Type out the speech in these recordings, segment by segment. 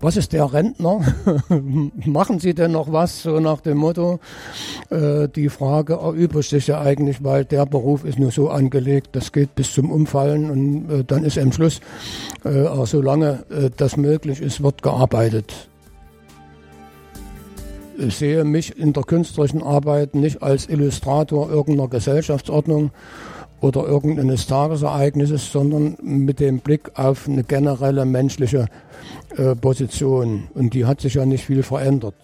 was ist der Rentner? Machen Sie denn noch was? So nach dem Motto. Äh, die Frage erübrigt sich ja eigentlich, weil der Beruf ist nur so angelegt, das geht bis zum Umfallen und äh, dann ist am Schluss, äh, auch solange äh, das möglich ist, wird gearbeitet. Ich sehe mich in der künstlerischen Arbeit nicht als Illustrator irgendeiner Gesellschaftsordnung oder irgendeines Tagesereignisses, sondern mit dem Blick auf eine generelle menschliche äh, Position. Und die hat sich ja nicht viel verändert.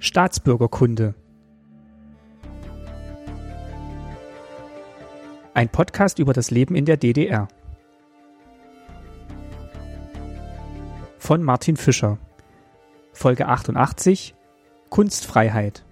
Staatsbürgerkunde. Ein Podcast über das Leben in der DDR. Von Martin Fischer. Folge 88 Kunstfreiheit.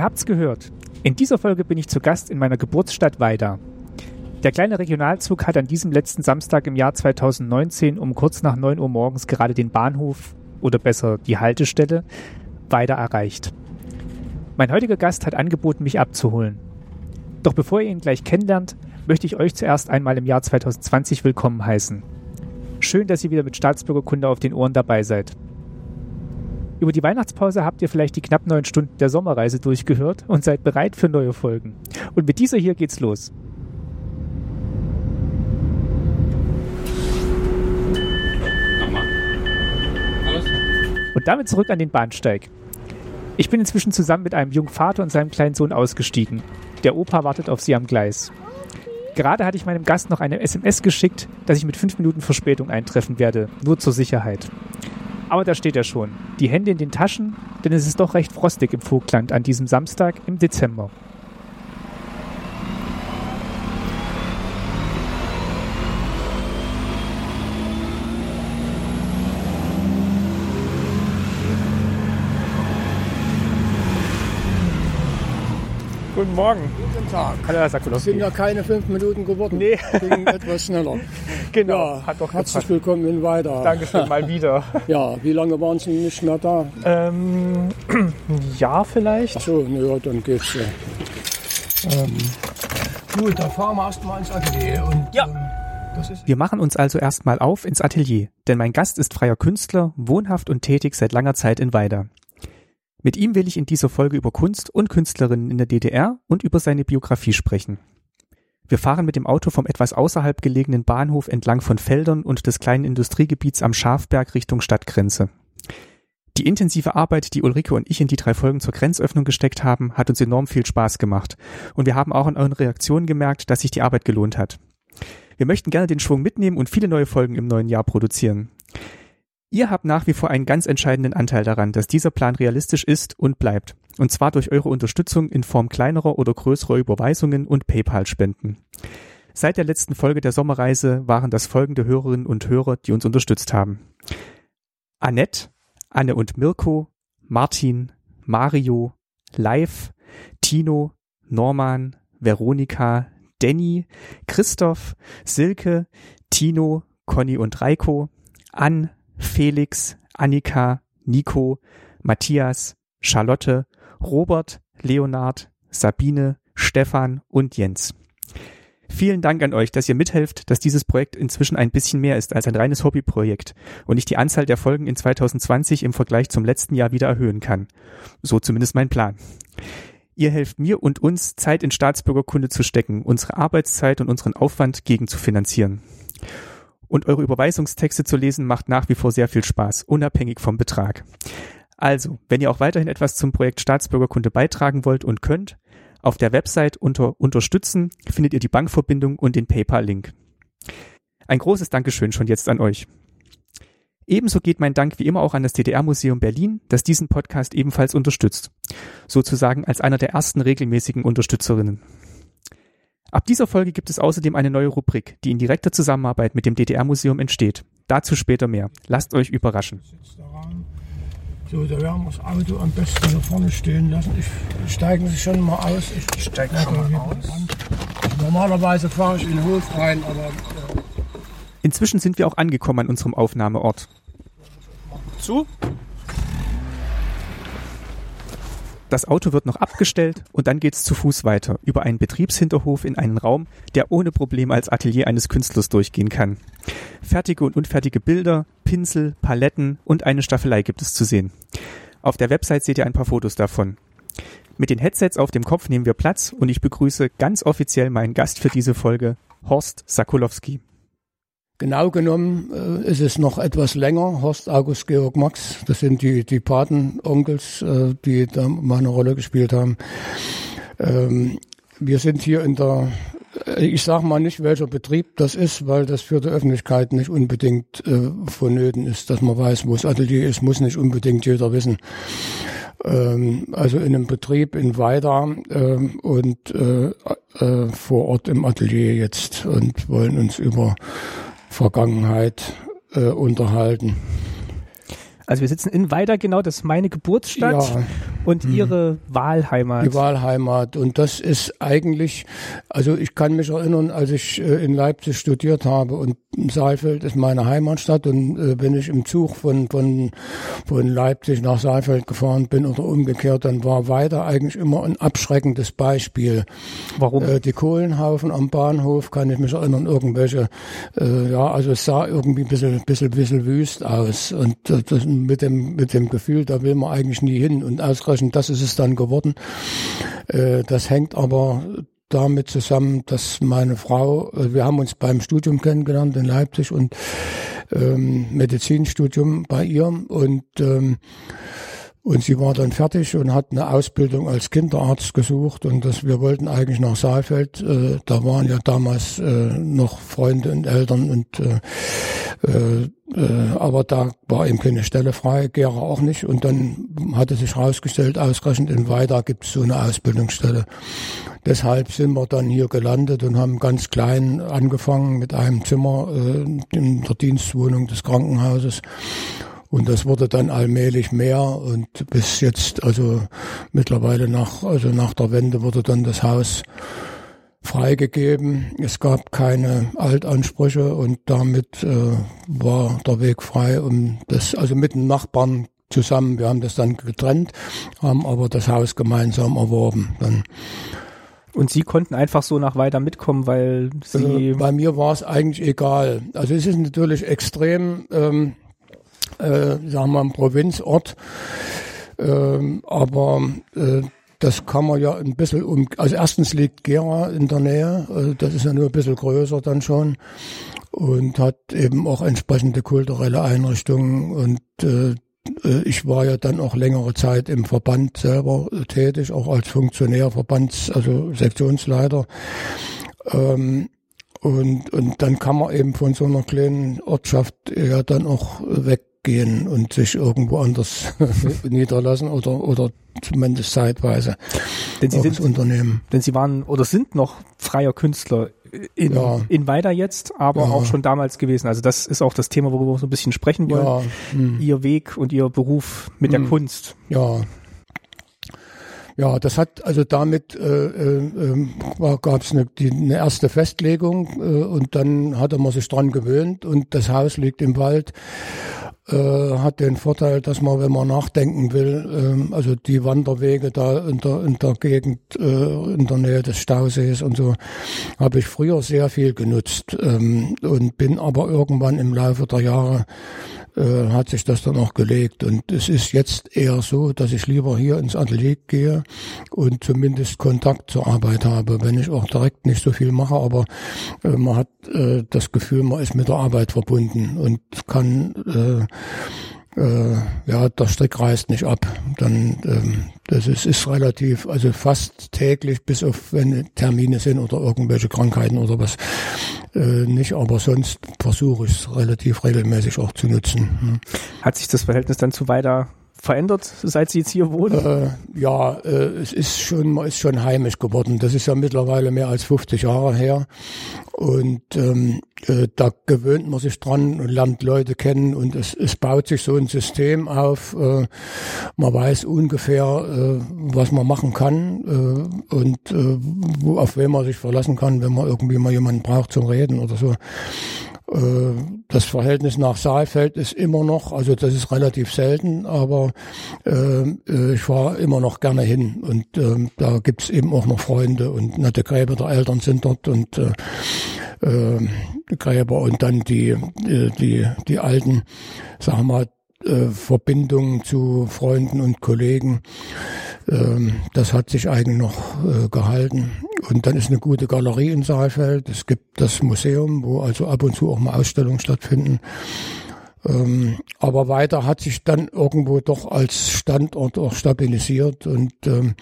Ihr habt's gehört. In dieser Folge bin ich zu Gast in meiner Geburtsstadt Weida. Der kleine Regionalzug hat an diesem letzten Samstag im Jahr 2019 um kurz nach 9 Uhr morgens gerade den Bahnhof oder besser die Haltestelle Weida erreicht. Mein heutiger Gast hat angeboten, mich abzuholen. Doch bevor ihr ihn gleich kennenlernt, möchte ich euch zuerst einmal im Jahr 2020 willkommen heißen. Schön, dass ihr wieder mit Staatsbürgerkunde auf den Ohren dabei seid. Über die Weihnachtspause habt ihr vielleicht die knapp neun Stunden der Sommerreise durchgehört und seid bereit für neue Folgen. Und mit dieser hier geht's los. Und damit zurück an den Bahnsteig. Ich bin inzwischen zusammen mit einem jungen Vater und seinem kleinen Sohn ausgestiegen. Der Opa wartet auf sie am Gleis. Gerade hatte ich meinem Gast noch eine SMS geschickt, dass ich mit fünf Minuten Verspätung eintreffen werde, nur zur Sicherheit. Aber da steht er schon. Die Hände in den Taschen, denn es ist doch recht frostig im Vogtland an diesem Samstag im Dezember. Guten Morgen. Tag. Hallo, Herr Sakulowski. Es sind ja keine fünf Minuten geworden. Nee. Ging etwas schneller. Genau. Ja, hat doch herzlich gepasst. willkommen in Weida. Dankeschön, mal wieder. Ja, wie lange waren Sie nicht mehr da? Ähm, ja, vielleicht. Ach so, na ja, dann geht's ja. Ähm, gut, dann fahren wir erstmal ins Atelier. Und, Ja. Ähm, das ist Wir machen uns also erstmal auf ins Atelier, denn mein Gast ist freier Künstler, wohnhaft und tätig seit langer Zeit in Weida. Mit ihm will ich in dieser Folge über Kunst und Künstlerinnen in der DDR und über seine Biografie sprechen. Wir fahren mit dem Auto vom etwas außerhalb gelegenen Bahnhof entlang von Feldern und des kleinen Industriegebiets am Schafberg Richtung Stadtgrenze. Die intensive Arbeit, die Ulrike und ich in die drei Folgen zur Grenzöffnung gesteckt haben, hat uns enorm viel Spaß gemacht. Und wir haben auch an euren Reaktionen gemerkt, dass sich die Arbeit gelohnt hat. Wir möchten gerne den Schwung mitnehmen und viele neue Folgen im neuen Jahr produzieren. Ihr habt nach wie vor einen ganz entscheidenden Anteil daran, dass dieser Plan realistisch ist und bleibt. Und zwar durch eure Unterstützung in Form kleinerer oder größerer Überweisungen und PayPal-Spenden. Seit der letzten Folge der Sommerreise waren das folgende Hörerinnen und Hörer, die uns unterstützt haben. Annette, Anne und Mirko, Martin, Mario, Live, Tino, Norman, Veronika, Danny, Christoph, Silke, Tino, Conny und Reiko, Ann, Felix, Annika, Nico, Matthias, Charlotte, Robert, Leonard, Sabine, Stefan und Jens. Vielen Dank an euch, dass ihr mithelft, dass dieses Projekt inzwischen ein bisschen mehr ist als ein reines Hobbyprojekt und ich die Anzahl der Folgen in 2020 im Vergleich zum letzten Jahr wieder erhöhen kann. So zumindest mein Plan. Ihr helft mir und uns, Zeit in Staatsbürgerkunde zu stecken, unsere Arbeitszeit und unseren Aufwand gegen zu finanzieren. Und eure Überweisungstexte zu lesen macht nach wie vor sehr viel Spaß, unabhängig vom Betrag. Also, wenn ihr auch weiterhin etwas zum Projekt Staatsbürgerkunde beitragen wollt und könnt, auf der Website unter Unterstützen findet ihr die Bankverbindung und den PayPal-Link. Ein großes Dankeschön schon jetzt an euch. Ebenso geht mein Dank wie immer auch an das DDR-Museum Berlin, das diesen Podcast ebenfalls unterstützt. Sozusagen als einer der ersten regelmäßigen Unterstützerinnen. Ab dieser Folge gibt es außerdem eine neue Rubrik, die in direkter Zusammenarbeit mit dem DDR-Museum entsteht. Dazu später mehr. Lasst euch überraschen. So, da werden wir das Auto am besten hier vorne stehen lassen. Ich steigen Sie schon mal aus. Ich, ich steige schon mal aus. Normalerweise fahre ich in den Hof rein, aber. Äh Inzwischen sind wir auch angekommen an unserem Aufnahmeort. Zu? Das Auto wird noch abgestellt und dann geht's zu Fuß weiter, über einen Betriebshinterhof in einen Raum, der ohne Probleme als Atelier eines Künstlers durchgehen kann. Fertige und unfertige Bilder, Pinsel, Paletten und eine Staffelei gibt es zu sehen. Auf der Website seht ihr ein paar Fotos davon. Mit den Headsets auf dem Kopf nehmen wir Platz und ich begrüße ganz offiziell meinen Gast für diese Folge, Horst Sakulowski. Genau genommen äh, ist es noch etwas länger. Horst August Georg Max, das sind die, die Patenonkels, äh, die da mal eine Rolle gespielt haben. Ähm, wir sind hier in der, äh, ich sage mal nicht, welcher Betrieb das ist, weil das für die Öffentlichkeit nicht unbedingt äh, vonnöten ist, dass man weiß, wo das Atelier ist, muss nicht unbedingt jeder wissen. Ähm, also in einem Betrieb in Weida ähm, und äh, äh, vor Ort im Atelier jetzt und wollen uns über Vergangenheit äh, unterhalten. Also wir sitzen in Weida genau, das ist meine Geburtsstadt ja. und hm. ihre Wahlheimat. Die Wahlheimat und das ist eigentlich, also ich kann mich erinnern, als ich äh, in Leipzig studiert habe und Saalfeld ist meine Heimatstadt und äh, wenn ich im Zug von, von, von Leipzig nach Saalfeld gefahren bin oder umgekehrt, dann war Weida eigentlich immer ein abschreckendes Beispiel. Warum? Äh, die Kohlenhaufen am Bahnhof, kann ich mich erinnern, irgendwelche, äh, ja, also es sah irgendwie ein bisschen, bisschen, bisschen wüst aus und äh, mit dem, mit dem Gefühl, da will man eigentlich nie hin. Und ausgerechnet das ist es dann geworden. Äh, das hängt aber damit zusammen, dass meine Frau, äh, wir haben uns beim Studium kennengelernt in Leipzig und ähm, Medizinstudium bei ihr und ähm, und sie war dann fertig und hat eine Ausbildung als Kinderarzt gesucht und das, wir wollten eigentlich nach Saalfeld. Äh, da waren ja damals äh, noch Freunde und Eltern und äh, äh, äh, aber da war eben keine Stelle frei, Gera auch nicht. Und dann hatte sich herausgestellt, ausgerechnet in Weida gibt es so eine Ausbildungsstelle. Deshalb sind wir dann hier gelandet und haben ganz klein angefangen mit einem Zimmer äh, in der Dienstwohnung des Krankenhauses und das wurde dann allmählich mehr und bis jetzt, also mittlerweile nach, also nach der Wende wurde dann das Haus freigegeben. Es gab keine Altansprüche und damit äh, war der Weg frei, um das, also mit den Nachbarn zusammen, wir haben das dann getrennt, haben aber das Haus gemeinsam erworben. Dann und Sie konnten einfach so nach weiter mitkommen, weil Sie. Also bei mir war es eigentlich egal. Also es ist natürlich extrem ähm, äh, sagen wir, ein Provinzort. Ähm, aber äh, das kann man ja ein bisschen um. Also erstens liegt Gera in der Nähe, äh, das ist ja nur ein bisschen größer dann schon und hat eben auch entsprechende kulturelle Einrichtungen und äh, äh ich war ja dann auch längere Zeit im Verband selber tätig, auch als Funktionär, Verbands, also Sektionsleiter. Ähm, und, und dann kann man eben von so einer kleinen Ortschaft ja dann auch weg gehen und sich irgendwo anders niederlassen oder, oder zumindest zeitweise denn Sie sind, Unternehmen. Denn Sie waren oder sind noch freier Künstler in, ja. in Weida jetzt, aber ja. auch schon damals gewesen. Also das ist auch das Thema, worüber wir so ein bisschen sprechen wollen. Ja. Hm. Ihr Weg und Ihr Beruf mit hm. der Kunst. Ja, ja, das hat also damit äh, äh, gab es eine, die, eine erste Festlegung äh, und dann hatte man sich dran gewöhnt und das Haus liegt im Wald hat den Vorteil, dass man, wenn man nachdenken will, äh, also die Wanderwege da in der, in der Gegend, äh, in der Nähe des Stausees und so, habe ich früher sehr viel genutzt ähm, und bin aber irgendwann im Laufe der Jahre äh, hat sich das dann auch gelegt. Und es ist jetzt eher so, dass ich lieber hier ins Atelier gehe und zumindest Kontakt zur Arbeit habe, wenn ich auch direkt nicht so viel mache, aber äh, man hat äh, das Gefühl, man ist mit der Arbeit verbunden und kann äh, äh, ja, der Strick reißt nicht ab. Dann ähm, das ist, ist relativ, also fast täglich, bis auf wenn Termine sind oder irgendwelche Krankheiten oder was äh, nicht, aber sonst versuche ich es relativ regelmäßig auch zu nutzen. Hm. Hat sich das Verhältnis dann zu weiter verändert, seit Sie jetzt hier wohnen? Äh, ja, äh, es ist schon, man ist schon heimisch geworden. Das ist ja mittlerweile mehr als 50 Jahre her. Und ähm, äh, da gewöhnt man sich dran und lernt Leute kennen und es, es baut sich so ein System auf. Äh, man weiß ungefähr, äh, was man machen kann äh, und äh, auf wen man sich verlassen kann, wenn man irgendwie mal jemanden braucht zum Reden oder so. Äh, das Verhältnis nach Saalfeld ist immer noch, also das ist relativ selten, aber äh, äh ich fahre immer noch gerne hin und äh, da gibt's eben auch noch Freunde und nette Gräber der Eltern sind dort und äh, äh, Gräber und dann die, äh, die, die alten, sagen wir mal, Verbindungen zu Freunden und Kollegen. Ähm, das hat sich eigentlich noch äh, gehalten. Und dann ist eine gute Galerie in Saalfeld. Es gibt das Museum, wo also ab und zu auch mal Ausstellungen stattfinden. Ähm, aber weiter hat sich dann irgendwo doch als Standort auch stabilisiert und ähm,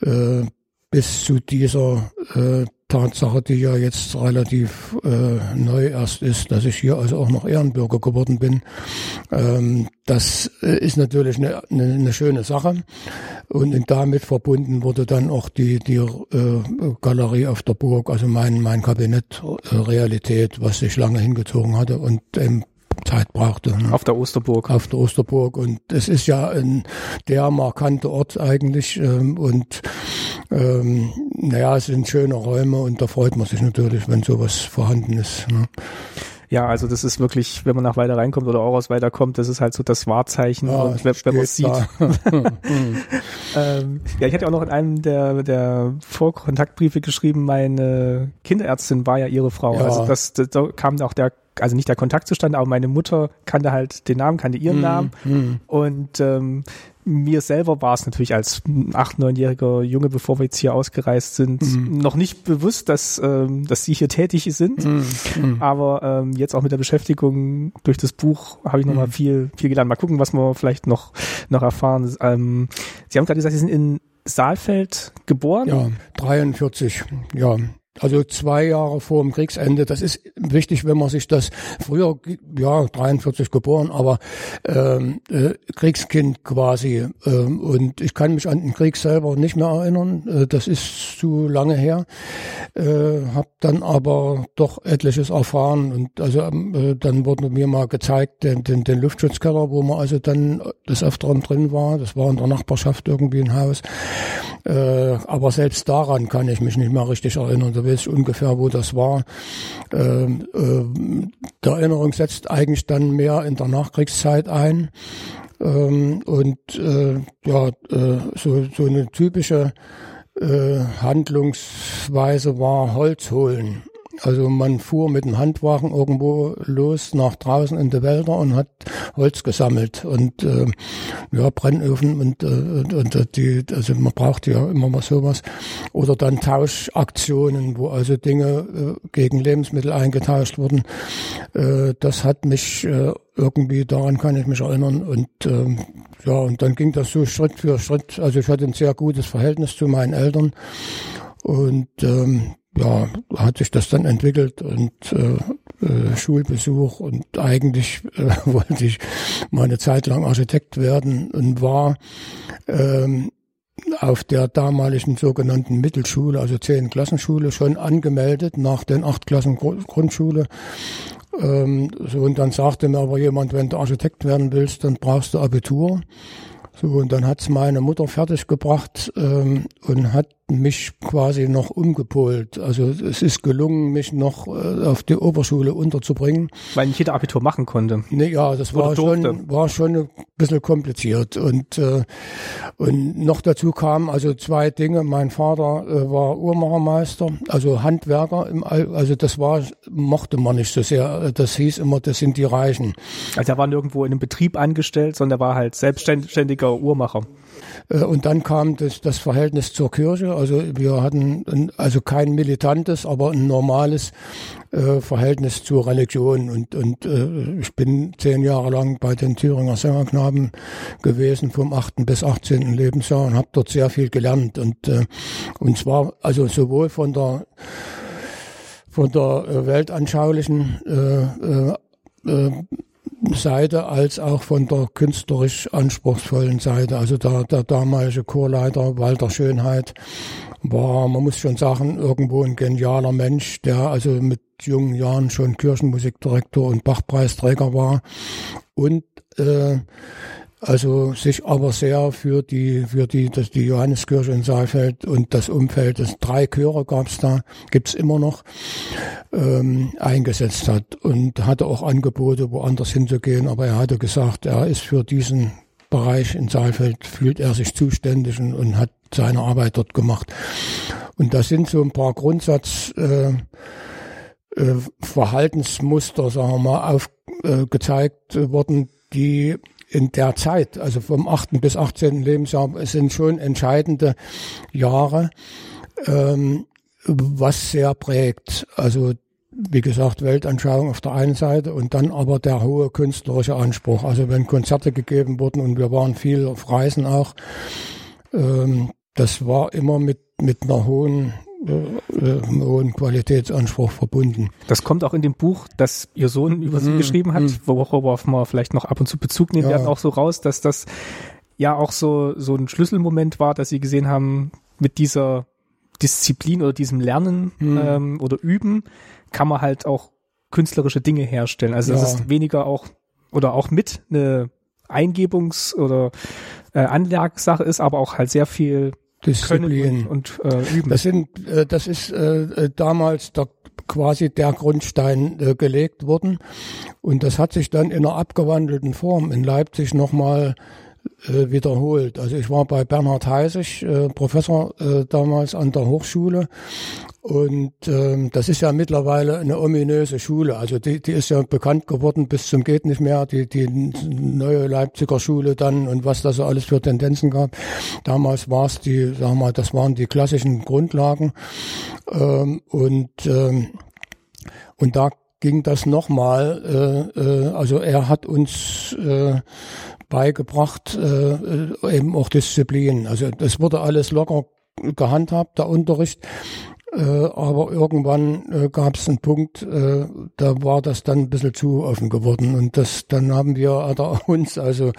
äh, bis zu dieser äh, Tatsache, die ja jetzt relativ äh, neu erst ist, dass ich hier also auch noch Ehrenbürger geworden bin. Ähm, das äh, ist natürlich eine, eine, eine schöne Sache. Und damit verbunden wurde dann auch die, die äh, Galerie auf der Burg, also mein, mein Kabinett äh, Realität, was sich lange hingezogen hatte und ähm, Zeit brauchte. Ne? Auf der Osterburg. Auf der Osterburg. Und es ist ja ein der markante Ort eigentlich. Ähm, und ähm, naja, es sind schöne Räume und da freut man sich natürlich, wenn sowas vorhanden ist. Ne? Ja, also das ist wirklich, wenn man nach weiter reinkommt oder auch aus weiter kommt, das ist halt so das Wahrzeichen, ja, und wenn, wenn man es sieht. ähm, ja, ich hatte auch noch in einem der, der Vorkontaktbriefe geschrieben, meine Kinderärztin war ja ihre Frau. Ja. Also das, das, da kam auch der also nicht der Kontakt zustande, aber meine Mutter kannte halt den Namen, kannte ihren mm, Namen. Mm. Und ähm, mir selber war es natürlich als acht, neunjähriger Junge, bevor wir jetzt hier ausgereist sind, mm. noch nicht bewusst, dass, ähm, dass sie hier tätig sind. Mm. Aber ähm, jetzt auch mit der Beschäftigung durch das Buch habe ich nochmal viel, viel gelernt. Mal gucken, was wir vielleicht noch, noch erfahren. Ähm, sie haben gerade gesagt, Sie sind in Saalfeld geboren? Ja, 43, ja. Also zwei Jahre vor dem Kriegsende. Das ist wichtig, wenn man sich das früher, ja, 43 geboren, aber ähm, äh, Kriegskind quasi. Ähm, und ich kann mich an den Krieg selber nicht mehr erinnern. Äh, das ist zu lange her. Äh, hab dann aber doch etliches erfahren. Und also ähm, äh, dann wurde mir mal gezeigt, den, den, den Luftschutzkeller, wo man also dann des Öfteren drin war. Das war in der Nachbarschaft irgendwie ein Haus. Äh, aber selbst daran kann ich mich nicht mehr richtig erinnern weiß ich ungefähr, wo das war. Äh, äh, die Erinnerung setzt eigentlich dann mehr in der Nachkriegszeit ein. Ähm, und äh, ja, äh, so, so eine typische äh, Handlungsweise war Holz holen. Also man fuhr mit dem Handwagen irgendwo los nach draußen in die Wälder und hat Holz gesammelt und äh, ja Brennöfen und, äh, und, und die also man braucht ja immer mal sowas oder dann Tauschaktionen, wo also Dinge äh, gegen Lebensmittel eingetauscht wurden. Äh, das hat mich äh, irgendwie daran kann ich mich erinnern und ähm, ja und dann ging das so Schritt für Schritt. Also ich hatte ein sehr gutes Verhältnis zu meinen Eltern und ähm, ja, hat sich das dann entwickelt und äh, äh, Schulbesuch und eigentlich äh, wollte ich mal eine Zeit lang Architekt werden und war ähm, auf der damaligen sogenannten Mittelschule, also zehn Klassenschule, schon angemeldet nach den acht Klassen Grundschule. Ähm, so und dann sagte mir aber jemand, wenn du Architekt werden willst, dann brauchst du Abitur. So und dann hat's meine Mutter fertiggebracht ähm, und hat mich quasi noch umgepolt. Also es ist gelungen, mich noch äh, auf die Oberschule unterzubringen. Weil nicht jeder Abitur machen konnte. Nee, ja, das war schon, war schon ein bisschen kompliziert. Und, äh, und noch dazu kamen also zwei Dinge. Mein Vater äh, war Uhrmachermeister, also Handwerker. Im All, also das war, mochte man nicht so sehr. Das hieß immer, das sind die Reichen. Also er war nirgendwo in einem Betrieb angestellt, sondern er war halt selbstständiger Uhrmacher. Äh, und dann kam das, das Verhältnis zur Kirche. Also wir hatten ein, also kein militantes, aber ein normales äh, Verhältnis zur Religion. Und, und äh, ich bin zehn Jahre lang bei den Thüringer Sängerknaben gewesen, vom 8. bis 18. Lebensjahr und habe dort sehr viel gelernt. Und, äh, und zwar also sowohl von der von der äh, weltanschaulichen äh, äh, äh Seite als auch von der künstlerisch anspruchsvollen Seite. Also der, der damalige Chorleiter Walter Schönheit war, man muss schon sagen, irgendwo ein genialer Mensch, der also mit jungen Jahren schon Kirchenmusikdirektor und Bachpreisträger war und äh, also sich aber sehr für die für die das, die Johanneskirche in Saalfeld und das Umfeld, das drei Chöre gab's da, gibt's immer noch, ähm, eingesetzt hat und hatte auch Angebote, woanders hinzugehen, aber er hatte gesagt, er ist für diesen Bereich in Saalfeld fühlt er sich zuständig und, hat seine Arbeit dort gemacht. Und da sind so ein paar Grundsatz äh, äh, Verhaltensmuster, sagen wir mal, aufgezeigt äh, worden, die in der Zeit, also vom 8. bis 18. Lebensjahr, sind schon entscheidende Jahre, ähm, was sehr prägt. Also wie gesagt, Weltanschauung auf der einen Seite und dann aber der hohe künstlerische Anspruch. Also wenn Konzerte gegeben wurden und wir waren viel auf Reisen auch, ähm, das war immer mit, mit einer hohen äh, hohen Qualitätsanspruch verbunden. Das kommt auch in dem Buch, das Ihr Sohn über Sie mm, geschrieben hat, mm. worauf wir vielleicht noch ab und zu Bezug nehmen ja. werden, auch so raus, dass das ja auch so, so ein Schlüsselmoment war, dass Sie gesehen haben, mit dieser Disziplin oder diesem Lernen mm. ähm, oder Üben kann man halt auch künstlerische Dinge herstellen. Also ja. das ist weniger auch oder auch mit eine Eingebungs- oder äh, Anlagssache ist, aber auch halt sehr viel Disziplin und, und äh, üben. Das sind, äh, das ist äh, äh, damals der, quasi der Grundstein äh, gelegt worden und das hat sich dann in einer abgewandelten Form in Leipzig nochmal äh, wiederholt. Also ich war bei Bernhard Heisig, äh, Professor äh, damals an der Hochschule und ähm, das ist ja mittlerweile eine ominöse Schule. Also die, die ist ja bekannt geworden bis zum geht nicht mehr. Die, die neue Leipziger Schule dann und was da so alles für Tendenzen gab. Damals war es die, sag mal, das waren die klassischen Grundlagen. Ähm, und ähm, und da ging das nochmal. Äh, äh, also er hat uns äh, beigebracht, äh, eben auch Disziplin. Also das wurde alles locker gehandhabt, der Unterricht. Äh, aber irgendwann äh, gab es einen Punkt, äh, da war das dann ein bisschen zu offen geworden. Und das, dann haben wir oder uns also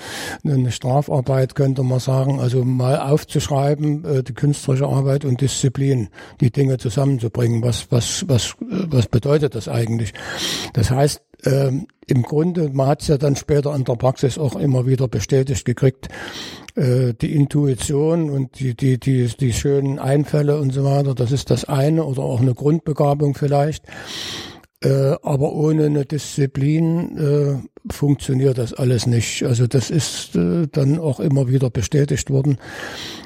eine Strafarbeit, könnte man sagen, also mal aufzuschreiben, äh, die künstlerische Arbeit und Disziplin, die Dinge zusammenzubringen. Was, was, was, was bedeutet das eigentlich? Das heißt, ähm, im Grunde, man hat es ja dann später an der Praxis auch immer wieder bestätigt gekriegt, äh, die Intuition und die, die, die, die schönen Einfälle und so weiter, das ist das eine oder auch eine Grundbegabung vielleicht. Äh, aber ohne eine Disziplin äh, funktioniert das alles nicht. Also das ist äh, dann auch immer wieder bestätigt worden.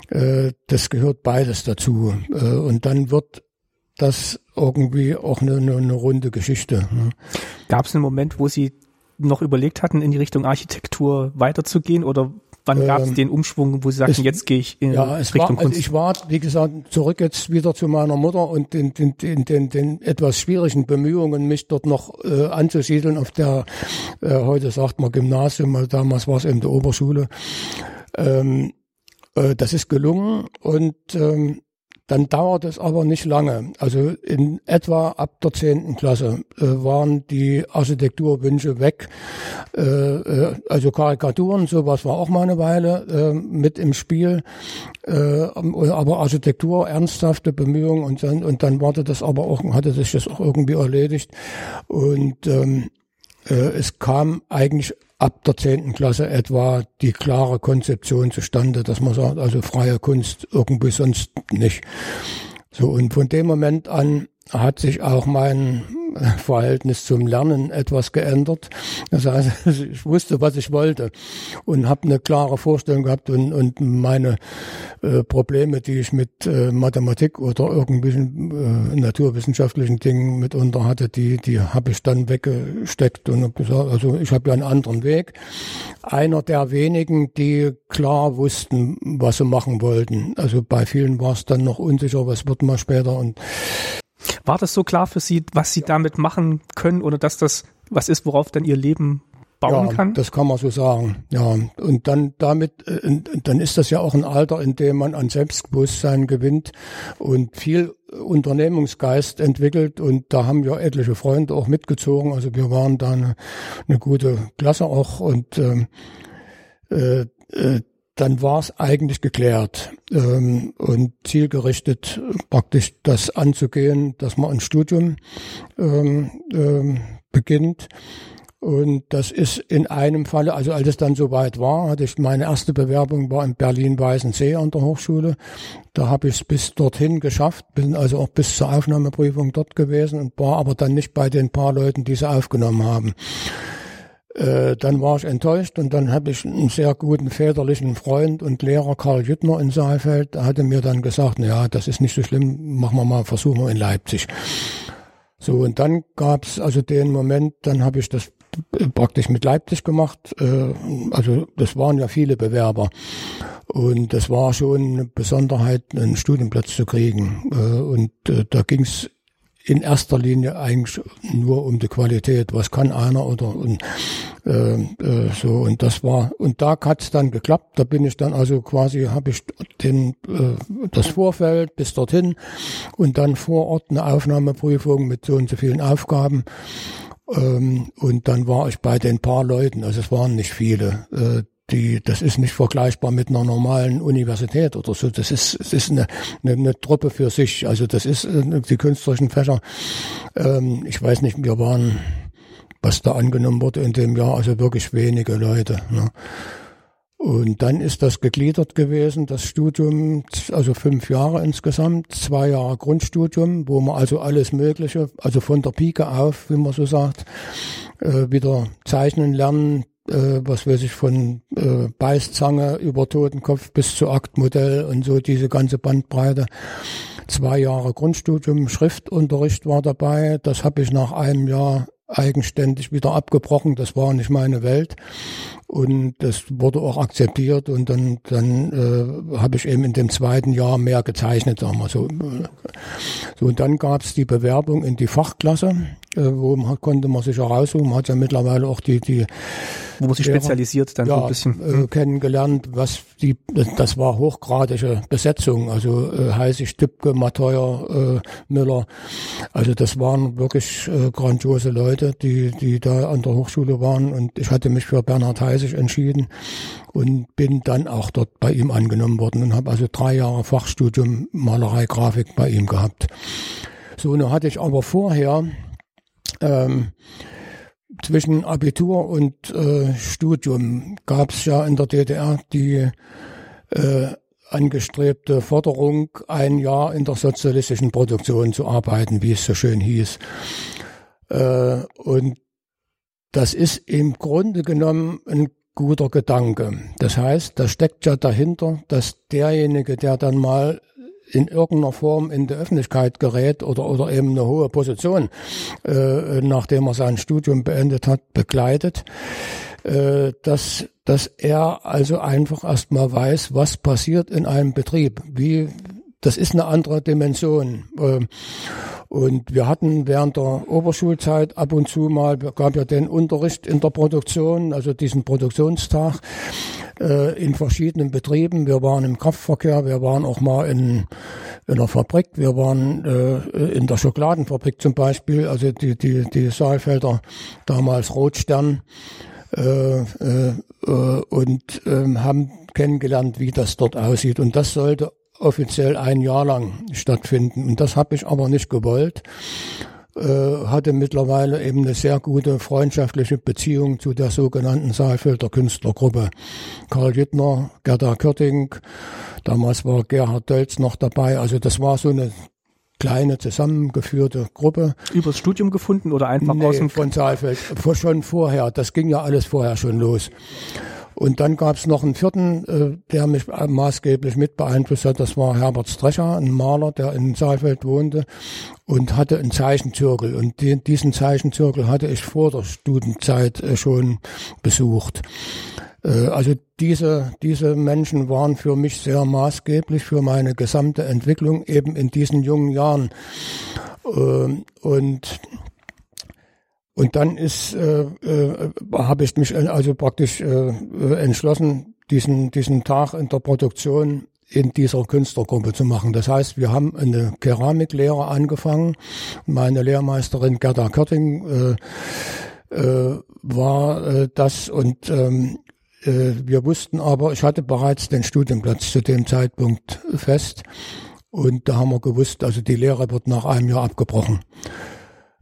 Äh, das gehört beides dazu. Äh, und dann wird das irgendwie auch eine, eine, eine runde Geschichte. Ne? Gab es einen Moment, wo Sie noch überlegt hatten, in die Richtung Architektur weiterzugehen oder wann gab es ähm, den Umschwung, wo Sie sagten, es, jetzt gehe ich in ja, es Richtung war, Kunst? Also ich war, wie gesagt, zurück jetzt wieder zu meiner Mutter und den, den, den, den, den etwas schwierigen Bemühungen, mich dort noch äh, anzusiedeln auf der, äh, heute sagt man Gymnasium, also damals war es eben die Oberschule. Ähm, äh, das ist gelungen und ähm, dann dauert es aber nicht lange. Also in etwa ab der zehnten Klasse äh, waren die Architekturwünsche weg. Äh, äh, also Karikaturen, sowas war auch mal eine Weile äh, mit im Spiel. Äh, aber Architektur, ernsthafte Bemühungen und dann, und dann war das aber auch, hatte sich das auch irgendwie erledigt. Und ähm, äh, es kam eigentlich ab der zehnten Klasse etwa die klare Konzeption zustande, dass man sagt, also freie Kunst irgendwie sonst nicht. So, und von dem Moment an hat sich auch mein Verhältnis zum Lernen etwas geändert. Das heißt, ich wusste, was ich wollte und habe eine klare Vorstellung gehabt und, und meine äh, Probleme, die ich mit äh, Mathematik oder irgendwelchen äh, naturwissenschaftlichen Dingen mitunter hatte, die, die habe ich dann weggesteckt und habe gesagt, also ich habe ja einen anderen Weg. Einer der wenigen, die klar wussten, was sie machen wollten. Also bei vielen war es dann noch unsicher, was wird mal später und war das so klar für Sie, was Sie damit machen können oder dass das was ist, worauf dann Ihr Leben bauen ja, kann? Das kann man so sagen. Ja, und dann damit, äh, dann ist das ja auch ein Alter, in dem man an Selbstbewusstsein gewinnt und viel Unternehmungsgeist entwickelt und da haben wir etliche Freunde auch mitgezogen. Also wir waren da eine, eine gute Klasse auch und ähm, äh, äh, dann war es eigentlich geklärt ähm, und zielgerichtet praktisch das anzugehen, dass man ein Studium ähm, ähm, beginnt. Und das ist in einem Falle, also als es dann soweit war, hatte ich meine erste Bewerbung war in Berlin-Weißensee an der Hochschule. Da habe ich es bis dorthin geschafft, bin also auch bis zur Aufnahmeprüfung dort gewesen und war aber dann nicht bei den paar Leuten, die sie aufgenommen haben. Äh, dann war ich enttäuscht und dann habe ich einen sehr guten väterlichen Freund und Lehrer Karl Jüttner in Saalfeld, der hatte mir dann gesagt, ja, das ist nicht so schlimm, machen wir mal, versuchen wir in Leipzig. So, und dann gab's also den Moment, dann habe ich das praktisch mit Leipzig gemacht. Äh, also das waren ja viele Bewerber. Und das war schon eine Besonderheit, einen Studienplatz zu kriegen. Äh, und da ging's in erster Linie eigentlich nur um die Qualität. Was kann einer oder und, äh, äh, so und das war und da hat's dann geklappt. Da bin ich dann also quasi habe ich den äh, das Vorfeld bis dorthin und dann vor Ort eine Aufnahmeprüfung mit so und so vielen Aufgaben. Ähm, und dann war ich bei den paar Leuten, also es waren nicht viele, äh, die, das ist nicht vergleichbar mit einer normalen Universität oder so. Das ist, es ist eine, eine, eine Truppe für sich. Also das ist äh, die künstlerischen Fächer. Ähm, ich weiß nicht, wir waren, was da angenommen wurde in dem Jahr, also wirklich wenige Leute. Ne? Und dann ist das gegliedert gewesen, das Studium, also fünf Jahre insgesamt, zwei Jahre Grundstudium, wo man also alles Mögliche, also von der Pike auf, wie man so sagt, äh, wieder zeichnen lernen, äh, was weiß ich, von äh, Beißzange über Totenkopf bis zu Aktmodell und so diese ganze Bandbreite. Zwei Jahre Grundstudium, Schriftunterricht war dabei, das habe ich nach einem Jahr eigenständig wieder abgebrochen, das war nicht meine Welt. Und das wurde auch akzeptiert und dann, dann äh, habe ich eben in dem zweiten Jahr mehr gezeichnet, sagen wir so. So, und dann gab es die Bewerbung in die Fachklasse, äh, wo man, konnte man sich heraussuchen, man hat ja mittlerweile auch die, die wo man sich spezialisiert dann ja, so ein bisschen. äh, hm. kennengelernt, was die, das war hochgradige Besetzung, also äh, Heißig, Tübke, Mateuer, äh, Müller, also das waren wirklich äh, grandiose Leute, die, die da an der Hochschule waren. Und ich hatte mich für Bernhard Heiß 1930 entschieden und bin dann auch dort bei ihm angenommen worden und habe also drei Jahre Fachstudium Malerei, Grafik bei ihm gehabt. So, nun hatte ich aber vorher ähm, zwischen Abitur und äh, Studium gab es ja in der DDR die äh, angestrebte Forderung, ein Jahr in der sozialistischen Produktion zu arbeiten, wie es so schön hieß. Äh, und das ist im Grunde genommen ein guter Gedanke. Das heißt, da steckt ja dahinter, dass derjenige, der dann mal in irgendeiner Form in die Öffentlichkeit gerät oder, oder eben eine hohe Position, äh, nachdem er sein Studium beendet hat, begleitet, äh, dass, dass er also einfach erstmal weiß, was passiert in einem Betrieb, wie, das ist eine andere Dimension. Äh, und wir hatten während der Oberschulzeit ab und zu mal, gab ja den Unterricht in der Produktion, also diesen Produktionstag äh, in verschiedenen Betrieben. Wir waren im Kraftverkehr, wir waren auch mal in, in einer Fabrik, wir waren äh, in der Schokoladenfabrik zum Beispiel, also die, die, die Saalfelder, damals Rotstern. Äh, äh, äh und äh, haben kennengelernt, wie das dort aussieht. Und das sollte offiziell ein Jahr lang stattfinden. Und das habe ich aber nicht gewollt. Äh, hatte mittlerweile eben eine sehr gute freundschaftliche Beziehung zu der sogenannten Saalfelder Künstlergruppe. Karl Jüttner, Gerda Körting, damals war Gerhard Dölz noch dabei. Also das war so eine kleine zusammengeführte Gruppe. Übers Studium gefunden oder einfach nee, aus dem von Saalfeld? Schon vorher. Das ging ja alles vorher schon los. Und dann gab es noch einen vierten, äh, der mich maßgeblich mit beeinflusst hat. Das war Herbert Strecher, ein Maler, der in Saalfeld wohnte und hatte einen Zeichenzirkel. Und diesen Zeichenzirkel hatte ich vor der Studienzeit äh, schon besucht. Äh, also diese, diese Menschen waren für mich sehr maßgeblich für meine gesamte Entwicklung eben in diesen jungen Jahren. Ähm, und Und dann ist, äh, äh, habe ich mich also praktisch äh, entschlossen, diesen, diesen Tag in der Produktion in dieser Künstlergruppe zu machen. Das heißt, wir haben eine Keramiklehre angefangen. Meine Lehrmeisterin Gerda Körting äh, äh, war äh, das und ähm, äh, wir wussten aber, ich hatte bereits den Studienplatz zu dem Zeitpunkt fest und da haben wir gewusst, also die Lehre wird nach einem Jahr abgebrochen.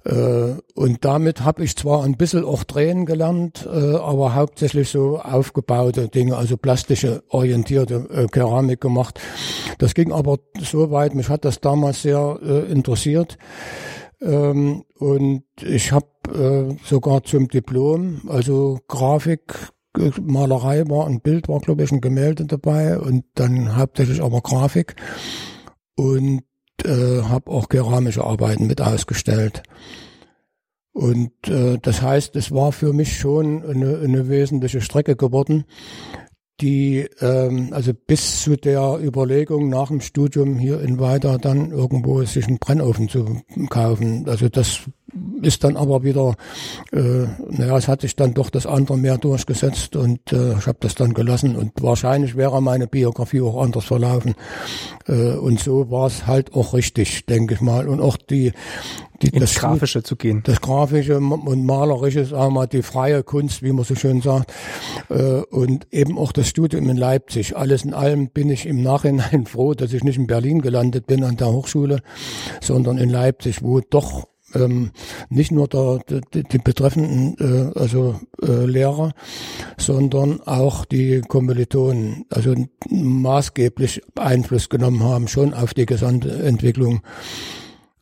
Äh, und damit habe ich zwar ein bisschen auch drehen gelernt, äh, aber hauptsächlich so aufgebaute Dinge, also plastische orientierte äh, Keramik gemacht. Das ging aber so weit, mich hat das damals sehr interessiert. Ähm, und ich habe sogar zum Diplom, also Grafik, Malerei war ein Bild, war glaube ich ein Gemälde dabei und dann hauptsächlich aber Grafik und äh, habe auch keramische Arbeiten mit ausgestellt. Und äh, das heißt, es war für mich schon eine, eine wesentliche Strecke geworden, die ähm, also bis zu der Überlegung nach dem Studium hier in Weida dann irgendwo sich einen Brennofen zu kaufen. Also das ist dann aber wieder, äh, naja, es hat sich dann doch das andere mehr durchgesetzt und äh, ich habe das dann gelassen und wahrscheinlich wäre meine Biografie auch anders verlaufen. Äh, und so war es halt auch richtig, denke ich mal. Und auch die, die ins das Grafische zu gehen. Das Grafische und Malerische, sagen wir mal, die freie Kunst, wie man so schön sagt. Äh, und eben auch das Studium in Leipzig. Alles in allem bin ich im Nachhinein froh, dass ich nicht in Berlin gelandet bin an der Hochschule, sondern in Leipzig, wo doch ähm, nicht nur der, die, die betreffenden äh, also äh, Lehrer, sondern auch die Kommilitonen, also maßgeblich Einfluss genommen haben schon auf die gesamte Entwicklung.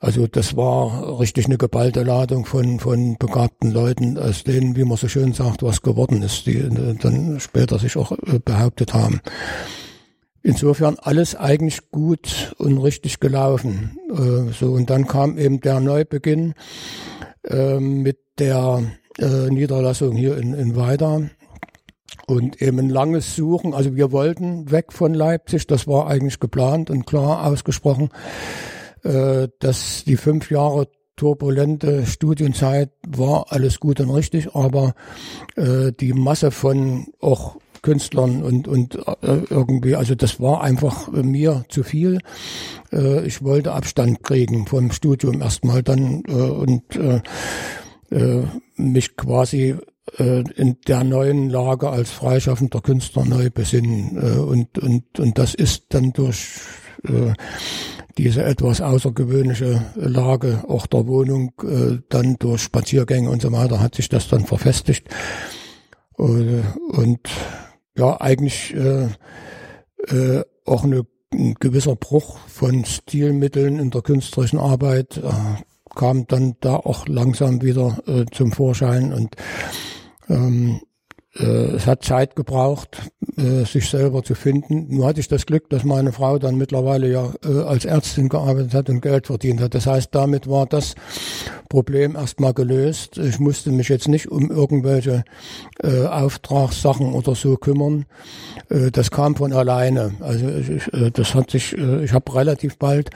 Also das war richtig eine geballte Ladung von, von begabten Leuten, aus denen, wie man so schön sagt, was geworden ist, die äh, dann später sich auch äh, behauptet haben. Insofern alles eigentlich gut und richtig gelaufen. Äh, so und dann kam eben der Neubeginn äh, mit der äh, Niederlassung hier in, in Weida und eben ein langes Suchen. Also wir wollten weg von Leipzig, das war eigentlich geplant und klar ausgesprochen, äh, dass die fünf Jahre turbulente Studienzeit war alles gut und richtig, aber äh, die Masse von auch Künstlern und, und äh, irgendwie, also das war einfach mir zu viel. Äh, ich wollte Abstand kriegen vom Studium erstmal dann äh, und äh, äh, mich quasi äh, in der neuen Lage als freischaffender Künstler neu besinnen. Äh, und, und, und das ist dann durch äh, diese etwas außergewöhnliche Lage auch der Wohnung, äh, dann durch Spaziergänge und so weiter hat sich das dann verfestigt. Äh, und ja eigentlich äh, äh, auch eine, ein gewisser Bruch von Stilmitteln in der künstlerischen Arbeit äh, kam dann da auch langsam wieder äh, zum Vorschein und ähm, äh, es hat Zeit gebraucht, äh, sich selber zu finden. Nur hatte ich das Glück, dass meine Frau dann mittlerweile ja äh, als Ärztin gearbeitet hat und Geld verdient hat. Das heißt, damit war das Problem erstmal gelöst. Ich musste mich jetzt nicht um irgendwelche äh, Auftragssachen oder so kümmern. Äh, das kam von alleine. Also ich, äh, das hat sich, äh, ich habe relativ bald,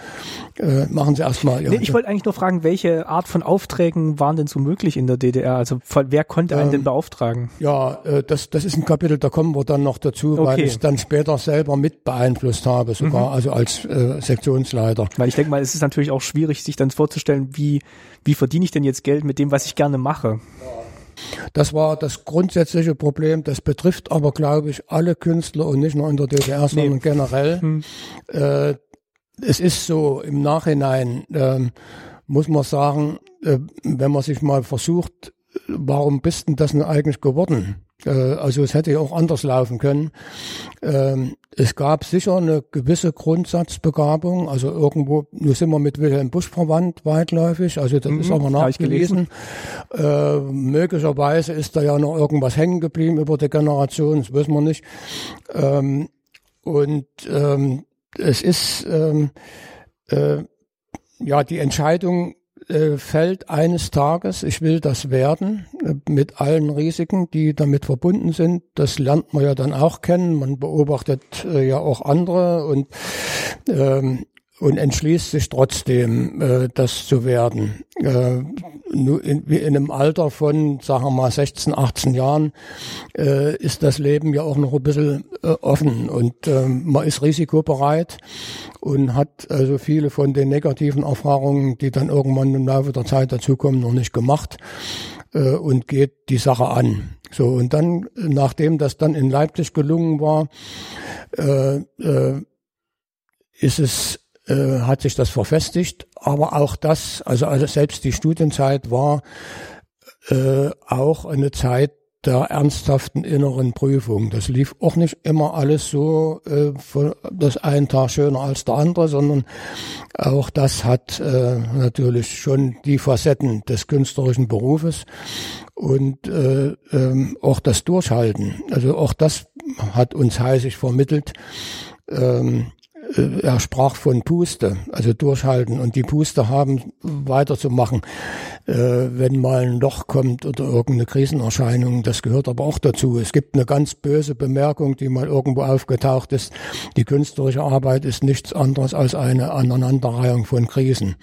äh, machen Sie erstmal. Ja, ich wollte eigentlich nur fragen, welche Art von Aufträgen waren denn so möglich in der DDR? Also wer konnte einen ähm, denn beauftragen? Ja, äh, das, das ist ein Kapitel, da kommen wir dann noch dazu, okay. weil ich dann später selber mit beeinflusst habe, sogar, mhm. also als äh, Sektionsleiter. Weil ich denke mal, es ist natürlich auch schwierig, sich dann vorzustellen, wie, wie verdiene ich denn jetzt Geld mit dem, was ich gerne mache? Das war das grundsätzliche Problem. Das betrifft aber, glaube ich, alle Künstler und nicht nur in der DDR, sondern nee. generell. Hm. Äh, es ist so im Nachhinein, äh, muss man sagen, äh, wenn man sich mal versucht, warum bist denn das denn eigentlich geworden? Äh, also es hätte ja auch anders laufen können. Ähm, es gab sicher eine gewisse Grundsatzbegabung, also irgendwo, nur sind wir mit Wilhelm Busch verwandt, weitläufig, also das mhm, ist aber nachgelesen. Äh, möglicherweise ist da ja noch irgendwas hängen geblieben über die Generation, das wissen wir nicht. Ähm, und ähm, es ist ähm, äh, ja die Entscheidung äh, fällt eines Tages, ich will das werden, äh, mit allen Risiken, die damit verbunden sind. Das lernt man ja dann auch kennen. Man beobachtet äh, ja auch andere und ähm, und entschließt sich trotzdem, äh, das zu werden. Äh, in, in einem Alter von, sagen wir mal, 16, 18 Jahren äh, ist das Leben ja auch noch ein bisschen äh, offen und äh, man ist risikobereit und hat also viele von den negativen Erfahrungen, die dann irgendwann im Laufe der Zeit dazukommen, noch nicht gemacht äh, und geht die Sache an. So, und dann, nachdem das dann in Leipzig gelungen war, äh, äh, ist es äh, hat sich das verfestigt. Aber auch das, also, also selbst die Studienzeit war äh, auch eine Zeit der ernsthaften inneren Prüfung. Das lief auch nicht immer alles so, äh, das ein Tag schöner als der andere, sondern auch das hat äh, natürlich schon die Facetten des künstlerischen Berufes und äh, ähm, auch das Durchhalten. Also auch das hat uns heißig vermittelt. Ähm, äh, er sprach von Puste, also durchhalten und die Puste haben, weiterzumachen, äh, wenn mal ein Loch kommt oder irgendeine Krisenerscheinung. Das gehört aber auch dazu. Es gibt eine ganz böse Bemerkung, die mal irgendwo aufgetaucht ist. Die künstlerische Arbeit ist nichts anderes als eine Aneinanderreihung von Krisen.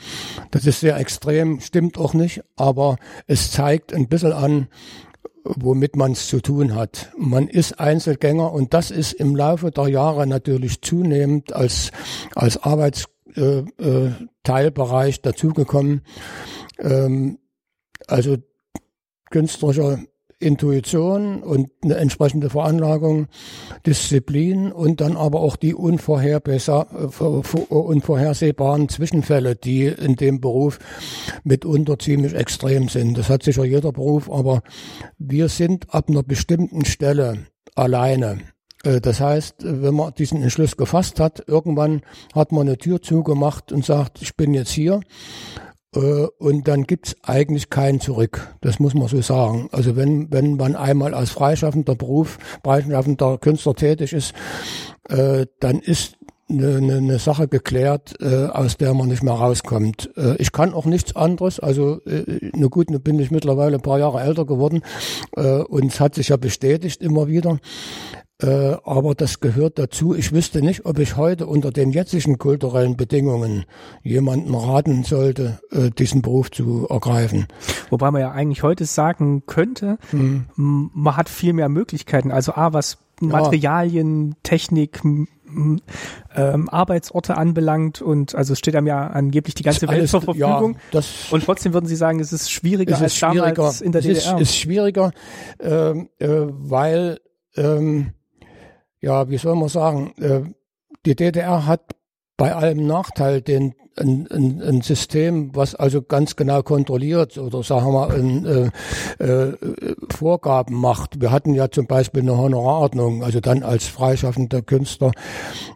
Das ist sehr extrem, stimmt auch nicht, aber es zeigt ein bisschen an, womit man es zu tun hat. Man ist Einzelgänger und das ist im Laufe der Jahre natürlich zunehmend als, als Arbeitsteilbereich äh, äh, dazugekommen. Ähm, also künstlerischer Intuition und eine entsprechende Veranlagung, Disziplin und dann aber auch die unvorhersehbaren Zwischenfälle, die in dem Beruf mitunter ziemlich extrem sind. Das hat sicher jeder Beruf, aber wir sind ab einer bestimmten Stelle alleine. Äh, das heißt, wenn man diesen Entschluss gefasst hat, irgendwann hat man eine Tür zugemacht und sagt, ich bin jetzt hier äh, und dann gibt's eigentlich kein Zurück. Das muss man so sagen. Also wenn, wenn man einmal als freischaffender Beruf, freischaffender Künstler tätig ist, äh, dann ist eine, eine, eine Sache geklärt, äh, aus der man nicht mehr rauskommt. Äh, ich kann auch nichts anderes. Also äh, nur gut, nun bin ich mittlerweile ein paar Jahre älter geworden äh, und es hat sich ja bestätigt immer wieder. Äh, aber das gehört dazu. Ich wüsste nicht, ob ich heute unter den jetzigen kulturellen Bedingungen jemanden raten sollte, äh, diesen Beruf zu ergreifen. Wobei man ja eigentlich heute sagen könnte, hm. man hat viel mehr Möglichkeiten. Also A, was Materialien, ja. Technik, ähm, Arbeitsorte anbelangt und also es steht einem ja angeblich die ganze Welt zur Verfügung. Ja, und trotzdem würden Sie sagen, es ist schwieriger es ist als schwieriger. damals in der es DDR. Es ist, ist schwieriger, äh, äh, weil ähm, ja, wie soll man sagen, äh, die DDR hat bei allem Nachteil den ein, ein, ein System, was also ganz genau kontrolliert oder sagen wir mal ein, äh, äh, Vorgaben macht. Wir hatten ja zum Beispiel eine Honorarordnung, also dann als freischaffender Künstler.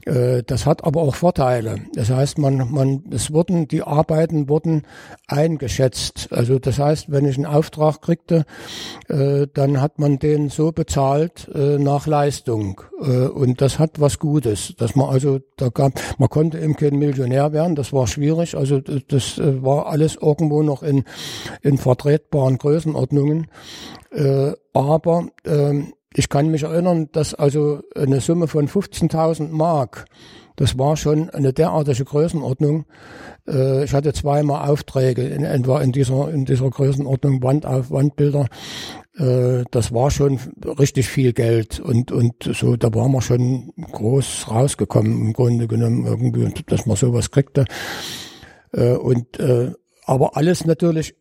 Äh, das hat aber auch Vorteile. Das heißt, man, man, es wurden die Arbeiten wurden eingeschätzt. Also das heißt, wenn ich einen Auftrag kriegte, äh, dann hat man den so bezahlt äh, nach Leistung. Äh, und das hat was Gutes, dass man also da gab, man konnte eben kein Millionär werden. Das war schwierig. Also das äh, war alles irgendwo noch in, in vertretbaren Größenordnungen. Äh, aber äh, ich kann mich erinnern, dass also eine Summe von 15.000 Mark, das war schon eine derartige Größenordnung. Äh, ich hatte zweimal Aufträge in etwa in dieser, in dieser Größenordnung Wand auf Wandbilder. Äh, das war schon richtig viel Geld und, und so, da waren wir schon groß rausgekommen im Grunde genommen irgendwie, dass man sowas kriegte. Äh, und, aber alles natürlich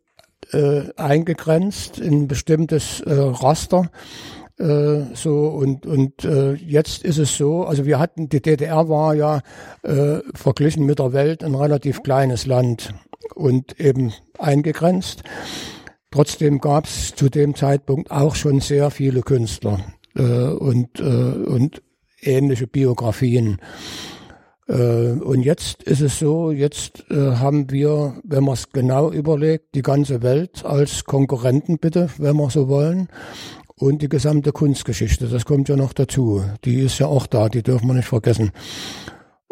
eingegrenzt in ein bestimmtes Raster so und und äh, jetzt ist es so, also wir hatten die DDR war ja äh, verglichen mit der Welt ein relativ kleines Land und eben eingegrenzt Trotzdem gab es zu dem Zeitpunkt auch schon sehr viele Künstler äh, und, äh, und ähnliche Biografien. Äh, und jetzt ist es so, jetzt äh, haben wir, wenn man es genau überlegt, die ganze Welt als Konkurrenten bitte, wenn wir so wollen. Und die gesamte Kunstgeschichte, das kommt ja noch dazu. Die ist ja auch da, die dürfen wir nicht vergessen.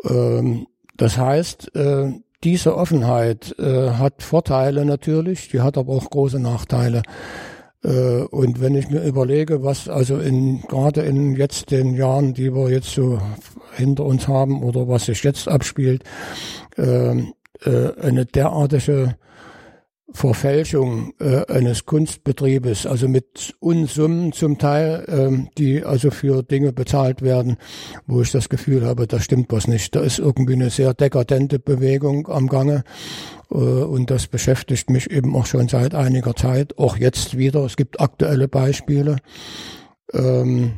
Ähm, das heißt, äh, diese Offenheit äh, hat Vorteile natürlich, die hat aber auch große Nachteile. Äh, und wenn ich mir überlege, was also in gerade in jetzt den Jahren, die wir jetzt so hinter uns haben oder was sich jetzt abspielt, ähm, äh, eine derartige Verfälschung äh, eines Kunstbetriebes, also mit Unsummen zum Teil, ähm, die also für Dinge bezahlt werden, wo ich das Gefühl habe, da stimmt was nicht. Da ist irgendwie eine sehr dekadente Bewegung am Gange äh, und das beschäftigt mich eben auch schon seit einiger Zeit, auch jetzt wieder. Es gibt aktuelle Beispiele. Ähm,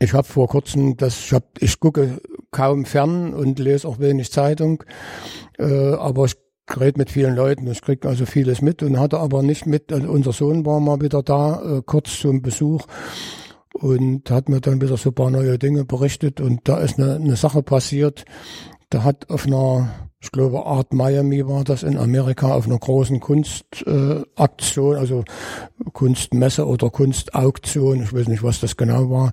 ich habe vor kurzem, das, ich, hab, ich gucke kaum fern und lese auch wenig Zeitung, äh, aber ich rede mit vielen Leuten, ich kriege also vieles mit. Und hatte aber nicht mit, also unser Sohn war mal wieder da, äh, kurz zum Besuch und hat mir dann wieder so paar neue Dinge berichtet. Und da ist eine, eine Sache passiert, da hat auf einer, ich glaube Art Miami war das in Amerika, auf einer großen Kunstaktion, äh, also Kunstmesse oder Kunstauktion, ich weiß nicht, was das genau war,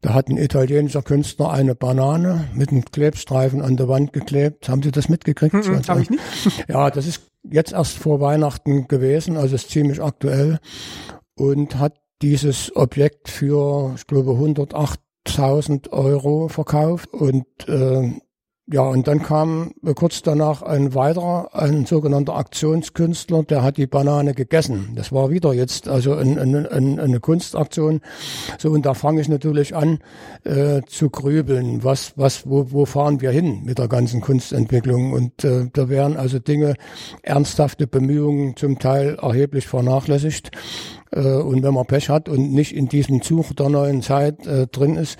da hat ein italienischer Künstler eine Banane mit einem Klebstreifen an der Wand geklebt. Haben Sie das mitgekriegt? Mm -mm, Habe ich nicht. Ja, das ist jetzt erst vor Weihnachten gewesen, also ist ziemlich aktuell und hat dieses Objekt für, ich glaube, 108.000 Euro verkauft und äh, ja, und dann kam kurz danach ein weiterer, ein sogenannter Aktionskünstler, der hat die Banane gegessen. Das war wieder jetzt also ein, ein, ein, eine Kunstaktion. So, und da fange ich natürlich an äh, zu grübeln. Was, was, wo, wo fahren wir hin mit der ganzen Kunstentwicklung? Und äh, da werden also Dinge, ernsthafte Bemühungen zum Teil erheblich vernachlässigt. Äh, und wenn man Pech hat und nicht in diesem Zug der neuen Zeit äh, drin ist,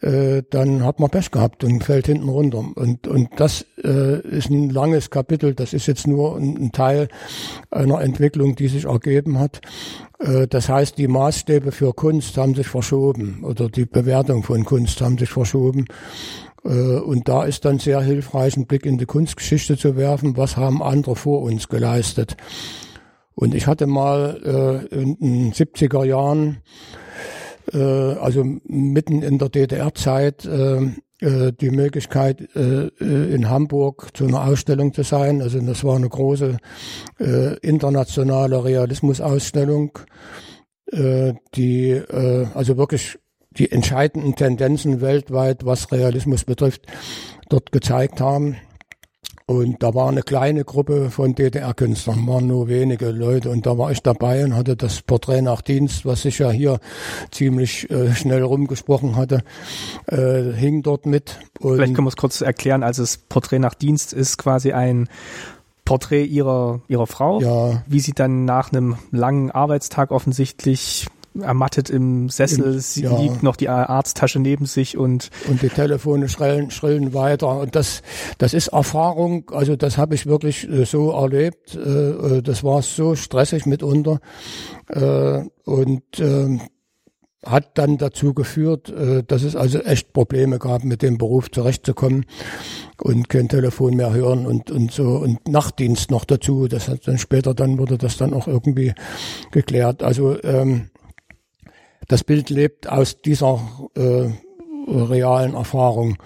äh, dann hat man Pech gehabt und fällt hinten runter. Und, und das äh, ist ein langes Kapitel. Das ist jetzt nur ein, ein Teil einer Entwicklung, die sich ergeben hat. Äh, das heißt, die Maßstäbe für Kunst haben sich verschoben oder die Bewertung von Kunst haben sich verschoben. Äh, und da ist dann sehr hilfreich, einen Blick in die Kunstgeschichte zu werfen. Was haben andere vor uns geleistet? Und ich hatte mal äh, in den 70er Jahren, äh, also mitten in der DDR-Zeit, äh, äh, die Möglichkeit, äh, äh, in Hamburg zu einer Ausstellung zu sein. Also das war eine große äh, internationale Realismusausstellung, äh, die äh, also wirklich die entscheidenden Tendenzen weltweit, was Realismus betrifft, dort gezeigt haben. Und da war eine kleine Gruppe von DDR-Künstlern, waren nur wenige Leute. Und da war ich dabei und hatte das Porträt nach Dienst, was sich ja hier ziemlich äh, schnell rumgesprochen hatte, äh, hing dort mit. Und Vielleicht können wir es kurz erklären. Also das Porträt nach Dienst ist quasi ein Porträt ihrer, ihrer Frau, ja. wie sie dann nach einem langen Arbeitstag offensichtlich ermattet im Sessel, Im, sie ja. liegt noch die Arzttasche neben sich und und die Telefone schrillen, schrillen weiter und das das ist Erfahrung, also das habe ich wirklich äh, so erlebt, äh, äh, das war so stressig mitunter und ähm, hat dann dazu geführt, dass es also echt Probleme gab, mit dem Beruf zurechtzukommen und kein Telefon mehr hören und, und so und Nachtdienst noch dazu. Das hat dann später dann wurde das dann auch irgendwie geklärt. Also ähm, das Bild lebt aus dieser äh, realen Erfahrung.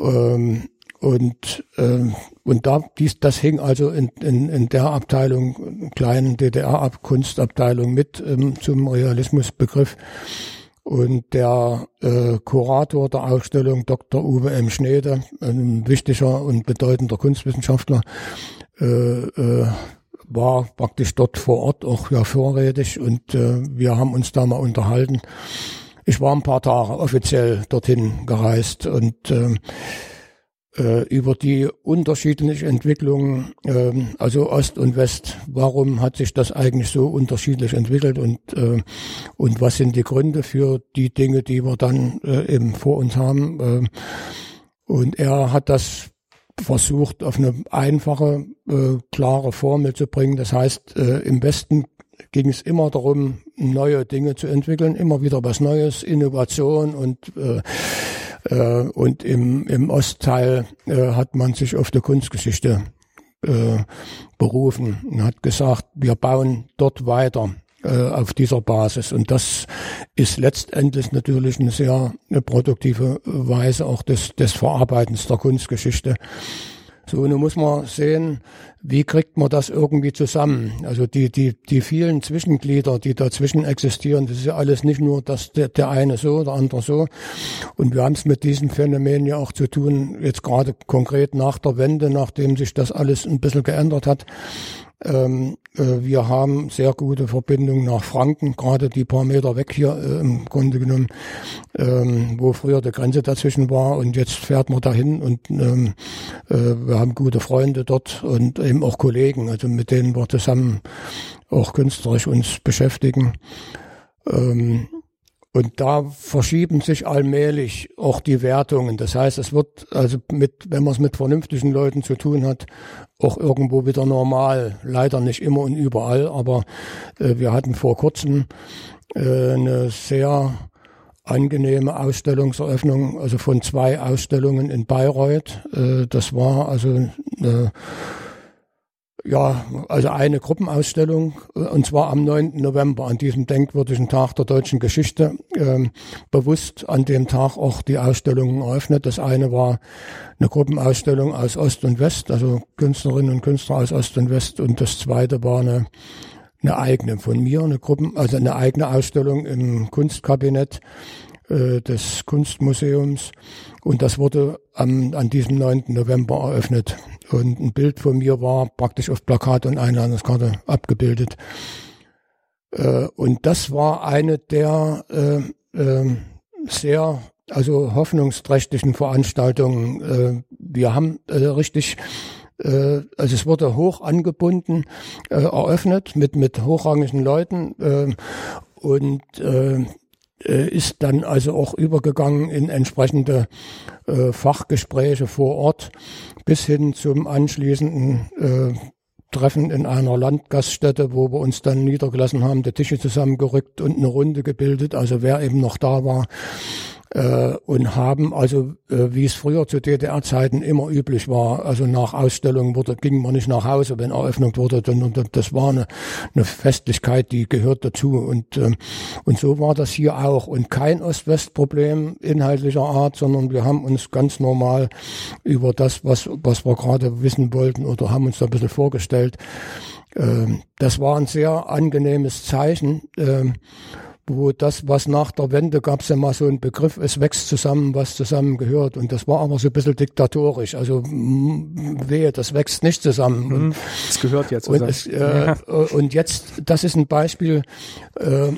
Ähm, und, ähm, und da, dies, das hing also in, in, in der Abteilung, kleinen DDR-Kunstabteilung mit ähm, zum Realismusbegriff. Und der äh, Kurator der Ausstellung, Dr. Uwe M. Schnede, ein wichtiger und bedeutender Kunstwissenschaftler, äh, äh, war praktisch dort vor Ort auch ja vorrätig und äh, wir haben uns da mal unterhalten. Ich war ein paar Tage offiziell dorthin gereist und äh, äh, über die unterschiedlichen Entwicklungen, äh, also Ost und West. Warum hat sich das eigentlich so unterschiedlich entwickelt und äh, und was sind die Gründe für die Dinge, die wir dann äh, eben vor uns haben? Äh, und er hat das versucht, auf eine einfache, äh, klare Formel zu bringen. Das heißt, äh, im Westen ging es immer darum, neue Dinge zu entwickeln, immer wieder was Neues, Innovation und äh, äh, und im, im Ostteil äh, hat man sich auf die Kunstgeschichte äh, berufen und hat gesagt, wir bauen dort weiter äh, auf dieser Basis. Und das ist letztendlich natürlich eine sehr produktive Weise auch des, des Verarbeitens der Kunstgeschichte. So, nun muss man sehen, wie kriegt man das irgendwie zusammen? Also die, die, die vielen Zwischenglieder, die dazwischen existieren, das ist ja alles nicht nur dass der, der eine so, der andere so. Und wir haben es mit diesem Phänomen ja auch zu tun, jetzt gerade konkret nach der Wende, nachdem sich das alles ein bisschen geändert hat. Ähm, äh, wir haben sehr gute Verbindungen nach Franken, gerade die paar Meter weg hier äh, im Grunde genommen, ähm, wo früher die Grenze dazwischen war und jetzt fährt man dahin und ähm, äh, wir haben gute Freunde dort und eben auch Kollegen, also mit denen wir zusammen auch künstlerisch uns beschäftigen. Ähm, und da verschieben sich allmählich auch die Wertungen. Das heißt, es wird also mit, wenn man es mit vernünftigen Leuten zu tun hat, auch irgendwo wieder normal. Leider nicht immer und überall, aber äh, wir hatten vor kurzem äh, eine sehr angenehme Ausstellungseröffnung, also von zwei Ausstellungen in Bayreuth. Äh, das war also äh, ja, also eine Gruppenausstellung, äh, und zwar am 9. November, an diesem denkwürdigen Tag der deutschen Geschichte, ähm, bewusst an dem Tag auch die Ausstellungen eröffnet. Das eine war eine Gruppenausstellung aus Ost und West, also Künstlerinnen und Künstler aus Ost und West, und das zweite war eine, eine eigene von mir, eine Gruppen, also eine eigene Ausstellung im Kunstkabinett äh, des Kunstmuseums. Und das wurde am, an diesem 9. November eröffnet. Und ein Bild von mir war praktisch auf Plakat und Einladungskarte abgebildet. Äh, und das war eine der äh, äh, sehr also hoffnungsträchtigen Veranstaltungen. Äh, wir haben äh, richtig äh, also es wurde hoch angebunden, äh, eröffnet mit, mit hochrangigen Leuten und äh, ist dann also auch übergegangen in entsprechende äh, Fachgespräche vor Ort bis hin zum anschließenden äh, Treffen in einer Landgaststätte, wo wir uns dann niedergelassen haben, die Tische zusammengerückt und eine Runde gebildet. Also wer eben noch da war, äh, und haben also, äh, wie es früher zu DDR-Zeiten immer üblich war, also nach Ausstellungen wurde, ging man nicht nach Hause, wenn Eröffnung wurde, und das war eine, eine Festlichkeit, die gehört dazu und, ähm, und so war das hier auch und kein Ost-West-Problem inhaltlicher Art, sondern wir haben uns ganz normal über das, was, was wir gerade wissen wollten oder haben uns da ein bisschen vorgestellt. Ähm, das war ein sehr angenehmes Zeichen. Wo das, was nach der Wende gab es ja mal so einen Begriff, es wächst zusammen, was zusammengehört. Und das war aber so ein bisschen diktatorisch. Also wehe, das wächst nicht zusammen. Es mhm. gehört ja zusammen. Und, es, äh, ja. und jetzt, das ist ein Beispiel, äh,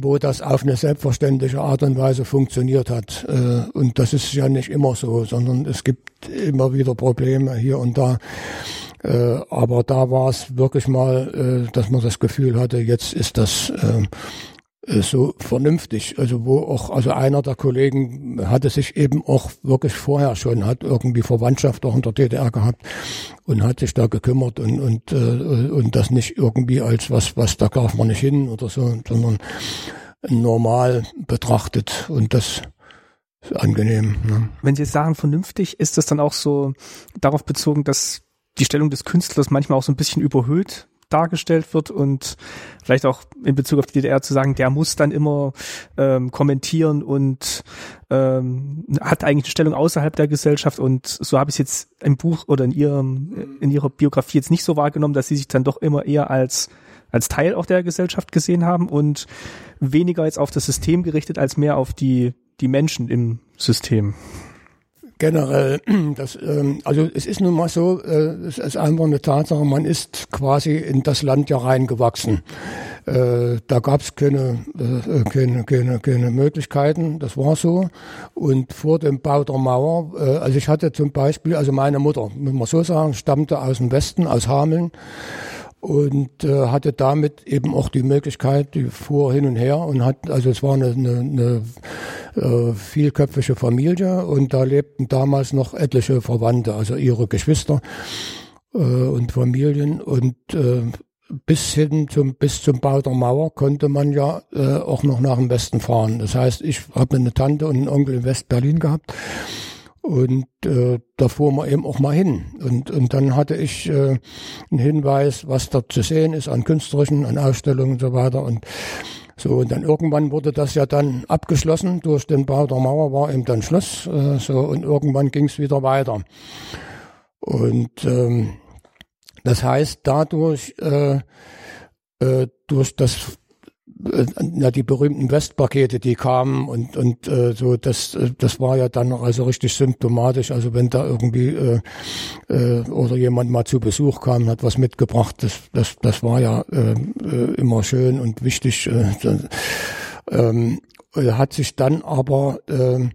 wo das auf eine selbstverständliche Art und Weise funktioniert hat. Äh, und das ist ja nicht immer so, sondern es gibt immer wieder Probleme hier und da. Äh, aber da war es wirklich mal, äh, dass man das Gefühl hatte, jetzt ist das äh, so vernünftig. Also wo auch, also einer der Kollegen hatte sich eben auch wirklich vorher schon, hat irgendwie Verwandtschaft auch in der DDR gehabt und hat sich da gekümmert und, und, äh, und das nicht irgendwie als was, was da darf man nicht hin oder so, sondern normal betrachtet und das ist angenehm. Ne? Wenn Sie jetzt sagen vernünftig, ist das dann auch so darauf bezogen, dass die Stellung des Künstlers manchmal auch so ein bisschen überhöht dargestellt wird und vielleicht auch in Bezug auf die DDR zu sagen, der muss dann immer ähm, kommentieren und ähm, hat eigentlich eine Stellung außerhalb der Gesellschaft und so habe ich es jetzt im Buch oder in ihrem in ihrer Biografie jetzt nicht so wahrgenommen, dass sie sich dann doch immer eher als als Teil auch der Gesellschaft gesehen haben und weniger jetzt auf das System gerichtet als mehr auf die die Menschen im System generell, das, ähm, also es ist nun mal so, äh, es ist einfach eine Tatsache, man ist quasi in das Land ja reingewachsen. Äh, da gab es keine, äh, keine, keine, keine Möglichkeiten, das war so. Und vor dem Bau der Mauer, äh, also ich hatte zum Beispiel, also meine Mutter, muss man so sagen, stammte aus dem Westen, aus Hameln und äh, hatte damit eben auch die Möglichkeit, die fuhr hin und her und hat, also es war eine, eine, eine äh, vielköpfige Familie und da lebten damals noch etliche Verwandte, also ihre Geschwister äh, und Familien und äh, bis hin zum bis zum Bau der Mauer konnte man ja äh, auch noch nach dem Westen fahren. Das heißt, ich habe eine Tante und einen Onkel in West-Berlin gehabt und äh, da fuhr man eben auch mal hin. Und, und dann hatte ich äh, einen Hinweis, was dort zu sehen ist an künstlerischen, an Ausstellungen und so weiter. Und so, und dann irgendwann wurde das ja dann abgeschlossen. Durch den Bau der Mauer war eben dann Schluss. Äh, so, und irgendwann ging es wieder weiter. Und ähm, Das heißt, dadurch, äh, äh, durch das na, die berühmten Westpakete, die kamen und und äh, so, das äh, das war ja dann also richtig symptomatisch. Also wenn da irgendwie äh, äh, oder jemand mal zu Besuch kam, hat was mitgebracht, das das das war ja äh, äh, immer schön und wichtig. Äh, ähm, hat sich dann aber äh,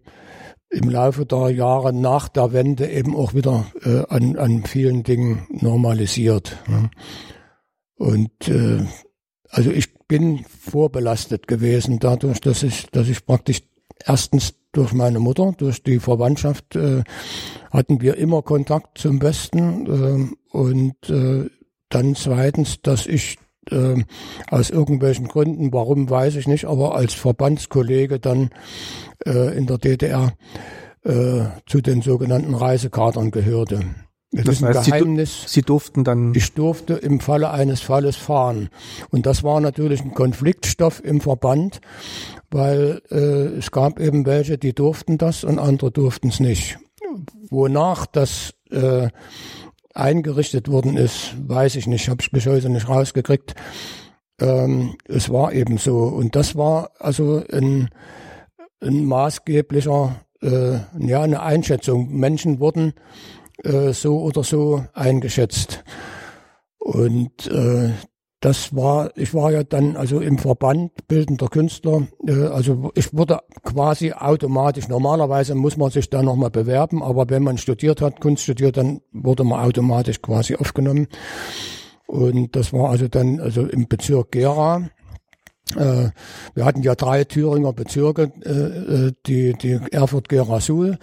im Laufe der Jahre nach der Wende eben auch wieder äh, an, an vielen Dingen normalisiert. Ne? Und äh, also ich bin vorbelastet gewesen dadurch, dass ich, dass ich praktisch erstens durch meine Mutter, durch die Verwandtschaft äh, hatten wir immer Kontakt zum Westen äh, und äh, dann zweitens, dass ich äh, aus irgendwelchen Gründen, warum weiß ich nicht, aber als Verbandskollege dann äh, in der DDR äh, zu den sogenannten Reisekadern gehörte. Das, das ist ein heißt, Geheimnis. Sie, Sie, durften dann. Ich durfte im Falle eines Falles fahren. Und das war natürlich ein Konfliktstoff im Verband, weil äh, es gab eben welche, die durften das und andere durften es nicht. Wonach das äh, eingerichtet worden ist, weiß ich nicht, habe ich bis heute nicht rausgekriegt. Ähm, es war eben so. Und das war also ein, ein maßgeblicher, äh, ja, eine Einschätzung. Menschen wurden äh, so oder so eingeschätzt. Und äh, das war, ich war ja dann also im Verband bildender Künstler, äh, also ich wurde quasi automatisch, normalerweise muss man sich da nochmal bewerben, aber wenn man studiert hat, Kunst studiert, dann wurde man automatisch quasi aufgenommen. Und das war also dann also im Bezirk Gera. Äh, wir hatten ja drei Thüringer Bezirke, äh, äh, die, die Erfurt-Gera-Suhl,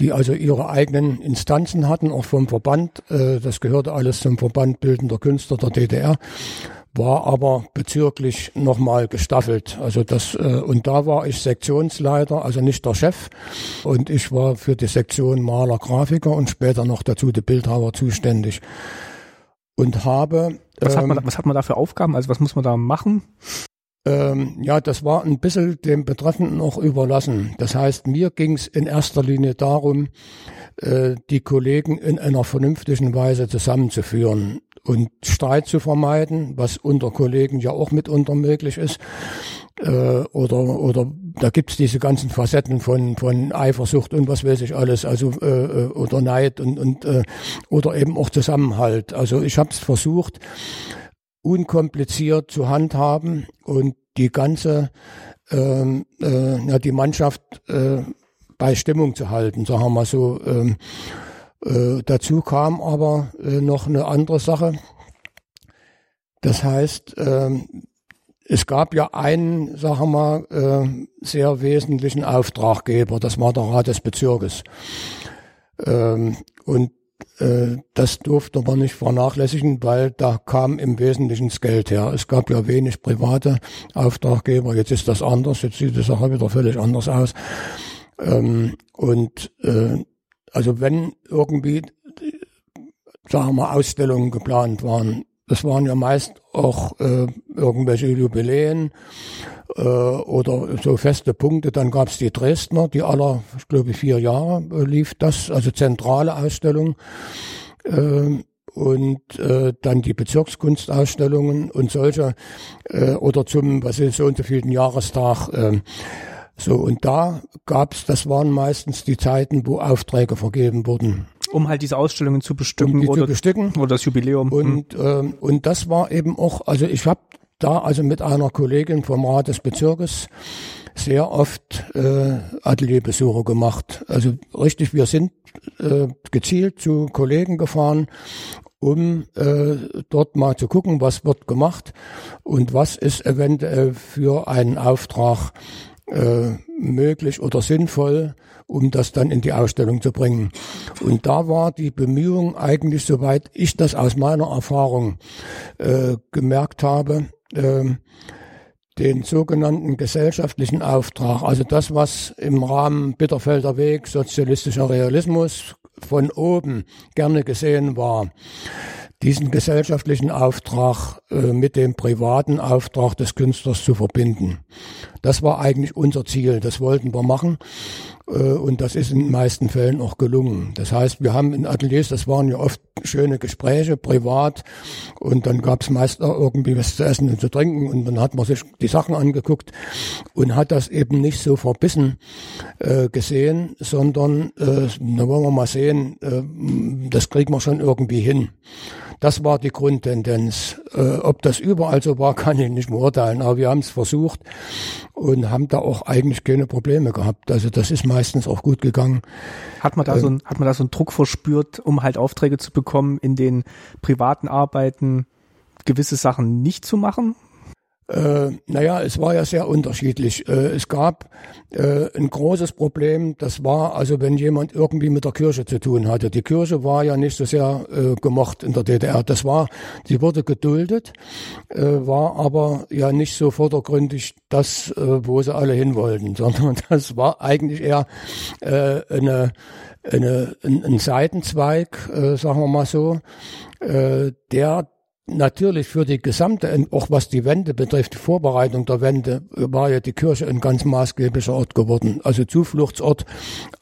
die also ihre eigenen Instanzen hatten, auch vom Verband. Das gehörte alles zum Verband Bildender Künstler der DDR war aber bezirklich nochmal gestaffelt. Also das und da war ich Sektionsleiter, also nicht der Chef. Und ich war für die Sektion Maler, Grafiker und später noch dazu die Bildhauer zuständig. Und habe. Was, ähm, hat man, was hat man da für Aufgaben? Also was muss man da machen? Ähm, ja, das war ein bisschen dem Betreffenden auch überlassen. Das heißt, mir ging es in erster Linie darum, äh, die Kollegen in einer vernünftigen Weise zusammenzuführen und Streit zu vermeiden, was unter Kollegen ja auch mitunter möglich ist. Äh, oder oder da gibt's diese ganzen Facetten von von Eifersucht und was weiß ich alles, also äh, äh oder Neid und und äh, oder eben auch Zusammenhalt. Also ich habe es versucht unkompliziert zu handhaben und die ganze, ähm, äh, ja, die Mannschaft äh, bei Stimmung zu halten, sagen wir so. Ähm, äh, dazu kam aber äh, noch eine andere Sache. Das heißt, ähm, es gab ja einen, sagen wir mal, äh, sehr wesentlichen Auftraggeber, das war der Rat des Bezirkes. Ähm, und das durfte man nicht vernachlässigen, weil da kam im Wesentlichen das Geld her. Es gab ja wenig private Auftraggeber. Jetzt ist das anders. Jetzt sieht die Sache wieder völlig anders aus. Ähm, und äh, also wenn irgendwie, sagen wir, Ausstellungen geplant waren, das waren ja meist auch äh, irgendwelche Jubiläen äh, oder so feste Punkte. Dann gab es die Dresdner, die aller, ich glaube, vier Jahre äh, lief das, also zentrale Ausstellung. Äh, und äh, dann die Bezirkskunstausstellungen und solche äh, oder zum was ist so und so vielen Jahrestag äh, so und da gab's das waren meistens die Zeiten wo Aufträge vergeben wurden um halt diese Ausstellungen zu bestücken um die oder, zu bestücken. oder das Jubiläum. Und, ähm, und das war eben auch, also ich habe da also mit einer Kollegin vom Rat des Bezirkes sehr oft äh, Atelierbesuche gemacht. Also richtig, wir sind äh, gezielt zu Kollegen gefahren, um äh, dort mal zu gucken, was wird gemacht und was ist eventuell für einen Auftrag äh, möglich oder sinnvoll, um das dann in die Ausstellung zu bringen. Und da war die Bemühung eigentlich, soweit ich das aus meiner Erfahrung äh, gemerkt habe, äh, den sogenannten gesellschaftlichen Auftrag, also das, was im Rahmen Bitterfelder Weg, sozialistischer Realismus von oben gerne gesehen war, diesen gesellschaftlichen Auftrag äh, mit dem privaten Auftrag des Künstlers zu verbinden. Das war eigentlich unser Ziel, das wollten wir machen. Äh, und das ist in den meisten Fällen auch gelungen. Das heißt, wir haben in Ateliers, das waren ja oft schöne Gespräche, privat. Und dann gab es meist auch irgendwie was zu essen und zu trinken. Und dann hat man sich die Sachen angeguckt und hat das eben nicht so verbissen äh, gesehen, sondern äh, da wollen wir mal sehen, äh, das kriegen wir schon irgendwie hin. Das war die Grundtendenz. Äh, ob das überall so war, kann ich nicht beurteilen, aber wir haben es versucht und haben da auch eigentlich keine Probleme gehabt. Also das ist meistens auch gut gegangen. Hat man da äh, so ein, hat man da so einen Druck verspürt, um halt Aufträge zu bekommen, in den privaten Arbeiten gewisse Sachen nicht zu machen? Äh, naja, es war ja sehr unterschiedlich. Äh, es gab äh, ein großes Problem, das war also, wenn jemand irgendwie mit der Kirche zu tun hatte. Die Kirche war ja nicht so sehr äh, gemocht in der DDR. Das war, sie wurde geduldet, äh, war aber ja nicht so vordergründig das, äh, wo sie alle hin wollten, sondern das war eigentlich eher äh, eine, eine, ein, ein Seitenzweig, äh, sagen wir mal so, äh, der Natürlich für die gesamte, auch was die Wende betrifft, die Vorbereitung der Wende, war ja die Kirche ein ganz maßgeblicher Ort geworden. Also Zufluchtsort,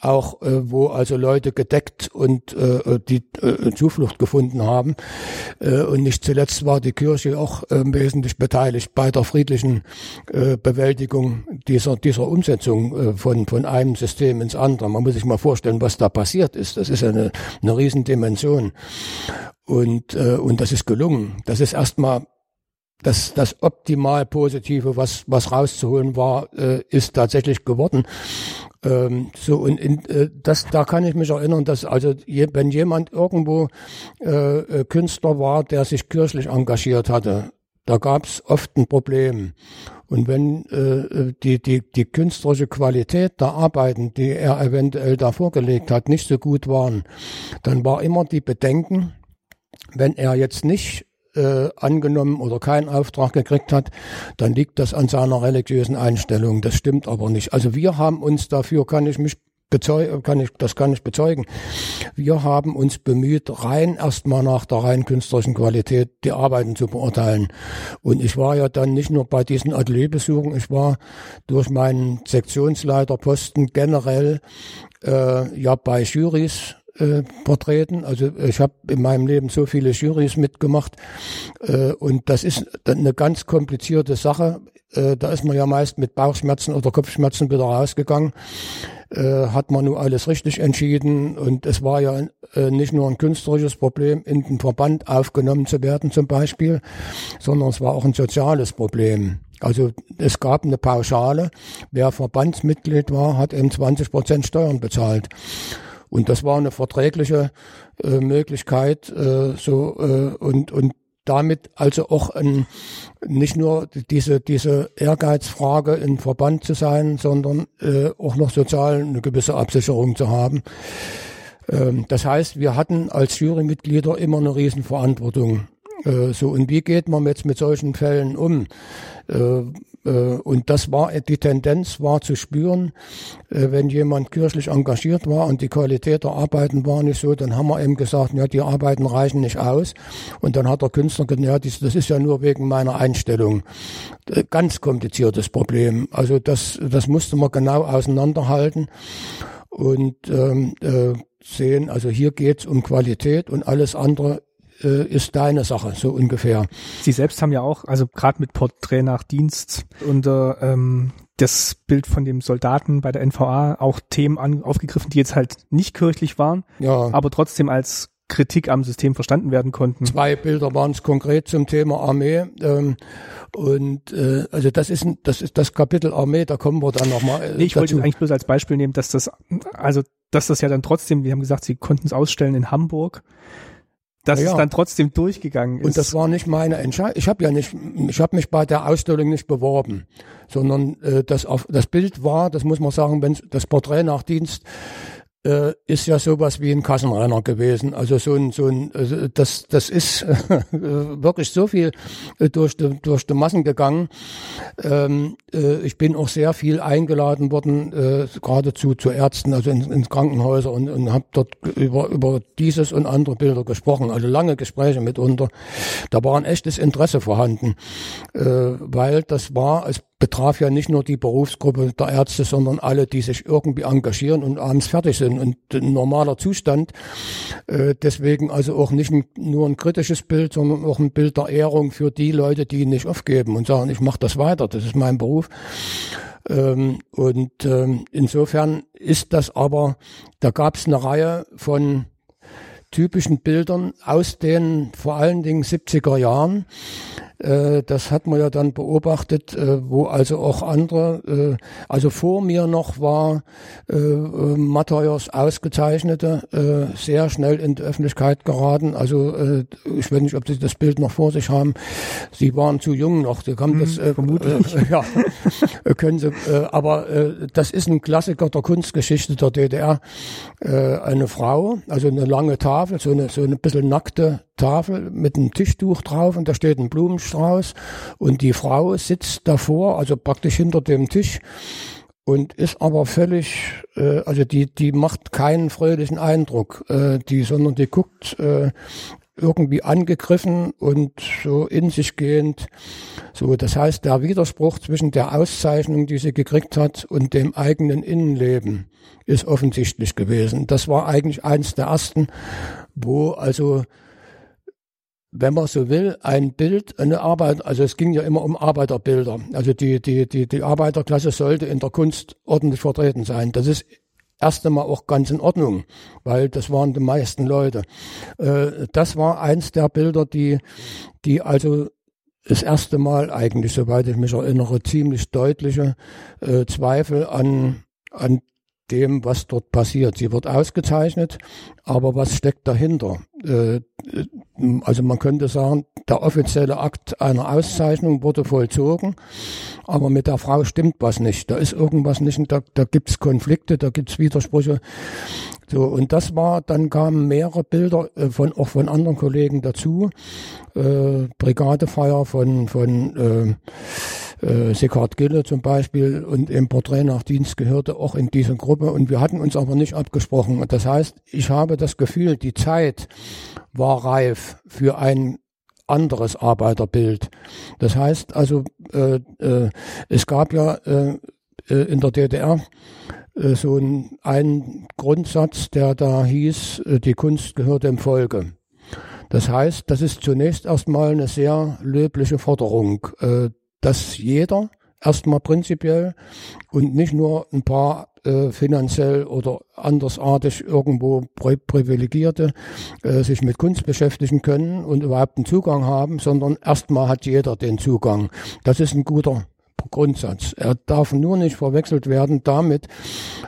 auch äh, wo also Leute gedeckt und äh, die äh, Zuflucht gefunden haben. Äh, und nicht zuletzt war die Kirche auch äh, wesentlich beteiligt bei der friedlichen äh, Bewältigung dieser, dieser Umsetzung äh, von, von einem System ins andere. Man muss sich mal vorstellen, was da passiert ist. Das ist eine, eine Riesendimension. Und, äh, und das ist gelungen. Das ist erstmal das, das optimal Positive, was, was rauszuholen war, äh, ist tatsächlich geworden. Ähm, so und in, äh, das, da kann ich mich erinnern, dass also je, wenn jemand irgendwo äh, äh Künstler war, der sich kirchlich engagiert hatte, da gab es oft ein Problem. Und wenn äh, die, die, die künstlerische Qualität der Arbeiten, die er eventuell da vorgelegt hat, nicht so gut waren, dann war immer die Bedenken, wenn er jetzt nicht äh, angenommen oder keinen Auftrag gekriegt hat, dann liegt das an seiner religiösen Einstellung. Das stimmt aber nicht. Also wir haben uns dafür, kann ich mich bezeugen, kann ich, das kann ich bezeugen. Wir haben uns bemüht, rein erstmal nach der rein künstlerischen Qualität die Arbeiten zu beurteilen. Und ich war ja dann nicht nur bei diesen Atelierbesuchen, ich war durch meinen Sektionsleiterposten generell äh, ja bei Jurys äh, vertreten. Also ich habe in meinem Leben so viele Jurys mitgemacht äh, und das ist eine ganz komplizierte Sache. Äh, da ist man ja meist mit Bauchschmerzen oder Kopfschmerzen wieder rausgegangen. Äh, hat man nur alles richtig entschieden und es war ja äh, nicht nur ein künstlerisches Problem, in den Verband aufgenommen zu werden zum Beispiel, sondern es war auch ein soziales Problem. Also es gab eine Pauschale. Wer Verbandsmitglied war, hat eben 20 Prozent Steuern bezahlt. Und das war eine verträgliche äh, Möglichkeit, äh, so äh, und und damit also auch ein, nicht nur diese diese Ehrgeizfrage im Verband zu sein, sondern äh, auch noch sozial eine gewisse Absicherung zu haben. Ähm, das heißt, wir hatten als Jurymitglieder immer eine Riesenverantwortung. Äh, so und wie geht man jetzt mit solchen Fällen um? Äh, äh, und das war, die Tendenz war zu spüren, äh, wenn jemand kirchlich engagiert war und die Qualität der Arbeiten war nicht so, dann haben wir eben gesagt, ja, die Arbeiten reichen nicht aus. Und dann hat der Künstler gesagt, ja, das ist ja nur wegen meiner Einstellung. Äh, ganz kompliziertes Problem. Also das, das musste man genau auseinanderhalten und ähm, äh, sehen, also hier geht's um Qualität und alles andere äh, ist deine Sache, so ungefähr. Sie selbst haben ja auch, also gerade mit Porträt nach Dienst und äh, ähm, das Bild von dem Soldaten bei der NVA auch Themen an, aufgegriffen, die jetzt halt nicht kirchlich waren, ja. aber trotzdem als Kritik am System verstanden werden konnten. Zwei Bilder waren es konkret zum Thema Armee. Ähm, und äh, also das ist das ist das Kapitel Armee, da kommen wir dann nochmal. Äh, nee, ich dazu. wollte eigentlich bloß als Beispiel nehmen, dass das, also dass das ja dann trotzdem, wir haben gesagt, sie konnten es ausstellen in Hamburg dass ja. es dann trotzdem durchgegangen ist. Und das war nicht meine Entscheidung. Ich habe ja nicht, ich habe mich bei der Ausstellung nicht beworben, sondern äh, das auf das Bild war, das muss man sagen, wenn das Porträt nach Dienst äh, ist ja sowas wie ein Kassenrenner gewesen. Also so ein, so ein, also das, das ist äh, wirklich so viel äh, durch die, durch die Massen gegangen. Ähm, äh, ich bin auch sehr viel eingeladen worden, äh, geradezu zu Ärzten, also in, in Krankenhäuser und, und habe dort über, über dieses und andere Bilder gesprochen. Also lange Gespräche mitunter. Da war ein echtes Interesse vorhanden, äh, weil das war, als betraf ja nicht nur die Berufsgruppe der Ärzte, sondern alle, die sich irgendwie engagieren und abends fertig sind. Und ein normaler Zustand, äh, deswegen also auch nicht nur ein kritisches Bild, sondern auch ein Bild der Ehrung für die Leute, die nicht aufgeben und sagen, ich mache das weiter, das ist mein Beruf. Ähm, und ähm, insofern ist das aber, da gab es eine Reihe von typischen Bildern aus den vor allen Dingen 70er Jahren, das hat man ja dann beobachtet, äh, wo also auch andere, äh, also vor mir noch war äh, äh Matthäus ausgezeichnete, äh, sehr schnell in die Öffentlichkeit geraten. Also äh, ich weiß nicht, ob Sie das Bild noch vor sich haben. Sie waren zu jung noch. Sie haben hm, das äh, vermutlich. Äh, ja, können Sie. Äh, aber äh, das ist ein Klassiker der Kunstgeschichte der DDR. Äh, eine Frau, also eine lange Tafel, so eine so eine bisschen nackte Tafel mit einem Tischtuch drauf und da steht ein Blumenstrauß und die Frau sitzt davor, also praktisch hinter dem Tisch und ist aber völlig, äh, also die die macht keinen fröhlichen Eindruck, äh, die, sondern die guckt äh, irgendwie angegriffen und so in sich gehend. So, das heißt, der Widerspruch zwischen der Auszeichnung, die sie gekriegt hat, und dem eigenen Innenleben ist offensichtlich gewesen. Das war eigentlich eins der ersten, wo also wenn man so will, ein Bild, eine Arbeit, also es ging ja immer um Arbeiterbilder. Also die, die, die, die Arbeiterklasse sollte in der Kunst ordentlich vertreten sein. Das ist erst einmal auch ganz in Ordnung, weil das waren die meisten Leute. Äh, das war eins der Bilder, die, die also das erste Mal eigentlich, soweit ich mich erinnere, ziemlich deutliche äh, Zweifel an, an dem, was dort passiert. Sie wird ausgezeichnet, aber was steckt dahinter? Äh, also man könnte sagen, der offizielle Akt einer Auszeichnung wurde vollzogen, aber mit der Frau stimmt was nicht. Da ist irgendwas nicht, da, da gibt es Konflikte, da gibt es Widersprüche. So, und das war, dann kamen mehrere Bilder äh, von, auch von anderen Kollegen dazu. Äh, Brigadefeier von, von äh, äh, Sickard Gille zum Beispiel und im Porträt nach Dienst gehörte auch in diese Gruppe und wir hatten uns aber nicht abgesprochen. Das heißt, ich habe das Gefühl, die Zeit war reif für ein anderes Arbeiterbild. Das heißt also, äh, äh, es gab ja äh, äh in der DDR äh, so ein, Grundsatz, der da hieß, äh, die Kunst gehört dem Volke. Das heißt, das ist zunächst erstmal eine sehr löbliche Forderung, dass jeder erstmal prinzipiell und nicht nur ein paar äh, finanziell oder andersartig irgendwo Privilegierte äh, sich mit Kunst beschäftigen können und überhaupt einen Zugang haben, sondern erstmal hat jeder den Zugang. Das ist ein guter Grundsatz. Er darf nur nicht verwechselt werden damit,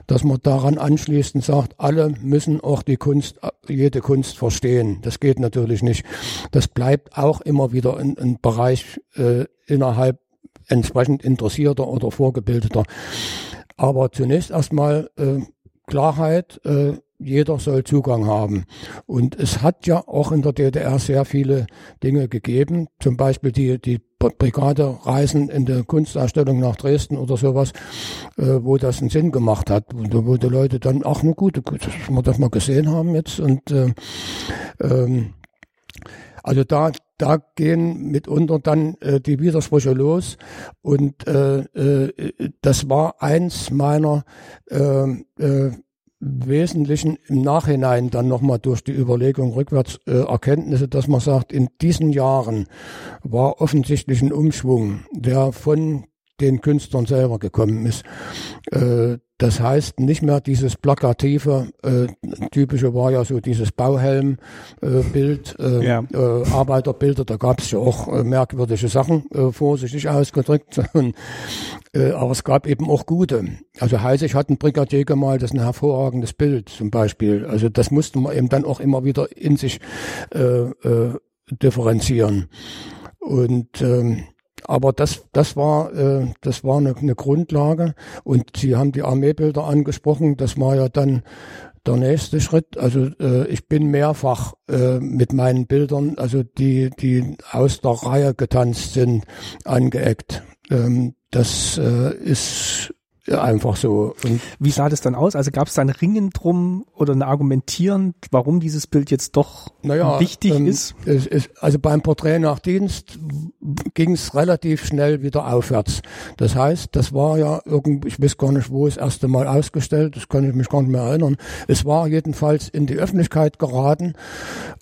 dass man daran anschließend sagt, alle müssen auch die Kunst, jede Kunst verstehen. Das geht natürlich nicht. Das bleibt auch immer wieder ein, ein Bereich äh, innerhalb entsprechend interessierter oder vorgebildeter. Aber zunächst erstmal äh, Klarheit, äh, jeder soll Zugang haben. Und es hat ja auch in der DDR sehr viele Dinge gegeben, zum Beispiel die, die Brigadereisen in der Kunstausstellung nach Dresden oder sowas, äh, wo das einen Sinn gemacht hat, wo, wo die Leute dann, ach eine gute, dass wir das mal gesehen haben jetzt und äh, ähm, also da, da gehen mitunter dann äh, die Widersprüche los. Und äh, äh, das war eins meiner äh, äh, Wesentlichen im Nachhinein dann nochmal durch die Überlegung rückwärts äh, Erkenntnisse, dass man sagt, in diesen Jahren war offensichtlich ein Umschwung, der von den Künstlern selber gekommen ist. Äh, das heißt nicht mehr dieses plakative, äh, typische war ja so dieses Bauhelm-Bild, äh, äh, ja. äh, Arbeiterbilder, da gab es ja auch äh, merkwürdige Sachen, äh, vorsichtig ausgedrückt. Und, äh, aber es gab eben auch gute. Also Heisig hat ein Brigadier gemalt, das ist ein hervorragendes Bild zum Beispiel. Also das musste man eben dann auch immer wieder in sich äh, äh, differenzieren. Und ähm, aber das, das war, äh, das war eine, eine Grundlage. Und Sie haben die Armeebilder angesprochen. Das war ja dann der nächste Schritt. Also äh, ich bin mehrfach äh, mit meinen Bildern, also die, die aus der Reihe getanzt sind, angeeckt. Ähm, das äh, ist einfach so. Und Wie sah das dann aus? Also gab es da ein Ringen drum oder ein Argumentieren, warum dieses Bild jetzt doch naja, wichtig ähm, ist? Es, es, also beim Porträt nach Dienst ging es relativ schnell wieder aufwärts. Das heißt, das war ja irgendwie, ich weiß gar nicht, wo es das erste Mal ausgestellt, das kann ich mich gar nicht mehr erinnern. Es war jedenfalls in die Öffentlichkeit geraten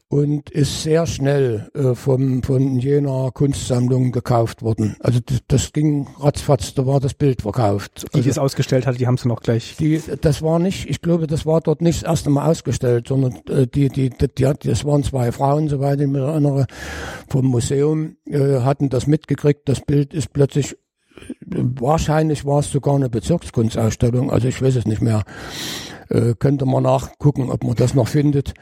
und ist sehr schnell äh, vom, von jener Kunstsammlung gekauft worden. Also das, das ging ratzfatz, da war das Bild verkauft. Die, also, es ausgestellt hatte, die haben sie noch gleich. Die, das war nicht, ich glaube, das war dort nicht das erste Mal ausgestellt, sondern äh, die, die, die, die, das waren zwei Frauen, soweit ich mich erinnere, vom Museum, äh, hatten das mitgekriegt. Das Bild ist plötzlich äh, Wahrscheinlich war es sogar eine Bezirkskunstausstellung, also ich weiß es nicht mehr. Äh, könnte man nachgucken, ob man das noch findet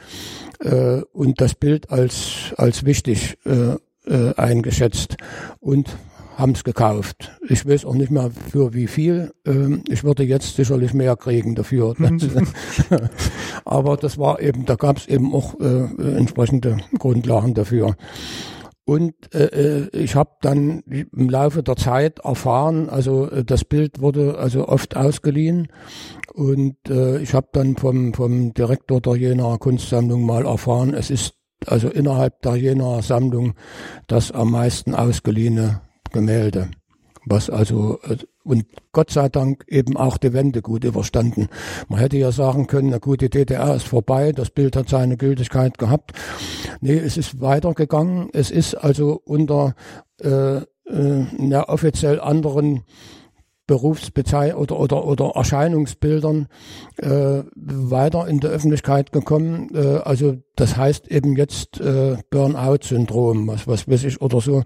äh, und das Bild als, als wichtig äh, äh, eingeschätzt und haben es gekauft. Ich weiß auch nicht mehr für wie viel. Ähm, ich würde jetzt sicherlich mehr kriegen dafür. Aber das war eben, da gab es eben auch äh, entsprechende Grundlagen dafür. Und äh, äh ich habe dann im Laufe der Zeit erfahren, also äh, das Bild wurde also oft ausgeliehen und äh, ich habe dann vom, vom Direktor der Jenaer Kunstsammlung mal erfahren, es ist also innerhalb der Jenaer Sammlung das am meisten ausgeliehene Gemälde. Was also, äh, und Gott sei Dank eben auch die Wende gut überstanden. Man hätte ja sagen können, na gut, die DDR ist vorbei, das Bild hat seine Gültigkeit gehabt. Nee, es ist weitergegangen. Es ist also unter äh, äh, einer offiziell anderen Berufsbezeichnung oder, oder, oder Erscheinungsbildern äh, weiter in der Öffentlichkeit gekommen. Äh, also das heißt eben jetzt äh, Burnout-Syndrom, was, was weiß ich oder so.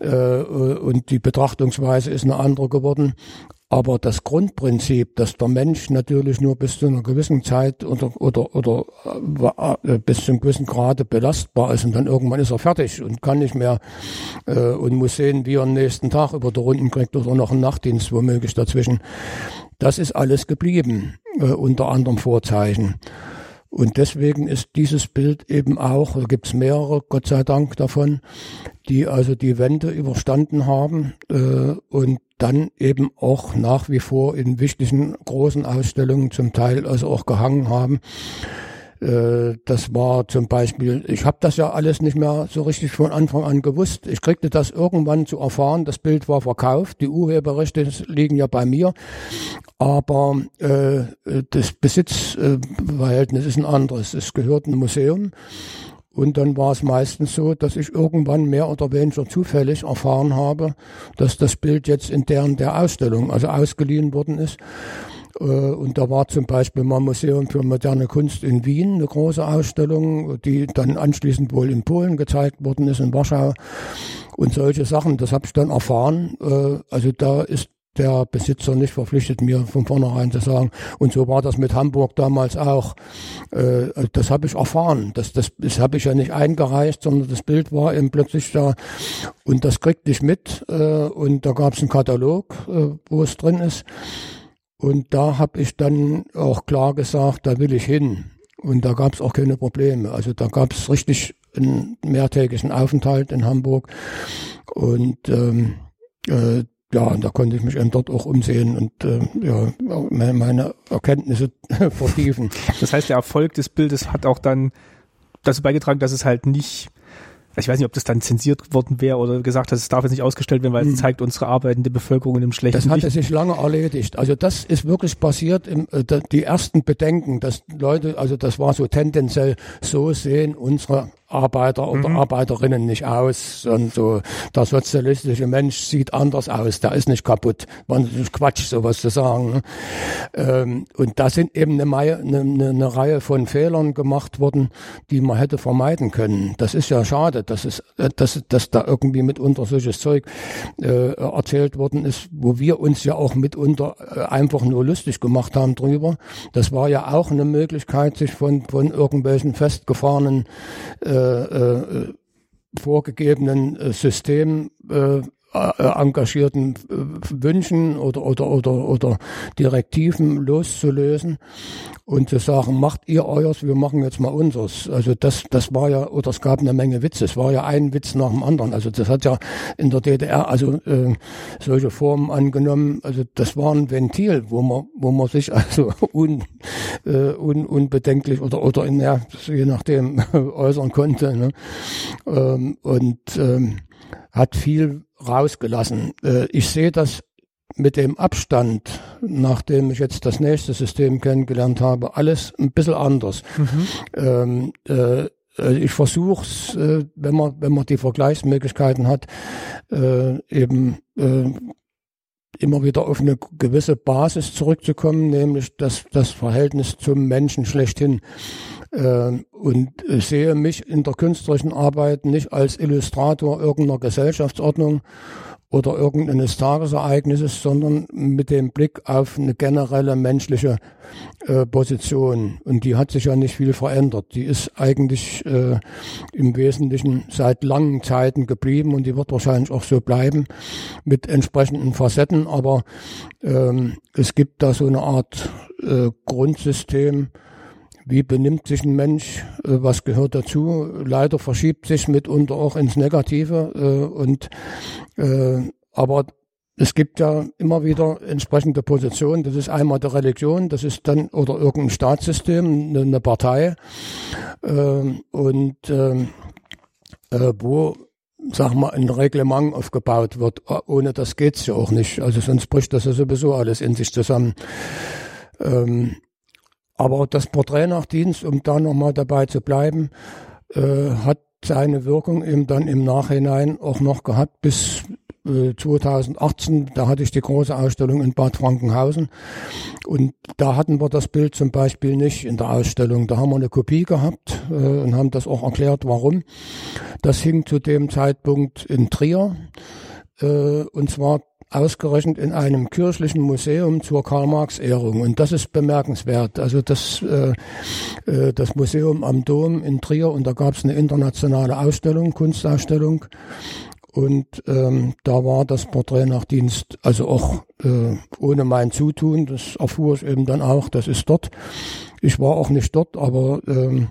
Äh, und die Betrachtungsweise ist eine andere geworden. Aber das Grundprinzip, dass der Mensch natürlich nur bis zu einer gewissen Zeit oder, oder, oder äh, bis zu einem gewissen Grade belastbar ist und dann irgendwann ist er fertig und kann nicht mehr äh, und muss sehen, wie er am nächsten Tag über die Runden kriegt oder noch einen Nachtdienst womöglich dazwischen. Das ist alles geblieben, äh, unter anderem Vorzeichen. Und deswegen ist dieses Bild eben auch, da gibt es mehrere, Gott sei Dank davon, die also die Wende überstanden haben äh, und dann eben auch nach wie vor in wichtigen großen Ausstellungen zum Teil also auch gehangen haben. Äh, das war zum Beispiel, ich habe das ja alles nicht mehr so richtig von Anfang an gewusst. Ich kriegte das irgendwann zu erfahren, das Bild war verkauft, die Urheberrechte liegen ja bei mir, aber äh, das Besitzverhältnis ist ein anderes. Es gehört ein Museum und dann war es meistens so, dass ich irgendwann mehr oder weniger zufällig erfahren habe, dass das Bild jetzt in deren der Ausstellung, also ausgeliehen worden ist. Äh, und da war zum Beispiel mal Museum für moderne Kunst in Wien, eine große Ausstellung, die dann anschließend wohl in Polen gezeigt worden ist, in Warschau. Und solche Sachen, das habe ich dann erfahren. Äh, also da ist der Besitzer nicht verpflichtet, mir von vornherein zu sagen. Und so war das mit Hamburg damals auch. Äh, das habe ich erfahren. Das, das, das habe ich ja nicht eingereicht, sondern das Bild war eben plötzlich da. Und das kriegte ich mit. Und da gab es einen Katalog, wo es drin ist. Und da habe ich dann auch klar gesagt, da will ich hin. Und da gab es auch keine Probleme. Also da gab es richtig einen mehrtägigen Aufenthalt in Hamburg. Und ähm, äh, ja, und da konnte ich mich eben dort auch umsehen und äh, ja, meine Erkenntnisse vertiefen. Das heißt, der Erfolg des Bildes hat auch dann dazu beigetragen, dass es halt nicht ich weiß nicht, ob das dann zensiert worden wäre oder gesagt hat, es darf jetzt nicht ausgestellt werden, weil es hm. zeigt unsere arbeitende Bevölkerung in einem schlechten Das hatte sich lange erledigt. Also das ist wirklich passiert, im, äh, die ersten Bedenken, dass Leute, also das war so tendenziell, so sehen unsere Arbeiter oder mhm. Arbeiterinnen nicht aus und so der sozialistische Mensch sieht anders aus, der ist nicht kaputt. Man ist Quatsch, sowas zu sagen. Ne? Ähm, und da sind eben eine, eine, eine, Reihe von Fehlern gemacht worden, die man hätte vermeiden können. Das ist ja schade, dass es, dass, dass da irgendwie mitunter solches Zeug äh, erzählt worden ist, wo wir uns ja auch mitunter äh, einfach nur lustig gemacht haben drüber. Das war ja auch eine Möglichkeit, sich von, von irgendwelchen festgefahrenen äh, äh, vorgegebenen äh, System äh, äh, engagierten äh, Wünschen oder, oder, oder, oder Direktiven loszulösen und zu sagen, macht ihr euers, wir machen jetzt mal unseres. Also das, das war ja, oder es gab eine Menge Witze. Es war ja ein Witz nach dem anderen. Also das hat ja in der DDR also äh, solche Formen angenommen. Also das war ein Ventil, wo man, wo man sich also un, äh, un, unbedenklich oder oder in, ja, je nachdem äußern konnte. Ne? Ähm, und ähm, hat viel rausgelassen. Äh, ich sehe das mit dem Abstand, nachdem ich jetzt das nächste System kennengelernt habe, alles ein bisschen anders. Mhm. Ähm, äh, äh ich versuche es, äh, wenn man wenn man die Vergleichsmöglichkeiten hat, äh, eben äh, immer wieder auf eine gewisse Basis zurückzukommen, nämlich das das Verhältnis zum Menschen schlechthin. Äh, und sehe mich in der künstlerischen Arbeit nicht als Illustrator irgendeiner Gesellschaftsordnung oder irgendeines Tagesereignisses, sondern mit dem Blick auf eine generelle menschliche äh, Position. Und die hat sich ja nicht viel verändert. Die ist eigentlich äh, im Wesentlichen seit langen Zeiten geblieben und die wird wahrscheinlich auch so bleiben mit entsprechenden Facetten. Aber ähm, es gibt da so eine Art äh, Grundsystem, wie benimmt sich ein Mensch, äh, was gehört dazu. Leider verschiebt sich mitunter auch ins Negative äh, und äh, aber es gibt ja immer wieder entsprechende Positionen. Das ist einmal der Religion, das ist dann oder irgendein Staatssystem, eine, eine Partei und wo sag mal, ein Reglement aufgebaut wird. Ohne das geht's ja auch nicht. Also sonst bricht das ja sowieso alles in sich zusammen. Ähm, aber das Porträt nach Dienst, um da nochmal dabei zu bleiben, äh, hat seine Wirkung eben dann im Nachhinein auch noch gehabt bis äh, 2018. Da hatte ich die große Ausstellung in Bad Frankenhausen und da hatten wir das Bild zum Beispiel nicht in der Ausstellung. Da haben wir eine Kopie gehabt äh, und haben das auch erklärt, warum. Das hing zu dem Zeitpunkt in Trier äh, und zwar ausgerechnet in einem kirchlichen Museum zur Karl-Marx-Ehrung. Und das ist bemerkenswert. Also das, äh, äh, das Museum am Dom in Trier, und da gab es eine internationale Ausstellung, Kunstausstellung. Und ähm, da war das Porträt nach Dienst, also auch äh, ohne mein Zutun, das erfuhr ich eben dann auch, das ist dort. Ich war auch nicht dort, aber ähm,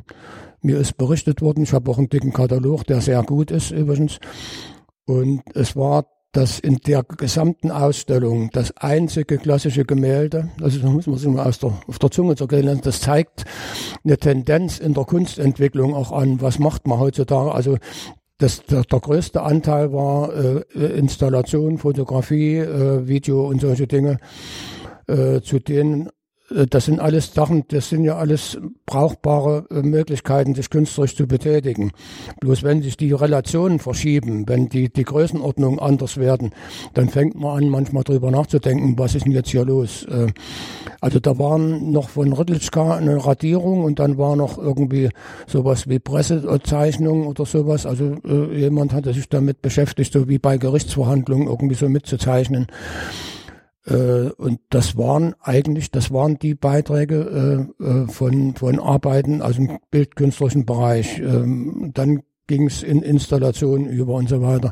mir ist berichtet worden, ich habe auch einen dicken Katalog, der sehr gut ist übrigens. Und es war dass in der gesamten Ausstellung das einzige klassische Gemälde, also da muss man sich mal aus der, auf der Zunge zergehen lassen, das zeigt eine Tendenz in der Kunstentwicklung auch an, was macht man heutzutage. Also das, der, der größte Anteil war äh, Installation, Fotografie, äh, Video und solche Dinge, äh, zu denen das sind alles Sachen, das sind ja alles brauchbare äh, Möglichkeiten, sich künstlerisch zu betätigen. Bloß wenn sich die Relationen verschieben, wenn die, die Größenordnungen anders werden, dann fängt man an, manchmal drüber nachzudenken, was ist denn jetzt hier los? Äh, also da waren noch von Rüttelschka eine Radierung und dann war noch irgendwie sowas wie Pressezeichnung oder sowas. Also jemand hatte sich damit beschäftigt, so wie bei Gerichtsverhandlungen irgendwie so mitzuzeichnen. Äh, und das waren eigentlich, das waren die Beiträge äh, äh, von, von Arbeiten aus dem bildkünstlerischen Bereich. Ähm, dann ging es in Installationen über und so weiter.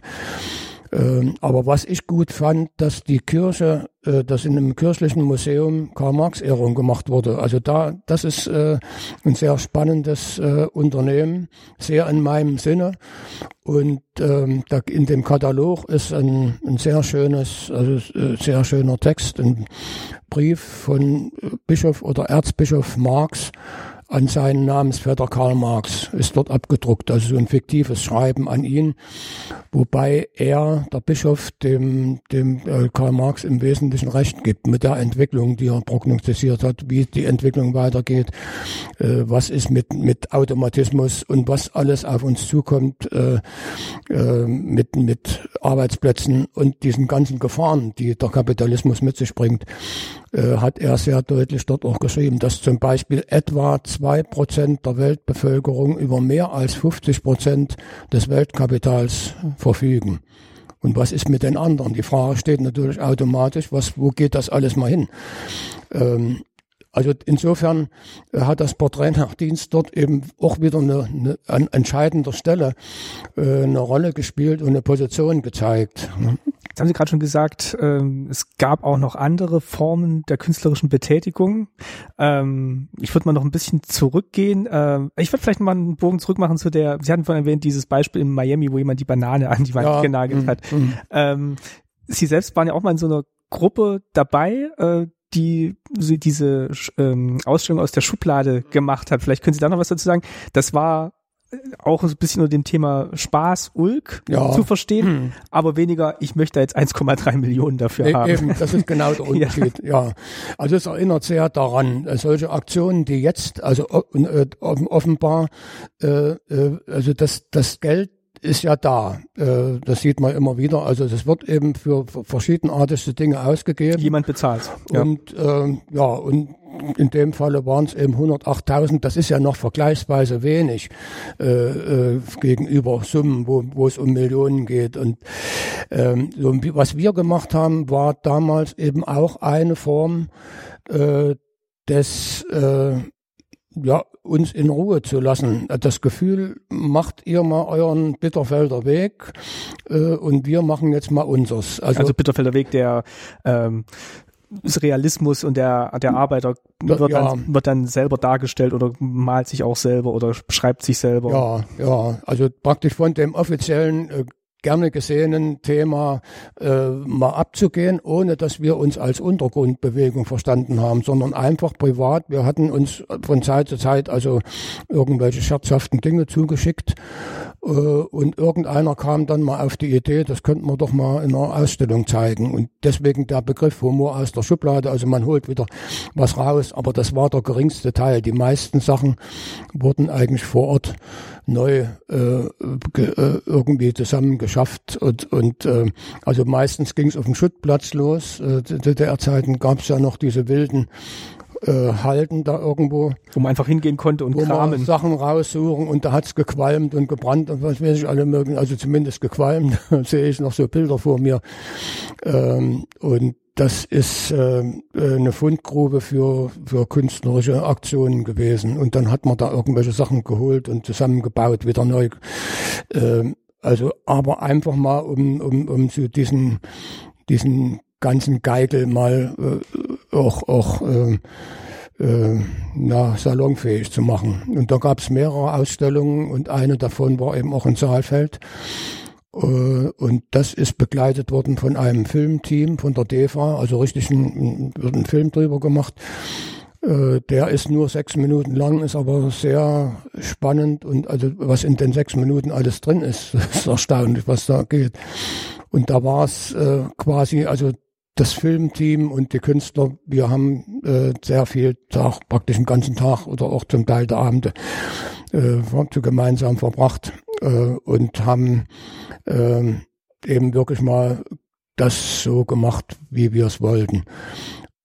Ähm, aber was ich gut fand, dass die Kirche, äh, dass in einem kirchlichen Museum Karl-Marx-Ehrung gemacht wurde. Also da, das ist äh, ein sehr spannendes äh, Unternehmen, sehr in meinem Sinne. Und ähm, da in dem Katalog ist ein, ein sehr schönes, also äh, sehr schöner Text, ein Brief von Bischof oder Erzbischof Marx an seinen Namensvetter Karl Marx ist dort abgedruckt, also so ein fiktives Schreiben an ihn, wobei er, der Bischof, dem, dem äh, Karl Marx im Wesentlichen Recht gibt mit der Entwicklung, die er prognostiziert hat, wie die Entwicklung weitergeht, äh, was ist mit, mit Automatismus und was alles auf uns zukommt äh, äh, mit, mit Arbeitsplätzen und diesen ganzen Gefahren, die der Kapitalismus mit sich bringt, äh, hat er sehr deutlich dort auch geschrieben, dass zum Beispiel etwa zwei Prozent der Weltbevölkerung über mehr als 50 Prozent des Weltkapitals verfügen. Und was ist mit den anderen? Die Frage steht natürlich automatisch, was, wo geht das alles mal hin? Ähm, also insofern äh, hat das Porträt nach Dienst dort eben auch wieder eine, eine an entscheidender Stelle äh, eine Rolle gespielt und eine Position gezeigt. Ne? Haben Sie gerade schon gesagt, ähm, es gab auch noch andere Formen der künstlerischen Betätigung. Ähm, ich würde mal noch ein bisschen zurückgehen. Ähm, ich würde vielleicht mal einen Bogen zurückmachen zu der, Sie hatten vorhin erwähnt, dieses Beispiel in Miami, wo jemand die Banane an die Wand ja, genagelt mm, hat. Mm. Ähm, Sie selbst waren ja auch mal in so einer Gruppe dabei, äh, die diese ähm, Ausstellung aus der Schublade gemacht hat. Vielleicht können Sie da noch was dazu sagen. Das war auch ein bisschen unter dem Thema Spaß, Ulk ja. zu verstehen, hm. aber weniger, ich möchte jetzt 1,3 Millionen dafür e haben. Eben, das ist genau der Unterschied, ja. ja. Also es erinnert sehr daran, äh, solche Aktionen, die jetzt, also äh, offenbar, äh, äh, also das, das Geld ist ja da. Äh, das sieht man immer wieder. Also das wird eben für verschiedenartigste Dinge ausgegeben. Jemand bezahlt. Ja. Und äh, ja, und in dem Falle waren es eben 108.000. Das ist ja noch vergleichsweise wenig äh, äh, gegenüber Summen, wo, wo es um Millionen geht. Und ähm, so, was wir gemacht haben, war damals eben auch eine Form äh, des äh, ja, uns in Ruhe zu lassen. Das Gefühl, macht ihr mal euren Bitterfelder Weg äh, und wir machen jetzt mal unseres. Also, also Bitterfelder Weg, der ähm, Realismus und der, der Arbeiter wird, ja. dann, wird dann selber dargestellt oder malt sich auch selber oder schreibt sich selber. Ja, ja, also praktisch von dem offiziellen äh, gerne gesehenen Thema äh, mal abzugehen, ohne dass wir uns als Untergrundbewegung verstanden haben, sondern einfach privat. Wir hatten uns von Zeit zu Zeit also irgendwelche scherzhaften Dinge zugeschickt und irgendeiner kam dann mal auf die Idee, das könnten wir doch mal in einer Ausstellung zeigen. Und deswegen der Begriff Humor aus der Schublade, also man holt wieder was raus, aber das war der geringste Teil. Die meisten Sachen wurden eigentlich vor Ort neu äh, äh, irgendwie zusammengeschafft und, und äh, also meistens ging es auf dem Schuttplatz los. Äh, DDR-Zeiten gab es ja noch diese wilden äh, Halten da irgendwo. Wo man einfach hingehen konnte und wo kramen. Man Sachen raussuchen und da hat's gequalmt und gebrannt und was weiß ich alle mögen, also zumindest gequalmt, sehe ich noch so Bilder vor mir. Ähm, und das ist äh, eine Fundgrube für, für künstlerische Aktionen gewesen. Und dann hat man da irgendwelche Sachen geholt und zusammengebaut, wieder neu. Äh, also, aber einfach mal, um, um, um so diesen, diesen ganzen Geigel mal äh, auch, auch äh, äh, na, salonfähig zu machen. Und da gab es mehrere Ausstellungen und eine davon war eben auch in Saalfeld. Äh, und das ist begleitet worden von einem Filmteam von der DEFA, also richtig ein, wird ein Film drüber gemacht. Äh, der ist nur sechs Minuten lang, ist aber sehr spannend und also was in den sechs Minuten alles drin ist, ist erstaunlich, was da geht. Und da war es äh, quasi, also das Filmteam und die Künstler, wir haben äh, sehr viel Tag, praktisch den ganzen Tag oder auch zum Teil der Abende äh, gemeinsam verbracht äh, und haben äh, eben wirklich mal das so gemacht, wie wir es wollten.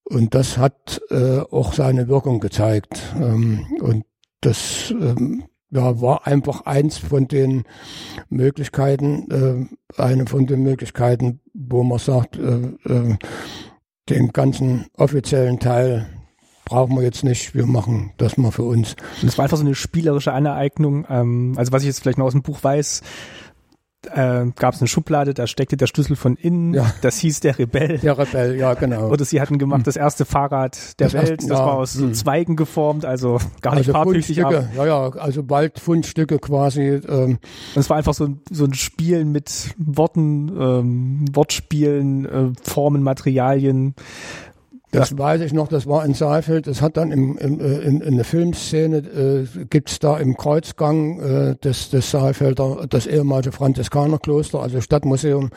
Und das hat äh, auch seine Wirkung gezeigt. Ähm, und das ähm, ja, war einfach eins von den Möglichkeiten, äh, eine von den Möglichkeiten, wo man sagt, äh, äh, den ganzen offiziellen Teil brauchen wir jetzt nicht, wir machen das mal für uns. Das war einfach so eine spielerische Aneignung. Ähm, also was ich jetzt vielleicht noch aus dem Buch weiß, äh, gab es eine Schublade, da steckte der Schlüssel von innen, ja. das hieß der Rebell. Der Rebell, ja, genau. Oder sie hatten gemacht, hm. das erste Fahrrad der das Welt, erste, das ja, war aus hm. Zweigen geformt, also gar nicht also farbtüchtig. Ja, ja, also bald Fundstücke quasi. Ähm. Es war einfach so ein, so ein Spielen mit Worten, ähm, Wortspielen, äh, Formen, Materialien. Das ja. weiß ich noch, das war in Saalfeld. Das hat dann im, im, äh, in, in der Filmszene, äh, gibt's da im Kreuzgang äh, des, des Saalfelder das ehemalige Franziskanerkloster, also Stadtmuseum.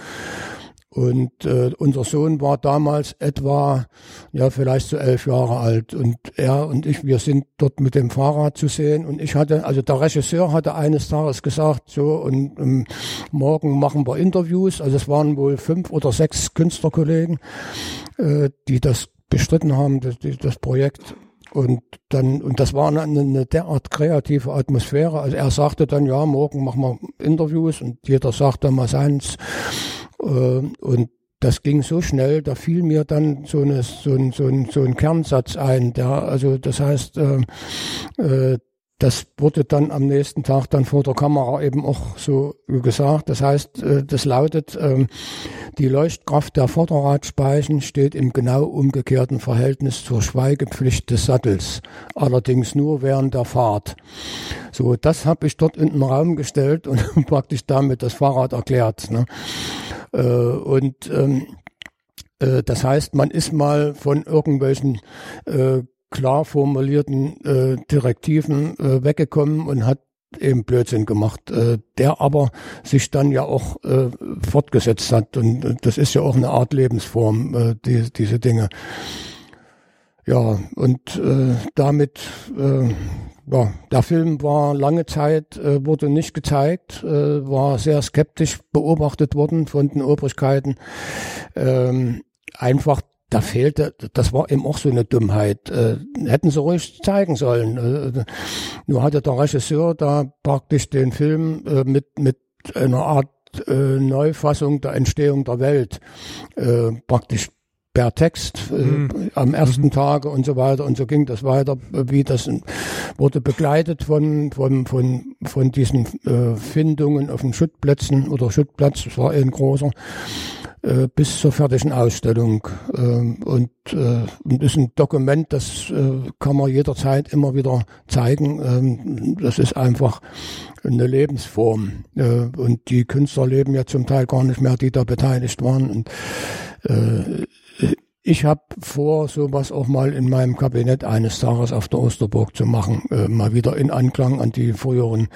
Und äh, unser Sohn war damals etwa, ja, vielleicht so elf Jahre alt. Und er und ich, wir sind dort mit dem Fahrrad zu sehen. Und ich hatte, also der Regisseur hatte eines Tages gesagt, so, und um, morgen machen wir Interviews. Also es waren wohl fünf oder sechs Künstlerkollegen, äh, die das bestritten haben, das, das Projekt. Und dann, und das war eine, eine derart kreative Atmosphäre. Also er sagte dann, ja, morgen machen wir Interviews und jeder sagt dann mal seins. Äh, und das ging so schnell, da fiel mir dann so, eine, so, ein, so, ein, so ein Kernsatz ein, der, also das heißt, äh, äh, das wurde dann am nächsten Tag dann vor der Kamera eben auch so gesagt. Das heißt, äh, das lautet, ähm, die Leuchtkraft der Vorderradspeichen steht im genau umgekehrten Verhältnis zur Schweigepflicht des Sattels, allerdings nur während der Fahrt. So, das habe ich dort in den Raum gestellt und praktisch damit das Fahrrad erklärt. Ne? Äh, und ähm, äh, das heißt, man ist mal von irgendwelchen klar formulierten äh, Direktiven äh, weggekommen und hat eben Blödsinn gemacht, äh, der aber sich dann ja auch äh, fortgesetzt hat. Und äh, das ist ja auch eine Art Lebensform, äh, die, diese Dinge. Ja, und äh, damit, äh, ja, der Film war lange Zeit, äh, wurde nicht gezeigt, äh, war sehr skeptisch beobachtet worden von den Obrigkeiten. Ähm, einfach da fehlte, das war eben auch so eine Dummheit. Äh, hätten sie ruhig zeigen sollen. Äh, nur hatte der Regisseur da praktisch den Film äh, mit, mit einer Art äh, Neufassung der Entstehung der Welt äh, praktisch per Text äh, mhm. am ersten mhm. Tage und so weiter und so ging das weiter, wie das wurde begleitet von von von von diesen äh, Findungen auf den Schuttplätzen oder Schuttplatz, das war ein großer äh, bis zur fertigen Ausstellung. Ähm, und, äh, ist ein Dokument, das äh, kann man jederzeit immer wieder zeigen. Ähm, das ist einfach eine Lebensform. Äh, und die Künstler leben ja zum Teil gar nicht mehr, die da beteiligt waren. Und, äh, ich habe vor, sowas auch mal in meinem Kabinett eines Tages auf der Osterburg zu machen, äh, mal wieder in Anklang an die früheren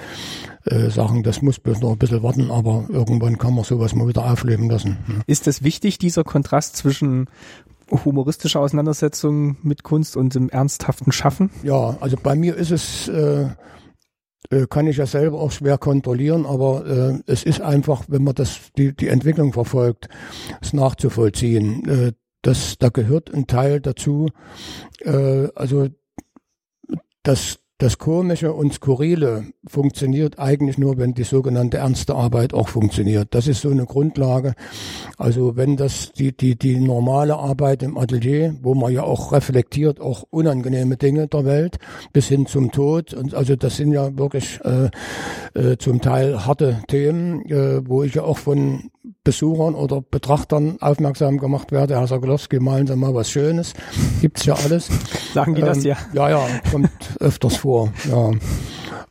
äh, Sachen. Das muss bloß noch ein bisschen warten, aber irgendwann kann man sowas mal wieder aufleben lassen. Ja. Ist es wichtig, dieser Kontrast zwischen humoristischer Auseinandersetzung mit Kunst und dem ernsthaften Schaffen? Ja, also bei mir ist es äh, äh kann ich ja selber auch schwer kontrollieren, aber äh, es ist einfach, wenn man das die die Entwicklung verfolgt, es nachzuvollziehen. Äh, das, da gehört ein Teil dazu, äh, also das, das Komische und Skurrile funktioniert eigentlich nur, wenn die sogenannte ernste Arbeit auch funktioniert. Das ist so eine Grundlage. Also wenn das die, die, die normale Arbeit im Atelier, wo man ja auch reflektiert, auch unangenehme Dinge der Welt, bis hin zum Tod. Und also das sind ja wirklich äh, äh, zum Teil harte Themen, äh, wo ich ja auch von Besuchern oder Betrachtern aufmerksam gemacht werde, Herr Sokolowski, malen Sie mal was Schönes. Gibt's ja alles. Sagen die ähm, das ja? Ja, ja, kommt öfters vor. Ja.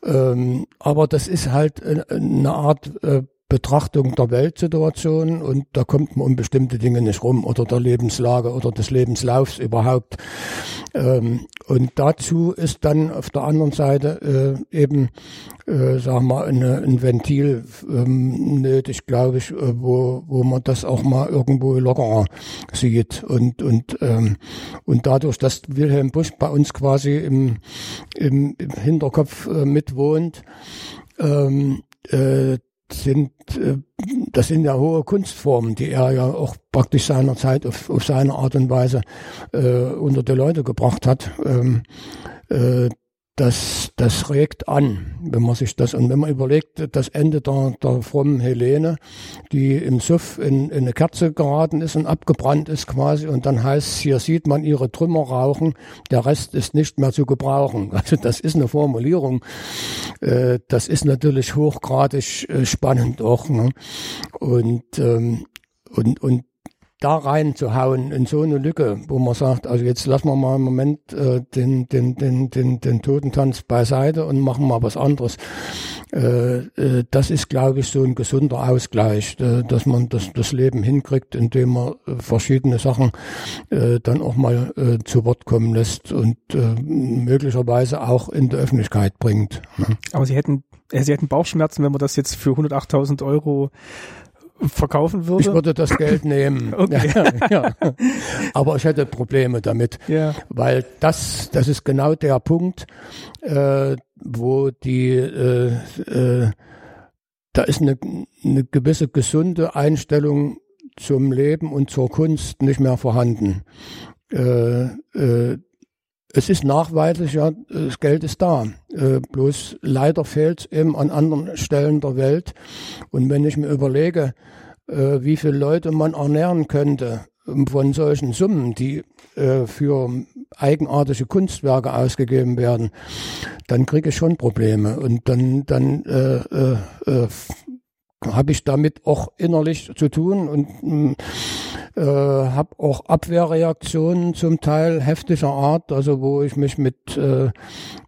Ähm, aber das ist halt äh, eine Art äh, Betrachtung der Weltsituation und da kommt man um bestimmte Dinge nicht rum oder der Lebenslage oder des Lebenslaufs überhaupt. Ähm, und dazu ist dann auf der anderen Seite äh, eben, äh, sagen wir, eine, ein Ventil ähm, nötig, glaube ich, äh, wo, wo man das auch mal irgendwo lockerer sieht. Und, und, ähm, und dadurch, dass Wilhelm Busch bei uns quasi im, im, im Hinterkopf äh, mitwohnt, ähm, äh, sind, äh, das sind ja hohe Kunstformen, die er ja auch praktisch seinerzeit auf, auf seine Art und Weise äh, unter die Leute gebracht hat. Ähm, äh, das, das regt an, wenn man sich das, und wenn man überlegt, das Ende der, der frommen Helene, die im Suff in, in eine Kerze geraten ist und abgebrannt ist quasi, und dann heißt hier sieht man ihre Trümmer rauchen, der Rest ist nicht mehr zu gebrauchen. Also das ist eine Formulierung, äh, das ist natürlich hochgradig äh, spannend auch. Ne? Und, ähm, und, und da reinzuhauen in so eine Lücke, wo man sagt, also jetzt lassen wir mal im Moment äh, den, den, den, den, den Totentanz beiseite und machen mal was anderes. Äh, äh, das ist, glaube ich, so ein gesunder Ausgleich, äh, dass man das, das Leben hinkriegt, indem man äh, verschiedene Sachen äh, dann auch mal äh, zu Wort kommen lässt und äh, möglicherweise auch in die Öffentlichkeit bringt. Ne? Aber Sie hätten, Sie hätten Bauchschmerzen, wenn man das jetzt für 108.000 Euro verkaufen würde? Ich würde das Geld nehmen. okay. ja, ja. Aber ich hätte Probleme damit, ja. weil das, das ist genau der Punkt, äh, wo die, äh, äh, da ist eine, eine gewisse gesunde Einstellung zum Leben und zur Kunst nicht mehr vorhanden. Äh, äh, es ist nachweislich, ja, das Geld ist da. Äh, bloß leider fehlt es eben an anderen Stellen der Welt. Und wenn ich mir überlege, äh, wie viele Leute man ernähren könnte, von solchen Summen, die äh, für eigenartige Kunstwerke ausgegeben werden, dann kriege ich schon Probleme und dann dann äh, äh, äh habe ich damit auch innerlich zu tun und äh, habe auch Abwehrreaktionen zum Teil heftiger Art, also wo ich mich mit äh,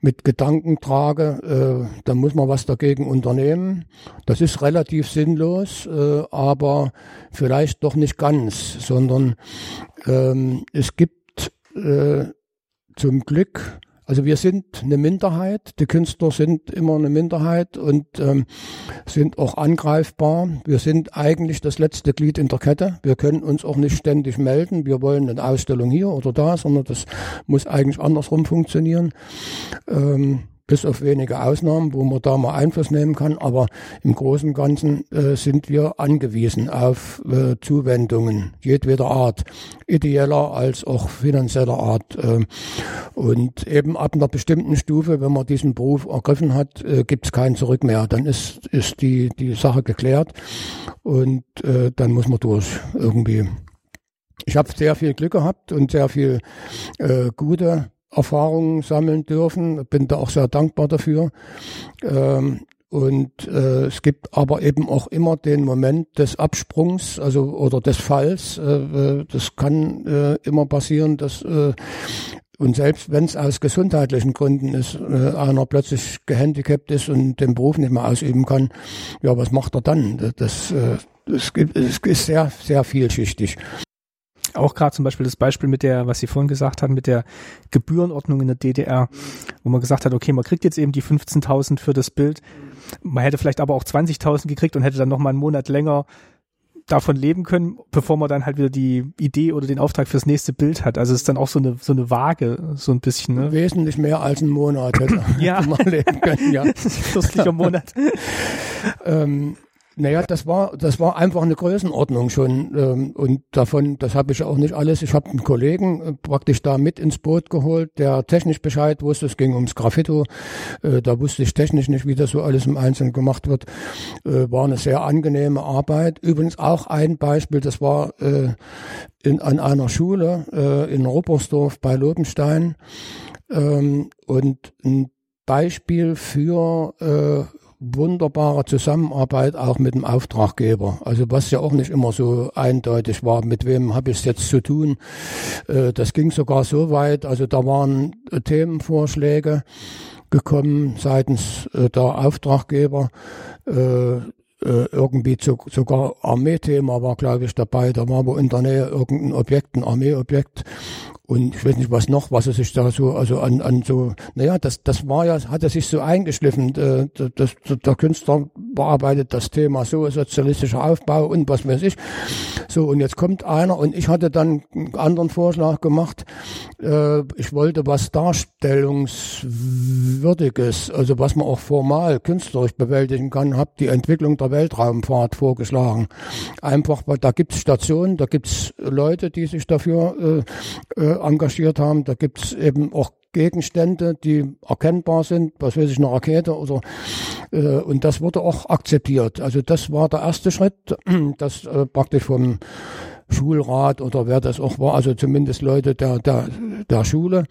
mit Gedanken trage, äh, da muss man was dagegen unternehmen. Das ist relativ sinnlos, äh, aber vielleicht doch nicht ganz, sondern ähm, es gibt äh, zum Glück also wir sind eine Minderheit, die Künstler sind immer eine Minderheit und ähm, sind auch angreifbar. Wir sind eigentlich das letzte Glied in der Kette. Wir können uns auch nicht ständig melden. Wir wollen eine Ausstellung hier oder da, sondern das muss eigentlich andersrum funktionieren. Ähm, bis auf wenige Ausnahmen, wo man da mal Einfluss nehmen kann. Aber im Großen und Ganzen äh, sind wir angewiesen auf äh, Zuwendungen jedweder Art, ideeller als auch finanzieller Art. Äh, und eben ab einer bestimmten Stufe, wenn man diesen Beruf ergriffen hat, äh, gibt es kein Zurück mehr. Dann ist, ist die, die Sache geklärt und äh, dann muss man durch irgendwie. Ich habe sehr viel Glück gehabt und sehr viel äh, gute Erfahrungen sammeln dürfen. Bin da auch sehr dankbar dafür. Ähm, und äh, es gibt aber eben auch immer den Moment des Absprungs, also oder des Falls. Äh, äh das kann äh, immer passieren, dass äh, und selbst wenn es aus gesundheitlichen Gründen ist, äh, einer plötzlich gehandicapt ist und den Beruf nicht mehr ausüben kann, ja, was macht er dann? Das, äh, das, gibt, es ist sehr, sehr vielschichtig auch gerade zum Beispiel das Beispiel mit der, was Sie vorhin gesagt haben, mit der Gebührenordnung in der DDR, wo man gesagt hat, okay, man kriegt jetzt eben die 15.000 für das Bild. Man hätte vielleicht aber auch 20.000 gekriegt und hätte dann noch mal einen Monat länger davon leben können, bevor man dann halt wieder die Idee oder den Auftrag fürs nächste Bild hat. Also es ist dann auch so eine so eine Waage, so ein bisschen. Ne? Wesentlich mehr als ein Monat hätte ja. man leben können. Ja, fürstlicher Monat. ähm, naja, das war, das war einfach eine Größenordnung schon. Ähm, und davon, das habe ich auch nicht alles. Ich habe einen Kollegen äh, praktisch da mit ins Boot geholt, der technisch Bescheid wusste. Es ging ums Graffito. Äh, da wusste ich technisch nicht, wie das so alles im Einzelnen gemacht wird. Äh, war eine sehr angenehme Arbeit. Übrigens auch ein Beispiel, das war in, an einer Schule in Ruppersdorf bei Lobenstein. Ähm, und ein Beispiel für wunderbare Zusammenarbeit auch mit dem Auftraggeber. Also was ja auch nicht immer so eindeutig war, mit wem habe ich es jetzt zu tun. Äh, das ging sogar so weit, also da waren Themenvorschläge gekommen seitens äh, der Auftraggeber. Äh, irgendwie zu, sogar Armeethema war, glaube ich, dabei. Da war wo in der Nähe irgendein Objekt, ein Armeeobjekt und ich weiß nicht was noch, was er sich da so, also an, an so, naja, das, das war ja, hat er sich so eingeschliffen. Äh, das, der Künstler bearbeitet das Thema so, sozialistischer Aufbau und was weiß ich. So, und jetzt kommt einer und ich hatte dann einen anderen Vorschlag gemacht. Äh, ich wollte was Darstellungswürdiges, also was man auch formal künstlerisch bewältigen kann, habe die Entwicklung der Weltraumfahrt vorgeschlagen. Einfach, weil da gibt's Stationen, da gibt's Leute, die sich dafür äh, äh engagiert haben. Da gibt's eben auch Gegenstände, die erkennbar sind, was weiß ich, eine Rakete oder äh, und das wurde auch akzeptiert. Also das war der erste Schritt, das äh, praktisch vom Schulrat oder wer das auch war, also zumindest Leute der der der Schule,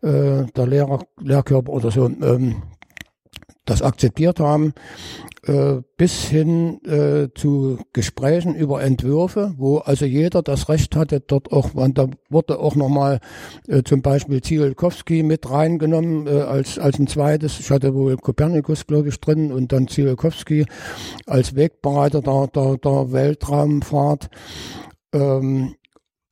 äh, der Lehrer, Lehrkörper oder so, ähm, das akzeptiert haben, äh, bis hin äh, zu Gesprächen über Entwürfe, wo also jeder das Recht hatte, dort auch, da wurde auch nochmal äh, zum Beispiel Zielkowski mit reingenommen äh, als, als ein zweites. Ich hatte wohl Kopernikus, glaube ich, drin und dann Zielkowski als Wegbereiter der, der, der Weltraumfahrt. Ähm,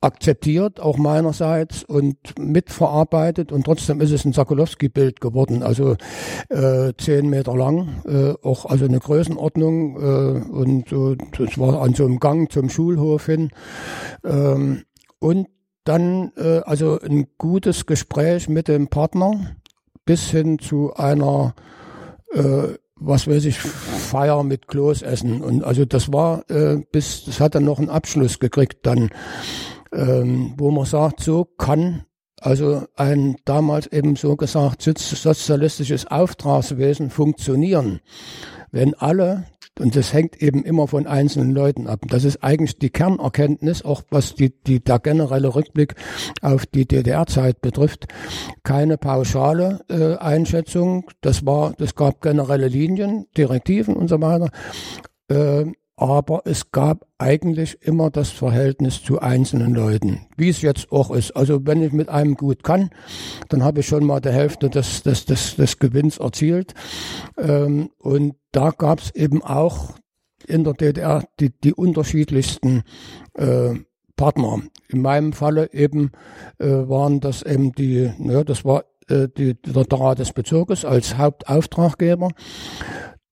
akzeptiert, auch meinerseits und mitverarbeitet. Und trotzdem ist es ein Sokolowski-Bild geworden, also äh, zehn Meter lang, äh, auch also eine Größenordnung äh, und äh, das war an so einem Gang zum Schulhof hin. Ähm, und dann äh, also ein gutes Gespräch mit dem Partner bis hin zu einer äh, was weiß ich, Feier mit Kloßessen. Und also das war äh, bis, das hat dann noch einen Abschluss gekriegt dann ähm, wo man sagt, so kann also ein damals eben so gesagt sozialistisches Auftragswesen funktionieren, wenn alle Und das hängt eben immer von einzelnen Leuten ab. Das ist eigentlich die Kernerkenntnis, auch was die, die, der generelle Rückblick auf die DDR-Zeit betrifft. Keine pauschale äh, Einschätzung. Das war, das gab generelle Linien, Direktiven und so weiter. Äh, aber es gab eigentlich immer das Verhältnis zu einzelnen Leuten, wie es jetzt auch ist. Also wenn ich mit einem gut kann, dann habe ich schon mal die Hälfte des, des, des, des Gewinns erzielt. Ähm, und da gab es eben auch in der DDR die, die unterschiedlichsten äh, Partner. In meinem Falle eben äh, waren das eben die, ja, das war äh, die, der Rat des Bezirkes als Hauptauftraggeber,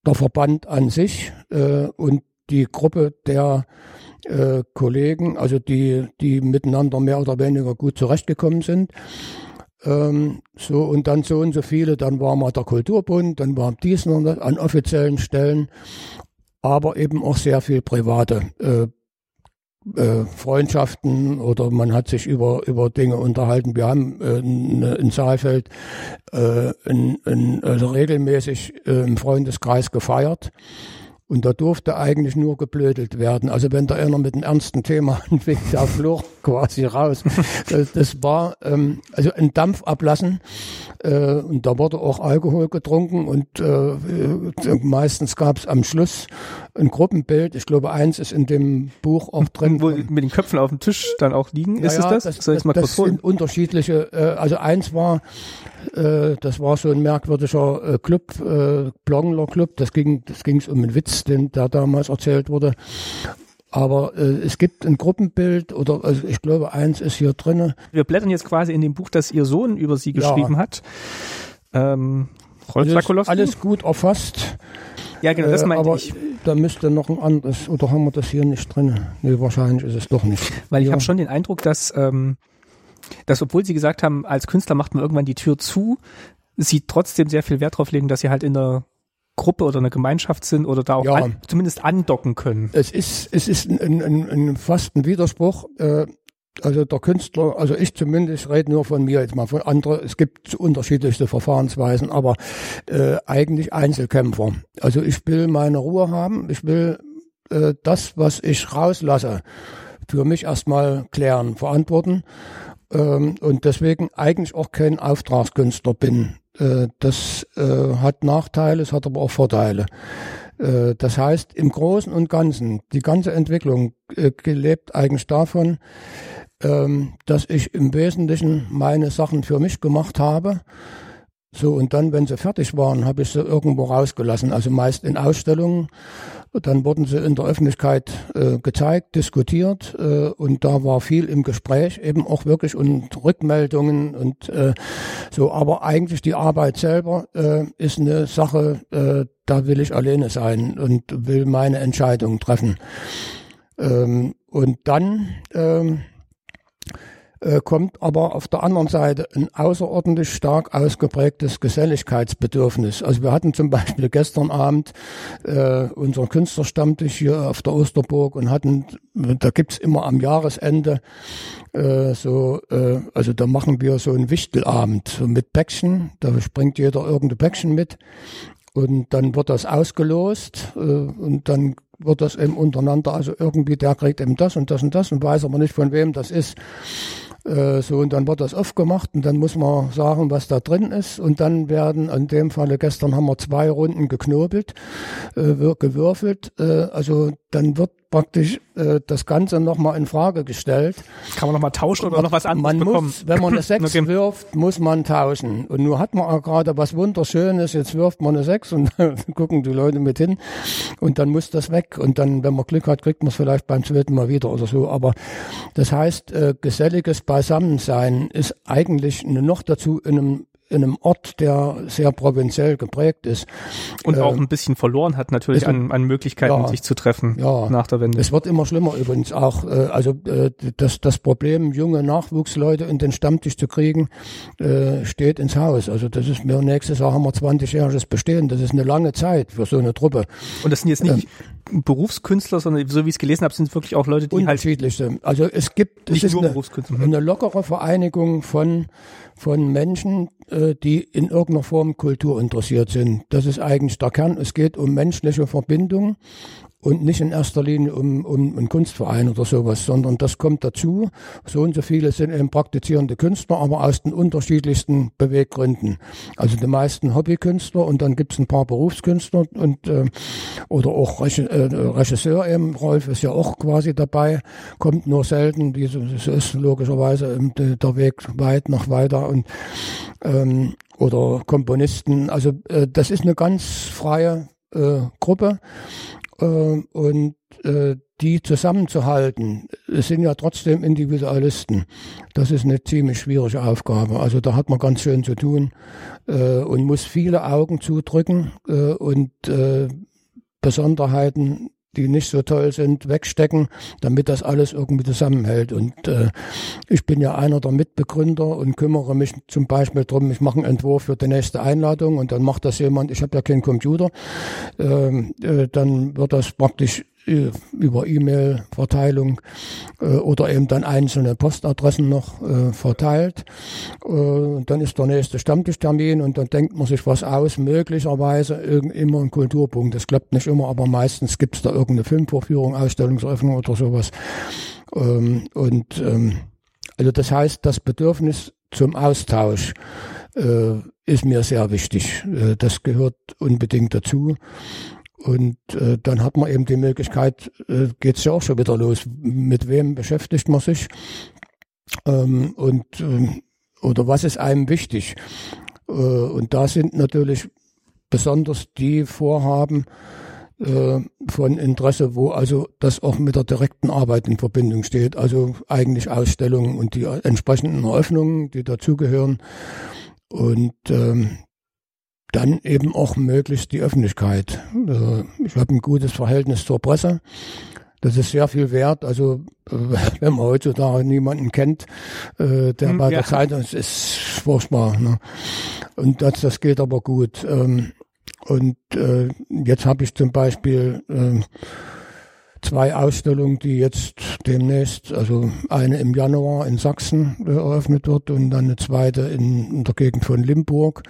der Verband an sich äh, und die Gruppe der äh, Kollegen, also die, die miteinander mehr oder weniger gut zurechtgekommen sind. Ähm, so und dann so und so viele, dann war mal der Kulturbund, dann war dies noch an offiziellen Stellen, aber eben auch sehr viel private äh, äh, Freundschaften oder man hat sich über, über Dinge unterhalten. Wir haben äh, in Saalfeld äh, in, in, also regelmäßig äh, im Freundeskreis gefeiert. Und da durfte eigentlich nur geblödelt werden. Also wenn da einer mit einem ernsten Thema anfing, der flog quasi raus. Das, das war ähm, also ein Dampf ablassen. Äh, und da wurde auch Alkohol getrunken und äh, äh meistens gab es am Schluss ein Gruppenbild. Ich glaube, eins ist in dem Buch auch drin. Wo mit den Köpfen auf dem Tisch dann auch liegen, ist ja, es das? das das holen? sind unterschiedliche, äh, also eins war, äh, das war so ein merkwürdiger äh, Club, äh, Blongler Club, das ging, das ging's um einen Witz, den der damals erzählt wurde. Aber äh, es gibt ein Gruppenbild oder also ich glaube, eins ist hier drinne. Wir blättern jetzt quasi in dem Buch, das Ihr Sohn über Sie geschrieben ja. hat. Ähm, Rolf alles, alles gut erfasst. Ja, genau, das äh, meinte aber ich. Da müsste noch ein anderes, oder haben wir das hier nicht drin? Nee, wahrscheinlich ist es doch nicht. Weil ich ja. habe schon den Eindruck, dass, ähm, dass obwohl Sie gesagt haben, als Künstler macht man irgendwann die Tür zu, Sie trotzdem sehr viel Wert darauf legen, dass Sie halt in der Gruppe oder einer Gemeinschaft sind oder da auch ja. an, zumindest andocken können. Es ist, es ist ein, ein, ein fast ein Widerspruch. Äh, also der Künstler, also ich zumindest rede nur von mir jetzt mal, von anderen, es gibt unterschiedlichste Verfahrensweisen, aber äh, eigentlich Einzelkämpfer. Also ich will meine Ruhe haben, ich will äh, das, was ich rauslasse, für mich erstmal klären, verantworten ähm, und deswegen eigentlich auch kein Auftragskünstler bin. Äh, das äh, hat Nachteile, es hat aber auch Vorteile. Äh, das heißt, im Großen und Ganzen, die ganze Entwicklung äh, gelebt eigentlich davon, ähm, dass ich im Wesentlichen meine Sachen für mich gemacht habe. So, und dann, wenn sie fertig waren, habe ich sie irgendwo rausgelassen, also meist in Ausstellungen. Dann wurden sie in der Öffentlichkeit äh, gezeigt, diskutiert äh, und da war viel im Gespräch, eben auch wirklich und Rückmeldungen und äh, so. Aber eigentlich die Arbeit selber äh, ist eine Sache, äh, da will ich alleine sein und will meine Entscheidung treffen. Ähm, und dann ähm, äh, kommt aber auf der anderen Seite ein außerordentlich stark ausgeprägtes Geselligkeitsbedürfnis. Also wir hatten zum Beispiel gestern Abend äh, unseren Künstlerstammtisch hier auf der Osterburg und hatten, da gibt's immer am Jahresende äh, so, äh, also da machen wir so einen Wichtelabend so mit Päckchen, da springt jeder irgendein Päckchen mit und dann wird das ausgelost äh, und dann wird das eben untereinander, also irgendwie der kriegt eben das und das und das und weiß aber nicht von wem das ist. Äh, so, und dann wird das aufgemacht und dann muss man sagen, was da drin ist. Und dann werden, in dem Falle gestern haben wir zwei Runden geknobelt, äh, gewürfelt. Äh, also dann wird praktisch äh, das Ganze nochmal in Frage gestellt. Kann man nochmal tauschen oder noch was anderes man bekommen? Muss, wenn man eine 6 okay. wirft, muss man tauschen. Und nur hat man auch gerade was Wunderschönes, jetzt wirft man eine 6 und gucken die Leute mit hin und dann muss das weg. Und dann, wenn man Glück hat, kriegt man es vielleicht beim zweiten Mal wieder oder so. Aber das heißt, äh, geselliges Beisammensein ist eigentlich noch dazu in einem in einem Ort, der sehr provinziell geprägt ist. Und auch ähm, ein bisschen verloren hat natürlich an, an Möglichkeiten, ja, sich zu treffen ja, nach der Wende. Es wird immer schlimmer übrigens auch. Äh, also äh, das, das Problem, junge Nachwuchsleute in den Stammtisch zu kriegen, äh, steht ins Haus. Also das ist mir nächstes Jahr haben wir 20-jähriges Bestehen. Das ist eine lange Zeit für so eine Truppe. Und das sind jetzt nicht ähm, Berufskünstler, sondern so wie ich es gelesen habe, sind es wirklich auch Leute, die halt unterschiedlichste. Halt also es gibt es ist eine, eine lockere Vereinigung von von Menschen, äh, die in irgendeiner Form Kultur interessiert sind. Das ist eigentlich der Kern. Es geht um menschliche Verbindung und nicht in erster Linie um, um einen Kunstverein oder sowas, sondern das kommt dazu. So und so viele sind eben praktizierende Künstler, aber aus den unterschiedlichsten Beweggründen. Also die meisten Hobbykünstler und dann gibt's ein paar Berufskünstler und äh, oder auch Regisseur eben, Rolf ist ja auch quasi dabei, kommt nur selten, wie so, so ist logischerweise der Weg weit noch weiter und ähm, oder Komponisten. Also äh, das ist eine ganz freie äh, Gruppe äh, und äh, die zusammenzuhalten, es sind ja trotzdem Individualisten. Das ist eine ziemlich schwierige Aufgabe. Also da hat man ganz schön zu tun äh, und muss viele Augen zudrücken äh, und äh, Besonderheiten die nicht so toll sind, wegstecken, damit das alles irgendwie zusammenhält. Und äh, ich bin ja einer der Mitbegründer und kümmere mich zum Beispiel drum, ich mache einen Entwurf für die nächste Einladung und dann macht das jemand, ich habe ja keinen Computer, ähm, äh, dann wird das praktisch äh, über E-Mail-Verteilung äh, oder eben dann einzelne Postadressen noch äh, verteilt. Äh, dann ist der nächste Stammtischtermin und dann denkt man sich was aus, möglicherweise immer ein Kulturpunkt. Das klappt nicht immer, aber meistens gibt es da irgendeine Filmvorführung, Ausstellungseröffnung oder sowas. Ähm, und ähm, also das heißt, das Bedürfnis zum Austausch äh, ist mir sehr wichtig. Äh, das gehört unbedingt dazu. Und äh, dann hat man eben die Möglichkeit, äh, geht ja auch schon wieder los, mit wem beschäftigt man sich ähm, und äh, oder was ist einem wichtig. Äh, und da sind natürlich besonders die Vorhaben äh, von Interesse, wo also das auch mit der direkten Arbeit in Verbindung steht. Also eigentlich Ausstellungen und die entsprechenden Eröffnungen, die dazugehören. Und ähm, dann eben auch möglichst die Öffentlichkeit. Also ich habe ein gutes Verhältnis zur Presse. Das ist sehr viel wert. Also äh, wenn man heutzutage niemanden kennt, äh, der hm, bei ja. der Zeitung ist, ist furchtbar. Ne? Und das, das geht aber gut. Ähm, und äh, jetzt habe ich zum Beispiel äh, zwei Ausstellungen, die jetzt demnächst, also eine im Januar in Sachsen eröffnet wird und dann eine zweite in, in der Gegend von Limburg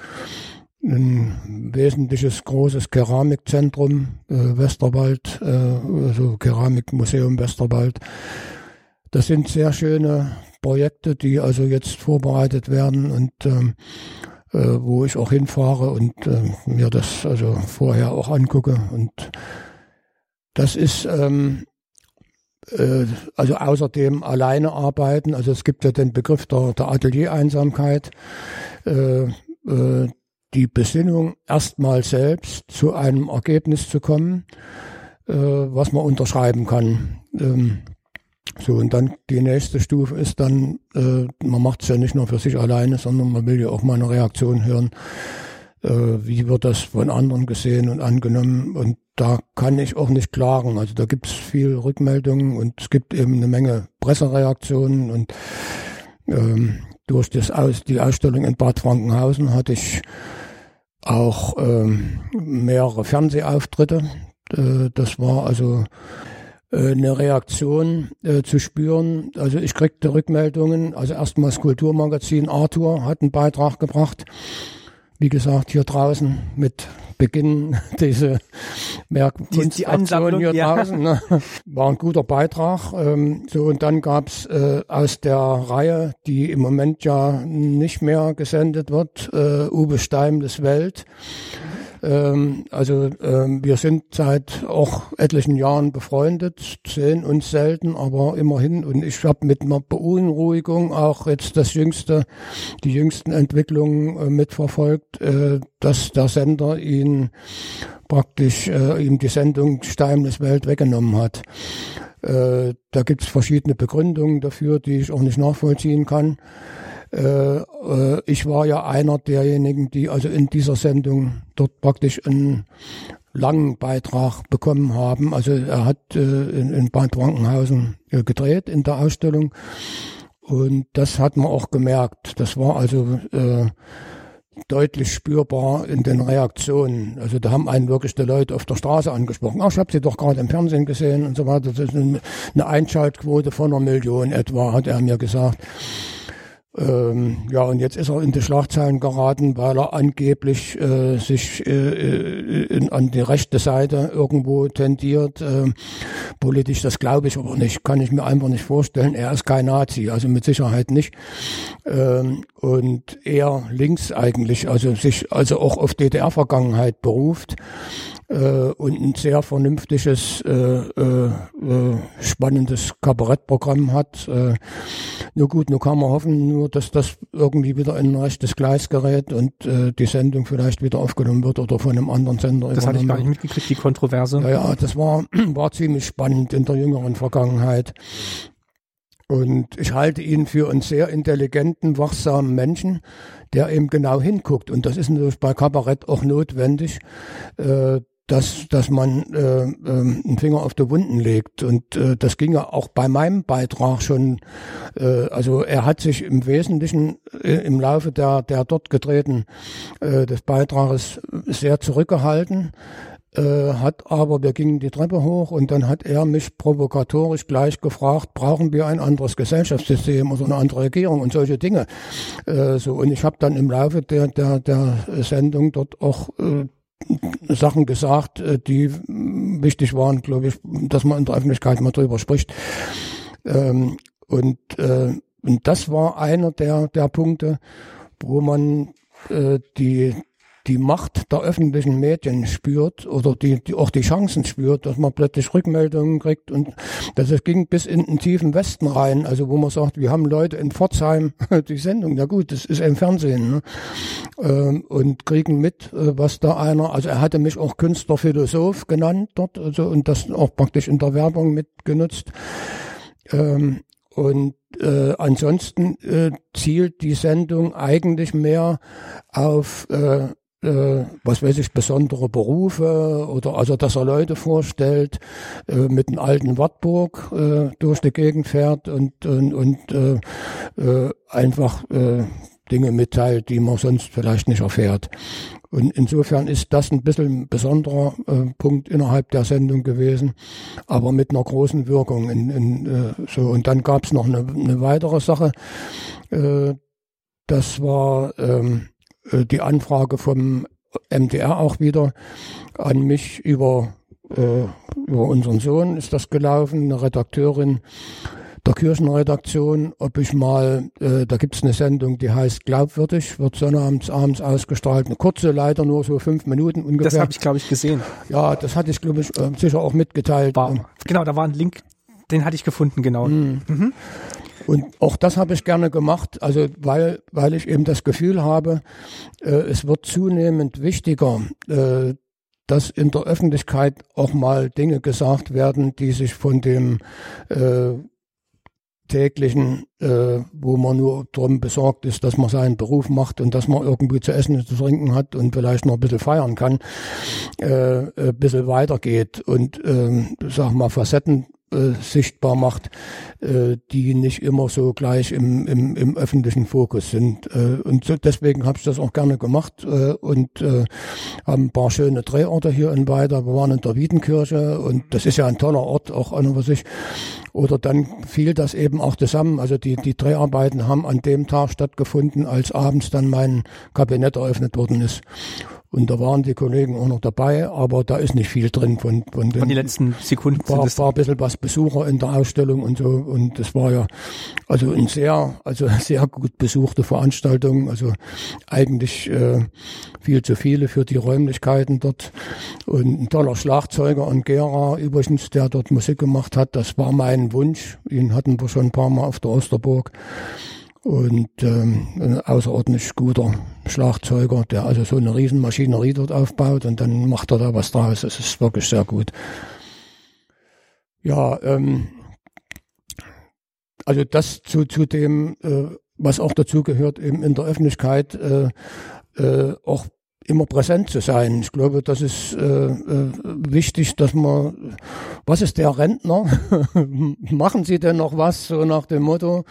ein wesentliches großes Keramikzentrum äh, Westerwald, äh, also Keramikmuseum Westerwald. Das sind sehr schöne Projekte, die also jetzt vorbereitet werden und ähm, äh, wo ich auch hinfahre und äh, mir das also vorher auch angucke. Und das ist ähm, äh, also außerdem alleine arbeiten. Also es gibt ja den Begriff der, der Ateliereinsamkeit. Äh, äh, die Besinnung erstmal selbst zu einem Ergebnis zu kommen, äh, was man unterschreiben kann. Ähm, so, und dann die nächste Stufe ist dann, äh, man macht es ja nicht nur für sich alleine, sondern man will ja auch mal eine Reaktion hören. Äh, wie wird das von anderen gesehen und angenommen? Und da kann ich auch nicht klagen. Also da gibt es viel Rückmeldungen und es gibt eben eine Menge Pressereaktionen und ähm, durch das Aus, die Ausstellung in Bad Frankenhausen hatte ich auch ähm, mehrere Fernsehauftritte. Äh, das war also äh, eine Reaktion äh, zu spüren. Also ich kriegte Rückmeldungen. Also erstmals Kulturmagazin Arthur hat einen Beitrag gebracht. Wie gesagt, hier draußen mit Beginn diese Merkkunstaktion hier ja. draußen. Ne? War ein guter Beitrag. Ähm, so und dann gab's äh, aus der Reihe, die im Moment ja nicht mehr gesendet wird, äh, Uwe Steim des Welt. Ähm, also ähm, wir sind seit auch etlichen Jahren befreundet, sehen uns selten, aber immerhin. Und ich habe mit einer Beunruhigung auch jetzt das jüngste, die jüngsten Entwicklungen äh, mitverfolgt, äh, dass der Sender ihn praktisch äh, ihm die Sendung Steimles Welt weggenommen hat. Äh, da gibt es verschiedene Begründungen dafür, die ich auch nicht nachvollziehen kann. Äh, äh, ich war ja einer derjenigen, die also in dieser Sendung dort praktisch einen langen Beitrag bekommen haben. Also er hat äh, in, in Bad Frankenhausen äh, gedreht in der Ausstellung und das hat man auch gemerkt. Das war also äh, deutlich spürbar in den Reaktionen. Also da haben einen wirklich die Leute auf der Straße angesprochen. Ach, ich habe sie doch gerade im Fernsehen gesehen und so weiter. Das ist eine Einschaltquote von einer Million etwa, hat er mir gesagt. Ähm, ja, und jetzt ist er in die Schlagzeilen geraten, weil er angeblich äh, sich äh, äh, in, an die rechte Seite irgendwo tendiert. Äh, politisch, das glaube ich aber nicht, kann ich mir einfach nicht vorstellen. Er ist kein Nazi, also mit Sicherheit nicht. Ähm, und eher links eigentlich, also sich also auch auf DDR-Vergangenheit beruft äh, und ein sehr vernünftiges, äh, äh, äh, spannendes Kabarettprogramm hat. Äh, nur gut, nur kann man hoffen, nur dass das irgendwie wieder in ein rechtes Gleis gerät und äh, die Sendung vielleicht wieder aufgenommen wird oder von einem anderen Sender. Das hatte ich gar nicht mitgekriegt, die Kontroverse. Ja, ja, das war, war ziemlich spannend in der jüngeren Vergangenheit. Und ich halte ihn für einen sehr intelligenten, wachsamen Menschen, der eben genau hinguckt. Und das ist natürlich bei Kabarett auch notwendig, äh, dass, dass man äh, äh, einen Finger auf die Wunden legt. Und äh, das ging ja auch bei meinem Beitrag schon. Äh, also er hat sich im Wesentlichen äh, im Laufe der, der dort gedrehten äh, des Beitrages sehr zurückgehalten. Äh, hat aber, wir gingen die Treppe hoch und dann hat er mich provokatorisch gleich gefragt, brauchen wir ein anderes Gesellschaftssystem oder eine andere Regierung und solche Dinge. Äh, so Und ich habe dann im Laufe der, der, der Sendung dort auch äh, Sachen gesagt, äh, die wichtig waren, glaube ich, dass man in der Öffentlichkeit mal drüber spricht. Ähm, und, äh, und das war einer der, der Punkte, wo man äh, die, die Macht der öffentlichen Medien spürt oder die, die auch die Chancen spürt, dass man plötzlich Rückmeldungen kriegt und das ging bis in den tiefen Westen rein, also wo man sagt, wir haben Leute in Pforzheim die Sendung, ja gut, das ist im Fernsehen ne? ähm, und kriegen mit, äh, was da einer, also er hatte mich auch Künstler, Philosoph genannt dort, also und das auch praktisch in der Werbung mitgenutzt ähm, und äh, ansonsten äh, zielt die Sendung eigentlich mehr auf äh, was weiß ich, besondere Berufe oder also, dass er Leute vorstellt, äh, mit einem alten Wartburg äh, durch die Gegend fährt und, und, und äh, äh, einfach äh, Dinge mitteilt, die man sonst vielleicht nicht erfährt. Und insofern ist das ein bisschen ein besonderer äh, Punkt innerhalb der Sendung gewesen, aber mit einer großen Wirkung. In, in, äh, so und dann gab es noch eine, eine weitere Sache. Äh, das war ähm, äh, die Anfrage vom MDR auch wieder an mich über, äh, über unseren Sohn ist das gelaufen, eine Redakteurin der Kirchenredaktion, ob ich mal, äh, da gibt's eine Sendung, die heißt Glaubwürdig, wird sonnabends abends ausgestrahlt, eine kurze, leider nur so fünf Minuten ungefähr. Das habe ich, glaube ich, gesehen. Ja, das hatte ich, glaube ich, äh, sicher auch mitgeteilt. War, genau, da war ein Link, den hatte ich gefunden, genau. Mhm. Mhm. Und auch das habe ich gerne gemacht, also weil, weil ich eben das Gefühl habe, äh, es wird zunehmend wichtiger, äh, dass in der Öffentlichkeit auch mal Dinge gesagt werden, die sich von dem äh, täglichen, äh, wo man nur drum besorgt ist, dass man seinen Beruf macht und dass man irgendwie zu essen und zu trinken hat und vielleicht noch ein bisschen feiern kann, äh, ein bisschen weitergeht. Und, äh, sag mal, Facetten äh, sichtbar macht, äh, die nicht immer so gleich im, im, im öffentlichen Fokus sind. Äh, und so, deswegen habe ich das auch gerne gemacht äh, und äh, haben ein paar schöne Drehorte hier in Weida. Wir waren in der Wiedenkirche und das ist ja ein toller Ort, auch an für sich. Oder dann fiel das eben auch zusammen. Also die, die Dreharbeiten haben an dem Tag stattgefunden, als abends dann mein Kabinett eröffnet worden ist. Und da waren die Kollegen auch noch dabei, aber da ist nicht viel drin von, von den. Von den letzten Sekunden. War, war ein bisschen was Besucher in der Ausstellung und so. Und das war ja also ein sehr, also sehr gut besuchte Veranstaltung. Also eigentlich äh, viel zu viele für die Räumlichkeiten dort. Und ein toller Schlagzeuger und Gera übrigens, der dort Musik gemacht hat. Das war mein Wunsch. Ihn hatten wir schon ein paar Mal auf der Osterburg und ähm, ein außerordentlich guter Schlagzeuger, der also so eine Riesenmaschinerie dort aufbaut und dann macht er da was draus. Das ist wirklich sehr gut. Ja, ähm, also das zu, zu dem, äh, was auch dazu gehört, eben in der Öffentlichkeit äh, äh, auch immer präsent zu sein. Ich glaube, das ist äh, äh, wichtig, dass man, was ist der Rentner? Machen Sie denn noch was? So nach dem Motto.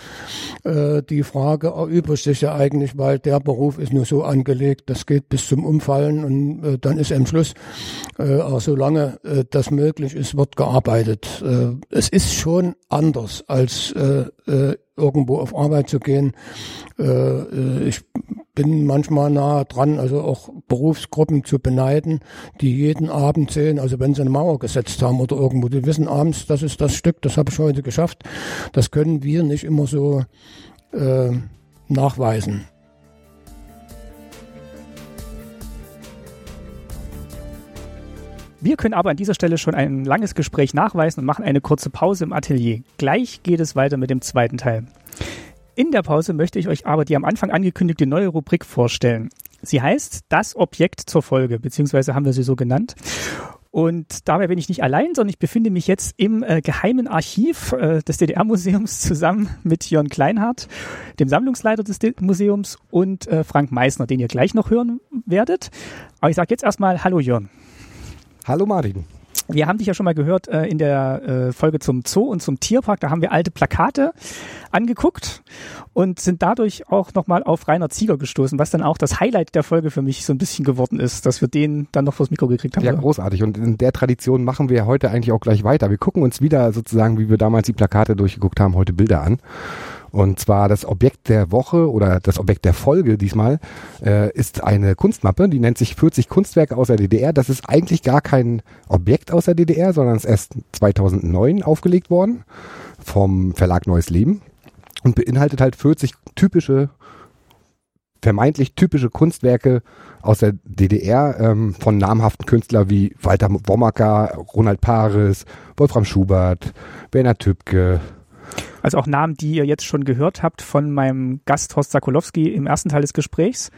Äh, die Frage erübrigt sich ja eigentlich, weil der Beruf ist nur so angelegt, das geht bis zum Umfallen und äh, dann ist am Schluss. Äh, aber solange äh, das möglich ist, wird gearbeitet. Äh, es ist schon anders als äh, äh, irgendwo auf Arbeit zu gehen. Äh, ich bin manchmal nah dran, also auch Berufsgruppen zu beneiden, die jeden Abend sehen, also wenn sie eine Mauer gesetzt haben oder irgendwo, die wissen abends, das ist das Stück, das habe ich heute geschafft. Das können wir nicht immer so äh, nachweisen. Wir können aber an dieser Stelle schon ein langes Gespräch nachweisen und machen eine kurze Pause im Atelier. Gleich geht es weiter mit dem zweiten Teil. In der Pause möchte ich euch aber die am Anfang angekündigte neue Rubrik vorstellen. Sie heißt Das Objekt zur Folge, beziehungsweise haben wir sie so genannt. Und dabei bin ich nicht allein, sondern ich befinde mich jetzt im äh, geheimen Archiv äh, des DDR-Museums zusammen mit Jörn Kleinhardt, dem Sammlungsleiter des D Museums, und äh, Frank Meissner, den ihr gleich noch hören werdet. Aber ich sage jetzt erstmal Hallo Jörn. Hallo Martin. Wir haben dich ja schon mal gehört äh, in der äh, Folge zum Zoo und zum Tierpark. Da haben wir alte Plakate angeguckt und sind dadurch auch nochmal auf Rainer Zieger gestoßen, was dann auch das Highlight der Folge für mich so ein bisschen geworden ist, dass wir den dann noch vors Mikro gekriegt haben. Ja, großartig. Und in der Tradition machen wir heute eigentlich auch gleich weiter. Wir gucken uns wieder sozusagen, wie wir damals die Plakate durchgeguckt haben, heute Bilder an. Und zwar das Objekt der Woche oder das Objekt der Folge diesmal äh, ist eine Kunstmappe, die nennt sich 40 Kunstwerke aus der DDR. Das ist eigentlich gar kein Objekt aus der DDR, sondern ist erst 2009 aufgelegt worden vom Verlag Neues Leben und beinhaltet halt 40 typische vermeintlich typische Kunstwerke aus der DDR ähm, von namhaften Künstlern wie Walter Womacker, Ronald Paris, Wolfram Schubert, Werner Tübke, also auch Namen, die ihr jetzt schon gehört habt von meinem Gast Horst Sakolowski im ersten Teil des Gesprächs.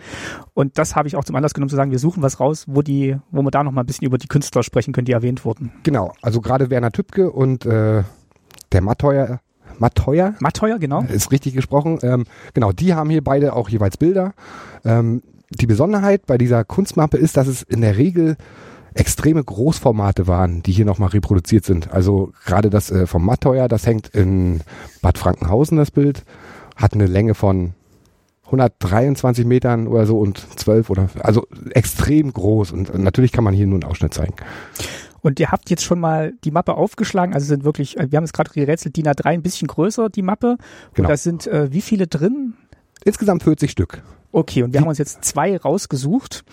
Und das habe ich auch zum Anlass genommen zu sagen, wir suchen was raus, wo die, wo wir da noch mal ein bisschen über die Künstler sprechen können, die erwähnt wurden. Genau, also gerade Werner Tübke und äh, der Matteuer, Matteuer? Matteuer, genau. Ist richtig gesprochen. Ähm, genau, die haben hier beide auch jeweils Bilder. Ähm, die Besonderheit bei dieser Kunstmappe ist, dass es in der Regel extreme Großformate waren, die hier nochmal reproduziert sind. Also gerade das äh, vom Matteuer, das hängt in Bad Frankenhausen, das Bild, hat eine Länge von 123 Metern oder so und 12 oder, also extrem groß und natürlich kann man hier nur einen Ausschnitt zeigen. Und ihr habt jetzt schon mal die Mappe aufgeschlagen, also sind wirklich, wir haben es gerade gerätselt, DIN A3 ein bisschen größer, die Mappe. Genau. Und da sind äh, wie viele drin? Insgesamt 40 Stück. Okay, und wir haben uns jetzt zwei rausgesucht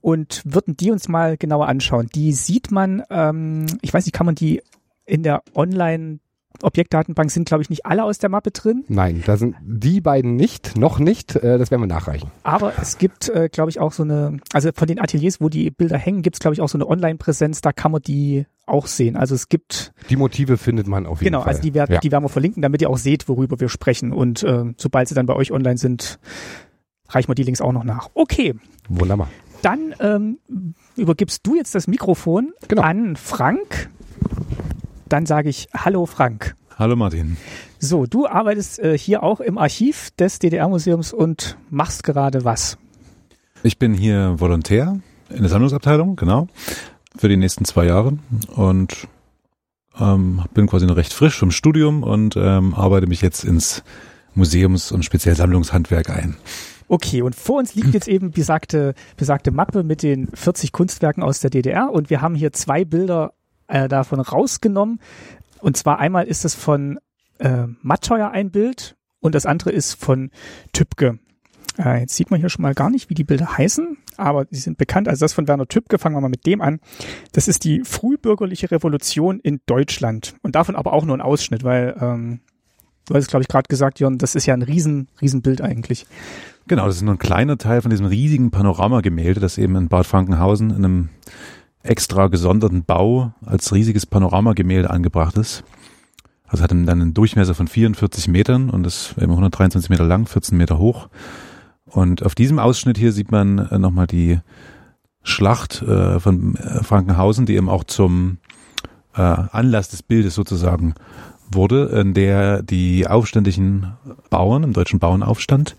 und würden die uns mal genauer anschauen. Die sieht man, ähm, ich weiß nicht, kann man die in der Online Objektdatenbank sind, glaube ich, nicht alle aus der Mappe drin. Nein, da sind die beiden nicht, noch nicht. Äh, das werden wir nachreichen. Aber es gibt, äh, glaube ich, auch so eine, also von den Ateliers, wo die Bilder hängen, gibt es, glaube ich, auch so eine Online-Präsenz, da kann man die auch sehen. Also es gibt. Die Motive findet man auf jeden genau, Fall. Genau, also die, werden, ja. die werden wir verlinken, damit ihr auch seht, worüber wir sprechen. Und äh, sobald sie dann bei euch online sind, reichen wir die Links auch noch nach. Okay. Wunderbar. Dann ähm, übergibst du jetzt das Mikrofon genau. an Frank. Dann sage ich Hallo Frank. Hallo Martin. So, du arbeitest äh, hier auch im Archiv des DDR-Museums und machst gerade was? Ich bin hier Volontär in der Sammlungsabteilung, genau, für die nächsten zwei Jahre und ähm, bin quasi noch recht frisch vom Studium und ähm, arbeite mich jetzt ins Museums- und speziell Sammlungshandwerk ein. Okay, und vor uns liegt jetzt eben besagte, besagte Mappe mit den 40 Kunstwerken aus der DDR und wir haben hier zwei Bilder äh, davon rausgenommen. Und zwar einmal ist es von äh, Matteuer ein Bild und das andere ist von Tübke. Äh, jetzt sieht man hier schon mal gar nicht, wie die Bilder heißen, aber sie sind bekannt. Also das von Werner Tübke, fangen wir mal mit dem an. Das ist die frühbürgerliche Revolution in Deutschland und davon aber auch nur ein Ausschnitt, weil ähm, du hast es, glaube ich, gerade gesagt, Jörn, das ist ja ein riesen, riesen Bild eigentlich. Genau, das ist nur ein kleiner Teil von diesem riesigen Panoramagemälde, das eben in Bad Frankenhausen in einem extra gesonderten Bau als riesiges Panoramagemälde angebracht ist. Also hat dann einen Durchmesser von 44 Metern und ist eben 123 Meter lang, 14 Meter hoch. Und auf diesem Ausschnitt hier sieht man äh, nochmal die Schlacht äh, von äh, Frankenhausen, die eben auch zum Anlass des Bildes sozusagen wurde, in der die aufständischen Bauern im deutschen Bauernaufstand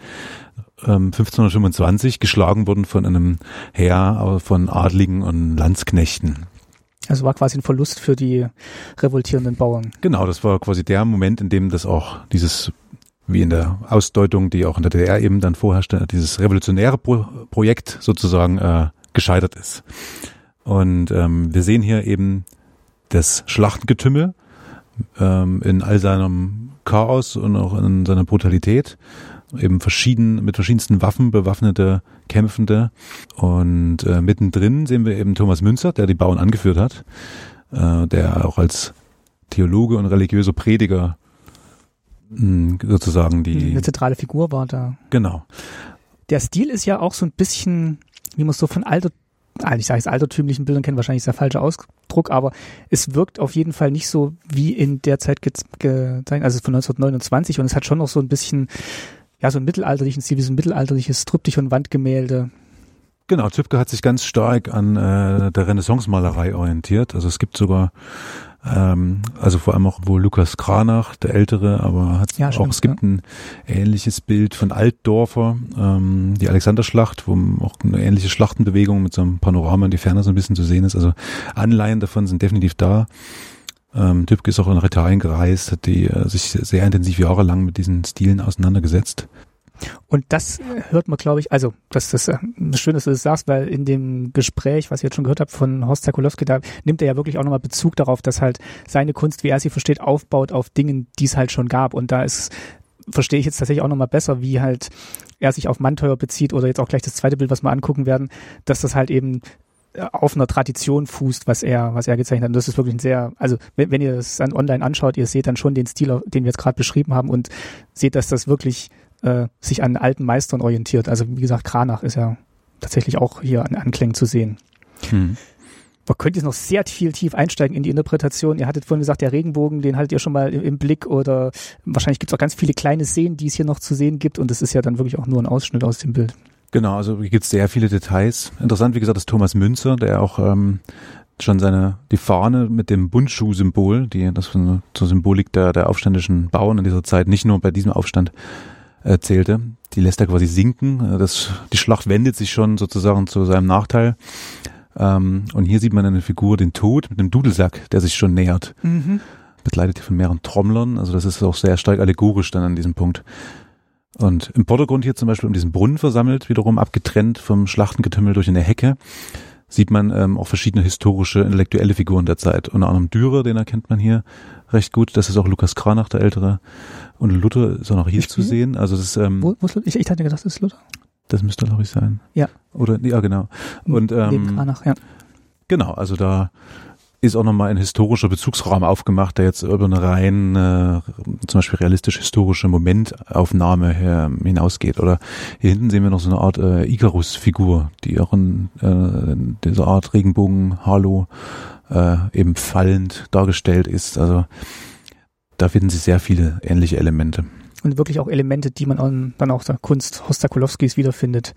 1525 ähm, geschlagen wurden von einem Heer von Adligen und Landsknechten. Also war quasi ein Verlust für die revoltierenden Bauern. Genau, das war quasi der Moment, in dem das auch dieses, wie in der Ausdeutung, die auch in der DDR eben dann vorherrschte, dieses revolutionäre Pro Projekt sozusagen äh, gescheitert ist. Und ähm, wir sehen hier eben das Schlachtengetümmel, ähm, in all seinem Chaos und auch in seiner Brutalität. Eben verschieden, mit verschiedensten Waffen bewaffnete Kämpfende. Und äh, mittendrin sehen wir eben Thomas Münzer, der die Bauern angeführt hat, äh, der auch als Theologe und religiöser Prediger mh, sozusagen die. Eine zentrale Figur war da. Genau. Der Stil ist ja auch so ein bisschen, wie man es so von alter, ich sage jetzt altertümlichen Bildern kennt, wahrscheinlich ist der falsche Ausdruck, aber es wirkt auf jeden Fall nicht so wie in der Zeit gezeigt, also von 1929 und es hat schon noch so ein bisschen, ja, so einen mittelalterlichen Stil, wie so ein mittelalterliches Triptych und Wandgemälde. Genau, Zübke hat sich ganz stark an äh, der Renaissance-Malerei orientiert. Also es gibt sogar ähm, also vor allem auch wohl Lukas Kranach, der Ältere, aber hat Ja, auch, stimmt, es gibt ein ähnliches Bild von Altdorfer, ähm, die Alexanderschlacht, wo auch eine ähnliche Schlachtenbewegung mit so einem Panorama in die Ferne so ein bisschen zu sehen ist. Also Anleihen davon sind definitiv da. Ähm, Dübke ist auch in Italien gereist, hat die äh, sich sehr intensiv jahrelang mit diesen Stilen auseinandergesetzt. Und das äh, hört man, glaube ich, also das ist äh, schön, dass du das sagst, weil in dem Gespräch, was ich jetzt schon gehört habe von Horst Zakulowski, da nimmt er ja wirklich auch nochmal Bezug darauf, dass halt seine Kunst, wie er sie versteht, aufbaut auf Dingen, die es halt schon gab. Und da ist, verstehe ich jetzt tatsächlich auch nochmal besser, wie halt er sich auf Manteuer bezieht oder jetzt auch gleich das zweite Bild, was wir angucken werden, dass das halt eben auf einer Tradition fußt, was er, was er gezeichnet hat. Und das ist wirklich ein sehr, also wenn, wenn ihr das dann online anschaut, ihr seht dann schon den Stil, den wir jetzt gerade beschrieben haben und seht, dass das wirklich äh, sich an alten Meistern orientiert. Also wie gesagt, Kranach ist ja tatsächlich auch hier an Anklängen zu sehen. Hm. Man könnte jetzt noch sehr viel tief einsteigen in die Interpretation. Ihr hattet vorhin gesagt, der Regenbogen, den haltet ihr schon mal im, im Blick oder wahrscheinlich gibt es auch ganz viele kleine Szenen, die es hier noch zu sehen gibt und das ist ja dann wirklich auch nur ein Ausschnitt aus dem Bild. Genau, also hier gibt es sehr viele Details. Interessant, wie gesagt, ist Thomas Münzer, der auch ähm, schon seine die Fahne mit dem Bundschuh-Symbol, die das zur Symbolik der, der aufständischen Bauern in dieser Zeit, nicht nur bei diesem Aufstand erzählte, die lässt er quasi sinken. Das, die Schlacht wendet sich schon sozusagen zu seinem Nachteil. Ähm, und hier sieht man eine Figur, den Tod mit einem Dudelsack, der sich schon nähert. Mhm. Begleitet hier von mehreren Trommlern. Also das ist auch sehr stark allegorisch dann an diesem Punkt. Und im Vordergrund hier zum Beispiel um diesen Brunnen versammelt, wiederum abgetrennt vom Schlachtengetümmel durch eine Hecke, sieht man ähm, auch verschiedene historische, intellektuelle Figuren der Zeit. Unter anderem Dürer, den erkennt man hier recht gut. Das ist auch Lukas Kranach, der Ältere. Und Luther ist auch noch hier Ich zu spiele? sehen. Also das ist, ähm, Wo, wo ist Luther? Ich, ich hatte gedacht, das ist Luther. das müsste glaube ich sein. Ja. Oder, ja genau. Und Neben ähm, Kranach, ja. Genau, also da ist auch nochmal ein historischer Bezugsraum aufgemacht, der jetzt über eine rein äh, zum Beispiel realistisch-historische Momentaufnahme her, hinausgeht. Oder hier hinten sehen wir noch so eine Art äh, Icarus-Figur, die auch in äh, dieser Art Regenbogen-Halo äh, eben fallend dargestellt ist. Also da finden Sie sehr viele ähnliche Elemente. Und wirklich auch Elemente, die man an, dann auch der Kunst Hostakulowskis wiederfindet.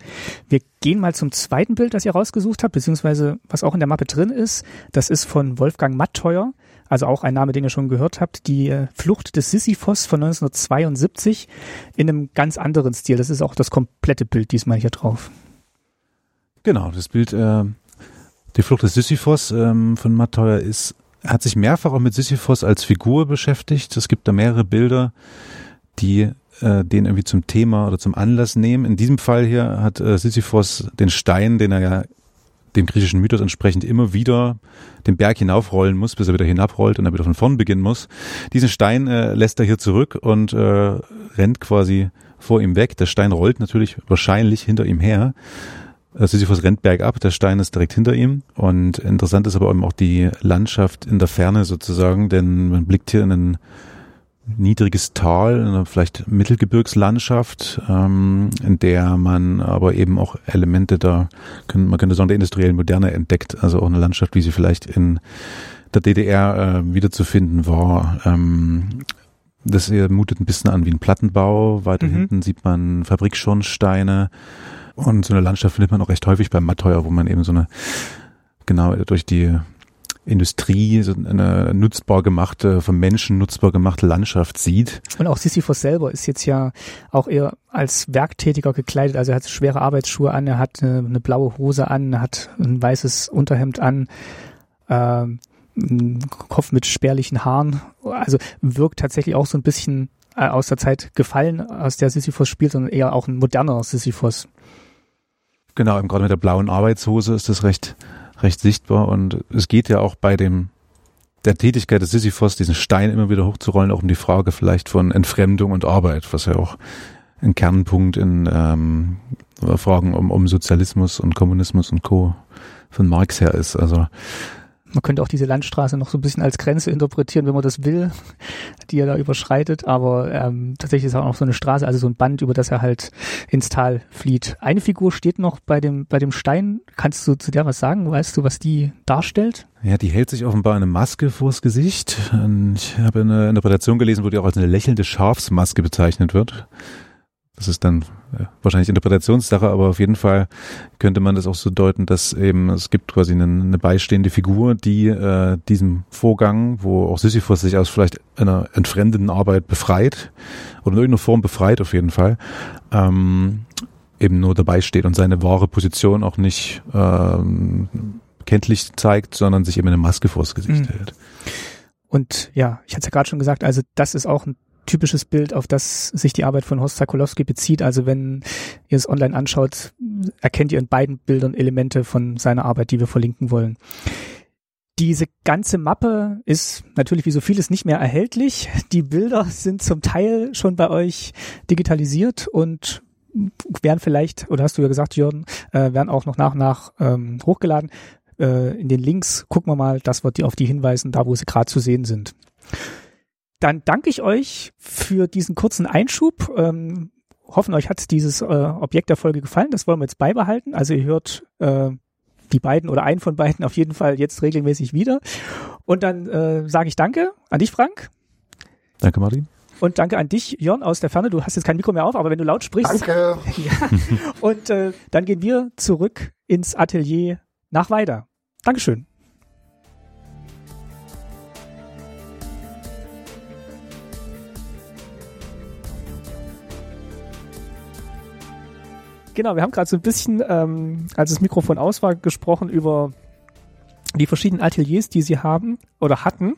Wir gehen mal zum zweiten Bild, das ihr rausgesucht habt, beziehungsweise was auch in der Mappe drin ist. Das ist von Wolfgang Matteuer, also auch ein Name, den ihr schon gehört habt, die äh, Flucht des Sisyphos von 1972 in einem ganz anderen Stil. Das ist auch das komplette Bild diesmal hier drauf. Genau, das Bild äh, Die Flucht des Sisyphos ähm, von Matteuer ist, hat sich mehrfach auch mit Sisyphos als Figur beschäftigt. Es gibt da mehrere Bilder, die äh, den irgendwie zum Thema oder zum Anlass nehmen. In diesem Fall hier hat äh, Sisyphos den Stein, den er ja dem griechischen Mythos entsprechend immer wieder den Berg hinaufrollen muss, bis er wieder hinabrollt und er wieder von vorn beginnen muss. Diesen Stein äh, lässt er hier zurück und äh, rennt quasi vor ihm weg. Der Stein rollt natürlich wahrscheinlich hinter ihm her. Äh, Sisyphus rennt bergab, der Stein ist direkt hinter ihm. Und interessant ist aber eben auch die Landschaft in der Ferne sozusagen, denn man blickt hier in ein niedriges Tal, vielleicht Mittelgebirgslandschaft, ähm, in der man aber eben auch Elemente da, können, man könnte sagen, der industriellen Moderne entdeckt. Also auch eine Landschaft, wie sie vielleicht in der DDR äh, wiederzufinden war. Ähm, das mutet ein bisschen an wie ein Plattenbau. Weiter Mhm. hinten sieht man Fabrikschornsteine. Und so eine Landschaft findet man auch recht häufig beim Matteuer, wo man eben so eine, genau, durch die Industrie so eine nutzbar gemachte, vom Menschen nutzbar gemachte Landschaft sieht. Und auch Sisyphus selber ist jetzt ja auch eher als Werktätiger gekleidet. Also er hat schwere Arbeitsschuhe an, er hat eine, eine blaue Hose an, er hat ein weißes Unterhemd an, ähm, einen Kopf mit spärlichen Haaren. Also wirkt tatsächlich auch so ein bisschen äh, aus der Zeit gefallen, aus der Sisyphus spielt, sondern eher auch ein moderner Sisyphus. Genau, eben gerade mit der blauen Arbeitshose ist das recht, recht sichtbar. Und es geht ja auch bei dem der Tätigkeit des Sisyphos, diesen Stein immer wieder hochzurollen, auch um die Frage vielleicht von Entfremdung und Arbeit, was ja auch ein Kernpunkt in ähm, Fragen um, um Sozialismus und Kommunismus und Co. von Marx her ist. Also man könnte auch diese Landstraße noch so ein bisschen als Grenze interpretieren, wenn man das will, die er da überschreitet. Aber ähm, tatsächlich ist auch noch so eine Straße, also so ein Band, über das er halt ins Tal flieht. Eine Figur steht noch bei dem, bei dem Stein. Kannst du zu der was sagen? Weißt du, was die darstellt? Ja, die hält sich offenbar eine Maske vors Gesicht. Ich habe eine Interpretation gelesen, wo die auch als eine lächelnde Schafsmaske bezeichnet wird. Das ist dann äh, wahrscheinlich Interpretationssache, aber auf jeden Fall könnte man das auch so deuten, dass eben es gibt quasi eine, eine beistehende Figur, die äh, diesem Vorgang, wo auch Sisyphus sich aus vielleicht einer entfremdenden Arbeit befreit oder in irgendeiner Form befreit auf jeden Fall, ähm, eben nur dabei steht und seine wahre Position auch nicht ähm, kenntlich zeigt, sondern sich eben eine Maske vors Gesicht mhm. hält. Und ja, ich hatte es ja gerade schon gesagt, also das ist auch ein typisches Bild, auf das sich die Arbeit von Horst Sakolowski bezieht. Also wenn ihr es online anschaut, erkennt ihr in beiden Bildern Elemente von seiner Arbeit, die wir verlinken wollen. Diese ganze Mappe ist natürlich wie so vieles nicht mehr erhältlich. Die Bilder sind zum Teil schon bei euch digitalisiert und werden vielleicht, oder hast du ja gesagt, Jörn, äh, werden auch noch nach und nach ähm, hochgeladen. Äh, in den Links gucken wir mal, das wird die auf die hinweisen, da wo sie gerade zu sehen sind dann danke ich euch für diesen kurzen Einschub. Ähm, hoffen, euch hat dieses äh, Objekt der Folge gefallen. Das wollen wir jetzt beibehalten. Also ihr hört äh, die beiden oder einen von beiden auf jeden Fall jetzt regelmäßig wieder. Und dann äh, sage ich Danke an dich, Frank. Danke, Martin. Und danke an dich, Jörn, aus der Ferne. Du hast jetzt kein Mikro mehr auf, aber wenn du laut sprichst. Danke. Ja. Und äh, dann gehen wir zurück ins Atelier nach Weida. Dankeschön. Genau, wir haben gerade so ein bisschen, ähm, als das Mikrofon aus war, gesprochen über die verschiedenen Ateliers, die sie haben oder hatten.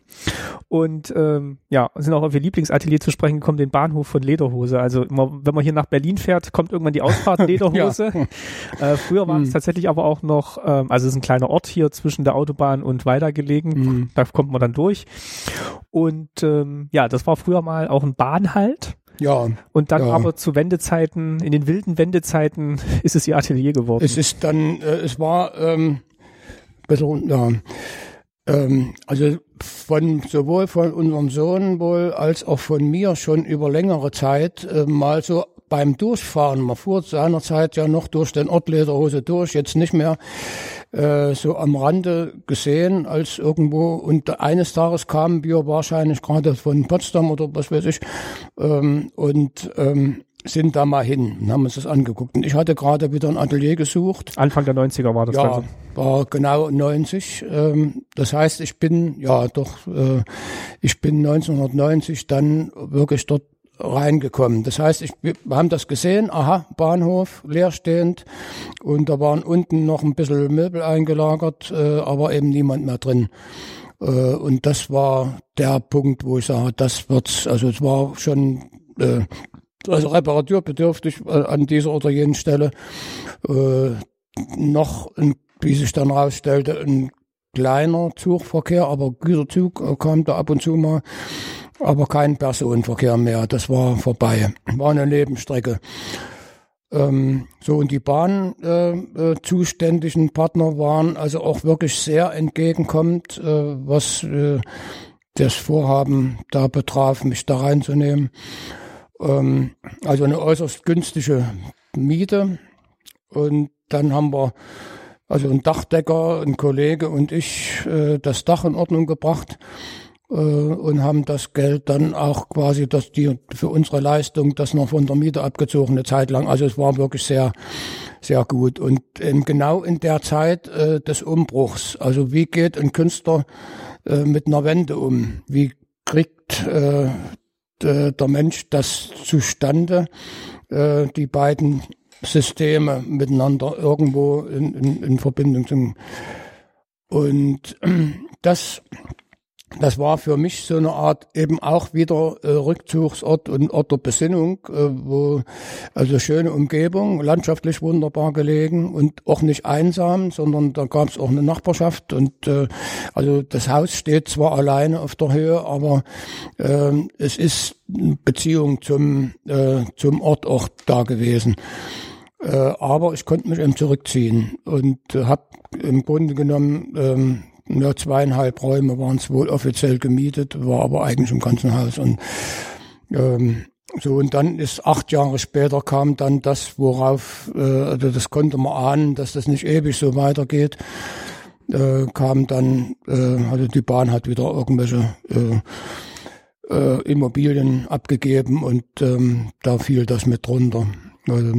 Und ähm, ja, sind auch auf ihr Lieblingsatelier zu sprechen gekommen, den Bahnhof von Lederhose. Also immer, wenn man hier nach Berlin fährt, kommt irgendwann die Ausfahrt Lederhose. äh, früher war es mhm. tatsächlich aber auch noch, ähm, also es ist ein kleiner Ort hier zwischen der Autobahn und Weiler gelegen. Mhm. Da kommt man dann durch. Und ähm, ja, das war früher mal auch ein Bahnhalt. Ja. Und dann ja. aber zu Wendezeiten, in den wilden Wendezeiten ist es ihr Atelier geworden. Es ist dann, äh, es war ähm, bisschen, ja, ähm, also von sowohl von unserem Sohn wohl als auch von mir schon über längere Zeit äh, mal so beim Durchfahren, man fuhr seinerzeit ja noch durch den Ort Lederhose durch, jetzt nicht mehr, äh, so am Rande gesehen als irgendwo und eines Tages kamen wir wahrscheinlich gerade von Potsdam oder was weiß ich ähm, und ähm, sind da mal hin und haben uns das angeguckt. Und ich hatte gerade wieder ein Atelier gesucht. Anfang der 90er war das Ja, also. war genau 90. Ähm, das heißt, ich bin, ja doch, äh, ich bin 1990 dann wirklich dort reingekommen. Das heißt, ich, wir haben das gesehen, aha, Bahnhof, leerstehend und da waren unten noch ein bisschen Möbel eingelagert, äh, aber eben niemand mehr drin. Äh, und das war der Punkt, wo ich sage, das wird's, also es war schon äh, also reparaturbedürftig äh, an dieser oder jenen Stelle. Äh, noch, wie sich dann herausstellte, ein kleiner Zugverkehr, aber Güterzug äh, kam da ab und zu mal aber kein Personenverkehr mehr. Das war vorbei. War eine Nebenstrecke. Ähm, so und die bahnzuständigen äh, äh, Partner waren also auch wirklich sehr entgegenkommend, äh, was äh, das Vorhaben da betraf, mich da reinzunehmen. Ähm, also eine äußerst günstige Miete. Und dann haben wir also ein Dachdecker, ein Kollege und ich äh, das Dach in Ordnung gebracht und haben das Geld dann auch quasi, dass die für unsere Leistung das noch von der Miete abgezogen eine Zeit lang. Also es war wirklich sehr, sehr gut. Und ähm, genau in der Zeit äh, des Umbruchs, also wie geht ein Künstler äh, mit einer Wende um? Wie kriegt äh, der Mensch das zustande, äh, die beiden Systeme miteinander irgendwo in, in, in Verbindung zu. Und das das war für mich so eine Art eben auch wieder äh, Rückzugsort und Ort der Besinnung, äh, wo also schöne Umgebung, landschaftlich wunderbar gelegen und auch nicht einsam, sondern da gab es auch eine Nachbarschaft und äh, also das Haus steht zwar alleine auf der Höhe, aber äh, es ist eine Beziehung zum äh, zum Ort auch da gewesen. Äh, aber ich konnte mich eben zurückziehen und äh, habe im Grunde genommen ähm, ja, zweieinhalb Räume waren es wohl offiziell gemietet, war aber eigentlich im ganzen Haus. Und ähm, so, und dann ist acht Jahre später kam dann das, worauf, äh, also das konnte man ahnen, dass das nicht ewig so weitergeht. Äh, kam dann, äh, also die Bahn hat wieder irgendwelche äh, äh, Immobilien abgegeben und ähm, da fiel das mit drunter. Also,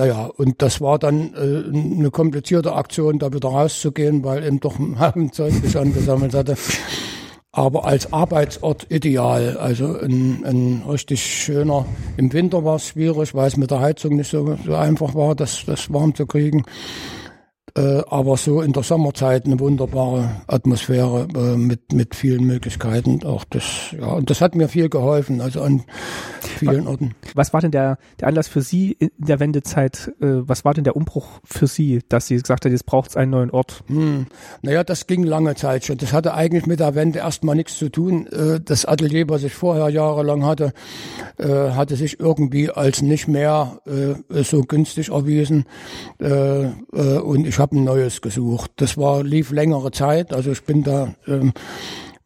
naja, und das war dann äh, eine komplizierte Aktion, da wieder rauszugehen, weil eben doch ein Zeug sich angesammelt hatte. Aber als Arbeitsort ideal, also ein, ein richtig schöner, im Winter war es schwierig, weil es mit der Heizung nicht so, so einfach war, das, das warm zu kriegen. Äh, aber so in der Sommerzeit eine wunderbare Atmosphäre äh, mit mit vielen Möglichkeiten. Auch das ja und das hat mir viel geholfen. Also an vielen was, Orten. Was war denn der der Anlass für Sie in der Wendezeit? Äh, was war denn der Umbruch für Sie, dass Sie gesagt haben, jetzt braucht es einen neuen Ort? Hm. Naja, das ging lange Zeit schon. Das hatte eigentlich mit der Wende erstmal nichts zu tun. Äh, das Atelier, was ich vorher jahrelang hatte, äh, hatte sich irgendwie als nicht mehr äh, so günstig erwiesen und ich habe ein neues gesucht. Das war lief längere Zeit, also ich bin da ähm,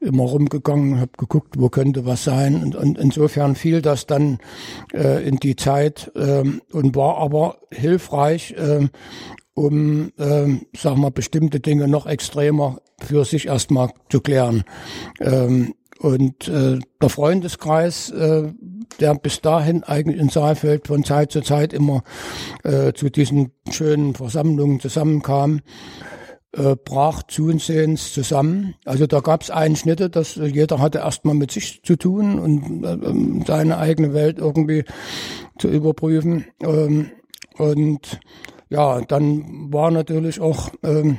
immer rumgegangen, habe geguckt, wo könnte was sein und, und insofern fiel das dann äh, in die Zeit ähm, und war aber hilfreich, ähm, um, ähm, sag mal, bestimmte Dinge noch extremer für sich erstmal zu klären. Ähm, und äh, der Freundeskreis, äh, der bis dahin eigentlich in Saalfeld von Zeit zu Zeit immer äh, zu diesen schönen Versammlungen zusammenkam, äh, brach zusehends zusammen. Also da gab es Einschnitte, dass jeder hatte erstmal mit sich zu tun und äh, seine eigene Welt irgendwie zu überprüfen. Ähm, und ja, dann war natürlich auch ähm,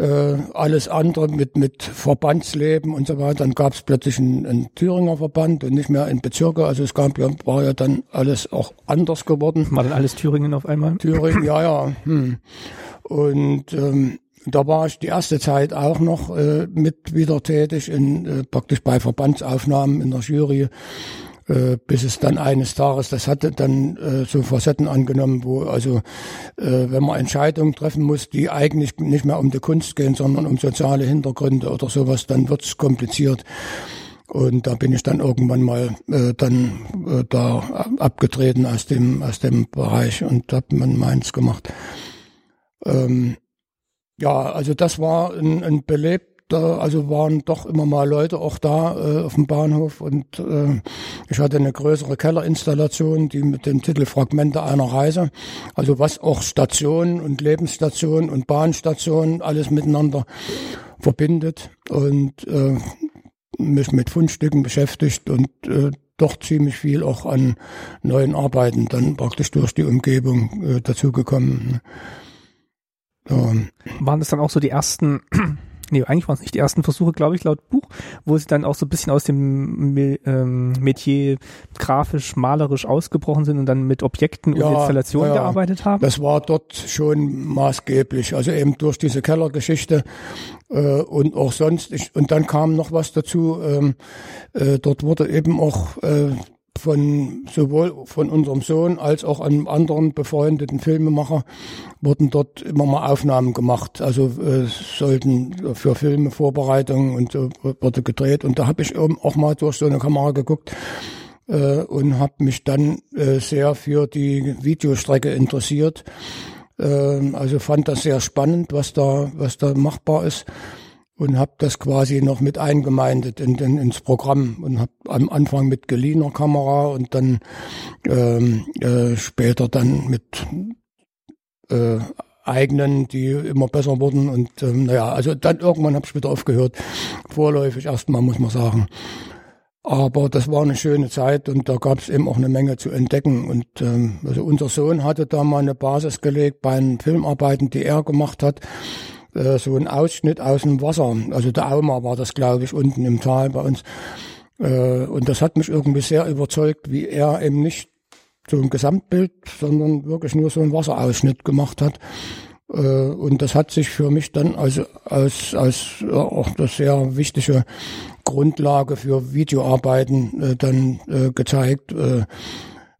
äh, alles andere mit, mit Verbandsleben und so weiter. Dann gab es plötzlich einen, einen Thüringer Verband und nicht mehr in Bezirke. Also es gab war ja dann alles auch anders geworden. War dann alles Thüringen auf einmal? Thüringen, ja, ja. Hm. Und ähm, da war ich die erste Zeit auch noch äh, mit wieder tätig, in, äh, praktisch bei Verbandsaufnahmen in der Jury äh, bis es dann eines Tages, das hatte dann äh, so Facetten angenommen, wo also, äh, wenn man Entscheidungen treffen muss, die eigentlich nicht mehr um die Kunst gehen, sondern um soziale Hintergründe oder sowas, dann wird's kompliziert. Und da bin ich dann irgendwann mal äh, dann äh, da abgetreten aus dem aus dem Bereich und habe man meins gemacht. Ähm, ja, also das war ein, ein belebt da, also waren doch immer mal Leute auch da äh, auf dem Bahnhof und äh, ich hatte eine größere Kellerinstallation, die mit dem Titel Fragmente einer Reise, also was auch Stationen und Lebensstationen und Bahnstationen alles miteinander verbindet und äh, mich mit Fundstücken beschäftigt und äh, doch ziemlich viel auch an neuen Arbeiten dann praktisch durch die Umgebung äh, dazugekommen. Ja. Waren das dann auch so die ersten nee, eigentlich waren es nicht die ersten Versuche, glaube ich, laut Buch, wo sie dann auch so ein bisschen aus dem ähm, Metier grafisch, malerisch ausgebrochen sind und dann mit Objekten ja, und Installationen ja, gearbeitet haben? Das war dort schon maßgeblich, also eben durch diese Kellergeschichte äh, und auch sonst. Ich, und dann kam noch was dazu, ähm, äh, dort wurde eben auch äh, von sowohl von unserem Sohn als auch einem anderen befreundeten Filmemacher wurden dort immer mal Aufnahmen gemacht. Also äh, sollten für Filme Vorbereitungen und so wurde gedreht. Und da habe ich auch mal durch so eine Kamera geguckt äh, und habe mich dann äh, sehr für die Videostrecke interessiert. Äh, also fand das sehr spannend, was da was da machbar ist und habe das quasi noch mit eingemeindet in, in, ins Programm und habe am Anfang mit geliehener Kamera und dann ähm, äh, später dann mit äh, eigenen, die immer besser wurden und ähm, naja, also dann irgendwann habe ich wieder aufgehört, vorläufig erstmal muss man sagen. Aber das war eine schöne Zeit und da gab es eben auch eine Menge zu entdecken. Und ähm, also unser Sohn hatte da mal eine Basis gelegt bei den Filmarbeiten, die er gemacht hat äh, so ein Ausschnitt aus dem Wasser. Also der Auma war das, glaube ich, unten im Tal bei uns. Äh, und das hat mich irgendwie sehr überzeugt, wie er eben nicht so ein Gesamtbild, sondern wirklich nur so einen Wasserausschnitt gemacht hat. Äh, und das hat sich für mich dann als, als, als äh, auch eine sehr wichtige Grundlage für Videoarbeiten äh, dann äh, gezeigt, äh,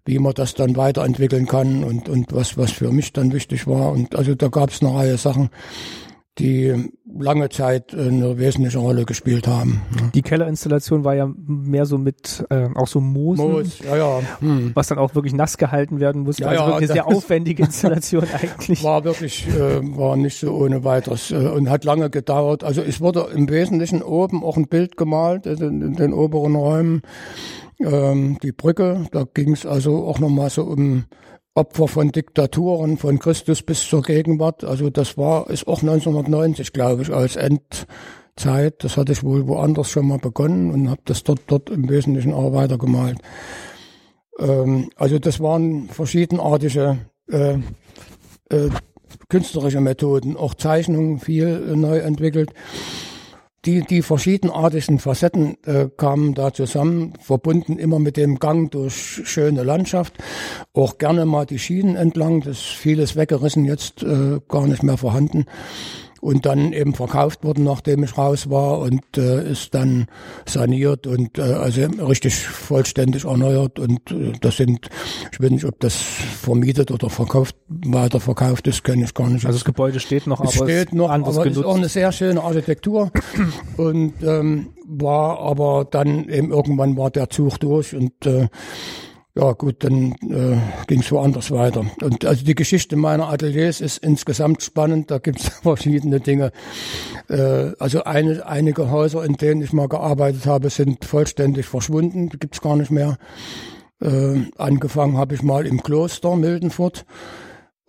wie man das dann weiterentwickeln kann und, und was, was für mich dann wichtig war. Und also da gab es eine Reihe Sachen, die lange Zeit eine wesentliche Rolle gespielt haben. Die Kellerinstallation war ja mehr so mit äh, auch so Moosen, Moos, ja, ja. Hm. was dann auch wirklich nass gehalten werden musste. Ja, also ja, wirklich eine sehr aufwendige Installation eigentlich. War wirklich, äh, war nicht so ohne weiteres äh, und hat lange gedauert. Also es wurde im Wesentlichen oben auch ein Bild gemalt, in, in den oberen Räumen. Ähm, die Brücke, da ging es also auch nochmal so um Opfer von Diktaturen von Christus bis zur Gegenwart. Also das war, ist auch 1990, glaube ich, als Endzeit. Das hatte ich wohl woanders schon mal begonnen und habe das dort, dort im Wesentlichen auch weitergemalt. Ähm, also das waren verschiedenartige äh, äh, künstlerische Methoden, auch Zeichnungen viel äh, neu entwickelt. Die, die verschiedenartigsten Facetten äh, kamen da zusammen, verbunden immer mit dem Gang durch schöne Landschaft, auch gerne mal die Schienen entlang, das vieles weggerissen, jetzt äh, gar nicht mehr vorhanden und dann eben verkauft worden, nachdem ich raus war und äh, ist dann saniert und äh, also richtig vollständig erneuert und äh, das sind, ich weiß nicht, ob das vermietet oder verkauft, weiterverkauft ist, kenne ich gar nicht. Also das Gebäude steht noch, aber Es steht ist noch, anders aber es ist genutzt. auch eine sehr schöne Architektur und ähm, war aber dann eben irgendwann war der Zug durch und äh, ja gut, dann äh, ging es woanders weiter. Und also die Geschichte meiner Ateliers ist insgesamt spannend. Da gibt es verschiedene Dinge. Äh, also eine, einige Häuser, in denen ich mal gearbeitet habe, sind vollständig verschwunden. Die gibt es gar nicht mehr. Äh, angefangen habe ich mal im Kloster Mildenfurt,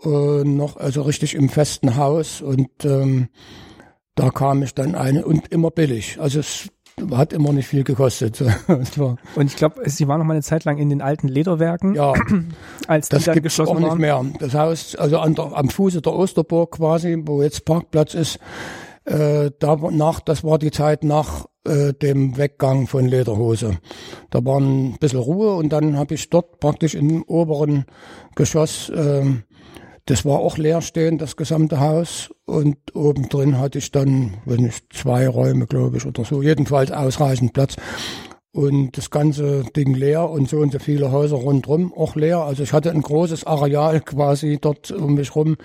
äh, noch also richtig im festen Haus und ähm, da kam ich dann eine und immer billig. Also es hat immer nicht viel gekostet. Und ich glaube, sie war noch mal eine Zeit lang in den alten Lederwerken, ja, als die das dann gibt es geschlossen auch nicht waren. mehr. Das Haus, also an der, am Fuße der Osterburg quasi, wo jetzt Parkplatz ist, äh, da war nach, das war die Zeit nach äh, dem Weggang von Lederhose. Da war ein bisschen Ruhe und dann habe ich dort praktisch im oberen Geschoss, ähm, das war auch leerstehend, das gesamte Haus. Und oben drin hatte ich dann, wenn nicht, zwei Räume, glaube ich, oder so. Jedenfalls ausreichend Platz. Und das ganze Ding leer und so und so viele Häuser rundherum auch leer. Also ich hatte ein großes Areal quasi dort um mich rum.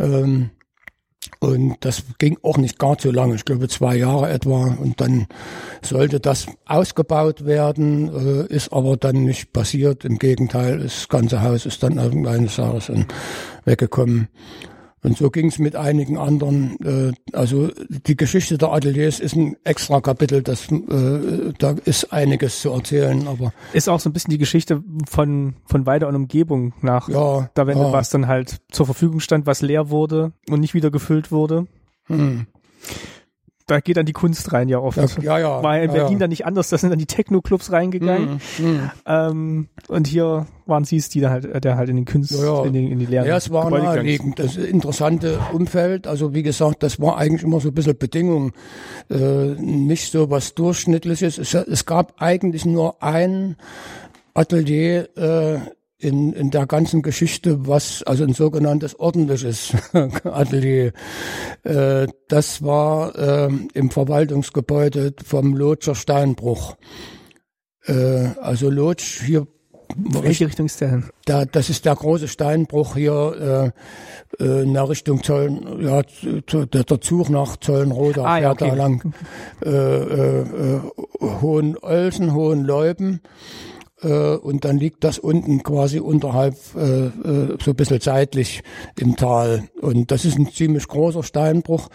Ähm, und das ging auch nicht gar so lange, ich glaube zwei Jahre etwa. Und dann sollte das ausgebaut werden, äh, ist aber dann nicht passiert. Im Gegenteil, das ganze Haus ist dann irgendeines Jahres weggekommen. Und so ging es mit einigen anderen. Äh, also die Geschichte der Ateliers ist ein extra Kapitel, das, äh, da ist einiges zu erzählen, aber Ist auch so ein bisschen die Geschichte von, von Weida und Umgebung nach ja. der Wende, ja. was dann halt zur Verfügung stand, was leer wurde und nicht wieder gefüllt wurde. Hm. Da geht dann die Kunst rein ja oft. Ja, ja. War in ja, Berlin ja. dann nicht anders, da sind dann die Techno-Clubs reingegangen. Hm, hm. Ähm, und hier waren sie es, die da halt, der halt in den Künst, Ja, in, den, in die leeren Ja, es war Gebäude naheliegend. Das interessante Umfeld. Also wie gesagt, das war eigentlich immer so ein bisschen Bedingung. Äh, nicht so was Durchschnittliches. Es, es gab eigentlich nur ein Atelier äh, in, in der ganzen Geschichte, was, also ein sogenanntes ordentliches Atelier. Äh, das war äh, im Verwaltungsgebäude vom Lotscher Steinbruch. Äh, also Lotsch hier Welche Richtung ist der denn? da, das ist der große Steinbruch hier äh, äh, in der Richtung Zollen, ja, zu, der, der Zug nach Zollenroda Ah, ja, fährt da okay. lang. Äh, äh, äh, Hohenölsen, Hohenleuben. Äh, und dann liegt das unten quasi unterhalb, äh, äh, so ein bisschen seitlich im Tal. Und das ist ein ziemlich großer Steinbruch,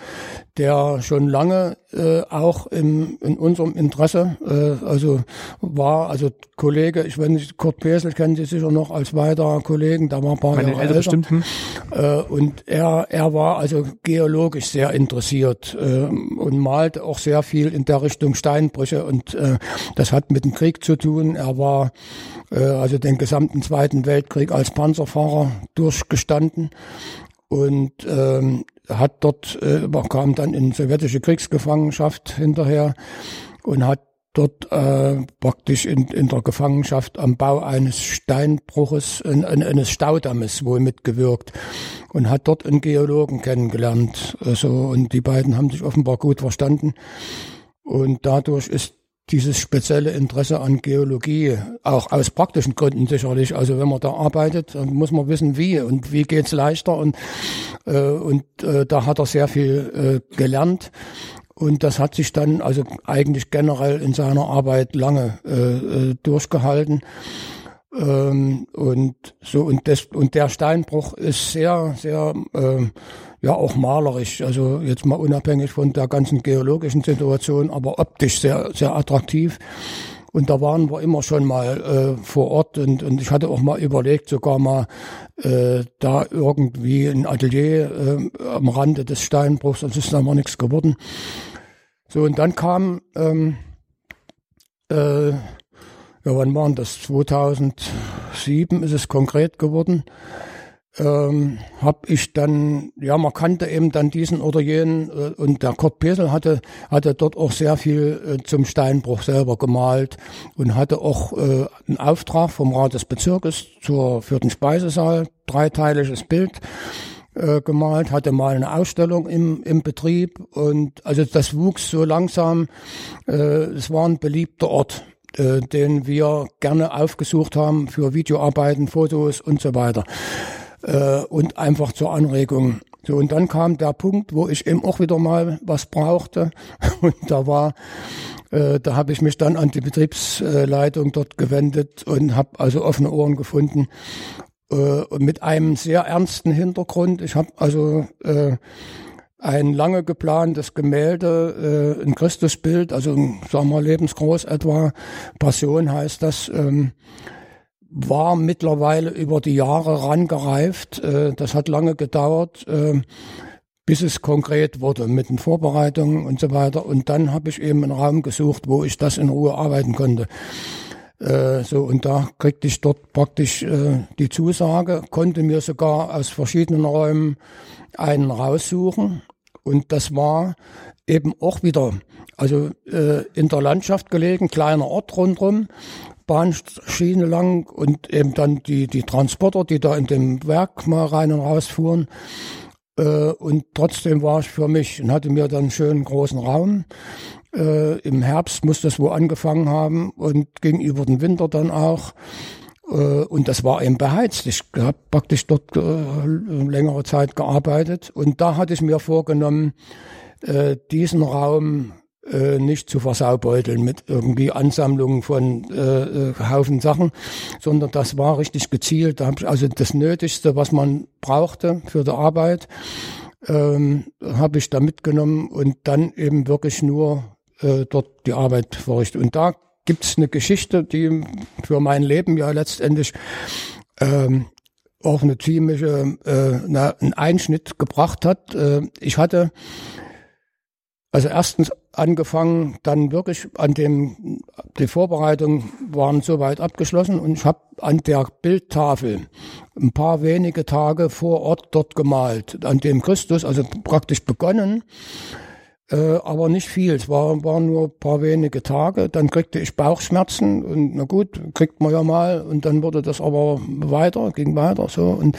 der schon lange äh, auch im, in unserem Interesse, äh, also war, also Kollege, ich weiß nicht, Kurt Pesel kennen Sie sicher noch als weiterer Kollegen, da war ein paar Meine Jahre älter. bestimmt. Hm? Äh, und er, er war also geologisch sehr interessiert äh, und malte auch sehr viel in der Richtung Steinbrüche und äh, das hat mit dem Krieg zu tun. Er war äh, also den gesamten Zweiten Weltkrieg als Panzerfahrer durchgestanden und ähm, hat dort, äh, kam dann in sowjetische Kriegsgefangenschaft hinterher und hat dort äh, praktisch in, in der Gefangenschaft am Bau eines Steinbruches, in, in, eines Staudammes wohl mitgewirkt und hat dort einen Geologen kennengelernt. Also, und die beiden haben sich offenbar gut verstanden. Und dadurch ist dieses spezielle Interesse an Geologie, auch aus praktischen Gründen sicherlich. Also wenn man da arbeitet, dann muss man wissen, wie und wie geht's leichter. Und, äh, und äh, da hat er sehr viel äh, gelernt. Und das hat sich dann also eigentlich generell in seiner Arbeit lange äh, äh, durchgehalten. Ähm, und so und das und der Steinbruch ist sehr sehr äh, ja auch malerisch. Also jetzt mal unabhängig von der ganzen geologischen Situation, aber optisch sehr sehr attraktiv. Und da waren wir immer schon mal äh, vor Ort und, und ich hatte auch mal überlegt, sogar mal äh, da irgendwie ein Atelier äh, am Rande des Steinbruchs, das ist aber nichts geworden. So, und dann kam, ähm, äh, ja, wann waren das? 2007 ist es konkret geworden. Ähm, habe ich dann, ja, man kannte eben dann diesen oder jenen äh, und der Kurt Pesel hatte, hatte dort auch sehr viel äh, zum Steinbruch selber gemalt und hatte auch äh, einen Auftrag vom Rat des Bezirkes zur, für den Speisesaal, dreiteiliges Bild äh, gemalt, hatte mal eine Ausstellung im, im Betrieb und also das wuchs so langsam. Äh, es war ein beliebter Ort, äh, den wir gerne aufgesucht haben für Videoarbeiten, Fotos und so weiter. Äh, und einfach zur Anregung. So, und dann kam der Punkt, wo ich eben auch wieder mal was brauchte. Und da war, äh, da habe ich mich dann an die Betriebsleitung dort gewendet und habe also offene Ohren gefunden äh, mit einem sehr ernsten Hintergrund. Ich habe also äh, ein lange geplantes Gemälde, äh, ein Christusbild, also sagen wir lebensgroß etwa, Passion heißt das, ähm, war mittlerweile über die Jahre rangereift. Äh, das hat lange gedauert, äh, bis es konkret wurde mit den Vorbereitungen und so weiter. Und dann habe ich eben einen Raum gesucht, wo ich das in Ruhe arbeiten konnte. Äh, so, und da kriegte ich dort praktisch die Zusage, konnte mir sogar aus verschiedenen Räumen einen raussuchen. Und das war eben auch wieder, also äh, in der Landschaft gelegen, kleiner Ort rundrum, Bahnschiene lang und eben dann die, die Transporter, die da in dem Werk mal rein und raus fuhren. Äh, und trotzdem war ich für mich und hatte mir dann einen schönen großen Raum äh, Im Herbst muss das wo angefangen haben und ging über den Winter dann auch. Äh, und das war eben beheizt. Ich habe praktisch dort äh, längere Zeit gearbeitet und da hatte ich mir vorgenommen, äh, diesen Raum äh, nicht zu versaubeuteln mit irgendwie Ansammlungen von äh, äh, Haufen Sachen, sondern das war richtig gezielt. Da hab ich also das Nötigste, was man brauchte für die Arbeit, ähm, habe ich da mitgenommen und dann eben wirklich nur äh, dort die Arbeit verrichtet. Und da gibt's eine Geschichte, die für mein Leben ja letztendlich ähm, auch eine ziemliche äh, na, einen Einschnitt gebracht hat. Äh, ich hatte also erstens angefangen, dann wirklich an dem, die Vorbereitungen waren soweit abgeschlossen und ich habe an der Bildtafel ein paar wenige Tage vor Ort dort gemalt, an dem Christus, also praktisch begonnen äh, aber nicht viel. Es war, waren nur ein paar wenige Tage. Dann kriegte ich Bauchschmerzen und na gut, kriegt man ja mal. Und dann wurde das aber weiter, ging weiter so. Und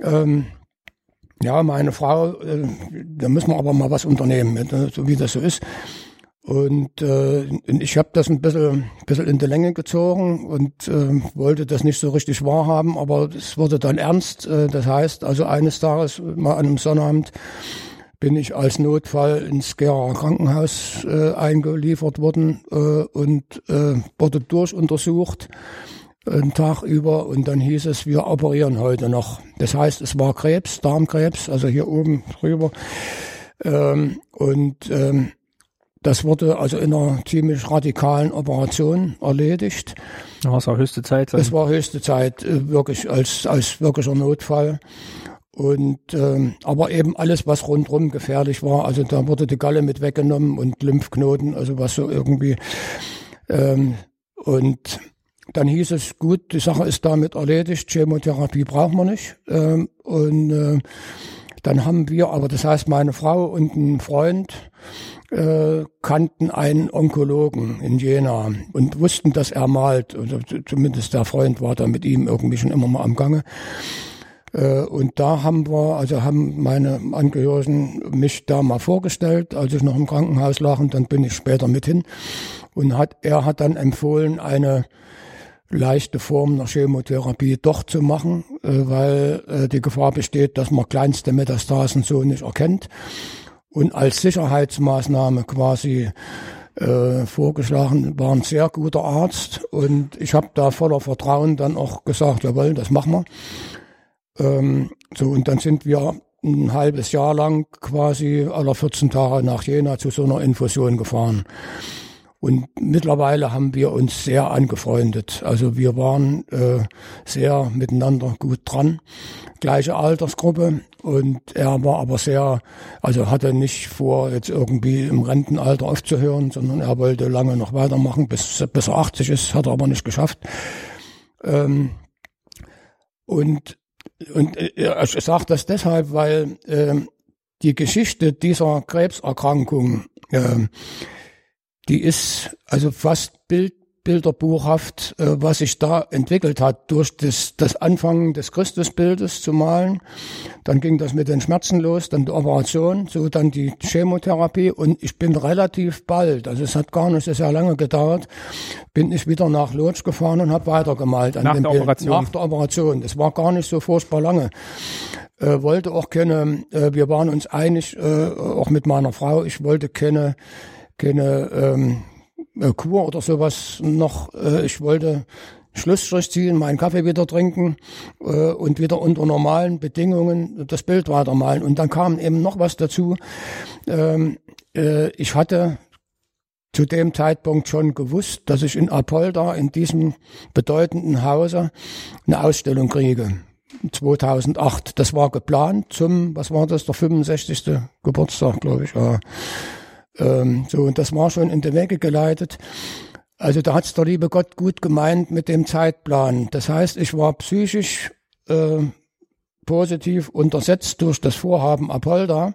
ähm, ja, meine Frau, äh, da müssen wir aber mal was unternehmen, ne, so wie das so ist. Und äh, ich habe das ein bisschen, bisschen in die Länge gezogen und äh, wollte das nicht so richtig wahrhaben, aber es wurde dann ernst. Äh, das heißt, also eines Tages mal an einem Sonnabend bin ich als Notfall ins Gera Krankenhaus äh, eingeliefert worden äh, und äh, wurde durchuntersucht einen Tag über und dann hieß es, wir operieren heute noch. Das heißt, es war Krebs, Darmkrebs, also hier oben drüber. Ähm, und ähm, das wurde also in einer ziemlich radikalen Operation erledigt. Ja, es war höchste Zeit. Es war höchste Zeit, wirklich als, als wirklicher Notfall. Und ähm, aber eben alles, was rundrum gefährlich war, also da wurde die Galle mit weggenommen und Lymphknoten, also was so irgendwie. Ähm, und dann hieß es, gut, die Sache ist damit erledigt, Chemotherapie braucht man nicht. Ähm, und äh, dann haben wir, aber das heißt, meine Frau und ein Freund äh, kannten einen Onkologen in Jena und wussten, dass er malt. Oder zumindest der Freund war da mit ihm irgendwie schon immer mal am Gange. Äh, und da haben wir, also haben meine Angehörigen mich da mal vorgestellt, als ich noch im Krankenhaus lag und dann bin ich später mit hin. Und hat, er hat dann empfohlen, eine leichte Form der Chemotherapie doch zu machen, äh, weil äh, die Gefahr besteht, dass man kleinste Metastasen so nicht erkennt. Und als Sicherheitsmaßnahme quasi äh, vorgeschlagen, war ein sehr guter Arzt und ich habe da voller Vertrauen dann auch gesagt, jawohl, das machen wir. Ähm, so, und dann sind wir ein halbes Jahr lang quasi alle 14 Tage nach Jena zu so einer Infusion gefahren. Und mittlerweile haben wir uns sehr angefreundet. Also wir waren äh, sehr miteinander gut dran. Gleiche Altersgruppe. Und er war aber sehr, also hatte nicht vor, jetzt irgendwie im Rentenalter aufzuhören, sondern er wollte lange noch weitermachen, bis, bis er 80 ist, hat er aber nicht geschafft. Ähm, und und äh, ich sage das deshalb, weil äh, die Geschichte dieser Krebserkrankung, äh, die ist also fast Bild, bilderbuchhaft, äh, was sich da entwickelt hat durch das, das Anfangen des Christusbildes zu malen. Dann ging das mit den Schmerzen los, dann die Operation, so dann die Chemotherapie und ich bin relativ bald, also es hat gar nicht sehr lange gedauert, bin ich wieder nach Lodz gefahren und habe weitergemalt an nach dem der Bild. Operation. Nach der Operation. Das war gar nicht so furchtbar lange. Äh, wollte auch keine, äh, wir waren uns einig, äh, auch mit meiner Frau, ich wollte keine, keine ähm, äh, Kur oder sowas noch. Äh, ich wollte Schlussstrich ziehen, meinen Kaffee wieder trinken äh, und wieder unter normalen Bedingungen das Bild weitermalen. Und dann kam eben noch was dazu. Ähm, äh, ich hatte zu dem Zeitpunkt schon gewusst, dass ich in Apolda, in diesem bedeutenden Hause, eine Ausstellung kriege. 2008. Das war geplant zum, was war das, der 65. Geburtstag, glaube ich. Ja. Ähm, so, und das war schon in die Wege geleitet. Also da hat's der liebe Gott gut gemeint mit dem Zeitplan. Das heißt, ich war psychisch äh, positiv untersetzt durch das Vorhaben Apolda,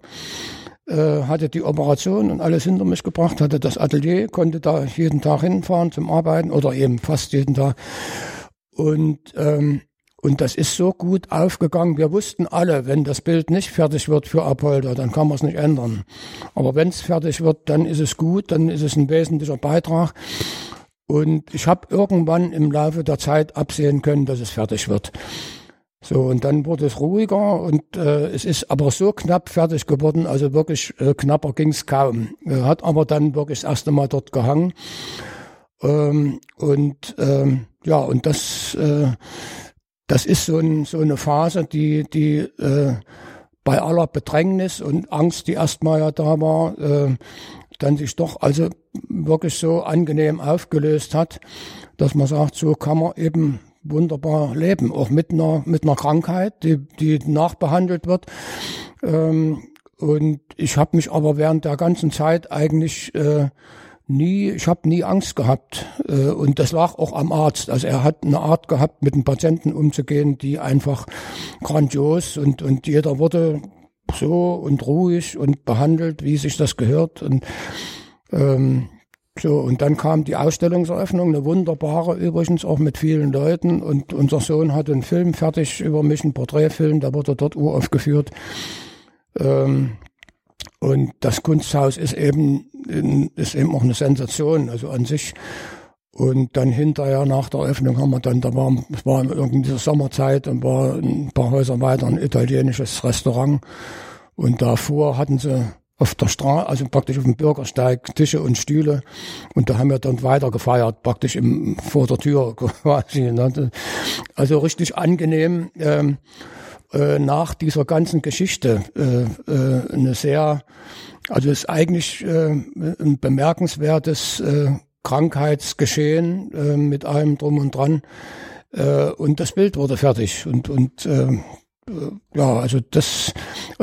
äh, hatte die Operation und alles hinter mich gebracht, hatte das Atelier, konnte da jeden Tag hinfahren zum Arbeiten oder eben fast jeden Tag. Und ähm, und das ist so gut aufgegangen. Wir wussten alle, wenn das Bild nicht fertig wird für Apolda, dann kann man es nicht ändern. Aber wenn es fertig wird, dann ist es gut, dann ist es ein wesentlicher Beitrag. Und ich habe irgendwann im Laufe der Zeit absehen können, dass es fertig wird. So, und dann wurde es ruhiger und äh, es ist aber so knapp fertig geworden, also wirklich äh, knapper ging es kaum. Äh, hat aber dann wirklich das erste Mal dort gehangen. Ähm, und ähm, ja, und das äh, das ist so, ein, so eine Phase, die, die äh, bei aller Bedrängnis und Angst, die erstmal ja da war, äh, dann sich doch also wirklich so angenehm aufgelöst hat, dass man sagt, so kann man eben wunderbar leben, auch mit einer, mit einer Krankheit, die, die nachbehandelt wird. Ähm, und ich habe mich aber während der ganzen Zeit eigentlich äh, nie, ich habe nie Angst gehabt äh, und das lag auch am Arzt. Also er hat eine Art gehabt, mit den Patienten umzugehen, die einfach grandios und und jeder wurde so und ruhig und behandelt, wie sich das gehört und ähm, so, und dann kam die Ausstellungseröffnung, eine wunderbare übrigens, auch mit vielen Leuten. Und unser Sohn hatte einen Film fertig über mich, einen Porträtfilm, der wurde dort uraufgeführt. Ähm, und das Kunsthaus ist eben, ist eben auch eine Sensation, also an sich. Und dann hinterher nach der Öffnung haben wir dann, da war, es war in dieser Sommerzeit und war ein paar Häuser weiter ein italienisches Restaurant. Und davor hatten sie auf der Straße, also praktisch auf dem Bürgersteig, Tische und Stühle. Und da haben wir dann weiter gefeiert, praktisch im, vor der Tür quasi. Ne? Also richtig angenehm. Ähm, äh, nach dieser ganzen Geschichte äh, äh, eine sehr, also ist eigentlich äh, ein bemerkenswertes äh, Krankheitsgeschehen äh, mit allem drum und dran. Äh, und das Bild wurde fertig und und äh, äh ja, also das,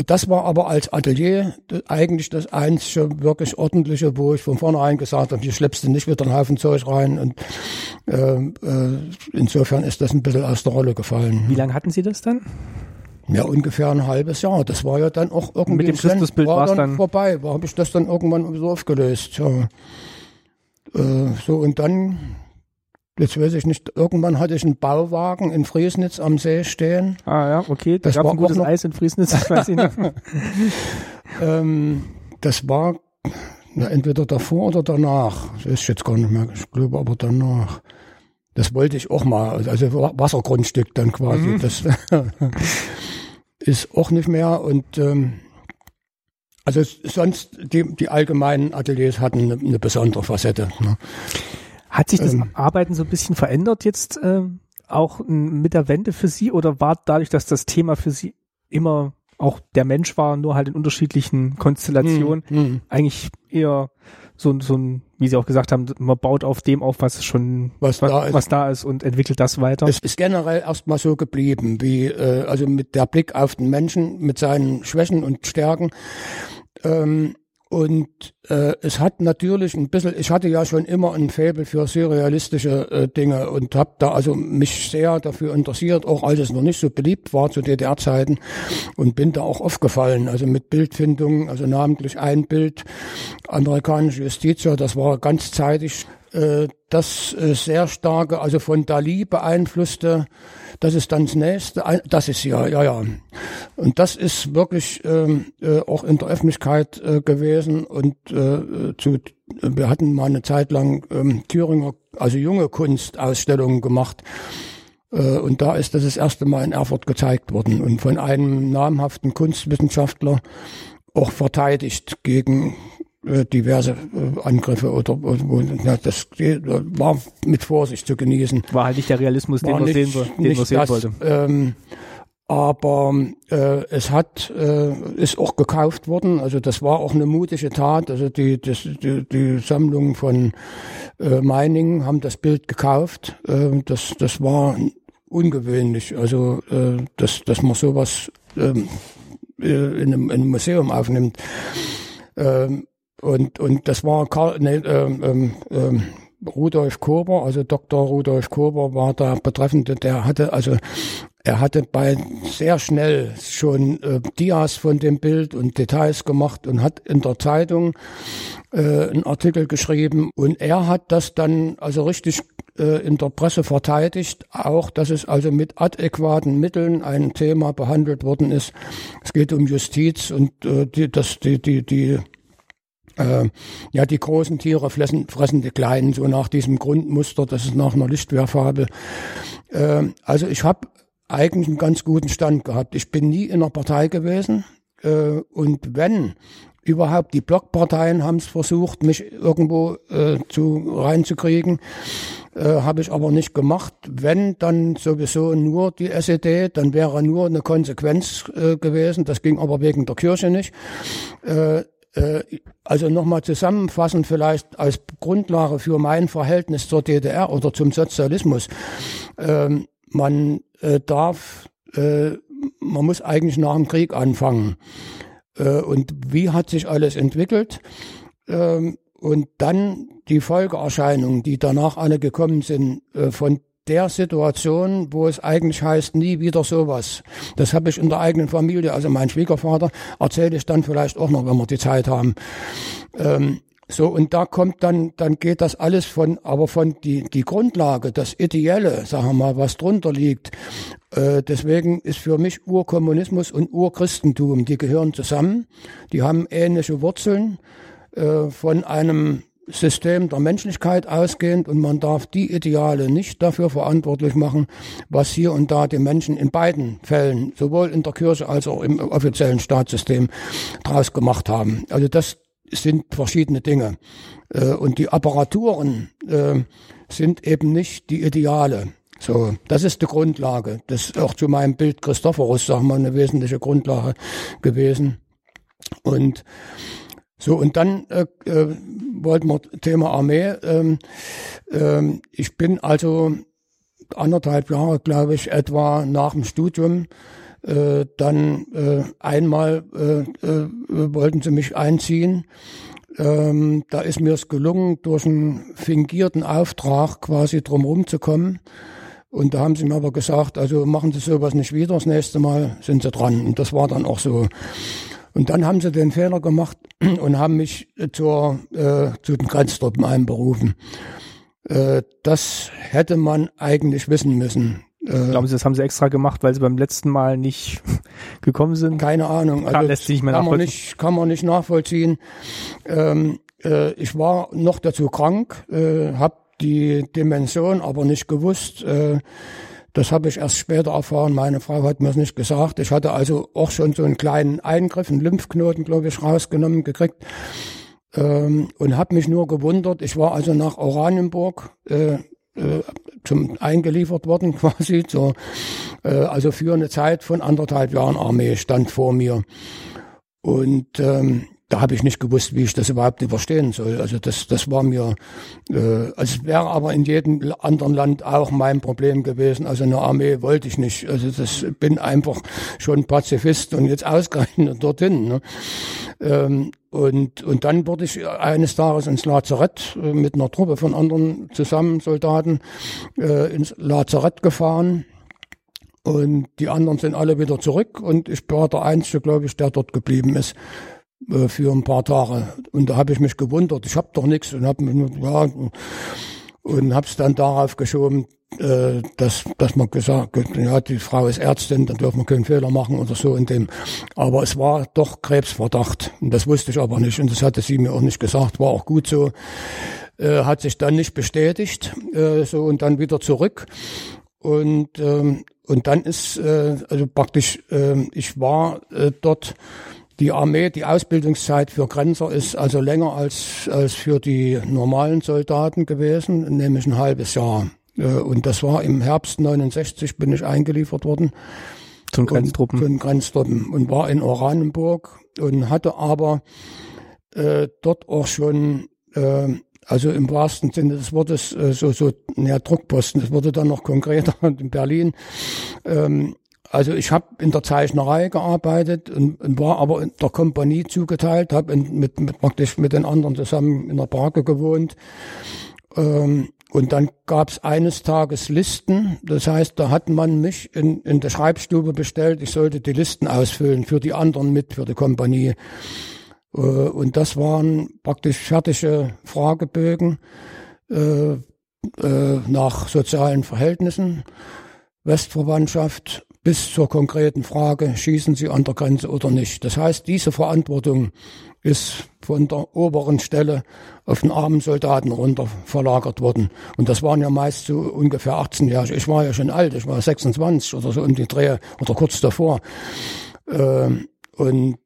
das war aber als Atelier eigentlich das einzige wirklich ordentliche, wo ich von vornherein gesagt habe, hier schleppst du nicht wieder einen Haufen Zeug rein und äh, äh, insofern ist das ein bisschen aus der Rolle gefallen. Wie lange hatten Sie das dann? Ja, ungefähr ein halbes Jahr. Das war ja dann auch irgendwie Mit dem Christusbild war dann, dann- vorbei. War habe ich das dann irgendwann so aufgelöst. Ja. Äh, so und dann, jetzt weiß ich nicht, irgendwann hatte ich einen Bauwagen in Friesnitz am See stehen. Ah ja, okay. Da Das gab war ein gutes Eis in Friesnitz, ich weiß ich nicht. Ähm, das war na, entweder davor oder danach. Das ist jetzt gar nicht mehr. Ich glaube aber danach. Das wollte ich auch mal. Also Wa- Wassergrundstück dann quasi. Mhm. Das ist auch nicht mehr. Und ähm, also sonst die, die allgemeinen Ateliers hatten eine, eine besondere Facette. Ne? Hat sich das Ähm. Arbeiten so ein bisschen verändert jetzt ähm, auch mit der Wende für Sie oder war dadurch, dass das Thema für Sie immer auch der Mensch war, nur halt in unterschiedlichen Konstellationen, Hm. eigentlich eher so, ein- so ein, wie Sie auch gesagt haben, man baut auf dem auf, was schon Was was, da ist. was da ist und entwickelt das weiter. Es ist generell erstmal so geblieben, wie äh, also mit der Blick auf den Menschen, mit seinen Schwächen und Stärken. Ähm, und äh, es hat natürlich ein bisschen, ich hatte ja schon immer ein Faible für surrealistische äh, Dinge und habe da also mich sehr dafür interessiert, auch als es noch nicht so beliebt war zu DDR-Zeiten und bin da auch aufgefallen, also mit Bildfindung, also namentlich ein Bild, amerikanische Justitia, das war ganz zeitig das äh, sehr starke, also von Dali beeinflusste, das ist dann das nächste, das ist ja, ja, ja. Und das ist wirklich ähm, äh, auch in der Öffentlichkeit äh, gewesen und äh, zu, wir hatten mal eine Zeit lang ähm, Thüringer, also junge Kunstausstellungen gemacht. Äh, Und da ist das das erste Mal in Erfurt gezeigt worden und von einem namhaften Kunstwissenschaftler auch verteidigt gegen äh, diverse äh, Angriffe oder, ja, das äh, war mit Vorsicht zu genießen. war halt nicht der Realismus, den War man nicht- sehen, den nicht man sehen das, wollte. Ähm, aber äh, es hat äh, ist auch gekauft worden. Also das war auch eine mutige Tat. Also die das, die, die Sammlung von äh, Meiningen haben das Bild gekauft. Äh, das das war ungewöhnlich. Also äh, dass dass man sowas ähm, äh, in, einem, in einem Museum aufnimmt. Ähm, und und das war Karl, nee, ähm, ähm, ähm, Rudolf Kober, also Dr. Rudolf Kober war der Betreffende, der hatte also er hatte bei sehr schnell schon äh, Dias von dem Bild und Details gemacht und hat in der Zeitung äh, einen Artikel geschrieben und er hat das dann also richtig äh, in der Presse verteidigt, auch dass es also mit adäquaten Mitteln ein Thema behandelt worden ist. Es geht um Justiz und äh, die, das, die, die, die äh, ja, die großen Tiere fressen, fressen die kleinen, so nach diesem Grundmuster, das ist nach einer Lichtwehrfabel. Äh, also ich habe eigentlich einen ganz guten Stand gehabt. Ich bin nie in einer Partei gewesen äh, und wenn überhaupt die Blockparteien haben es versucht, mich irgendwo äh, zu reinzukriegen, äh, habe ich aber nicht gemacht. Wenn dann sowieso nur die SED, dann wäre nur eine Konsequenz äh, gewesen. Das ging aber wegen der Kirche nicht. Äh, also nochmal zusammenfassend vielleicht als Grundlage für mein Verhältnis zur DDR oder zum Sozialismus. Ähm, man äh, darf, äh, man muss eigentlich nach dem Krieg anfangen. Äh, und wie hat sich alles entwickelt? Ähm, und dann die Folgeerscheinungen, die danach alle gekommen sind, äh, von der Situation, wo es eigentlich heißt, nie wieder sowas. Das habe ich in der eigenen Familie, also mein Schwiegervater, erzähle ich dann vielleicht auch noch, wenn wir die Zeit haben. Ähm, so, und da kommt dann, dann geht das alles von, aber von die, die Grundlage, das Ideelle, sagen wir mal, was drunter liegt. Äh, deswegen ist für mich Urkommunismus und Urchristentum, die gehören zusammen, die haben ähnliche Wurzeln äh, von einem System der Menschlichkeit ausgehend und man darf die Ideale nicht dafür verantwortlich machen, was hier und da die Menschen in beiden Fällen, sowohl in der Kirche als auch im offiziellen Staatssystem, draus gemacht haben. Also das sind verschiedene Dinge. Äh, und die Apparaturen äh, sind eben nicht die Ideale. So, das ist die Grundlage. Das ist auch zu meinem Bild Christophorus, sagen wir, eine wesentliche Grundlage gewesen. Und so, und dann äh, äh, wollten wir Thema Armee. Ähm, ähm, ich bin also anderthalb Jahre, glaube ich, etwa nach dem Studium. Äh, dann äh, einmal äh, äh, wollten sie mich einziehen. Ähm, da ist mir es gelungen, durch einen fingierten Auftrag quasi drumherum zu kommen. Und da haben sie mir aber gesagt, also machen Sie sowas nicht wieder, das nächste Mal sind Sie dran. Und das war dann auch so. Und dann haben sie den Fehler gemacht und haben mich zur, äh, zu den Grenztruppen einberufen. Äh, das hätte man eigentlich wissen müssen. Äh, Glauben Sie, das haben Sie extra gemacht, weil Sie beim letzten Mal nicht gekommen sind? Keine Ahnung. Also lässt sich nicht mehr kann man nicht, kann man nicht nachvollziehen. Ähm, äh, ich war noch dazu krank, äh, habe die Dimension aber nicht gewusst. Äh, das habe ich erst später erfahren. Meine Frau hat mir es nicht gesagt. Ich hatte also auch schon so einen kleinen Eingriff, einen Lymphknoten, glaube ich, rausgenommen gekriegt ähm, und habe mich nur gewundert. Ich war also nach Oranienburg äh, äh, zum eingeliefert worden quasi, zur, äh, also für eine Zeit von anderthalb Jahren Armee stand vor mir. Und ähm, da habe ich nicht gewusst, wie ich das überhaupt überstehen soll. Also das, das war mir, äh, also wäre aber in jedem anderen Land auch mein Problem gewesen. Also eine Armee wollte ich nicht. Also das bin einfach schon Pazifist und jetzt ausgerechnet dorthin. Ne? Ähm, und, und dann wurde ich eines Tages ins Lazarett äh, mit einer Truppe von anderen Zusammensoldaten äh, ins Lazarett gefahren. Und die anderen sind alle wieder zurück und ich war der Einzige, glaube ich, der dort geblieben ist äh, für ein paar Tage. Und da habe ich mich gewundert, ich habe doch nichts und habe ja, und habe es dann darauf geschoben, äh, dass, dass man gesagt, ja, die Frau ist Ärztin, dann dürfen wir keinen Fehler machen oder so in dem. Aber es war doch Krebsverdacht. Und das wusste ich aber nicht. Und das hatte sie mir auch nicht gesagt. War auch gut so. Äh, hat sich dann nicht bestätigt. Äh, so und dann wieder zurück. Und, ähm, und dann ist, äh, also praktisch, äh, ich war äh, dort die Armee, die Ausbildungszeit für Grenzer ist also länger als, als für die normalen Soldaten gewesen, nämlich ein halbes Jahr. Äh, und das war im Herbst 69 bin ich eingeliefert worden. Zum Grenztruppen. Zum Grenztruppen und war in Oranienburg und hatte aber äh, dort auch schon, äh, also im wahrsten Sinne des Wortes, äh, so, so, ja, Druckposten. Das wurde dann noch konkreter in Berlin. Ähm, also ich habe in der Zeichnerei gearbeitet und, und, war aber in der Kompanie zugeteilt, habe mit, mit praktisch mit den anderen zusammen in der Barke gewohnt. Ähm, und dann gab es eines Tages Listen. Das heißt, da hat man mich in, in der Schreibstube bestellt. Ich sollte die Listen ausfüllen für die anderen mit, für die Kompanie. Äh, und das waren praktisch fertige Fragebögen äh, äh, nach sozialen Verhältnissen, Westverwandtschaft, bis zur konkreten Frage, schießen Sie an der Grenze oder nicht. Das heißt, diese Verantwortung ist von der oberen Stelle auf den armen Soldaten runter verlagert worden. Und das waren ja meist so ungefähr 18 Jahre. Ich war ja schon alt, ich war 26 oder so um die Dreh oder kurz davor. Ähm, und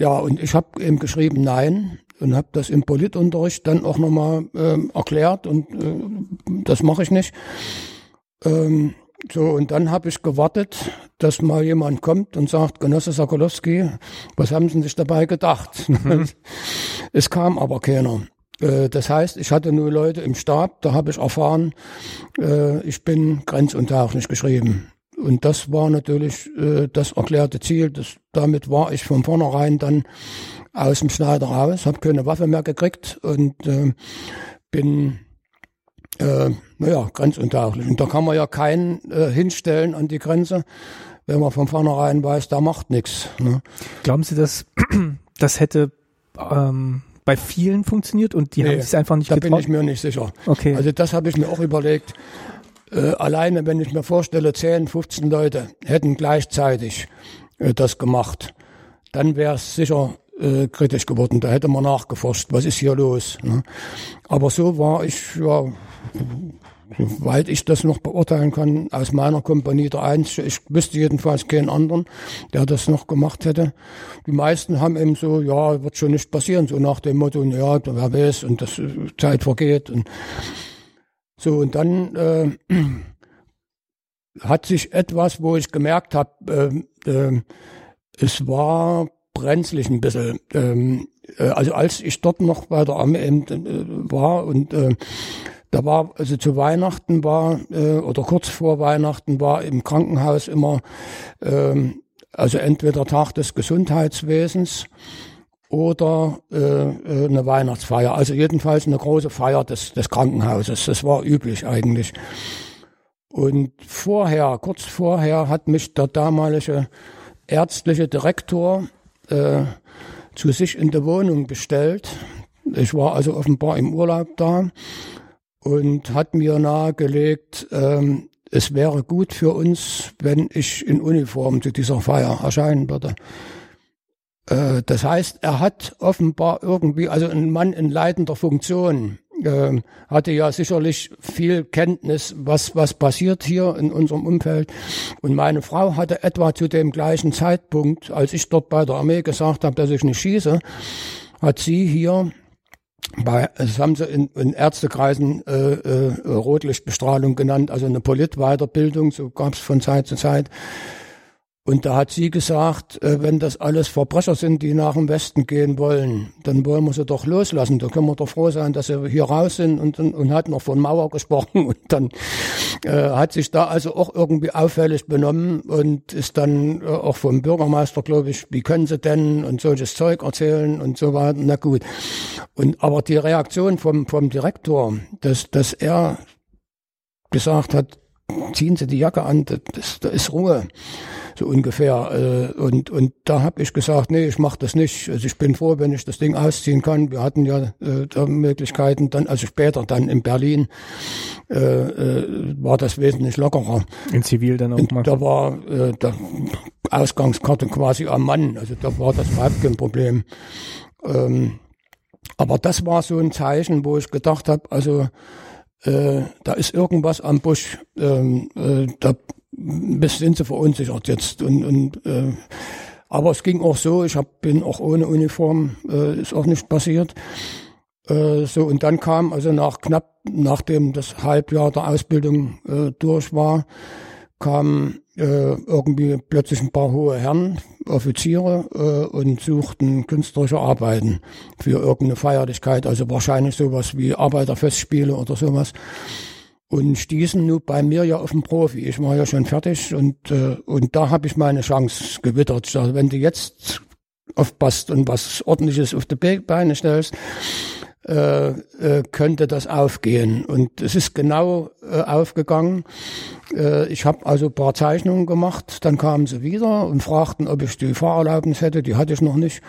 ja, und ich habe eben geschrieben Nein und habe das im Politunterricht dann auch nochmal ähm, erklärt und äh, das mache ich nicht. Ähm, so, und dann habe ich gewartet, dass mal jemand kommt und sagt, Genosse Sokolowski, was haben Sie sich dabei gedacht? Mhm. es kam aber keiner. Äh, das heißt, ich hatte nur Leute im Stab, da habe ich erfahren, äh, ich bin grenzuntauglich geschrieben. Und das war natürlich äh, das erklärte Ziel. Das, damit war ich von vornherein dann aus dem Schneider raus, habe keine Waffe mehr gekriegt und bin äh, naja, grenzuntauglich. Und da kann man ja keinen äh, hinstellen an die Grenze, wenn man von vornherein weiß, da macht nichts. Ne? Glauben Sie, dass das hätte ähm, bei vielen funktioniert und die nee, haben sich einfach nicht da getraut? Da bin ich mir nicht sicher. Okay. Also das habe ich mir auch überlegt. Äh, alleine, wenn ich mir vorstelle, 10, 15 Leute hätten gleichzeitig äh, das gemacht, dann wäre es sicher äh, kritisch geworden. Da hätte man nachgeforscht, was ist hier los. Ne? Aber so war ich ja soweit ich das noch beurteilen kann, aus meiner Kompanie der Einzige. Ich wüsste jedenfalls keinen anderen, der das noch gemacht hätte. Die meisten haben eben so, ja, wird schon nicht passieren, so nach dem Motto, ja, wer weiß, und das äh, Zeit vergeht. Und so, und dann äh, hat sich etwas, wo ich gemerkt habe, äh, äh, es war brenzlig ein bisschen. Ähm, äh, also als ich dort noch bei der Armee äh, war und äh, da war, also zu Weihnachten war, äh, oder kurz vor Weihnachten war im Krankenhaus immer, ähm, also entweder Tag des Gesundheitswesens oder äh, äh, eine Weihnachtsfeier. Also jedenfalls eine große Feier des, des Krankenhauses. Das war üblich eigentlich. Und vorher, kurz vorher, hat mich der damalige ärztliche Direktor äh, zu sich in die Wohnung bestellt. Ich war also offenbar im Urlaub da und hat mir nahegelegt, ähm, es wäre gut für uns, wenn ich in Uniform zu dieser Feier erscheinen würde. Äh, das heißt, er hat offenbar irgendwie, also ein Mann in leitender Funktion, äh, hatte ja sicherlich viel Kenntnis, was, was passiert hier in unserem Umfeld. Und meine Frau hatte etwa zu dem gleichen Zeitpunkt, als ich dort bei der Armee gesagt habe, dass ich nicht schieße, hat sie hier bei, das haben sie in, in Ärztekreisen äh, äh, Rotlichtbestrahlung genannt, also eine Politweiterbildung, so gab es von Zeit zu Zeit. Und da hat sie gesagt, äh, wenn das alles Verbrecher sind, die nach dem Westen gehen wollen, dann wollen wir sie doch loslassen. Da können wir doch froh sein, dass sie hier raus sind und, und, und hat noch von Mauer gesprochen. Und dann äh, hat sich da also auch irgendwie auffällig benommen und ist dann äh, auch vom Bürgermeister, glaube ich, wie können sie denn und solches Zeug erzählen und so weiter. Na gut. Und aber die Reaktion vom, vom Direktor, dass, dass er gesagt hat, ziehen Sie die Jacke an, da ist Ruhe so ungefähr. Äh, und, und da habe ich gesagt, nee, ich mache das nicht. Also ich bin froh, wenn ich das Ding ausziehen kann. Wir hatten ja äh, da Möglichkeiten, dann, also später dann in Berlin äh, äh, war das wesentlich lockerer. In Zivil dann auch mal. Da war äh, der Ausgangskarte quasi am Mann. Also da war das überhaupt kein Problem. Ähm, aber das war so ein Zeichen, wo ich gedacht habe, also äh, da ist irgendwas am Busch. Ähm, äh, da sind sie verunsichert jetzt. Und, und äh, aber es ging auch so, ich hab, bin auch ohne Uniform, äh, ist auch nicht passiert. Äh, so, und dann kam, also nach knapp, nachdem das Halbjahr der Ausbildung äh, durch war, kamen äh, irgendwie plötzlich ein paar hohe Herren, Offiziere äh, und suchten künstlerische Arbeiten für irgendeine Feierlichkeit, also wahrscheinlich sowas wie Arbeiterfestspiele oder sowas und stießen nun bei mir ja auf den Profi. Ich war ja schon fertig und, äh, und da habe ich meine Chance gewittert. Sage, wenn du jetzt aufpasst und was ordentliches auf die Beine stellst, äh, äh, könnte das aufgehen. Und es ist genau äh, aufgegangen. Äh, ich habe also paar Zeichnungen gemacht, dann kamen sie wieder und fragten, ob ich die Fahrerlaubnis hätte. Die hatte ich noch nicht.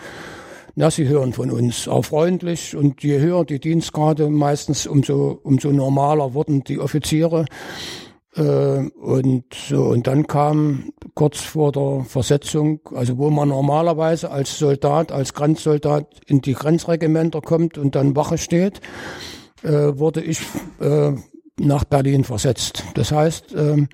Na, sie hören von uns, auch freundlich. Und je höher die Dienstgrade, meistens umso, umso normaler wurden die Offiziere. Äh, und so, und dann kam kurz vor der Versetzung, also wo man normalerweise als Soldat, als Grenzsoldat in die Grenzregimenter kommt und dann Wache steht, äh, wurde ich äh, nach Berlin versetzt. Das heißt, ähm,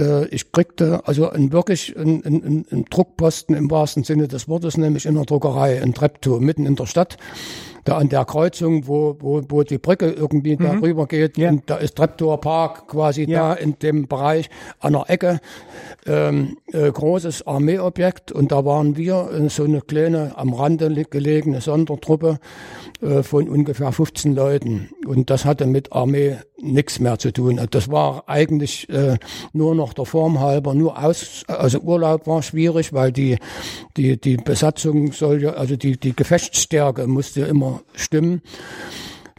äh, ich kriegte also ein wirklich ein, ein, ein Druckposten im wahrsten Sinne des Wortes, nämlich in der Druckerei in Treptow, mitten in der Stadt da an der Kreuzung, wo, wo, wo die Brücke irgendwie mhm. darüber geht. Ja. Und da ist Treptower Park quasi ja. da in dem Bereich an der Ecke. Ähm, äh, großes Armeeobjekt und da waren wir äh, so eine kleine am Rande gelegene Sondertruppe äh, von ungefähr 15 Leuten. Und das hatte mit Armee nichts mehr zu tun. Das war eigentlich äh, nur noch der Form halber, nur aus, also Urlaub war schwierig, weil die, die, die Besatzung soll ja, also die, die Gefechtsstärke musste immer stimmen.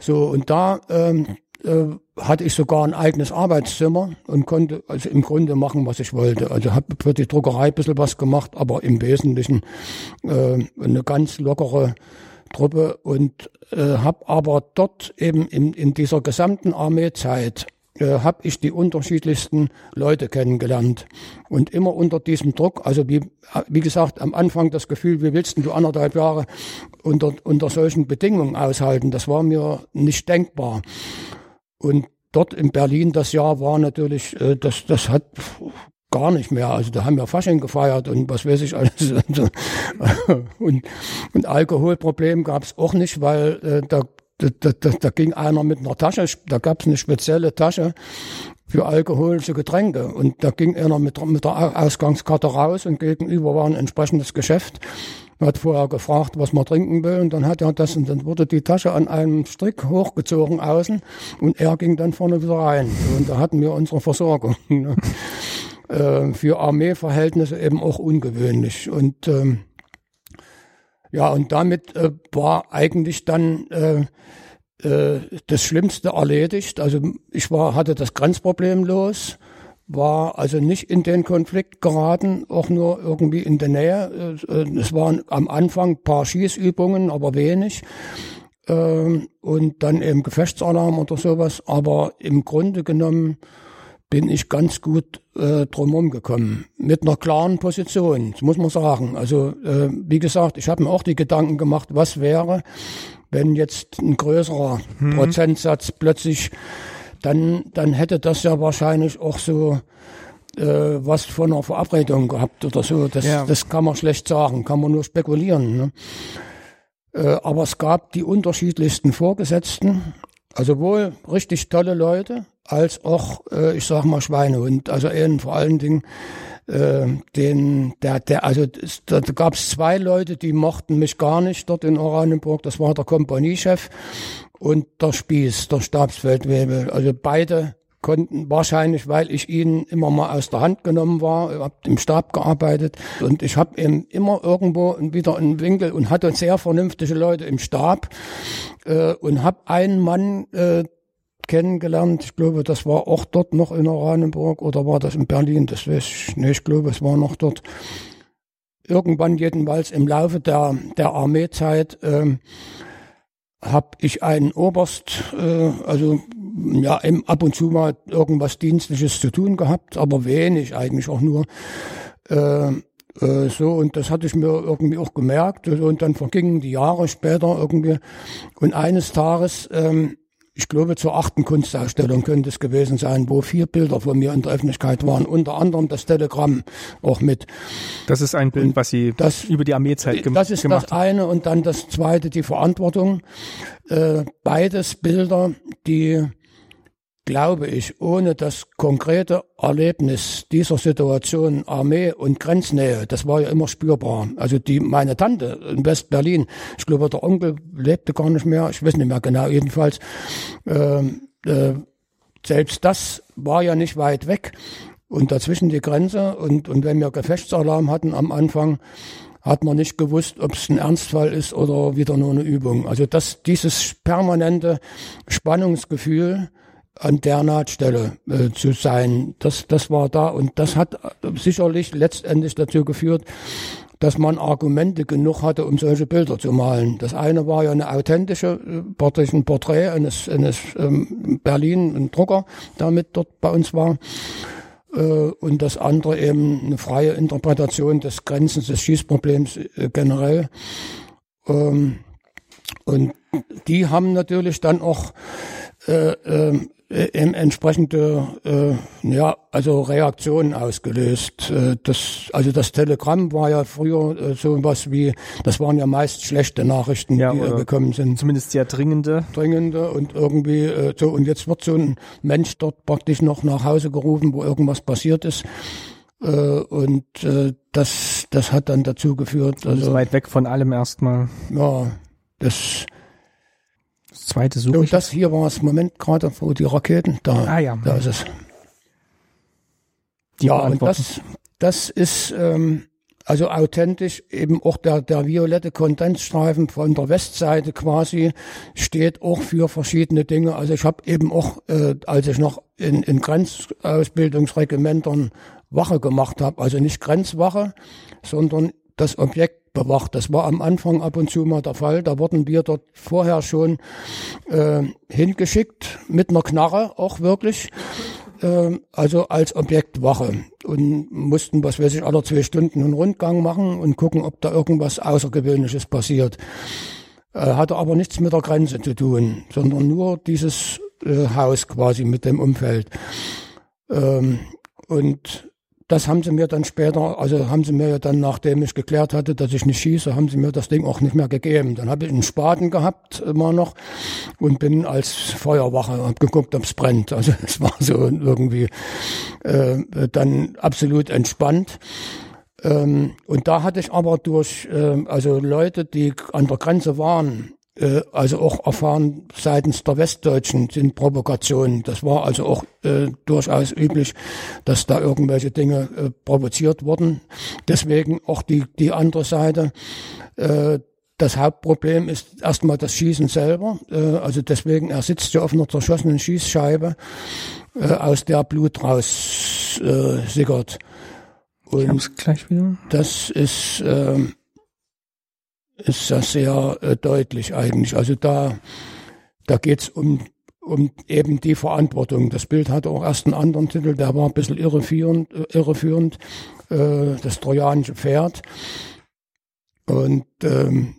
So, und da ähm, äh, hatte ich sogar ein eigenes Arbeitszimmer und konnte also im Grunde machen, was ich wollte. Also habe für die Druckerei ein bisschen was gemacht, aber im Wesentlichen äh, eine ganz lockere Truppe und äh, habe aber dort eben in, in dieser gesamten Armeezeit äh, habe ich die unterschiedlichsten Leute kennengelernt und immer unter diesem Druck, also wie, wie gesagt, am Anfang das Gefühl, wie willst du anderthalb Jahre unter, unter solchen Bedingungen aushalten, das war mir nicht denkbar. Und dort in Berlin das Jahr war natürlich, äh, das, das hat gar nicht mehr. Also da haben wir Fasching gefeiert und was weiß ich alles. und, und Alkoholproblem gab es auch nicht, weil äh, da, da, da, da ging einer mit einer Tasche, da gab es eine spezielle Tasche für alkoholische Getränke. Und da ging einer mit, mit der Ausgangskarte raus und gegenüber war ein entsprechendes Geschäft. Er hat vorher gefragt, was man trinken will, und dann hat er das, und dann wurde die Tasche an einem Strick hochgezogen außen, und er ging dann vorne wieder rein. Und da hatten wir unsere Versorgung. Äh, für Armeeverhältnisse eben auch ungewöhnlich. Und ähm, ja, und damit äh, war eigentlich dann äh, äh, das Schlimmste erledigt. Also ich war, hatte das Grenzproblem los war also nicht in den Konflikt geraten, auch nur irgendwie in der Nähe. Äh, es waren am Anfang paar Schießübungen, aber wenig. Ähm, und dann eben Gefechtsalarm oder sowas. Aber im Grunde genommen bin ich ganz gut äh, drumherum gekommen. Mit einer klaren Position, das muss man sagen. Also äh, wie gesagt, ich habe mir auch die Gedanken gemacht, was wäre, wenn jetzt ein größerer mhm. Prozentsatz plötzlich, dann, dann hätte das ja wahrscheinlich auch so äh, was von einer Verabredung gehabt oder so. Das, ja. das kann man schlecht sagen, kann man nur spekulieren. Ne? Äh, aber es gab die unterschiedlichsten Vorgesetzten, also wohl richtig tolle Leute, als auch, äh, ich sag mal, Schweinehund. Also eben vor allen Dingen äh, den, der, der, also da gab es zwei Leute, die mochten mich gar nicht dort in Oranienburg. Das war der Kompaniechef und der Spieß, der Stabsfeldwebel. Also beide konnten wahrscheinlich, weil ich ihnen immer mal aus der Hand genommen war, habe im Stab gearbeitet und ich habe eben immer irgendwo wieder einen Winkel und hatte sehr vernünftige Leute im Stab äh, und habe einen Mann äh, kennengelernt. Ich glaube, das war auch dort noch in Oranienburg oder war das in Berlin? Das weiß ich nicht. Ich glaube, es war noch dort. Irgendwann jedenfalls im Laufe der, der Armeezeit ähm, habe ich einen Oberst, äh, also ja, im, ab und zu mal irgendwas Dienstliches zu tun gehabt, aber wenig eigentlich auch nur. Äh, äh, so, und das hatte ich mir irgendwie auch gemerkt. Und dann vergingen die Jahre später irgendwie. Und eines Tages ähm, ich glaube, zur achten Kunstausstellung könnte es gewesen sein, wo vier Bilder von mir in der Öffentlichkeit waren, unter anderem das Telegramm auch mit. Das ist ein Bild, was Sie das, über die Armeezeit gemacht Das ist das eine und dann das zweite, die Verantwortung. Äh, beides Bilder, die glaube ich, ohne das konkrete Erlebnis dieser Situation Armee und Grenznähe, das war ja immer spürbar. Also die, meine Tante in West-Berlin, ich glaube, der Onkel lebte gar nicht mehr, ich weiß nicht mehr genau, jedenfalls, äh, äh, selbst das war ja nicht weit weg. Und dazwischen die Grenze und, und wenn wir Gefechtsalarm hatten am Anfang, hat man nicht gewusst, ob es ein Ernstfall ist oder wieder nur eine Übung. Also das, dieses permanente Spannungsgefühl, an der Nahtstelle äh, zu sein. Das, das war da und das hat sicherlich letztendlich dazu geführt, dass man Argumente genug hatte, um solche Bilder zu malen. Das eine war ja eine authentische, äh, ein Porträt eines, eines ähm, Berlin, ein Drucker, der mit dort bei uns war. Äh, und das andere eben eine freie Interpretation des Grenzen des Schießproblems äh, generell. Ähm, und die haben natürlich dann auch äh, äh, äh, entsprechende äh, ja also Reaktionen ausgelöst. Äh, das also das Telegramm war ja früher äh, so was wie das waren ja meist schlechte Nachrichten, ja, die äh, gekommen sind. Zumindest sehr dringende. Dringende und irgendwie äh, so und jetzt wird so ein Mensch dort praktisch noch nach Hause gerufen, wo irgendwas passiert ist. Äh, und äh, das das hat dann dazu geführt. Also weit weg von allem erstmal. Ja, das das zweite suche Und das hier war es Moment gerade, wo die Raketen, da, ah, ja. da ist es. Die ja, und das, das ist ähm, also authentisch eben auch der, der violette Kondensstreifen von der Westseite quasi steht auch für verschiedene Dinge. Also ich habe eben auch, äh, als ich noch in, in Grenzausbildungsregimentern Wache gemacht habe, also nicht Grenzwache, sondern das Objekt bewacht. Das war am Anfang ab und zu mal der Fall. Da wurden wir dort vorher schon äh, hingeschickt mit einer Knarre, auch wirklich. Äh, also als Objektwache und mussten, was weiß ich, alle zwei Stunden einen Rundgang machen und gucken, ob da irgendwas Außergewöhnliches passiert. Äh, hatte aber nichts mit der Grenze zu tun, sondern nur dieses äh, Haus quasi mit dem Umfeld. Ähm, und das haben sie mir dann später, also haben sie mir ja dann, nachdem ich geklärt hatte, dass ich nicht schieße, haben sie mir das Ding auch nicht mehr gegeben. Dann habe ich einen Spaten gehabt immer noch und bin als Feuerwache, hab geguckt, ob's brennt. Also es war so irgendwie äh, dann absolut entspannt. Ähm, und da hatte ich aber durch äh, also Leute, die an der Grenze waren, äh, also auch erfahren seitens der Westdeutschen sind Provokationen. Das war also auch äh, durchaus üblich, dass da irgendwelche Dinge äh, provoziert wurden. Deswegen auch die, die andere Seite. Äh, das Hauptproblem ist erstmal das Schießen selber. Äh, also deswegen, er sitzt ja auf einer zerschossenen Schießscheibe, äh, aus der Blut raus raussickert. Ich hab's gleich wieder. Das ist, äh, ist das sehr äh, deutlich eigentlich. Also da, da geht's um, um eben die Verantwortung. Das Bild hatte auch erst einen anderen Titel, der war ein bisschen irreführend, äh, irreführend äh, das trojanische Pferd. Und ähm,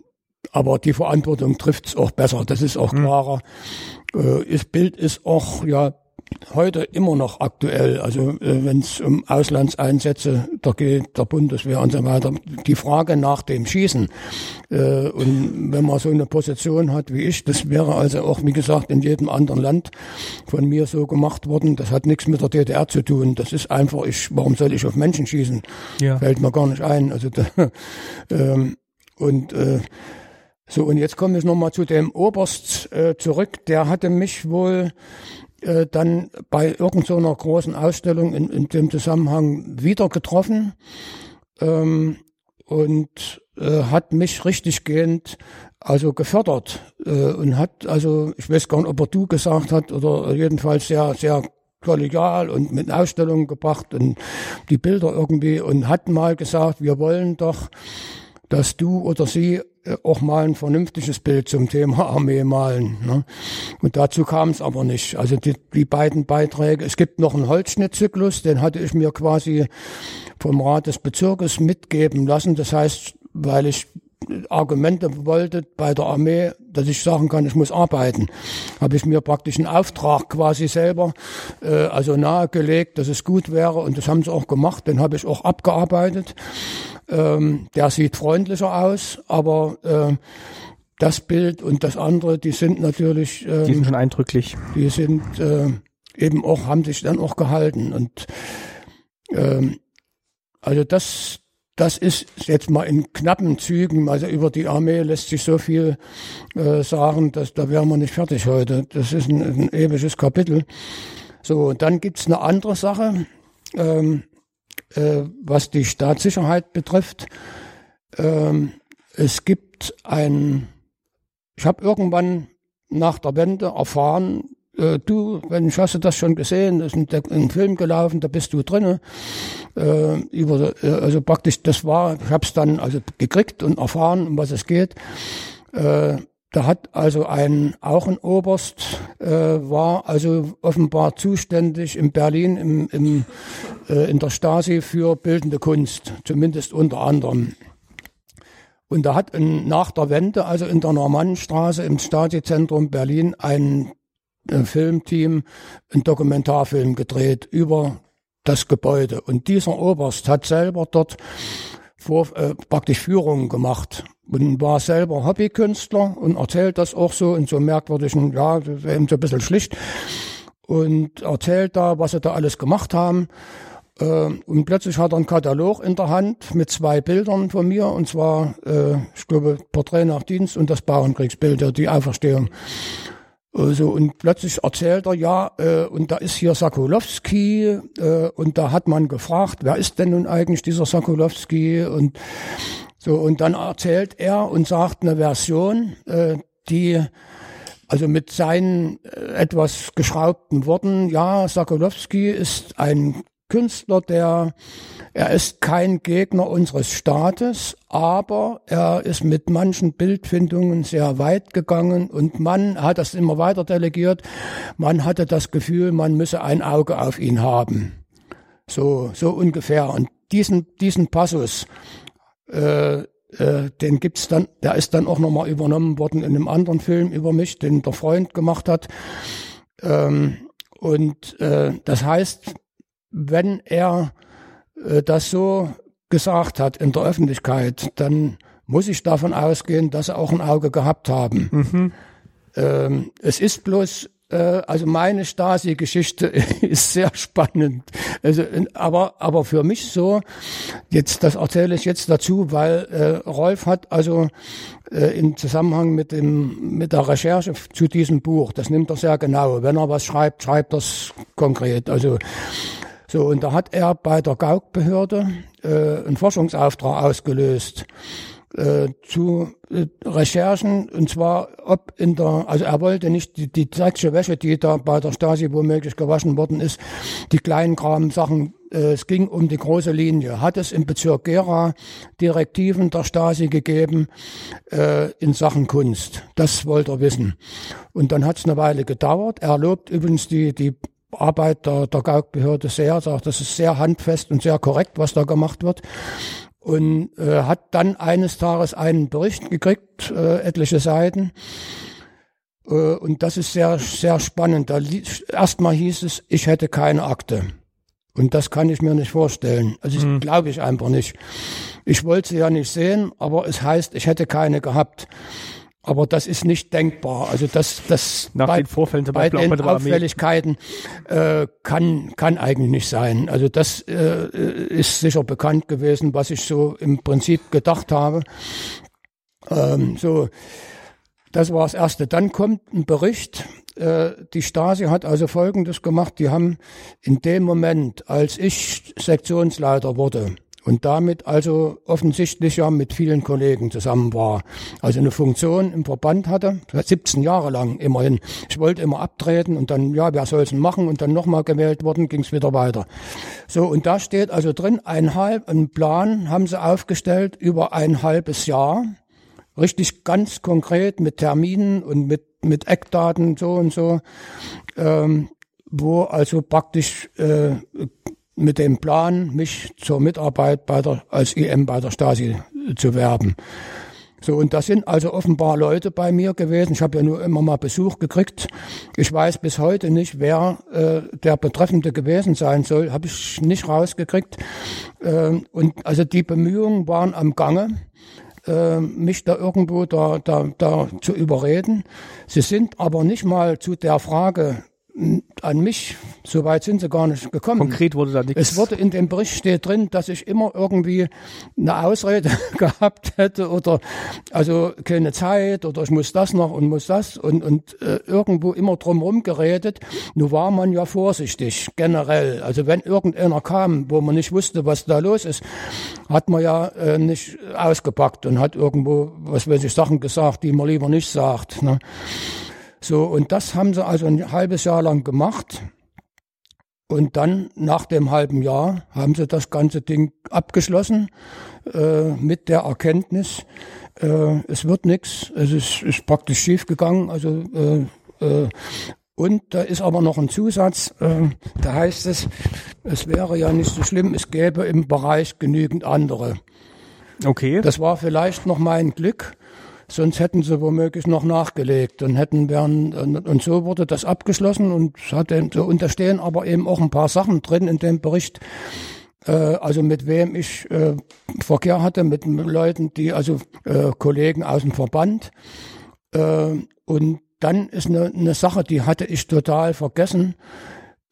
aber die Verantwortung trifft's auch besser, das ist auch klarer. Äh, das Bild ist auch ja heute immer noch aktuell. Also äh, wenn es um Auslandseinsätze da geht, der Bundeswehr und so weiter, die Frage nach dem Schießen. Äh, und wenn man so eine Position hat wie ich, das wäre also auch, wie gesagt, in jedem anderen Land von mir so gemacht worden. Das hat nichts mit der DDR zu tun. Das ist einfach, ich, warum soll ich auf Menschen schießen? Ja. Fällt mir gar nicht ein. Also da, ähm, und äh, so, und jetzt komme ich nochmal zu dem Oberst äh, zurück. Der hatte mich wohl äh, dann bei irgendeiner großen Ausstellung in, in dem Zusammenhang wieder getroffen. Ähm, und äh, hat mich richtig gehend also gefördert äh, und hat also ich weiß gar nicht, ob er du gesagt hat oder jedenfalls sehr sehr kollegial und mit Ausstellungen gebracht und die Bilder irgendwie und hat mal gesagt, wir wollen doch, dass du oder sie äh, auch mal ein vernünftiges Bild zum Thema Armee malen. Ne? Und dazu kam es aber nicht. Also die, die beiden Beiträge, es gibt noch einen Holzschnittzyklus, den hatte ich mir quasi vom Rat des Bezirkes mitgeben lassen. Das heißt, weil ich Argumente wollte bei der Armee, dass ich sagen kann, ich muss arbeiten, habe ich mir praktisch einen Auftrag quasi selber äh, also nahegelegt, dass es gut wäre und das haben sie auch gemacht, den habe ich auch abgearbeitet. Ähm, der sieht freundlicher aus, aber äh, das Bild und das andere, die sind natürlich, ähm, Die sind schon eindrücklich. die sind äh, eben auch, haben sich dann auch gehalten. Und ähm, also das, das ist jetzt mal in knappen Zügen, also über die Armee lässt sich so viel äh, sagen, dass da wären wir nicht fertig heute. Das ist ein, ein ewiges Kapitel. So, und dann gibt's eine andere Sache, ähm, äh, was die Staatssicherheit betrifft. Ähm, es gibt ein, ich habe irgendwann nach der Wende erfahren, äh, du, wenn ich hast du das schon gesehen, ist ein, Film gelaufen, da bist du drinne. Äh, über, äh, also praktisch, das war, ich habe es dann also gekriegt und erfahren, um was es geht. Äh, da hat also ein auch ein Oberst äh, war also offenbar zuständig in Berlin im, im, äh, in der Stasi für bildende Kunst, zumindest unter anderem. Und da hat ein, nach der Wende, also in der Normannenstraße im Stasi-Zentrum Berlin, ein Filmteam einen Dokumentarfilm gedreht über das Gebäude. Und dieser Oberst hat selber dort vor, äh, praktisch Führungen gemacht und war selber Hobbykünstler und erzählt das auch so in so merkwürdigen, ja, eben so ein bisschen schlicht und erzählt da, was sie da alles gemacht haben. Äh, und plötzlich hat er einen Katalog in der Hand mit zwei Bildern von mir, und zwar, äh, ich glaube, Porträt nach Dienst und das Bauernkriegsbild, die Auferstehung. Also, und plötzlich erzählt er, ja, äh, und da ist hier Sokolowski, äh, und da hat man gefragt, wer ist denn nun eigentlich dieser Sokolowski? Und so, und dann erzählt er und sagt eine Version, äh, die also mit seinen äh, etwas geschraubten Worten, ja, Sokolowski ist ein Künstler, der er ist kein Gegner unseres Staates, aber er ist mit manchen Bildfindungen sehr weit gegangen und man hat das immer weiter delegiert. Man hatte das Gefühl, man müsse ein Auge auf ihn haben. So, so ungefähr. Und diesen, diesen Passus, äh, äh, den gibt's dann, der ist dann auch nochmal übernommen worden in einem anderen Film über mich, den der Freund gemacht hat. Ähm, und äh, das heißt, wenn er äh, das so gesagt hat in der Öffentlichkeit, dann muss ich davon ausgehen, dass sie auch ein Auge gehabt haben. Ähm, es ist bloß, äh, also meine Stasi-Geschichte ist sehr spannend. Also, aber, aber für mich so, jetzt, das erzähle ich jetzt dazu, weil äh, Rolf hat also äh, im Zusammenhang mit dem, mit der Recherche zu diesem Buch, das nimmt er sehr genau. Wenn er was schreibt, schreibt er es konkret. Also, so, und da hat er bei der Gauk-Behörde äh, einen Forschungsauftrag ausgelöst äh, zu äh, Recherchen, und zwar ob in der, also er wollte nicht die, die dreckige Wäsche, die da bei der Stasi womöglich gewaschen worden ist, die kleinen Kram Sachen äh, es ging um die große Linie. Hat es im Bezirk Gera Direktiven der Stasi gegeben äh, in Sachen Kunst? Das wollte er wissen. Und dann hat es eine Weile gedauert. Er lobt übrigens die, die Arbeit der, der Gaukbehörde sehr, sagt, das ist sehr handfest und sehr korrekt, was da gemacht wird. Und äh, hat dann eines Tages einen Bericht gekriegt, äh, etliche Seiten. Äh, und das ist sehr, sehr spannend. Da erstmal hieß es, ich hätte keine Akte. Und das kann ich mir nicht vorstellen. Also das mhm. glaube ich einfach nicht. Ich wollte sie ja nicht sehen, aber es heißt, ich hätte keine gehabt. Aber das ist nicht denkbar. Also das, das Nach bei, den Vorfällen bei den Auffälligkeiten äh, kann, kann eigentlich nicht sein. Also das äh, ist sicher bekannt gewesen, was ich so im Prinzip gedacht habe. Ähm, so, das war das Erste. Dann kommt ein Bericht. Äh, die Stasi hat also Folgendes gemacht. Die haben in dem Moment, als ich Sektionsleiter wurde, und damit also offensichtlich ja mit vielen Kollegen zusammen war. Also eine Funktion im Verband hatte, 17 Jahre lang immerhin. Ich wollte immer abtreten und dann, ja, wer soll es machen und dann nochmal gewählt worden, ging es wieder weiter. So, und da steht also drin, ein halb, ein Plan haben sie aufgestellt über ein halbes Jahr. Richtig ganz konkret mit Terminen und mit, mit Eckdaten so und so, ähm, wo also praktisch äh, mit dem Plan, mich zur Mitarbeit bei der, als IM bei der Stasi zu werben. So, und das sind also offenbar Leute bei mir gewesen. Ich habe ja nur immer mal Besuch gekriegt. Ich weiß bis heute nicht, wer äh, der Betreffende gewesen sein soll. Habe ich nicht rausgekriegt. Äh, und also die Bemühungen waren am Gange, äh, mich da irgendwo da, da, da zu überreden. Sie sind aber nicht mal zu der Frage an mich, so weit sind sie gar nicht gekommen. Konkret wurde da nichts. Es wurde in dem Bericht steht drin, dass ich immer irgendwie eine Ausrede gehabt hätte oder also keine Zeit oder ich muss das noch und muss das und, und äh, irgendwo immer drumherum geredet. Nun war man ja vorsichtig generell. Also wenn irgendeiner kam, wo man nicht wusste, was da los ist, hat man ja äh, nicht ausgepackt und hat irgendwo, was weiß ich, Sachen gesagt, die man lieber nicht sagt. Ne? So, und das haben sie also ein halbes Jahr lang gemacht. Und dann, nach dem halben Jahr, haben sie das ganze Ding abgeschlossen äh, mit der Erkenntnis, äh, es wird nichts, es ist, ist praktisch schief gegangen. Also äh, äh, und da ist aber noch ein Zusatz, äh, da heißt es, es wäre ja nicht so schlimm, es gäbe im Bereich genügend andere. Okay. Das war vielleicht noch mein Glück, sonst hätten sie womöglich noch nachgelegt und hätten werden und so wurde das abgeschlossen und hatte so unterstehen aber eben auch ein paar Sachen drin in dem Bericht. Äh, also mit wem ich äh, Verkehr hatte mit Leuten die also äh, Kollegen aus dem Verband. Äh, und dann ist eine, eine Sache die hatte ich total vergessen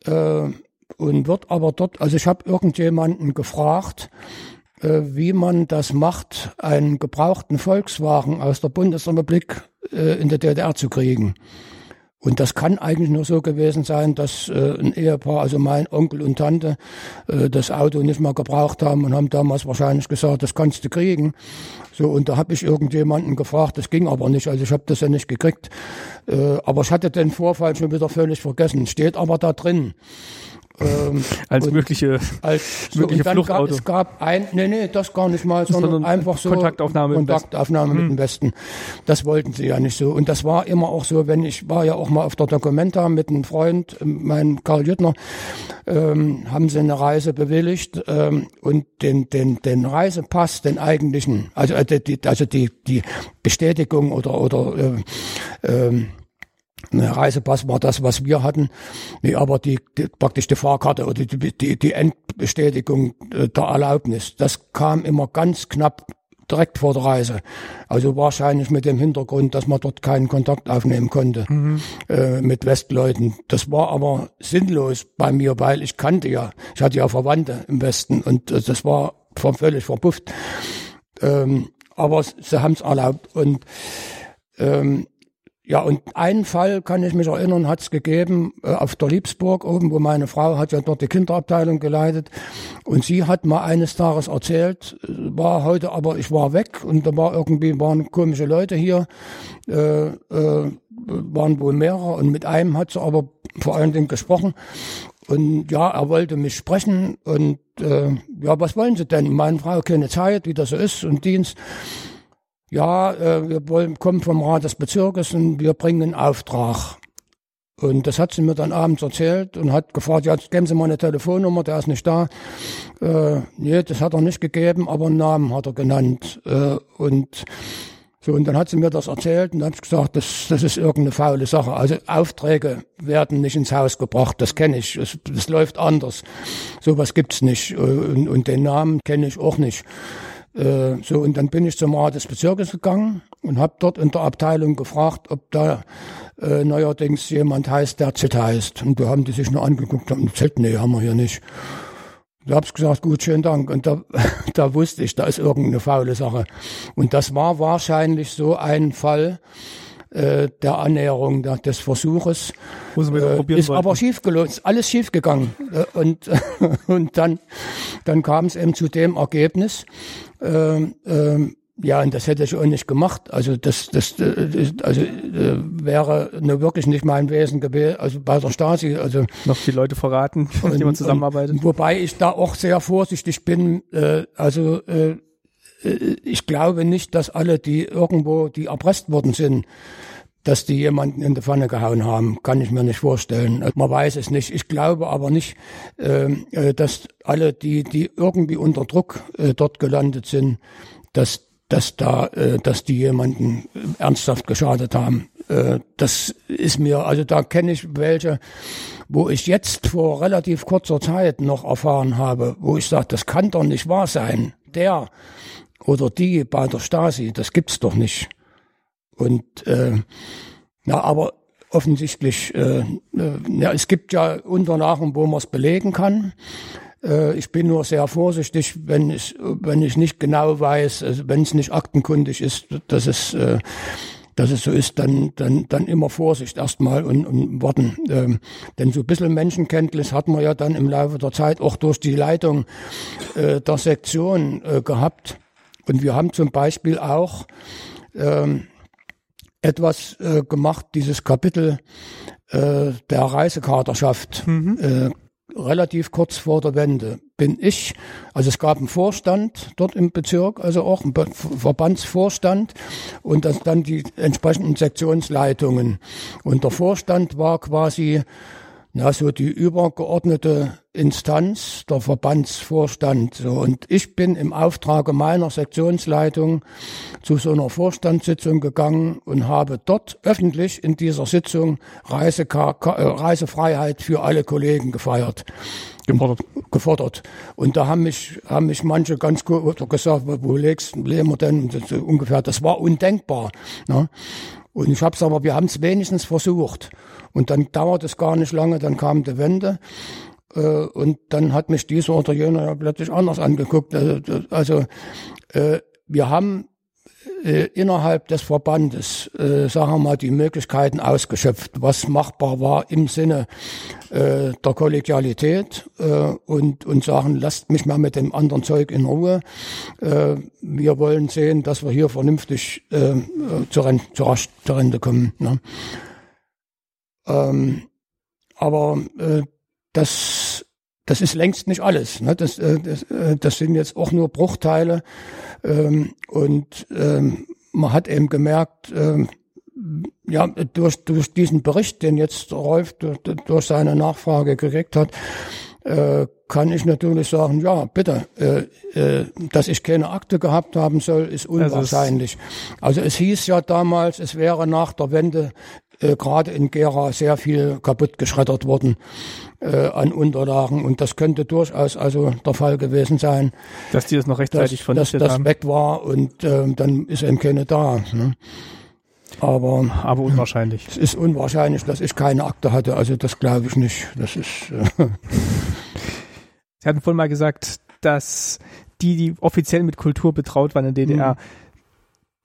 äh, und wird aber dort also ich habe irgendjemanden gefragt wie man das macht, einen gebrauchten Volkswagen aus der Bundesrepublik äh, in der DDR zu kriegen. Und das kann eigentlich nur so gewesen sein, dass äh, ein Ehepaar, also mein Onkel und Tante, äh, das Auto nicht mehr gebraucht haben und haben damals wahrscheinlich gesagt, das kannst du kriegen. So, und da habe ich irgendjemanden gefragt, das ging aber nicht, also ich habe das ja nicht gekriegt. Äh, aber ich hatte den Vorfall schon wieder völlig vergessen. Steht aber da drin. Ähm, als mögliche, als, so, mögliche Fluchtauto. Gab, es gab ein, nee, nee, das gar nicht mal, sondern, sondern einfach so Kontaktaufnahme, Kontaktaufnahme mit dem Westen. Das wollten sie ja nicht so. Und das war immer auch so, wenn ich war ja auch mal auf der Documenta mit einem Freund, mein Karl Jüttner, ähm, haben sie eine Reise bewilligt ähm, und den, den, den Reisepass, den eigentlichen, also, äh, die, also die, die Bestätigung oder, oder äh, ähm, eine Reisepass war das, was wir hatten. Nee, aber die, die praktisch die Fahrkarte oder die, die, die Endbestätigung äh, der Erlaubnis, das kam immer ganz knapp direkt vor der Reise. Also wahrscheinlich mit dem Hintergrund, dass man dort keinen Kontakt aufnehmen konnte mhm. äh, mit Westleuten. Das war aber sinnlos bei mir, weil ich kannte ja, ich hatte ja Verwandte im Westen und äh, das war völlig verpufft. Ähm, aber sie haben es erlaubt und ähm, ja, und einen Fall kann ich mich erinnern, hat es gegeben äh, auf der Liebsburg oben, wo meine Frau hat ja dort die Kinderabteilung geleitet. Und sie hat mal eines Tages erzählt, äh, war heute, aber ich war weg und da war irgendwie, waren komische Leute hier, äh, äh, waren wohl mehrere und mit einem hat sie aber vor allen Dingen gesprochen. Und ja, er wollte mich sprechen und äh, ja, was wollen Sie denn? Meine Frau keine Zeit, wie das so ist und Dienst. Ja, äh, wir wollen, kommen vom Rat des Bezirkes und wir bringen einen Auftrag. Und das hat sie mir dann abends erzählt und hat gefragt, ja, geben Sie mal eine Telefonnummer, der ist nicht da. Äh, nee, das hat er nicht gegeben, aber einen Namen hat er genannt. Äh, und so, und dann hat sie mir das erzählt und dann habe ich gesagt, das, das ist irgendeine faule Sache. Also Aufträge werden nicht ins Haus gebracht, das kenne ich. Das, das läuft anders. Sowas gibt's nicht. Und, und den Namen kenne ich auch nicht. Äh, so, und dann bin ich zum Rat des Bezirkes gegangen und habe dort in der Abteilung gefragt, ob da äh, neuerdings jemand heißt, der Z heißt. Und da haben die sich nur angeguckt und haben Z, nee, haben wir hier nicht. Da hab's gesagt, gut, schönen Dank. Und da, da wusste ich, da ist irgendeine faule Sache. Und das war wahrscheinlich so ein Fall äh, der Annäherung, des Versuches. Muss Äh, probieren ist aber schief ist alles schief gegangen. Äh, und, und dann, dann kam es eben zu dem Ergebnis, ähm, ähm, ja, und das hätte ich auch nicht gemacht. Also das, das, äh, also äh, wäre nur wirklich nicht mein Wesen gewesen. Also bei der Stasi, also Noch die Leute verraten, mit denen man zusammenarbeitet. und, wobei ich da auch sehr vorsichtig bin. Äh, also äh, äh, ich glaube nicht, dass alle, die irgendwo, die erpresst worden sind, dass die jemanden in die Pfanne gehauen haben, kann ich mir nicht vorstellen. Man weiß es nicht. Ich glaube aber nicht, ähm, äh, dass alle, die, die irgendwie unter Druck äh, dort gelandet sind, dass dass da, äh, dass die jemanden ernsthaft geschadet haben. Das ist mir, also da kenne ich welche, wo ich jetzt vor relativ kurzer Zeit noch erfahren habe, wo ich sage, das kann doch nicht wahr sein. Der oder die bei der Stasi, das gibt's doch nicht. Und äh, na, aber offensichtlich, äh, äh, ja, es gibt ja Unterlagen, wo man es belegen kann. Äh, ich bin nur sehr vorsichtig, wenn ich, wenn ich nicht genau weiß, also wenn es nicht aktenkundig ist, dass es, äh, dass es so ist, dann, dann, dann immer Vorsicht erstmal und, und warten. Ähm, denn so ein bisschen Menschenkenntnis hat man ja dann im Laufe der Zeit auch durch die Leitung äh, der Sektion äh, gehabt. Und wir haben zum Beispiel auch ähm, etwas äh, gemacht, dieses Kapitel äh, der Reisekaderschaft, äh, relativ kurz vor der Wende bin ich, also es gab einen Vorstand dort im Bezirk, also auch einen Verbandsvorstand und das dann die entsprechenden Sektionsleitungen. Und der Vorstand war quasi na, so die übergeordnete Instanz, der Verbandsvorstand. So. Und ich bin im Auftrage meiner Sektionsleitung zu so einer Vorstandssitzung gegangen und habe dort öffentlich in dieser Sitzung Reiseka äh, Reisefreiheit für alle Kollegen gefeiert Gefordert. gefordert. Und da haben mich, haben mich manche ganz gut gesagt, wo legst, leben wir denn? Das, ungefähr, das war undenkbar. Ne? Und ich habe aber, wir haben es wenigstens versucht. Und dann dauert es gar nicht lange, dann kam die Wende. Äh, und dann hat mich dieser oder jener ja plötzlich anders angeguckt. Also, also äh, wir haben äh, innerhalb des Verbandes, äh, sagen wir mal, die Möglichkeiten ausgeschöpft, was machbar war im Sinne äh, der Kollegialität äh, und, und sagen, lasst mich mal mit dem anderen Zeug in Ruhe. Äh, wir wollen sehen, dass wir hier vernünftig äh, zur, Ren zur, zur Rente kommen. Ne? Ähm, aber äh, das, das ist längst nicht alles. Ne? Das, äh, das, äh, das sind jetzt auch nur Bruchteile. Ähm, und ähm, man hat eben gemerkt, ähm, ja, durch, durch diesen Bericht, den jetzt Rolf durch, durch seine Nachfrage gekriegt hat, äh, kann ich natürlich sagen, ja, bitte, äh, äh, dass ich keine Akte gehabt haben soll, ist unwahrscheinlich. Also es hieß ja damals, es wäre nach der Wende äh, gerade in Gera sehr viel kaputt geschreddert worden äh, an Unterlagen und das könnte durchaus also der Fall gewesen sein, Dass die das noch dass, rechtzeitig dass vernichtet das haben. weg war und äh, dann ist eben keine da. Ne? Aber Aber unwahrscheinlich. es ist unwahrscheinlich, dass ich keine Akte hatte. Also das glaube ich nicht. Das ist äh, Sie hatten vorhin mal gesagt, dass die, die offiziell mit Kultur betraut waren in der DDR,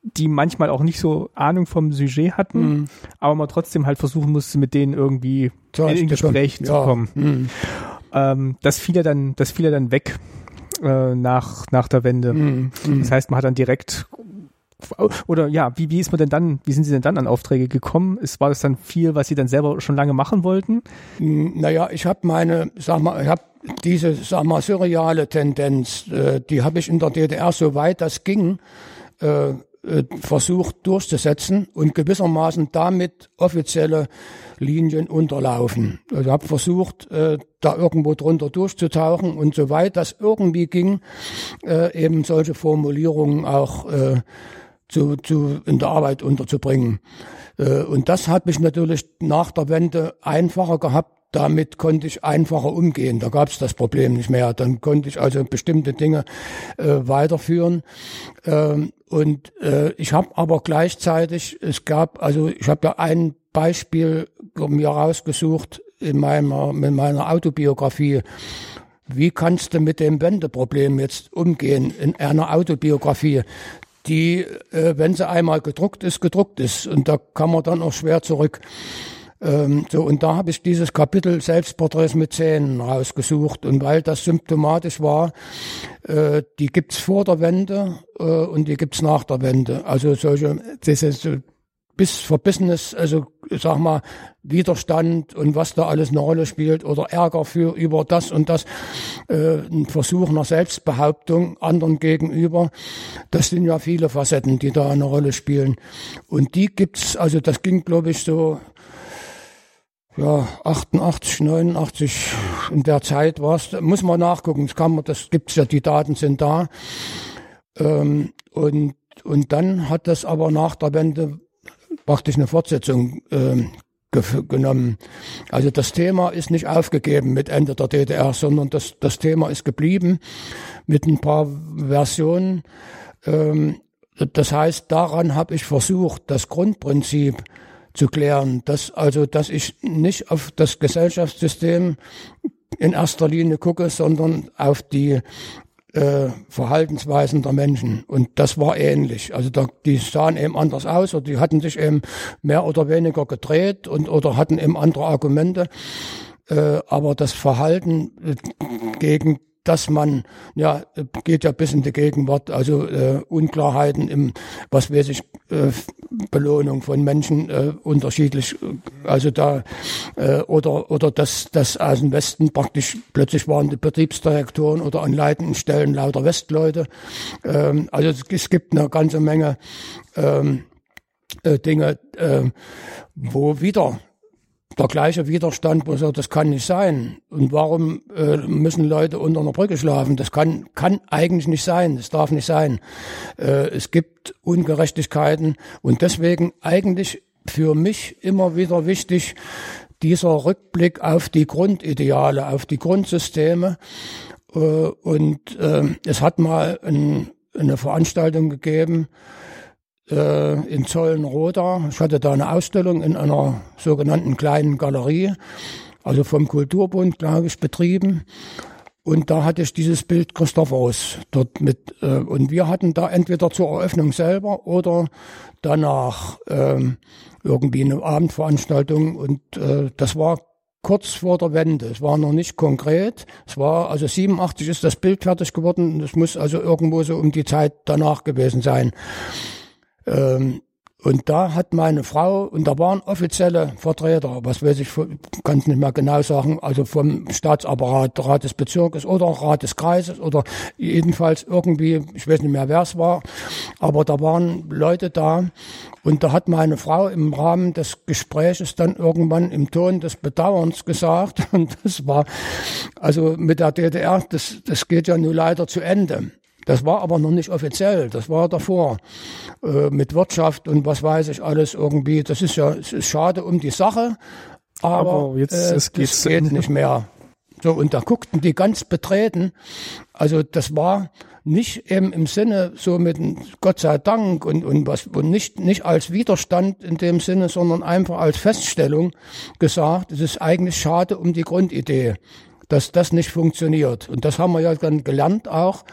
die manchmal auch nicht so Ahnung vom Sujet hatten, Mhm. aber man trotzdem halt versuchen musste, mit denen irgendwie Tja, in, in Gespräch zu ja, kommen. mhm. Ähm, das fiel ja dann, das fiel ja dann weg äh, nach, nach der Wende. Mhm. Mhm. Das heißt, man hat dann direkt oder ja, wie, wie ist man denn dann, wie sind Sie denn dann an Aufträge gekommen? Ist, war das dann viel, was Sie dann selber schon lange machen wollten? Hm, naja, ich habe meine, sag mal, ich habe diese, sag mal, surreale Tendenz, äh, die habe ich in der DDR so weit das ging, äh, äh, versucht durchzusetzen und gewissermaßen damit offizielle Linien unterlaufen. Also habe versucht, äh, da irgendwo drunter durchzutauchen und soweit das irgendwie ging, äh, eben solche Formulierungen auch zu, zu in der Arbeit unterzubringen. Und das hat mich natürlich nach der Wende einfacher gehabt, damit konnte ich einfacher umgehen. Da gab es das Problem nicht mehr. Dann konnte ich also bestimmte Dinge äh, weiterführen. Ähm, und äh, ich habe aber gleichzeitig, es gab, also ich habe ja ein Beispiel mir rausgesucht in meiner, in meiner Autobiografie. Wie kannst du mit dem Wendeproblem jetzt umgehen in einer Autobiografie? die, äh, wenn sie einmal gedruckt ist, gedruckt ist. Und da kann man dann auch schwer zurück. Ähm, so, und da habe ich dieses Kapitel Selbstporträts mit Zähnen rausgesucht. Und weil das symptomatisch war, äh, die gibt's vor der Wende äh, und die gibt's nach der Wende. Also solche, diese bis Verbissenes, also sag mal, Widerstand und was da alles eine Rolle spielt oder Ärger für über das und das, äh, ein Versuch nach Selbstbehauptung anderen gegenüber. Das sind ja viele Facetten, die da eine Rolle spielen. Und die gibt's, also das ging, glaube ich, so ja, 88, 89, in der Zeit war es, muss man nachgucken, das kann man, das gibt's ja, die Daten sind da. Ähm, und, und dann hat das aber nach der Wende praktisch eine Fortsetzung äh, genommen. Also das Thema ist nicht aufgegeben mit Ende der DDR, sondern das, das Thema ist geblieben mit ein paar Versionen. Ähm, das heißt, daran habe ich versucht, das Grundprinzip zu klären, dass also, dass ich nicht auf das Gesellschaftssystem in erster Linie gucke, sondern auf die äh, Verhaltensweisen der Menschen. Und das war ähnlich. Also da, die sahen eben anders aus oder die hatten sich eben mehr oder weniger gedreht und oder hatten eben andere Argumente. Äh, aber das Verhalten äh, gegen dass man, ja, geht ja bis in die Gegenwart, also äh, Unklarheiten im, was weiß ich, äh, Belohnung von Menschen äh, unterschiedlich, also da, äh, oder, oder dass, dass aus dem Westen praktisch plötzlich waren die Betriebsdirektoren oder an leitenden Stellen lauter Westleute. Ähm, also es, es gibt eine ganze Menge ähm, äh, Dinge, äh, wo wieder der gleiche Widerstand, wo sagt, das kann nicht sein. Und warum äh, müssen Leute unter einer Brücke schlafen? Das kann, kann eigentlich nicht sein. Das darf nicht sein. Äh, es gibt Ungerechtigkeiten und deswegen eigentlich für mich immer wieder wichtig, dieser Rückblick auf die Grundideale, auf die Grundsysteme. Äh, und äh, es hat mal ein, eine Veranstaltung gegeben, äh, in Zollenroda. Ich hatte da eine Ausstellung in einer sogenannten kleinen Galerie, also vom Kulturbund, glaube ich, betrieben. Und da hatte ich dieses Bild Christophorus dort mit. Äh, und wir hatten da entweder zur Eröffnung selber oder danach ähm, irgendwie eine Abendveranstaltung. Und äh, das war kurz vor der Wende. Es war noch nicht konkret. Es war, also 87 ist das Bild fertig geworden. Es muss also irgendwo so um die Zeit danach gewesen sein. Ähm, und da hat meine Frau, und da waren offizielle Vertreter, was weiß ich, kann es nicht mehr genau sagen, also vom Staatsapparat, Rat des Bezirkes oder Rat des Kreises oder jedenfalls irgendwie, ich weiß nicht mehr, wer es war, aber da waren Leute da und da hat meine Frau im Rahmen des Gespräches dann irgendwann im Ton des Bedauerns gesagt, und das war, also mit der DDR, das, das geht ja nun leider zu Ende. Das war aber noch nicht offiziell, das war davor. Äh, mit Wirtschaft und was weiß ich alles irgendwie. Das ist ja es ist schade um die Sache, aber, aber jetzt äh, es geht nicht mehr. So, und da guckten die ganz betreten. Also das war nicht eben im Sinne so mit Gott sei Dank und, und was und nicht, nicht als Widerstand in dem Sinne, sondern einfach als Feststellung gesagt, es ist eigentlich schade um die Grundidee dass das nicht funktioniert. Und das haben wir ja dann gelernt auch.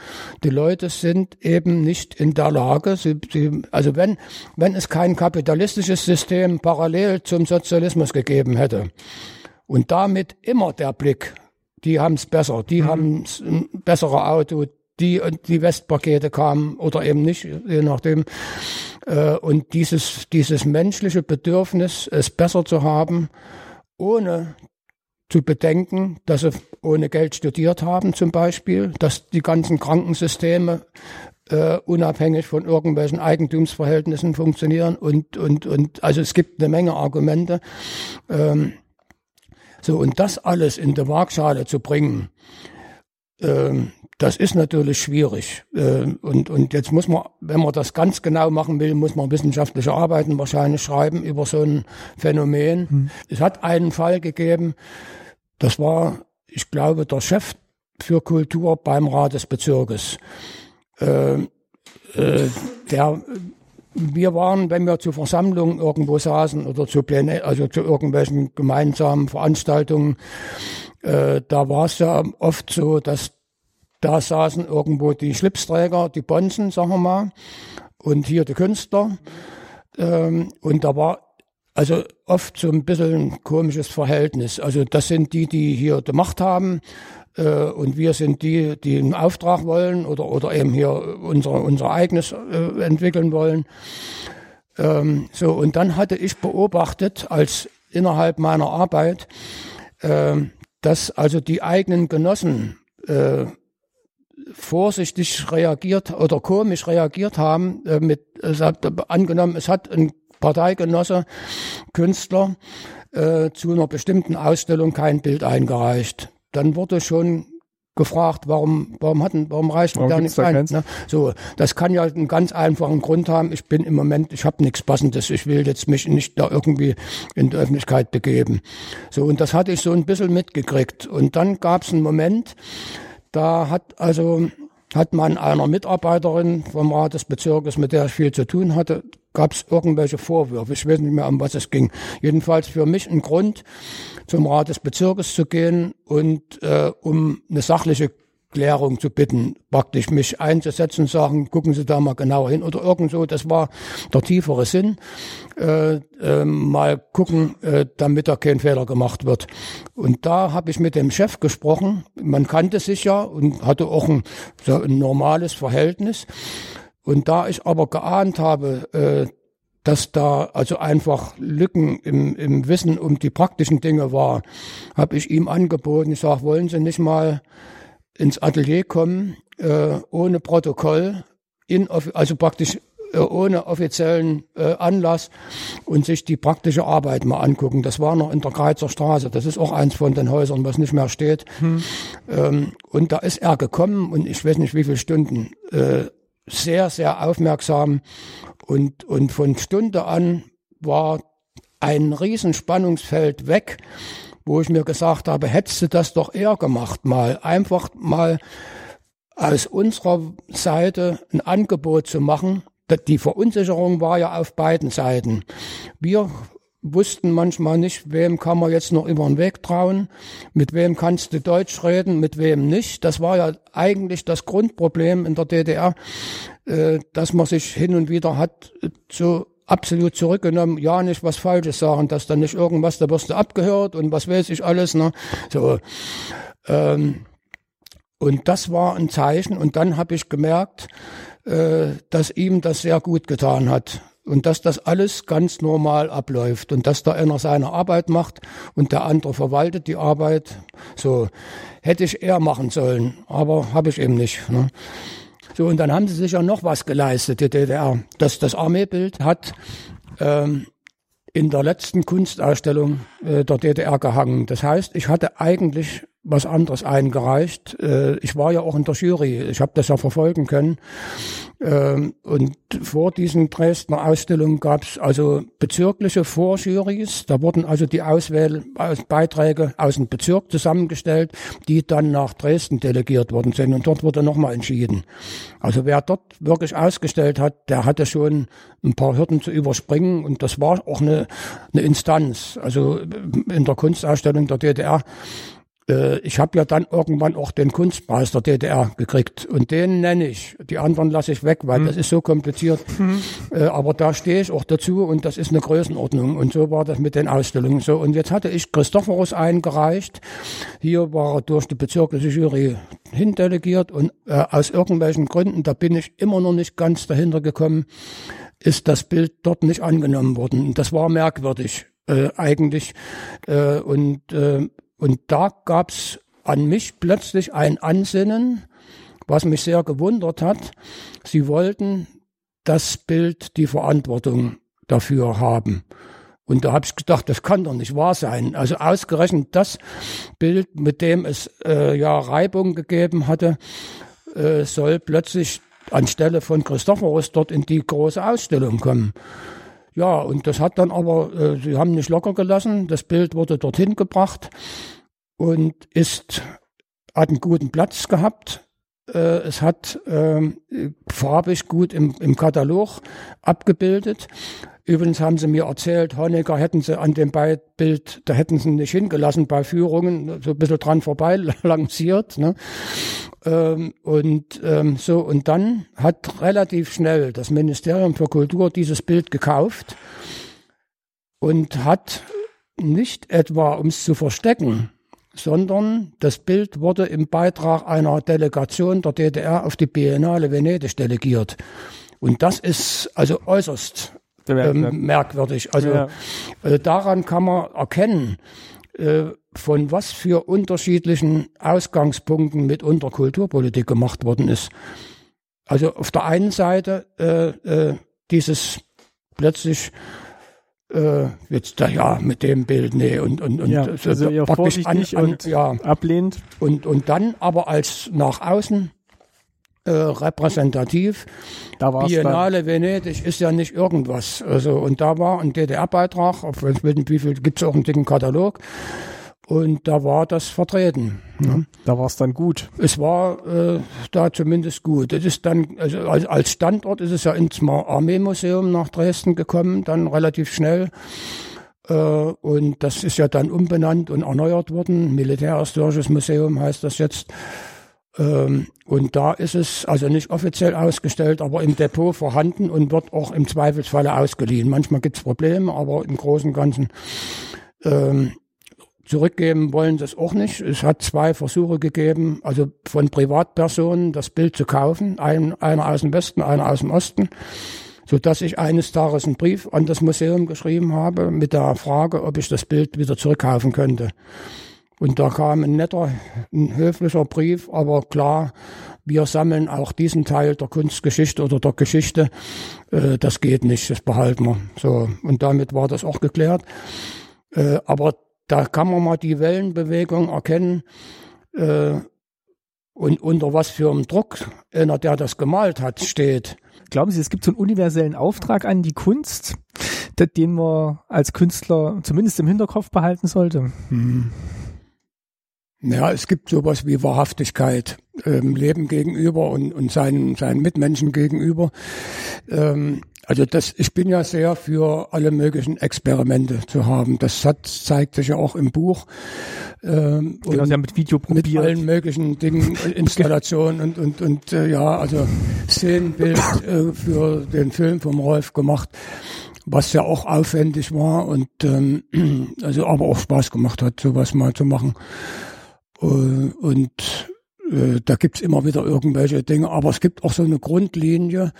Die Leute sind eben nicht in der Lage, sie, sie, also wenn, wenn es kein kapitalistisches System parallel zum Sozialismus gegeben hätte und damit immer der Blick, die haben es besser, die mhm. haben bessere Auto, die die Westpakete kamen oder eben nicht, je nachdem. Äh, und dieses, dieses menschliche Bedürfnis, es besser zu haben, ohne zu bedenken, dass sie ohne Geld studiert haben zum Beispiel, dass die ganzen Krankensysteme äh, unabhängig von irgendwelchen Eigentumsverhältnissen funktionieren und, und, und also es gibt eine Menge Argumente. Ähm, so, und das alles in die Waagschale zu bringen, ähm, das ist natürlich schwierig. Ähm, und, und jetzt muss man, wenn man das ganz genau machen will, muss man wissenschaftliche Arbeiten wahrscheinlich schreiben über so ein Phänomen. Hm. Es hat einen Fall gegeben, das war, ich glaube, der Chef für Kultur beim Rat des Bezirkes. Äh, äh, der wir waren, wenn wir zu Versammlungen irgendwo saßen oder zu Pläne, also zu irgendwelchen gemeinsamen Veranstaltungen, äh, da war es ja oft so, dass da saßen irgendwo die Schlipsträger, die Bonzen, sagen wir mal, und hier die Künstler. Ähm, und da war also oft so ein bisschen komisches Verhältnis. Also das sind die, die hier die Macht haben äh, und wir sind die, die einen Auftrag wollen oder, oder eben hier unser, unser eigenes äh, entwickeln wollen. Ähm, so, und dann hatte ich beobachtet, als innerhalb meiner Arbeit, äh, dass also die eigenen Genossen äh, vorsichtig reagiert oder komisch reagiert haben, äh, mit, hat, angenommen, es hat ein Parteigenosse, Künstler, äh, zu einer bestimmten Ausstellung kein Bild eingereicht dann wurde schon gefragt, warum, warum hatten, warum reicht warum da nichts ein? Ne? So, das kann ja einen ganz einfachen Grund haben. Ich bin im Moment, ich habe nichts Passendes. Ich will jetzt mich nicht da irgendwie in die Öffentlichkeit begeben. So, und das hatte ich so ein bisschen mitgekriegt. Und dann gab es einen Moment, da hat also hat man einer Mitarbeiterin vom Rat des Bezirkes, mit der ich viel zu tun hatte, gab es irgendwelche Vorwürfe. Ich weiß nicht mehr, um was es ging. Jedenfalls für mich ein Grund, zum Rat des Bezirkes zu gehen und äh, um eine sachliche Klärung zu bitten, praktisch mich einzusetzen, sagen, gucken Sie da mal genauer hin oder irgend so. Das war der tiefere Sinn. Äh, äh, mal gucken, äh, damit da kein Fehler gemacht wird. Und da habe ich mit dem Chef gesprochen. Man kannte sich ja und hatte auch ein, so ein normales Verhältnis. Und da ich aber geahnt habe, äh, dass da also einfach Lücken im, im Wissen um die praktischen Dinge war, habe ich ihm angeboten, ich sage, wollen Sie nicht mal ins Atelier kommen, äh, ohne Protokoll, in, also praktisch äh, ohne offiziellen äh, Anlass und sich die praktische Arbeit mal angucken. Das war noch in der Kreizer Straße. Das ist auch eins von den Häusern, was nicht mehr steht. Hm. Ähm, und da ist er gekommen und ich weiß nicht wie viele Stunden. Äh, sehr, sehr aufmerksam und, und von Stunde an war ein Riesenspannungsfeld weg, wo ich mir gesagt habe, hättest du das doch eher gemacht mal, einfach mal aus unserer Seite ein Angebot zu machen. Die Verunsicherung war ja auf beiden Seiten. Wir wussten manchmal nicht, wem kann man jetzt noch über den Weg trauen, mit wem kannst du Deutsch reden, mit wem nicht. Das war ja eigentlich das Grundproblem in der DDR, äh, dass man sich hin und wieder hat äh, so absolut zurückgenommen, ja nicht was Falsches sagen, dass dann nicht irgendwas, da wirst du abgehört und was weiß ich alles. Ne? So, ähm, und das war ein Zeichen. Und dann habe ich gemerkt, äh, dass ihm das sehr gut getan hat und dass das alles ganz normal abläuft und dass da einer seine Arbeit macht und der andere verwaltet die Arbeit. So hätte ich eher machen sollen, aber habe ich eben nicht. Ne? So und dann haben sie sich ja noch was geleistet, die DDR. dass das Armeebild hat ähm, in der letzten Kunstausstellung äh, der DDR gehangen. Das heißt, ich hatte eigentlich was anderes eingereicht. Äh, ich war ja auch in der Jury, ich habe das ja verfolgen können. Ähm, und vor diesen Dresdner Ausstellungen gab es also bezirkliche Vorjurys. Da wurden also die Auswahlbeiträge aus dem Bezirk zusammengestellt, die dann nach Dresden delegiert worden sind. Und dort wurde nochmal entschieden. Also wer dort wirklich ausgestellt hat, der hatte schon ein paar Hürden zu überspringen. Und das war auch eine, eine Instanz. Also in der Kunstausstellung der DDR äh, ich habe ja dann irgendwann auch den Kunstpreis der DDR gekriegt und den nenne ich. Die anderen lasse ich weg, weil mhm. das ist so kompliziert. Mhm. Äh, aber da stehe ich auch dazu und das ist eine Größenordnung. Und so war das mit den Ausstellungen so. Und jetzt hatte ich Christophorus eingereicht. Hier war er durch die bezirkliche Jury hindelegiert und äh, aus irgendwelchen Gründen, da bin ich immer noch nicht ganz dahinter gekommen, ist das Bild dort nicht angenommen worden. Das war merkwürdig äh, eigentlich. Äh, und äh, und da gab's an mich plötzlich ein Ansinnen, was mich sehr gewundert hat. Sie wollten das Bild die Verantwortung dafür haben. Und da habe ich gedacht, das kann doch nicht wahr sein. Also ausgerechnet das Bild, mit dem es äh, ja Reibung gegeben hatte, äh, soll plötzlich anstelle von Christophorus dort in die große Ausstellung kommen. Ja, und das hat dann aber, äh, sie haben nicht locker gelassen. Das Bild wurde dorthin gebracht und ist, hat einen guten Platz gehabt. Äh, es hat äh, farbig gut im, im Katalog abgebildet. Übrigens haben sie mir erzählt, Honecker hätten sie an dem Bild, da hätten sie nicht hingelassen bei Führungen, so ein bisschen dran vorbei lanciert. Ne? Ähm, und ähm, so, und dann hat relativ schnell das Ministerium für Kultur dieses Bild gekauft und hat nicht etwa, um es zu verstecken, sondern das Bild wurde im Beitrag einer Delegation der DDR auf die Biennale Venedig delegiert. Und das ist also äußerst ähm, merkwürdig. Also ja. äh, daran kann man erkennen, äh, von was für unterschiedlichen Ausgangspunkten mitunter Kulturpolitik gemacht worden ist. Also auf der einen Seite äh, äh, dieses plötzlich äh, jetzt da ja mit dem Bild nee und und und ja, so, also vorsichtig an, an, und ja, ablehnt und und dann aber als nach außen äh, repräsentativ. Da Biennale dann. Venedig ist ja nicht irgendwas. Also und da war ein DDR-Beitrag, auf wie viel gibt's auch einen dicken Katalog. Und da war das vertreten. Ne? Da war es dann gut. Es war äh, da zumindest gut. Es ist dann, also als, Standort ist es ja ins Armeemuseum nach Dresden gekommen, dann relativ schnell. Äh, und das ist ja dann umbenannt und erneuert worden. Militärhistorisches Museum heißt das jetzt. Ähm, und da ist es also nicht offiziell ausgestellt, aber im Depot vorhanden und wird auch im Zweifelsfalle ausgeliehen. Manchmal gibt es Probleme, aber im Großen und Ganzen ähm, Zurückgeben wollen es auch nicht. Es hat zwei Versuche gegeben, also von Privatpersonen das Bild zu kaufen, ein, einer aus dem Westen, einer aus dem Osten, so dass ich eines Tages einen Brief an das Museum geschrieben habe mit der Frage, ob ich das Bild wieder zurückkaufen könnte. Und da kam ein netter, ein höflicher Brief, aber klar, wir sammeln auch diesen Teil der Kunstgeschichte oder der Geschichte. Äh, das geht nicht, das behalten wir. So und damit war das auch geklärt. Äh, aber da kann man mal die Wellenbewegung erkennen äh, und unter was für einem Druck einer, der das gemalt hat, steht. Glauben Sie, es gibt so einen universellen Auftrag an die Kunst, den man als Künstler zumindest im Hinterkopf behalten sollte? Hm. Ja, es gibt sowas wie Wahrhaftigkeit ähm, Leben gegenüber und, und seinen, seinen Mitmenschen gegenüber. Ähm, also das, ich bin ja sehr für alle möglichen Experimente zu haben. Das hat, zeigt sich ja auch im Buch. Ähm, genau, Sie haben mit Video probiert. Mit allen möglichen Dingen, Installationen und, und, und äh, ja, also Szenenbild äh, für den Film vom Rolf gemacht, was ja auch aufwendig war und ähm, also aber auch Spaß gemacht hat, sowas mal zu machen. Äh, und äh, da gibt's immer wieder irgendwelche Dinge, aber es gibt auch so eine Grundlinie,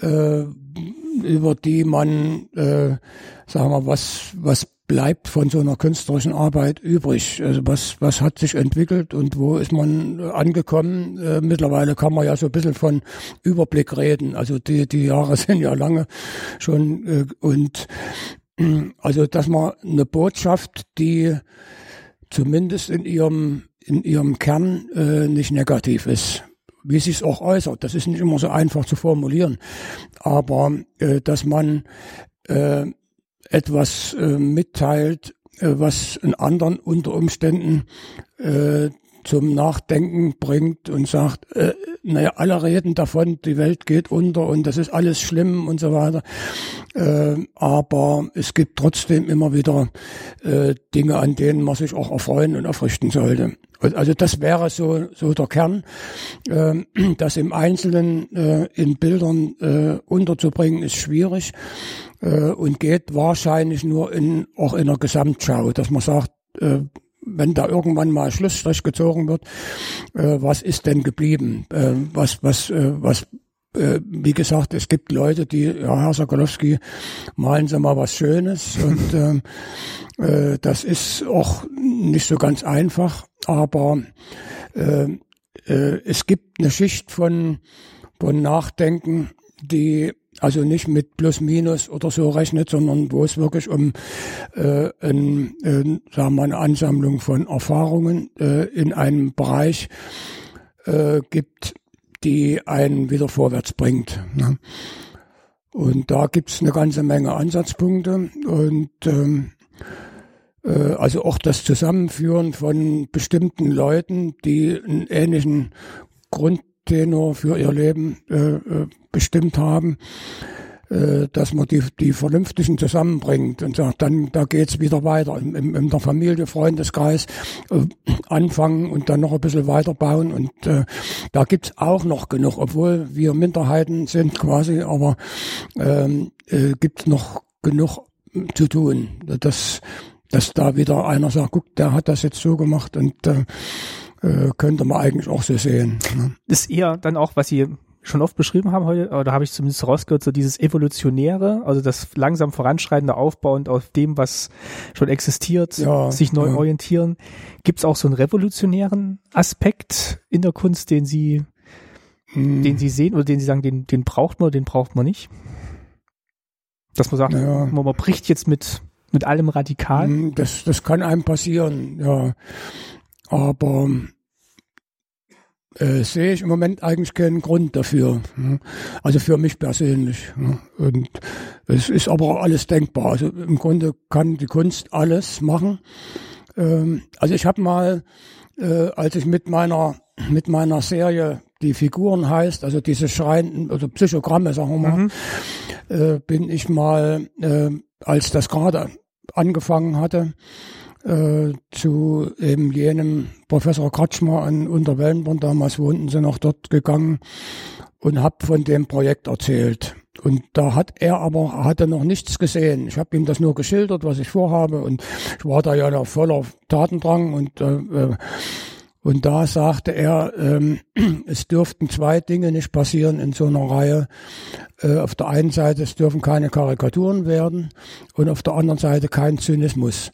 äh, über die man, äh, sagen wir, was, was bleibt von so einer künstlerischen Arbeit übrig? Also was, was hat sich entwickelt und wo ist man angekommen? Äh, mittlerweile kann man ja so ein bisschen von Überblick reden. Also die, die Jahre sind ja lange schon äh, und also dass man eine Botschaft, die zumindest in ihrem in ihrem Kern äh, nicht negativ ist. Wie sich es auch äußert, das ist nicht immer so einfach zu formulieren. Aber äh, dass man äh, etwas äh, mitteilt, äh, was in anderen unter Umständen äh, zum Nachdenken bringt und sagt, äh, naja, alle reden davon, die Welt geht unter und das ist alles schlimm und so weiter. Äh, aber es gibt trotzdem immer wieder äh, Dinge, an denen man sich auch erfreuen und aufrichten sollte. Also das wäre so, so der Kern, äh, das im Einzelnen äh, in Bildern äh, unterzubringen, ist schwierig äh, und geht wahrscheinlich nur in, auch in einer Gesamtschau, dass man sagt, äh, wenn da irgendwann mal Schlussstrich gezogen wird, äh, was ist denn geblieben? Äh, was, was, äh, was, äh, wie gesagt, es gibt Leute, die, ja, Herr Sokolowski, malen Sie mal was Schönes und äh, äh, das ist auch nicht so ganz einfach, aber äh, äh, es gibt eine Schicht von, von Nachdenken, die also nicht mit Plus Minus oder so rechnet, sondern wo es wirklich um äh, ein, äh, sagen wir, eine Ansammlung von Erfahrungen äh, in einem Bereich äh, gibt, die einen wieder vorwärts bringt. Ne? Und da gibt's eine ganze Menge Ansatzpunkte und ähm, äh, also auch das Zusammenführen von bestimmten Leuten, die einen ähnlichen Grund Tenor für ihr Leben äh, äh, bestimmt haben, äh, dass man die, die Vernünftigen zusammenbringt und sagt, dann da geht's wieder weiter im, im, in der Familie, Freundeskreis äh, anfangen und dann noch ein bisschen weiterbauen und äh, da gibt's auch noch genug, obwohl wir Minderheiten sind quasi, aber ähm, äh, gibt's noch genug zu tun, dass dass da wieder einer sagt, guck, der hat das jetzt so gemacht und äh, äh, könnte man eigentlich auch so sehen. Ne? Ist eher dann auch, was Sie schon oft beschrieben haben heute, oder habe ich zumindest rausgehört, so dieses Evolutionäre, also das langsam voranschreitende Aufbauend auf dem, was schon existiert, ja, sich neu ja. orientieren. Gibt es auch so einen revolutionären Aspekt in der Kunst, den Sie, hm. den Sie sehen oder den Sie sagen, den, den braucht man, den braucht man nicht? Dass man sagt, ja. man, man bricht jetzt mit, mit allem radikal? Hm, das, das kann einem passieren, ja. Aber äh, sehe ich im Moment eigentlich keinen Grund dafür. Ne? Also für mich persönlich. Ne? Und es ist aber alles denkbar. Also im Grunde kann die Kunst alles machen. Ähm, also ich habe mal, äh, als ich mit meiner mit meiner Serie die Figuren heißt, also diese schreienden, also Psychogramme, sagen wir mal, mhm. äh, bin ich mal, äh, als das gerade angefangen hatte, äh, zu eben jenem Professor Kratschmer an Unterwellenborn, damals wohnten sie noch dort gegangen und habe von dem Projekt erzählt. Und da hat er aber, hatte noch nichts gesehen. Ich habe ihm das nur geschildert, was ich vorhabe und ich war da ja noch voller Tatendrang und äh, äh und da sagte er, ähm, es dürften zwei Dinge nicht passieren in so einer Reihe. Äh, auf der einen Seite, es dürfen keine Karikaturen werden und auf der anderen Seite kein Zynismus.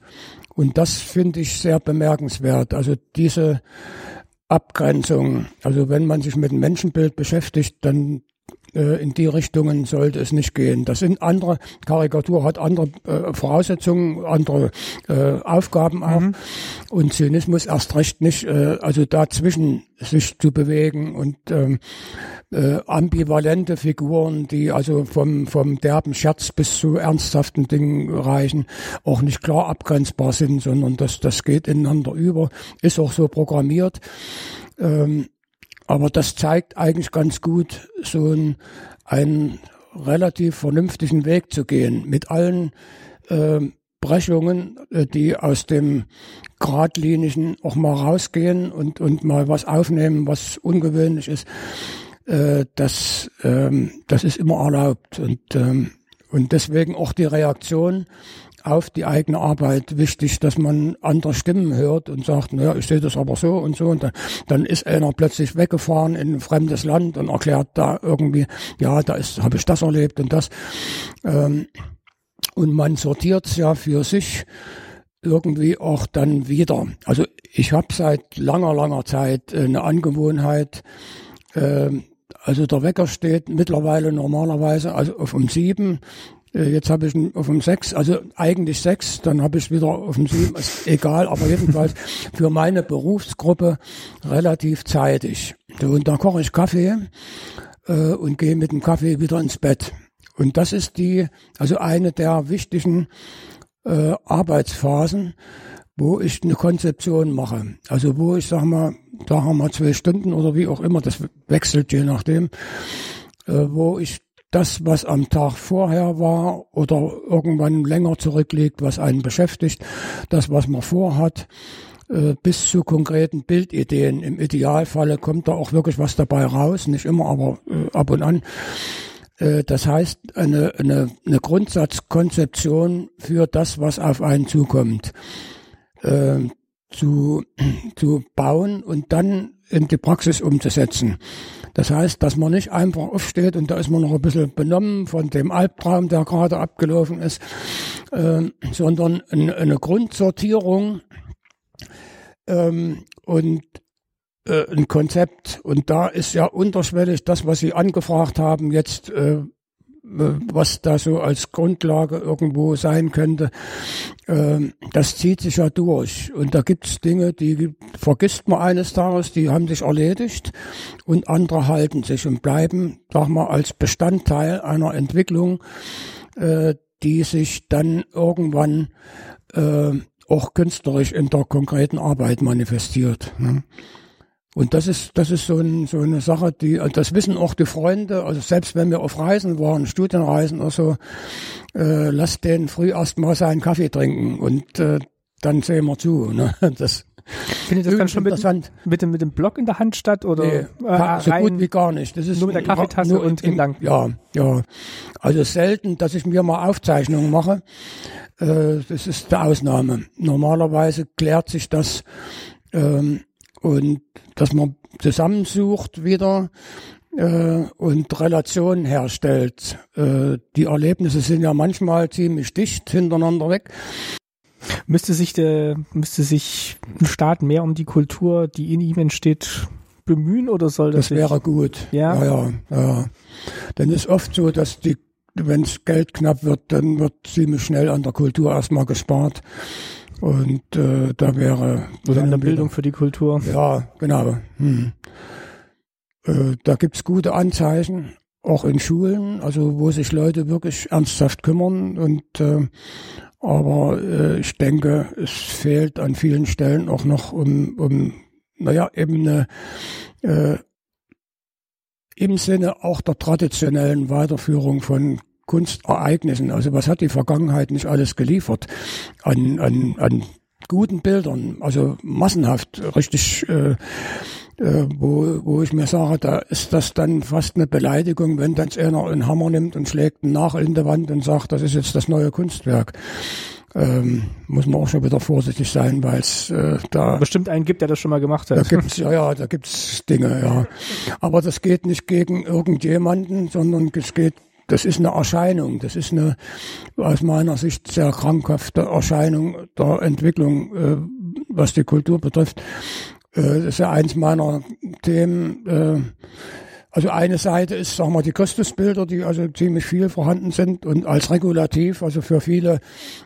Und das finde ich sehr bemerkenswert. Also diese Abgrenzung, also wenn man sich mit dem Menschenbild beschäftigt, dann in die Richtungen sollte es nicht gehen. Das sind andere, Karikatur hat andere äh, Voraussetzungen, andere äh, Aufgaben auch. Mhm. Und Zynismus erst recht nicht, äh, also dazwischen sich zu bewegen und ähm, äh, ambivalente Figuren, die also vom, vom derben Scherz bis zu ernsthaften Dingen reichen, auch nicht klar abgrenzbar sind, sondern das, das geht ineinander über, ist auch so programmiert. Ähm, aber das zeigt eigentlich ganz gut so ein, einen relativ vernünftigen Weg zu gehen mit allen äh, Brechungen, die aus dem Gradlinigen auch mal rausgehen und, und mal was aufnehmen, was ungewöhnlich ist. Äh, das, ähm, das ist immer erlaubt. Und, ähm, und deswegen auch die Reaktion auf die eigene Arbeit wichtig, dass man andere Stimmen hört und sagt, naja, ich sehe das aber so und so. Und dann, dann ist einer plötzlich weggefahren in ein fremdes Land und erklärt da irgendwie, ja, da ist, habe ich das erlebt und das. Ähm, und man sortiert ja für sich irgendwie auch dann wieder. Also ich habe seit langer, langer Zeit eine Angewohnheit, äh, also der Wecker steht mittlerweile normalerweise also um sieben. Äh, jetzt habe ich ihn auf um sechs, also eigentlich sechs, dann habe ich wieder auf um sieben, ist egal, aber jedenfalls für meine Berufsgruppe relativ zeitig. So, und da koche ich Kaffee äh, und gehe mit dem Kaffee wieder ins Bett. Und das ist die, also eine der wichtigen äh, Arbeitsphasen. wo ich eine Konzeption mache. Also wo ich sag mal, da haben wir zwei Stunden oder wie auch immer, das wechselt je nachdem, äh, wo ich das, was am Tag vorher war oder irgendwann länger zurückliegt, was einen beschäftigt, das, was man vorhat, äh, bis zu konkreten Bildideen. Im Idealfalle kommt da auch wirklich was dabei raus, nicht immer, aber äh, ab und an. Äh, das heißt, eine, eine, eine Grundsatzkonzeption für das, was auf einen zukommt, zu, zu bauen und dann in die Praxis umzusetzen. Das heißt, dass man nicht einfach aufsteht und da ist man noch ein bisschen benommen von dem Albtraum, der gerade abgelaufen ist, äh, sondern eine, Grundsortierung ähm, und äh, ein Konzept. Und da ist ja unterschwellig das, was Sie angefragt haben, jetzt äh, was da so als Grundlage irgendwo sein könnte, ähm, das zieht sich ja durch. Und da gibt's Dinge, die vergisst man eines Tages, die haben sich erledigt und andere halten sich und bleiben, sag mal, als Bestandteil einer Entwicklung, äh, die sich dann irgendwann äh, auch künstlerisch in der konkreten Arbeit manifestiert. Und das ist, das ist so, ein, so eine Sache, die, das wissen auch die Freunde, also selbst wenn wir auf Reisen waren, Studienreisen oder so, äh, lass den früh erst mal seinen Kaffee trinken und äh, dann sehen wir zu. Ne? Das Findet das dann schon mit, mit, dem, mit dem Block in der Hand statt oder nee, äh, so gut wie gar nicht. Das ist nur mit der Kaffeetasse und im, Gedanken. Ja, ja. Also selten, dass ich mir mal Aufzeichnungen mache. Äh, das ist die Ausnahme. Normalerweise klärt sich das ähm, und dass man zusammensucht wieder äh, und Relationen herstellt. Äh, die Erlebnisse sind ja manchmal ziemlich dicht hintereinander weg. Müsste sich der, müsste sich ein Staat mehr um die Kultur, die in ihm entsteht, bemühen oder soll das? Das wäre gut. Ja? ja, ja, ja. Denn es ist oft so, dass die, wenn es Geld knapp wird, dann wird ziemlich schnell an der Kultur erstmal gespart. Und äh, da wäre. Oder an der Bildung für die Kultur. Ja, genau. Hm. Äh, da gibt's gute Anzeichen, auch in Schulen, also wo sich Leute wirklich ernsthaft kümmern. Und äh, aber äh, ich denke, es fehlt an vielen Stellen auch noch um, um naja, eben eine äh, im Sinne auch der traditionellen Weiterführung von Kunstereignissen. Also was hat die Vergangenheit nicht alles geliefert an, an, an guten Bildern, also massenhaft, richtig, äh, äh, wo, wo ich mir sage, da ist das dann fast eine Beleidigung, wenn dann einer einen Hammer nimmt und schlägt einen Nagel in der Wand und sagt, das ist jetzt das neue Kunstwerk. Ähm, muss man auch schon wieder vorsichtig sein, weil es äh, da bestimmt einen gibt, der das schon mal gemacht hat. Da gibt's ja, ja, da gibt's Dinge, ja. Aber das geht nicht gegen irgendjemanden, sondern es geht das ist eine Erscheinung, das ist eine aus meiner Sicht sehr krankhafte Erscheinung der Entwicklung, äh, was die Kultur betrifft. Äh, das ist ja eins meiner Themen. Äh, also eine Seite ist, sagen wir, die Christusbilder, die also ziemlich viel vorhanden sind und als Regulativ, also für viele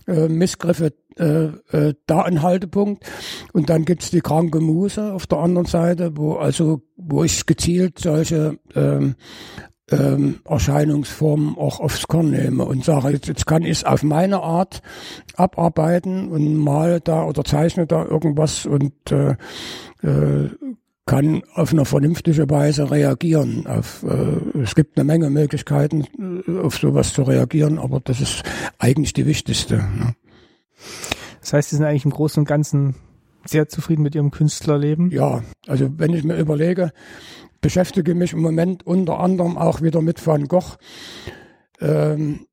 äh, Missgriffe äh, äh, da ein Haltepunkt. Und dann gibt's die kranke Muse auf der anderen Seite, wo also wo ich gezielt solche ähm, ähm, Erscheinungsformen auch aufs Korn nehme und sage, jetzt, jetzt kann ich es auf meine Art abarbeiten und mal da oder zeichne da irgendwas und äh, äh, kann auf eine vernünftige Weise reagieren. Auf, äh, es gibt eine Menge Möglichkeiten, äh, auf sowas zu reagieren, aber das ist eigentlich die wichtigste. Ne? Das heißt, Sie sind eigentlich im Großen und Ganzen sehr zufrieden mit Ihrem Künstlerleben? Ja, also wenn ich mir überlege, beschäftige mich im Moment unter anderem auch wieder mit Van Gogh. Ähm,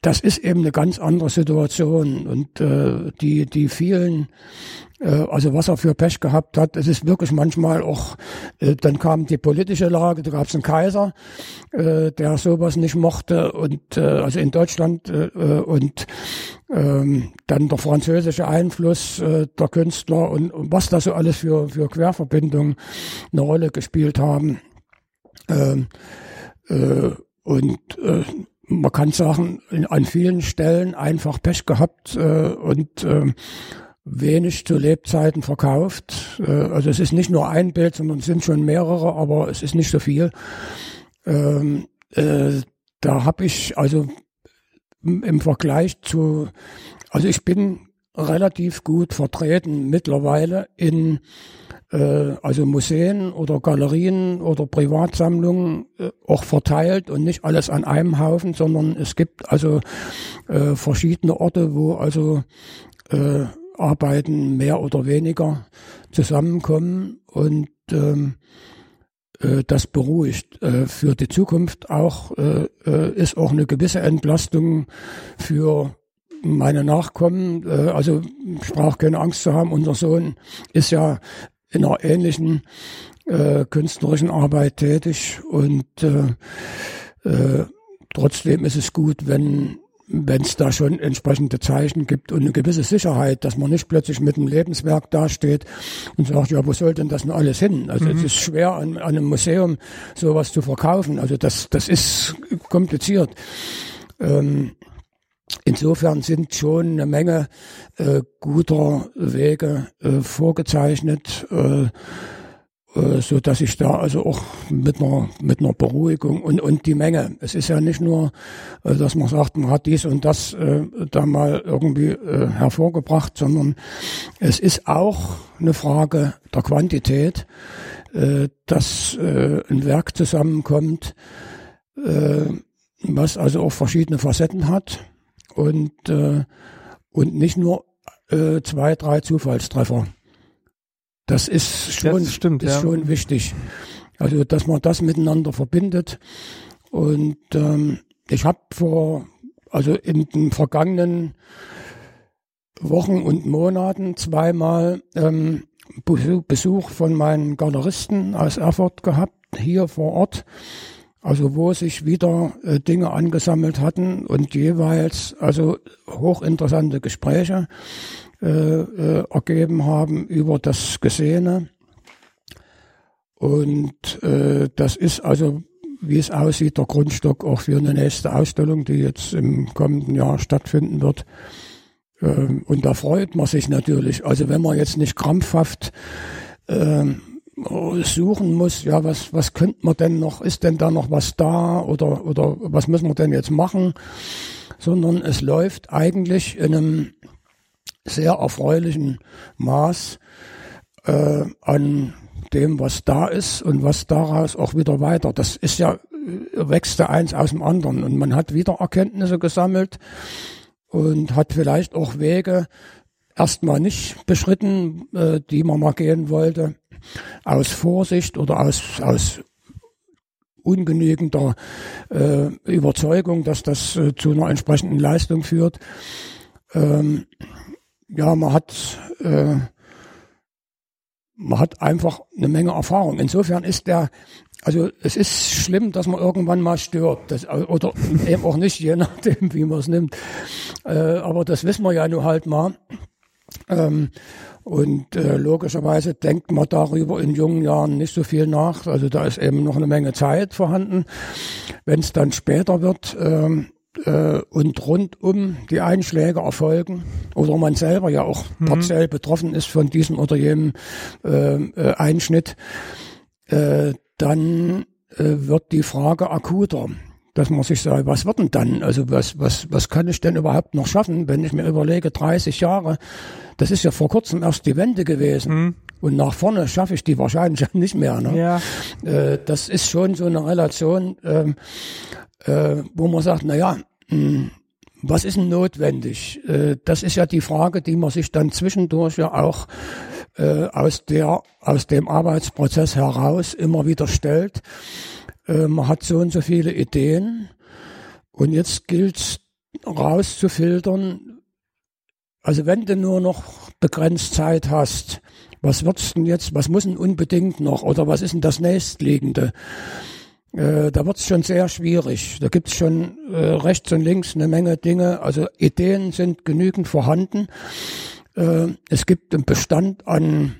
das ist eben eine ganz andere Situation und äh, die die vielen also was er für Pech gehabt hat, es ist wirklich manchmal auch äh, dann kam die politische Lage, da gab es einen Kaiser, äh, der sowas nicht mochte und äh, also in Deutschland äh, äh, und ähm, dann der französische Einfluss äh, der Künstler und, was da so alles für für Querverbindungen eine Rolle gespielt haben. Ähm, äh, und äh, man kann sagen, an vielen Stellen einfach Pech gehabt äh, und äh, wenig zu Lebzeiten verkauft. Äh, also es ist nicht nur ein Bild, sondern es sind schon mehrere, aber es ist nicht so viel. Ähm, äh, da habe ich also im Vergleich zu, also ich bin relativ gut vertreten mittlerweile in äh, also Museen oder Galerien oder Privatsammlungen äh, auch verteilt und nicht alles an einem Haufen, sondern es gibt also äh, verschiedene Orte, wo also äh, Arbeiten mehr oder weniger zusammenkommen und ähm, äh, das beruhigt. Äh, für die Zukunft auch äh, äh, ist auch eine gewisse Entlastung für meine Nachkommen. Äh, also ich brauche keine Angst zu haben. Unser Sohn ist ja in einer ähnlichen äh, künstlerischen Arbeit tätig und äh, äh, trotzdem ist es gut, wenn wenn es da schon entsprechende Zeichen gibt und eine gewisse Sicherheit, dass man nicht plötzlich mit einem Lebenswerk dasteht und sagt, ja, wo soll denn das denn alles hin? Also mhm. es ist schwer an, an, einem Museum sowas zu verkaufen. Also das, das ist kompliziert. Ähm, insofern sind schon eine Menge äh, guter Wege äh, vorgezeichnet. Äh, äh, so dass ich da also auch mit einer mit einer Beruhigung und und die Menge. Es ist ja nicht nur, äh, dass man sagt, man hat dies und das äh, da mal irgendwie äh, hervorgebracht, sondern es ist auch eine Frage der Quantität, äh, dass äh, ein Werk zusammenkommt, äh, was also auch verschiedene Facetten hat und äh, und nicht nur äh, zwei, drei Zufallstreffer. Das ist schon, das stimmt, ist ja. schon wichtig. Also, dass man das miteinander verbindet. Und ähm, ich habe vor, also in den vergangenen Wochen und Monaten zweimal ähm, Besuch von meinen Galeristen aus Erfurt gehabt, hier vor Ort. Also wo sich wieder äh, Dinge angesammelt hatten und jeweils also hochinteressante Gespräche äh, äh, ergeben haben über das Gesehene. Und äh, das ist also, wie es aussieht, der Grundstock auch für eine nächste Ausstellung, die jetzt im kommenden Jahr stattfinden wird. Ähm, und da freut man sich natürlich. Also wenn man jetzt nicht krampfhaft äh, suchen muss, ja, was, was könnte man denn noch, ist denn da noch was da oder, oder was müssen wir denn jetzt machen, sondern es läuft eigentlich in einem sehr erfreulichen Maß äh, an dem, was da ist und was daraus auch wieder weiter. Das ist ja, äh, wächst der eins aus dem anderen und man hat wieder Erkenntnisse gesammelt und hat vielleicht auch Wege erstmal nicht beschritten, äh, die man mal gehen wollte, aus Vorsicht oder aus, aus ungenügender äh, Überzeugung, dass das äh, zu einer entsprechenden Leistung führt. Ähm, ja, man hat, äh, man hat einfach eine Menge Erfahrung. Insofern ist der, also es ist schlimm, dass man irgendwann mal stirbt, das, oder eben auch nicht, je nachdem, wie man es nimmt. Äh, aber das wissen wir ja nur halt mal. Ähm, und äh, logischerweise denkt man darüber in jungen Jahren nicht so viel nach. Also da ist eben noch eine Menge Zeit vorhanden. Wenn es dann später wird, ähm, äh, und rund um die Einschläge erfolgen oder man selber ja auch mhm. partiell betroffen ist von diesem oder jenem äh, äh, Einschnitt, äh, dann äh, wird die Frage akuter dass man sich sagt, was wird denn dann? Also was, was, was kann ich denn überhaupt noch schaffen, wenn ich mir überlege, 30 Jahre, das ist ja vor kurzem erst die Wende gewesen. Mhm. Und nach vorne schaffe ich die wahrscheinlich nicht mehr. Ne? Ja. Äh, das ist schon so eine Relation, ähm, äh, wo man sagt, na ja, hm, was ist denn notwendig? Äh, das ist ja die Frage, die man sich dann zwischendurch ja auch äh, aus der aus dem Arbeitsprozess heraus immer wieder stellt. Äh, man hat so und so viele Ideen und jetzt gilt es rauszufiltern. Also wenn du nur noch begrenzt Zeit hast, was wird's denn jetzt? Was muss denn unbedingt noch? Oder was ist denn das nächstliegende? Äh, da wird es schon sehr schwierig. Da gibt es schon äh, rechts und links eine Menge Dinge. Also Ideen sind genügend vorhanden. Äh, es gibt einen Bestand an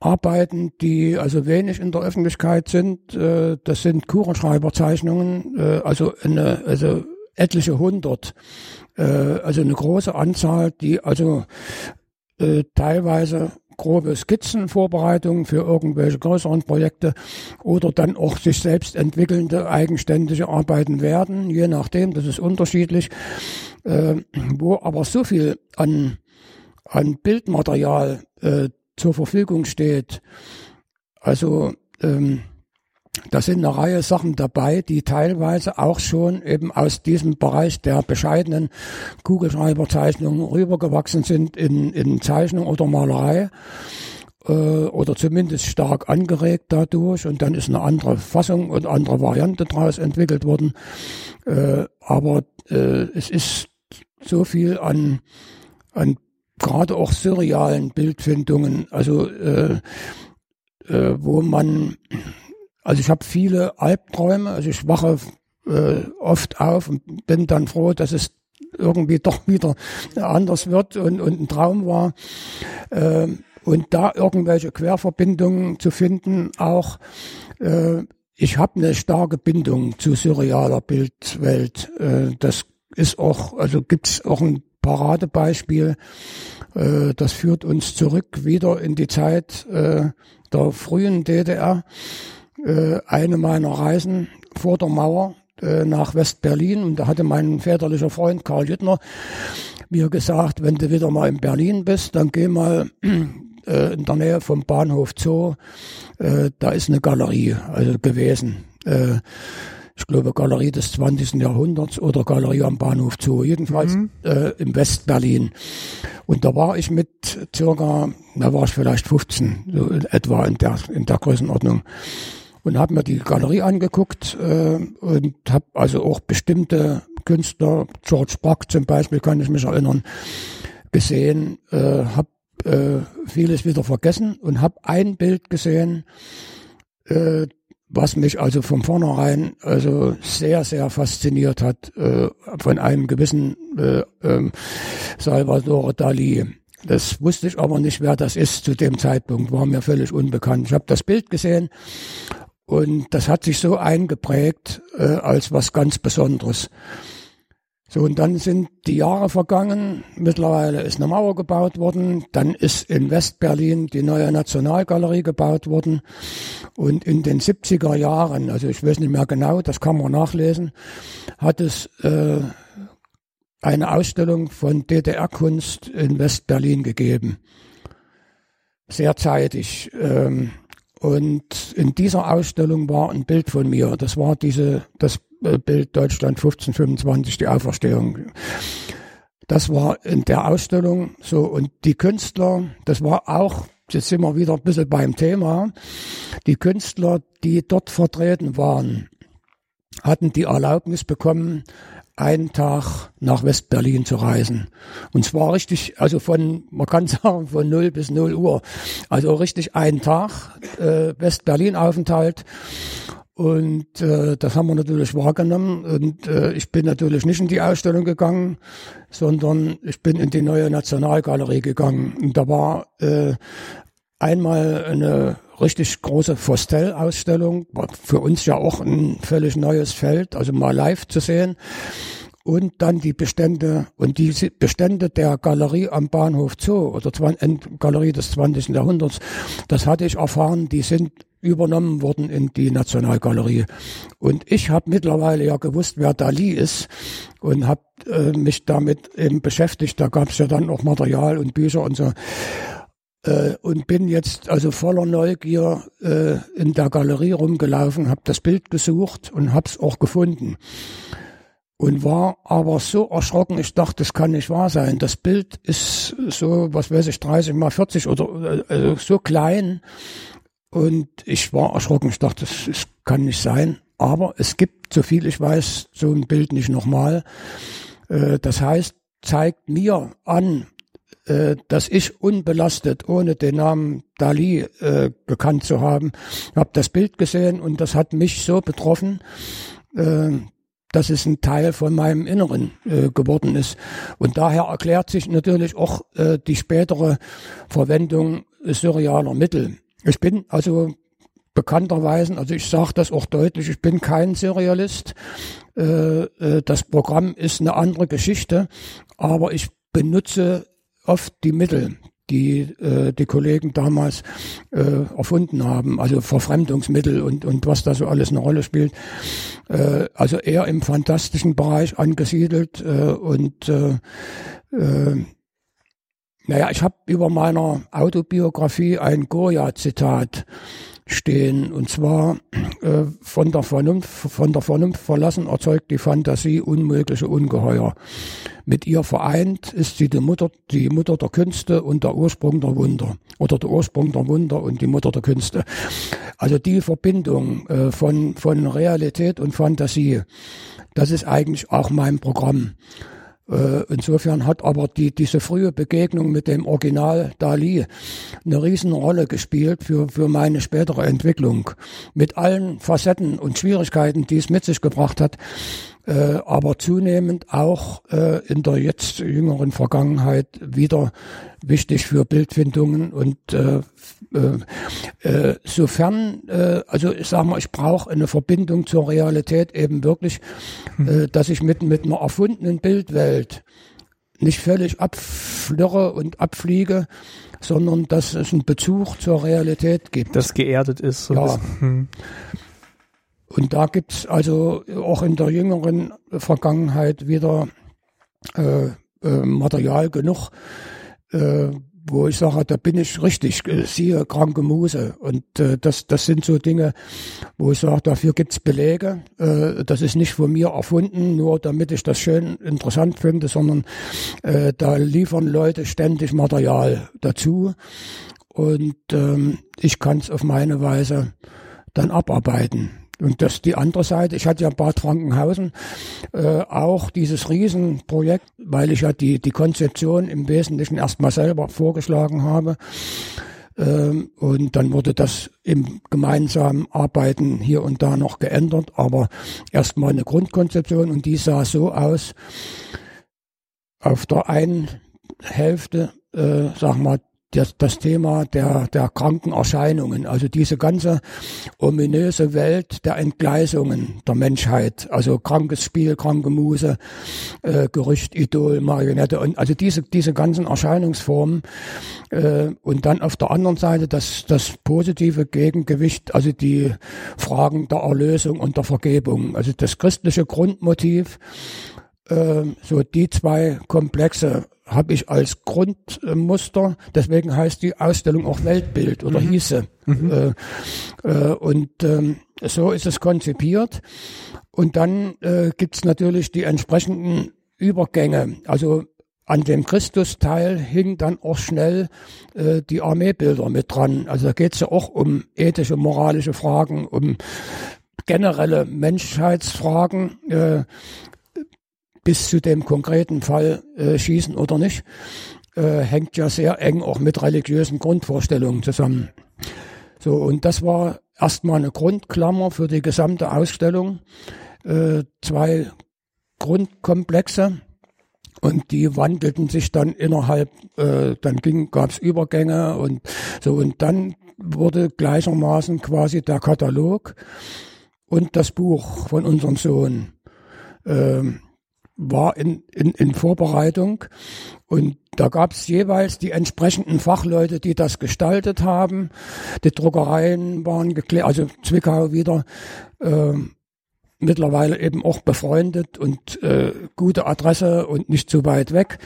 Arbeiten, die also wenig in der Öffentlichkeit sind. Äh, das sind Kurenschreiberzeichnungen, äh, also eine, also etliche hundert, also eine große Anzahl, die also teilweise grobe Skizzenvorbereitungen für irgendwelche größeren Projekte oder dann auch sich selbst entwickelnde eigenständige Arbeiten werden, je nachdem, das ist unterschiedlich, äh, wo aber so viel an an Bildmaterial äh, zur Verfügung steht. Also ähm, da sind eine Reihe Sachen dabei, die teilweise auch schon eben aus diesem Bereich der bescheidenen Kugelschreiberzeichnungen rübergewachsen sind in, in Zeichnung oder Malerei äh, oder zumindest stark angeregt dadurch und dann ist eine andere Fassung und andere Variante daraus entwickelt worden. Äh, aber äh, es ist so viel an, an gerade auch surrealen Bildfindungen, also wo man also ich habe viele Albträume, also ich wache äh, oft auf und bin dann froh, dass es irgendwie doch wieder anders wird und, und ein Traum war. Äh, und da irgendwelche Querverbindungen zu finden, auch äh, ich habe eine starke Bindung zu surrealer Bildwelt. Äh, das ist auch, also gibt's auch ein Paradebeispiel. Äh, das führt uns zurück wieder in die Zeit äh, der frühen DDR äh, eine meiner Reisen vor der Mauer äh, nach West-Berlin und da hatte mein väterlicher Freund Karl Jüttner mir gesagt, wenn du wieder mal in Berlin bist, dann geh mal äh, in der Nähe vom Bahnhof Zoo, äh, da ist eine Galerie also gewesen. Äh, ich glaube Galerie des 20. Jahrhunderts oder Galerie am Bahnhof Zoo, jedenfalls mhm. äh, im West-Berlin. Und da war ich mit circa, da war ich vielleicht 15, so etwa in der, in der Größenordnung und habe mir die Galerie angeguckt äh, und habe also auch bestimmte Künstler, George Brack zum Beispiel, kann ich mich erinnern, gesehen, äh, habe äh, vieles wieder vergessen und habe ein Bild gesehen, äh, was mich also von vornherein also sehr, sehr fasziniert hat, äh, von einem gewissen äh, äh, Salvador Dali. Das wusste ich aber nicht, wer das ist zu dem Zeitpunkt, war mir völlig unbekannt. Ich habe das Bild gesehen und das hat sich so eingeprägt äh, als was ganz Besonderes. So, und dann sind die Jahre vergangen. Mittlerweile ist eine Mauer gebaut worden. Dann ist in Westberlin die neue Nationalgalerie gebaut worden. Und in den 70er Jahren, also ich weiß nicht mehr genau, das kann man nachlesen, hat es äh, eine Ausstellung von DDR-Kunst in Westberlin gegeben. Sehr zeitig. Ähm, und in dieser Ausstellung war ein Bild von mir. Das war diese, das äh, Bild Deutschland 1525, die Auferstehung. Das war in der Ausstellung so. Und die Künstler, das war auch, jetzt sind wir wieder ein bisschen beim Thema, die Künstler, die dort vertreten waren, hatten die Erlaubnis bekommen, einen Tag nach Westberlin zu reisen. Und zwar richtig, also von, man kann sagen, von 0 bis 0 Uhr. Also richtig einen Tag äh, Westberlin-Aufenthalt. Und äh, das haben wir natürlich wahrgenommen. Und äh, ich bin natürlich nicht in die Ausstellung gegangen, sondern ich bin in die neue Nationalgalerie gegangen. Und da war äh, einmal eine richtig große Fostel-Ausstellung, für uns ja auch ein völlig neues Feld, also mal live zu sehen. Und dann die Bestände und die Bestände der Galerie am Bahnhof Zoo oder Galerie des 20. Jahrhunderts, das hatte ich erfahren, die sind übernommen worden in die Nationalgalerie. Und ich habe mittlerweile ja gewusst, wer Dali ist und habe äh, mich damit eben beschäftigt. Da gab es ja dann auch Material und Bücher und so äh, und bin jetzt also voller Neugier äh, in der Galerie rumgelaufen, habe das Bild gesucht und habe es auch gefunden und war aber so erschrocken, ich dachte, das kann nicht wahr sein. Das Bild ist so, was weiß ich, 30 mal 40 oder äh, also so klein und ich war erschrocken, ich dachte, das, das kann nicht sein. Aber es gibt, so viel ich weiß, so ein Bild nicht nochmal. Äh, das heißt, zeigt mir an, äh, dass ich unbelastet, ohne den Namen Dali äh, gekannt zu haben, habe das Bild gesehen und das hat mich so betroffen, äh, dass es ein Teil von meinem Inneren äh, geworden ist. Und daher erklärt sich natürlich auch äh, die spätere Verwendung surrealer Mittel. Ich bin also bekannterweise, also ich sage das auch deutlich, ich bin kein Surrealist. Äh, äh, das Programm ist eine andere Geschichte, aber ich benutze oft die Mittel, die äh, die Kollegen damals äh, erfunden haben, also Verfremdungsmittel und, und was da so alles eine Rolle spielt. Äh, also eher im fantastischen Bereich angesiedelt äh, und äh, äh, naja, ich habe über meiner Autobiografie ein Goya-Zitat stehen. Und zwar äh, von der Vernunft, von der Vernunft verlassen erzeugt die Fantasie unmögliche Ungeheuer. Mit ihr vereint ist sie die Mutter, die Mutter der Künste und der Ursprung der Wunder. Oder der Ursprung der Wunder und die Mutter der Künste. Also die Verbindung äh, von, von Realität und Fantasie, das ist eigentlich auch mein Programm. Äh, insofern hat aber die, diese frühe Begegnung mit dem Original Dali eine Riesenrolle gespielt für, für meine spätere Entwicklung. Mit allen Facetten und Schwierigkeiten, die es mit sich gebracht hat, äh, aber zunehmend auch äh, in der jetzt jüngeren Vergangenheit wieder wichtig für Bildfindungen und äh, äh, äh, sofern, äh, also ich sag mal, ich brauche eine Verbindung zur Realität eben wirklich, hm. äh, dass ich mit, mit einer erfundenen Bildwelt nicht völlig abflirre und abfliege, sondern dass es einen Bezug zur Realität gibt. Das geerdet ist. So ja. Hm. Und da gibt's also auch in der jüngeren Vergangenheit wieder äh, äh, Material genug, äh, wo ich sage, da bin ich richtig, äh, siehe kranke Muse. Und äh, das, das sind so Dinge, wo ich sage, dafür gibt's Belege. Äh, das ist nicht von mir erfunden, nur damit ich das schön interessant finde, sondern äh, da liefern Leute ständig Material dazu. Und ähm, ich kann es auf meine Weise dann abarbeiten. Und das die andere Seite. Ich hatte ja Bad Frankenhausen äh, auch dieses Riesenprojekt, weil ich ja die, die Konzeption im Wesentlichen erstmal selber vorgeschlagen habe. Ähm, und dann wurde das im gemeinsamen Arbeiten hier und da noch geändert, aber erstmal eine Grundkonzeption und die sah so aus, auf der einen Hälfte, äh, sag mal, das, das Thema der, der kranken Erscheinungen, also diese ganze ominöse Welt der Entgleisungen der Menschheit, also krankes Spiel, kranke Muse, äh, Gerücht, Idol, Marionette und also diese, diese ganzen Erscheinungsformen äh, und dann auf der anderen Seite das, das positive Gegengewicht, also die Fragen der Erlösung und der Vergebung, also das christliche Grundmotiv, äh, so die zwei Komplexe habe ich als Grundmuster, deswegen heißt die Ausstellung auch Weltbild oder mhm. hieße. Mhm. Äh, äh, und ähm, so ist es konzipiert. Und dann äh, gibt natürlich die entsprechenden Übergänge. Also an dem Christusteil hing dann auch schnell äh, die Armeebilder mit dran. Also da geht es ja auch um ethische, moralische Fragen, um generelle Menschheitsfragen. Äh, bis zu dem konkreten Fall äh, schießen oder nicht, äh, hängt ja sehr eng auch mit religiösen Grundvorstellungen zusammen. So, und das war erstmal eine Grundklammer für die gesamte Ausstellung. Äh, zwei Grundkomplexe und die wandelten sich dann innerhalb, äh, dann ging, gab's Übergänge und so und dann wurde gleichermaßen quasi der Katalog und das Buch von unserem Sohn ähm, war in, in, in Vorbereitung und da gab es jeweils die entsprechenden Fachleute, die das gestaltet haben. Die Druckereien waren geklärt, also Zwickau wieder äh, mittlerweile eben auch befreundet und äh, gute Adresse und nicht zu weit weg.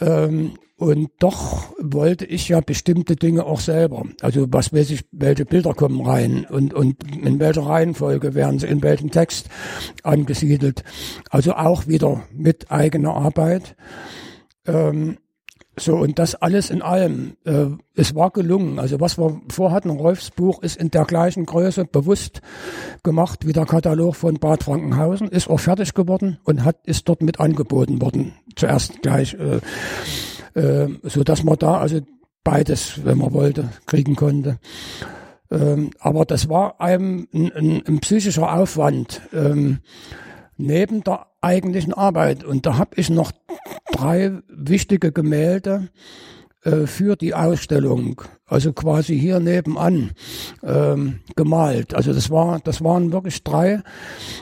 Ähm, und doch wollte ich ja bestimmte Dinge auch selber. Also was weiß ich, welche Bilder kommen rein und, und in welcher Reihenfolge werden sie in welchem Text angesiedelt. Also auch wieder mit eigener Arbeit. Ähm, so, und das alles in allem, äh, es war gelungen. Also was wir vorhatten, Rolfs Buch ist in der gleichen Größe bewusst gemacht wie der Katalog von Bad Frankenhausen, ist auch fertig geworden und hat, ist dort mit angeboten worden. Zuerst gleich. Äh, ähm, so dass man da also beides, wenn man wollte, kriegen konnte. Ähm, aber das war einem ein, ein, ein psychischer Aufwand ähm, neben der eigentlichen Arbeit. Und da habe ich noch drei wichtige Gemälde äh, für die Ausstellung, also quasi hier nebenan ähm, gemalt. Also das war, das waren wirklich drei,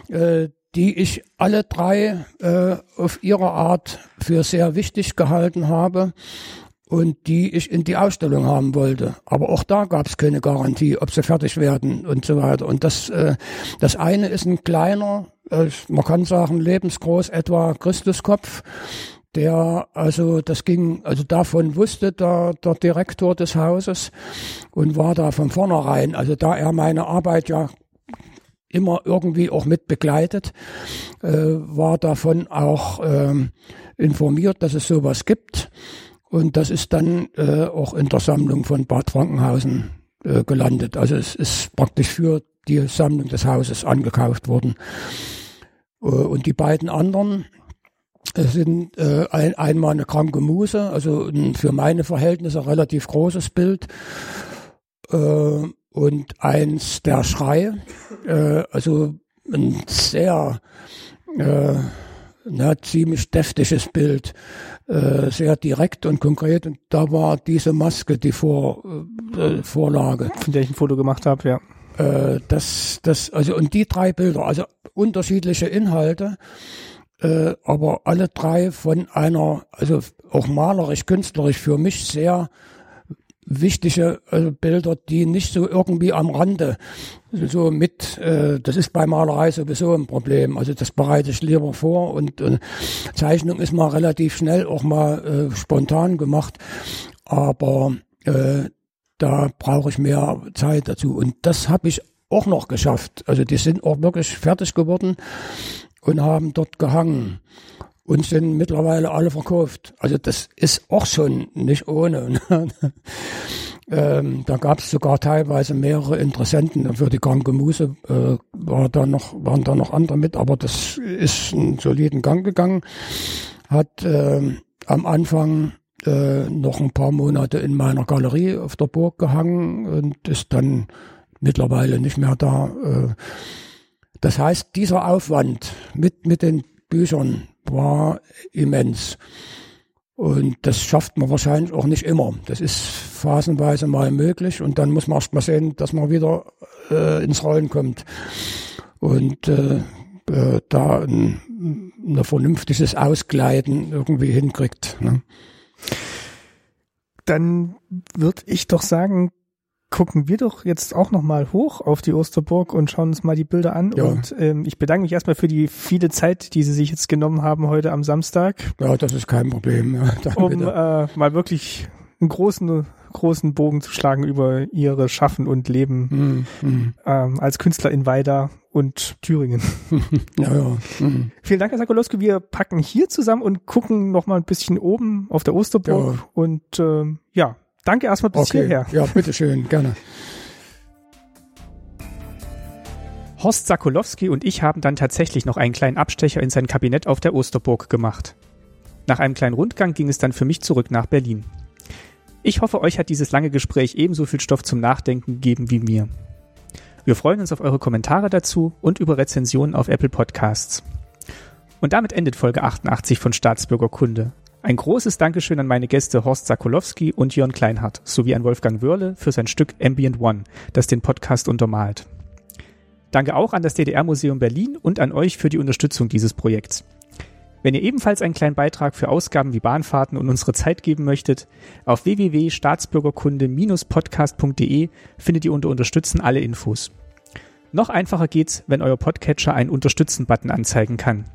äh, die ich alle drei äh, auf ihre Art für sehr wichtig gehalten habe und die ich in die Ausstellung haben wollte. Aber auch da gab es keine Garantie, ob sie fertig werden und so weiter. Und das, äh, das eine ist ein kleiner, äh, man kann sagen lebensgroß etwa Christuskopf. der, also das ging, also davon wusste der, der Direktor des Hauses und war da von vornherein, also da er meine Arbeit ja immer irgendwie auch mit begleitet, äh, war davon auch ähm, informiert, dass es sowas gibt. Und das ist dann äh, auch in der Sammlung von Bad Frankenhausen äh, gelandet. Also es ist praktisch für die Sammlung des Hauses angekauft worden. Äh, und die beiden anderen sind äh, ein, einmal eine kranke Muse, also ein für meine Verhältnisse relativ großes Bild. Äh, und eins der Schreie, äh, also ein sehr äh, na, ziemlich deftiges Bild, äh, sehr direkt und konkret. Und da war diese Maske die Vor, äh, Vorlage. Von der ich ein Foto gemacht habe, ja. Äh, das, das, also und die drei Bilder, also unterschiedliche Inhalte, äh, aber alle drei von einer, also auch malerisch, künstlerisch für mich sehr wichtige äh, Bilder, die nicht so irgendwie am Rande so mit, äh, das ist bei Malerei sowieso ein Problem. Also das bereite ich lieber vor und äh, Zeichnung ist mal relativ schnell auch mal äh, spontan gemacht, aber äh, da brauche ich mehr Zeit dazu und das habe ich auch noch geschafft. Also die sind auch wirklich fertig geworden und haben dort gehangen und sind mittlerweile alle verkauft. Also das ist auch schon nicht ohne. ähm, da gab es sogar teilweise mehrere Interessenten. Für die kranke Muse äh, war da noch, waren da noch andere mit, aber das ist einen soliden Gang gegangen. Hat äh, am Anfang äh, noch ein paar Monate in meiner Galerie auf der Burg gehangen und ist dann mittlerweile nicht mehr da. Äh, das heißt, dieser Aufwand mit, mit den Büchern war immens. Und das schafft man wahrscheinlich auch nicht immer. Das ist phasenweise mal möglich und dann muss man erst mal sehen, dass man wieder äh, ins Rollen kommt und äh, äh, da ein, ein vernünftiges Ausgleiten irgendwie hinkriegt. Ne? Dann würde ich doch sagen, gucken wir doch jetzt auch nochmal hoch auf die Osterburg und schauen uns mal die Bilder an. Ja. Und ähm, ich bedanke mich erstmal für die viele Zeit, die Sie sich jetzt genommen haben heute am Samstag. Ja, das ist kein Problem. Ja, um äh, mal wirklich einen großen großen Bogen zu schlagen über ihre Schaffen und Leben mm, mm. Ähm, als Künstler in Weida und Thüringen. ja, ja. Mm. Vielen Dank, Herr Sakolowski. Wir packen hier zusammen und gucken noch mal ein bisschen oben auf der Osterburg. Ja. Und ähm, ja, Danke erstmal bis okay. hierher. Ja, bitteschön, gerne. Horst Sakolowski und ich haben dann tatsächlich noch einen kleinen Abstecher in sein Kabinett auf der Osterburg gemacht. Nach einem kleinen Rundgang ging es dann für mich zurück nach Berlin. Ich hoffe, euch hat dieses lange Gespräch ebenso viel Stoff zum Nachdenken gegeben wie mir. Wir freuen uns auf eure Kommentare dazu und über Rezensionen auf Apple Podcasts. Und damit endet Folge 88 von Staatsbürgerkunde. Ein großes Dankeschön an meine Gäste Horst Sakolowski und Jörn Kleinhardt sowie an Wolfgang Wörle für sein Stück Ambient One, das den Podcast untermalt. Danke auch an das DDR-Museum Berlin und an euch für die Unterstützung dieses Projekts. Wenn ihr ebenfalls einen kleinen Beitrag für Ausgaben wie Bahnfahrten und unsere Zeit geben möchtet, auf www.staatsbürgerkunde-podcast.de findet ihr unter Unterstützen alle Infos. Noch einfacher geht's, wenn euer Podcatcher einen Unterstützen-Button anzeigen kann.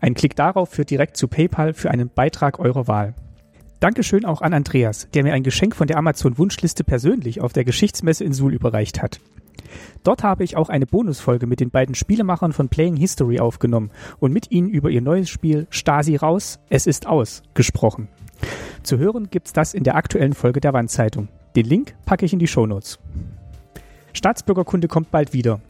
Ein Klick darauf führt direkt zu PayPal für einen Beitrag eurer Wahl. Dankeschön auch an Andreas, der mir ein Geschenk von der Amazon Wunschliste persönlich auf der Geschichtsmesse in Suhl überreicht hat. Dort habe ich auch eine Bonusfolge mit den beiden Spielemachern von Playing History aufgenommen und mit ihnen über ihr neues Spiel Stasi raus, es ist aus gesprochen. Zu hören gibt's das in der aktuellen Folge der Wandzeitung. Den Link packe ich in die Shownotes. Staatsbürgerkunde kommt bald wieder.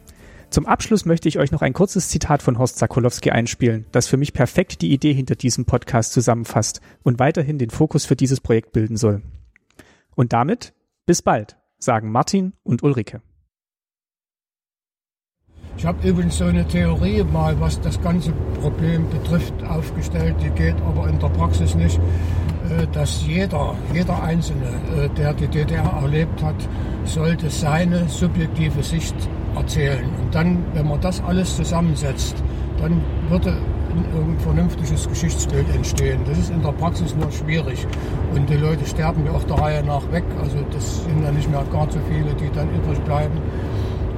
Zum Abschluss möchte ich euch noch ein kurzes Zitat von Horst Sakolowski einspielen, das für mich perfekt die Idee hinter diesem Podcast zusammenfasst und weiterhin den Fokus für dieses Projekt bilden soll. Und damit bis bald, sagen Martin und Ulrike. Ich habe übrigens so eine Theorie mal, was das ganze Problem betrifft, aufgestellt. Die geht aber in der Praxis nicht, dass jeder, jeder Einzelne, äh, der die DDR erlebt hat, sollte seine subjektive Sicht erzählen. Und dann, wenn man das alles zusammensetzt, dann würde ein vernünftiges Geschichtsbild entstehen. Das ist in der Praxis nur schwierig. Und die Leute sterben ja auch der Reihe nach weg. Also das sind ja nicht mehr gar so viele, die dann übrig bleiben.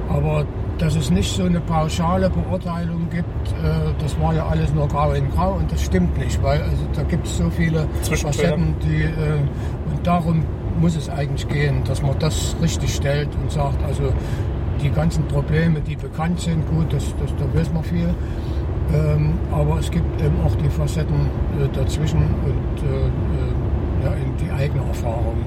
Aber dass es nicht so eine pauschale Beurteilung gibt, äh, das war ja alles nur grau in grau und das stimmt nicht, weil also, da gibt es so viele Facetten, die, äh, und darum muss es eigentlich gehen, dass man das richtig stellt und sagt, also die ganzen Probleme, die bekannt sind, gut, das, das, da weiß man viel, ähm, aber es gibt eben auch die Facetten äh, dazwischen und äh, äh ja, in die eigene Erfahrung.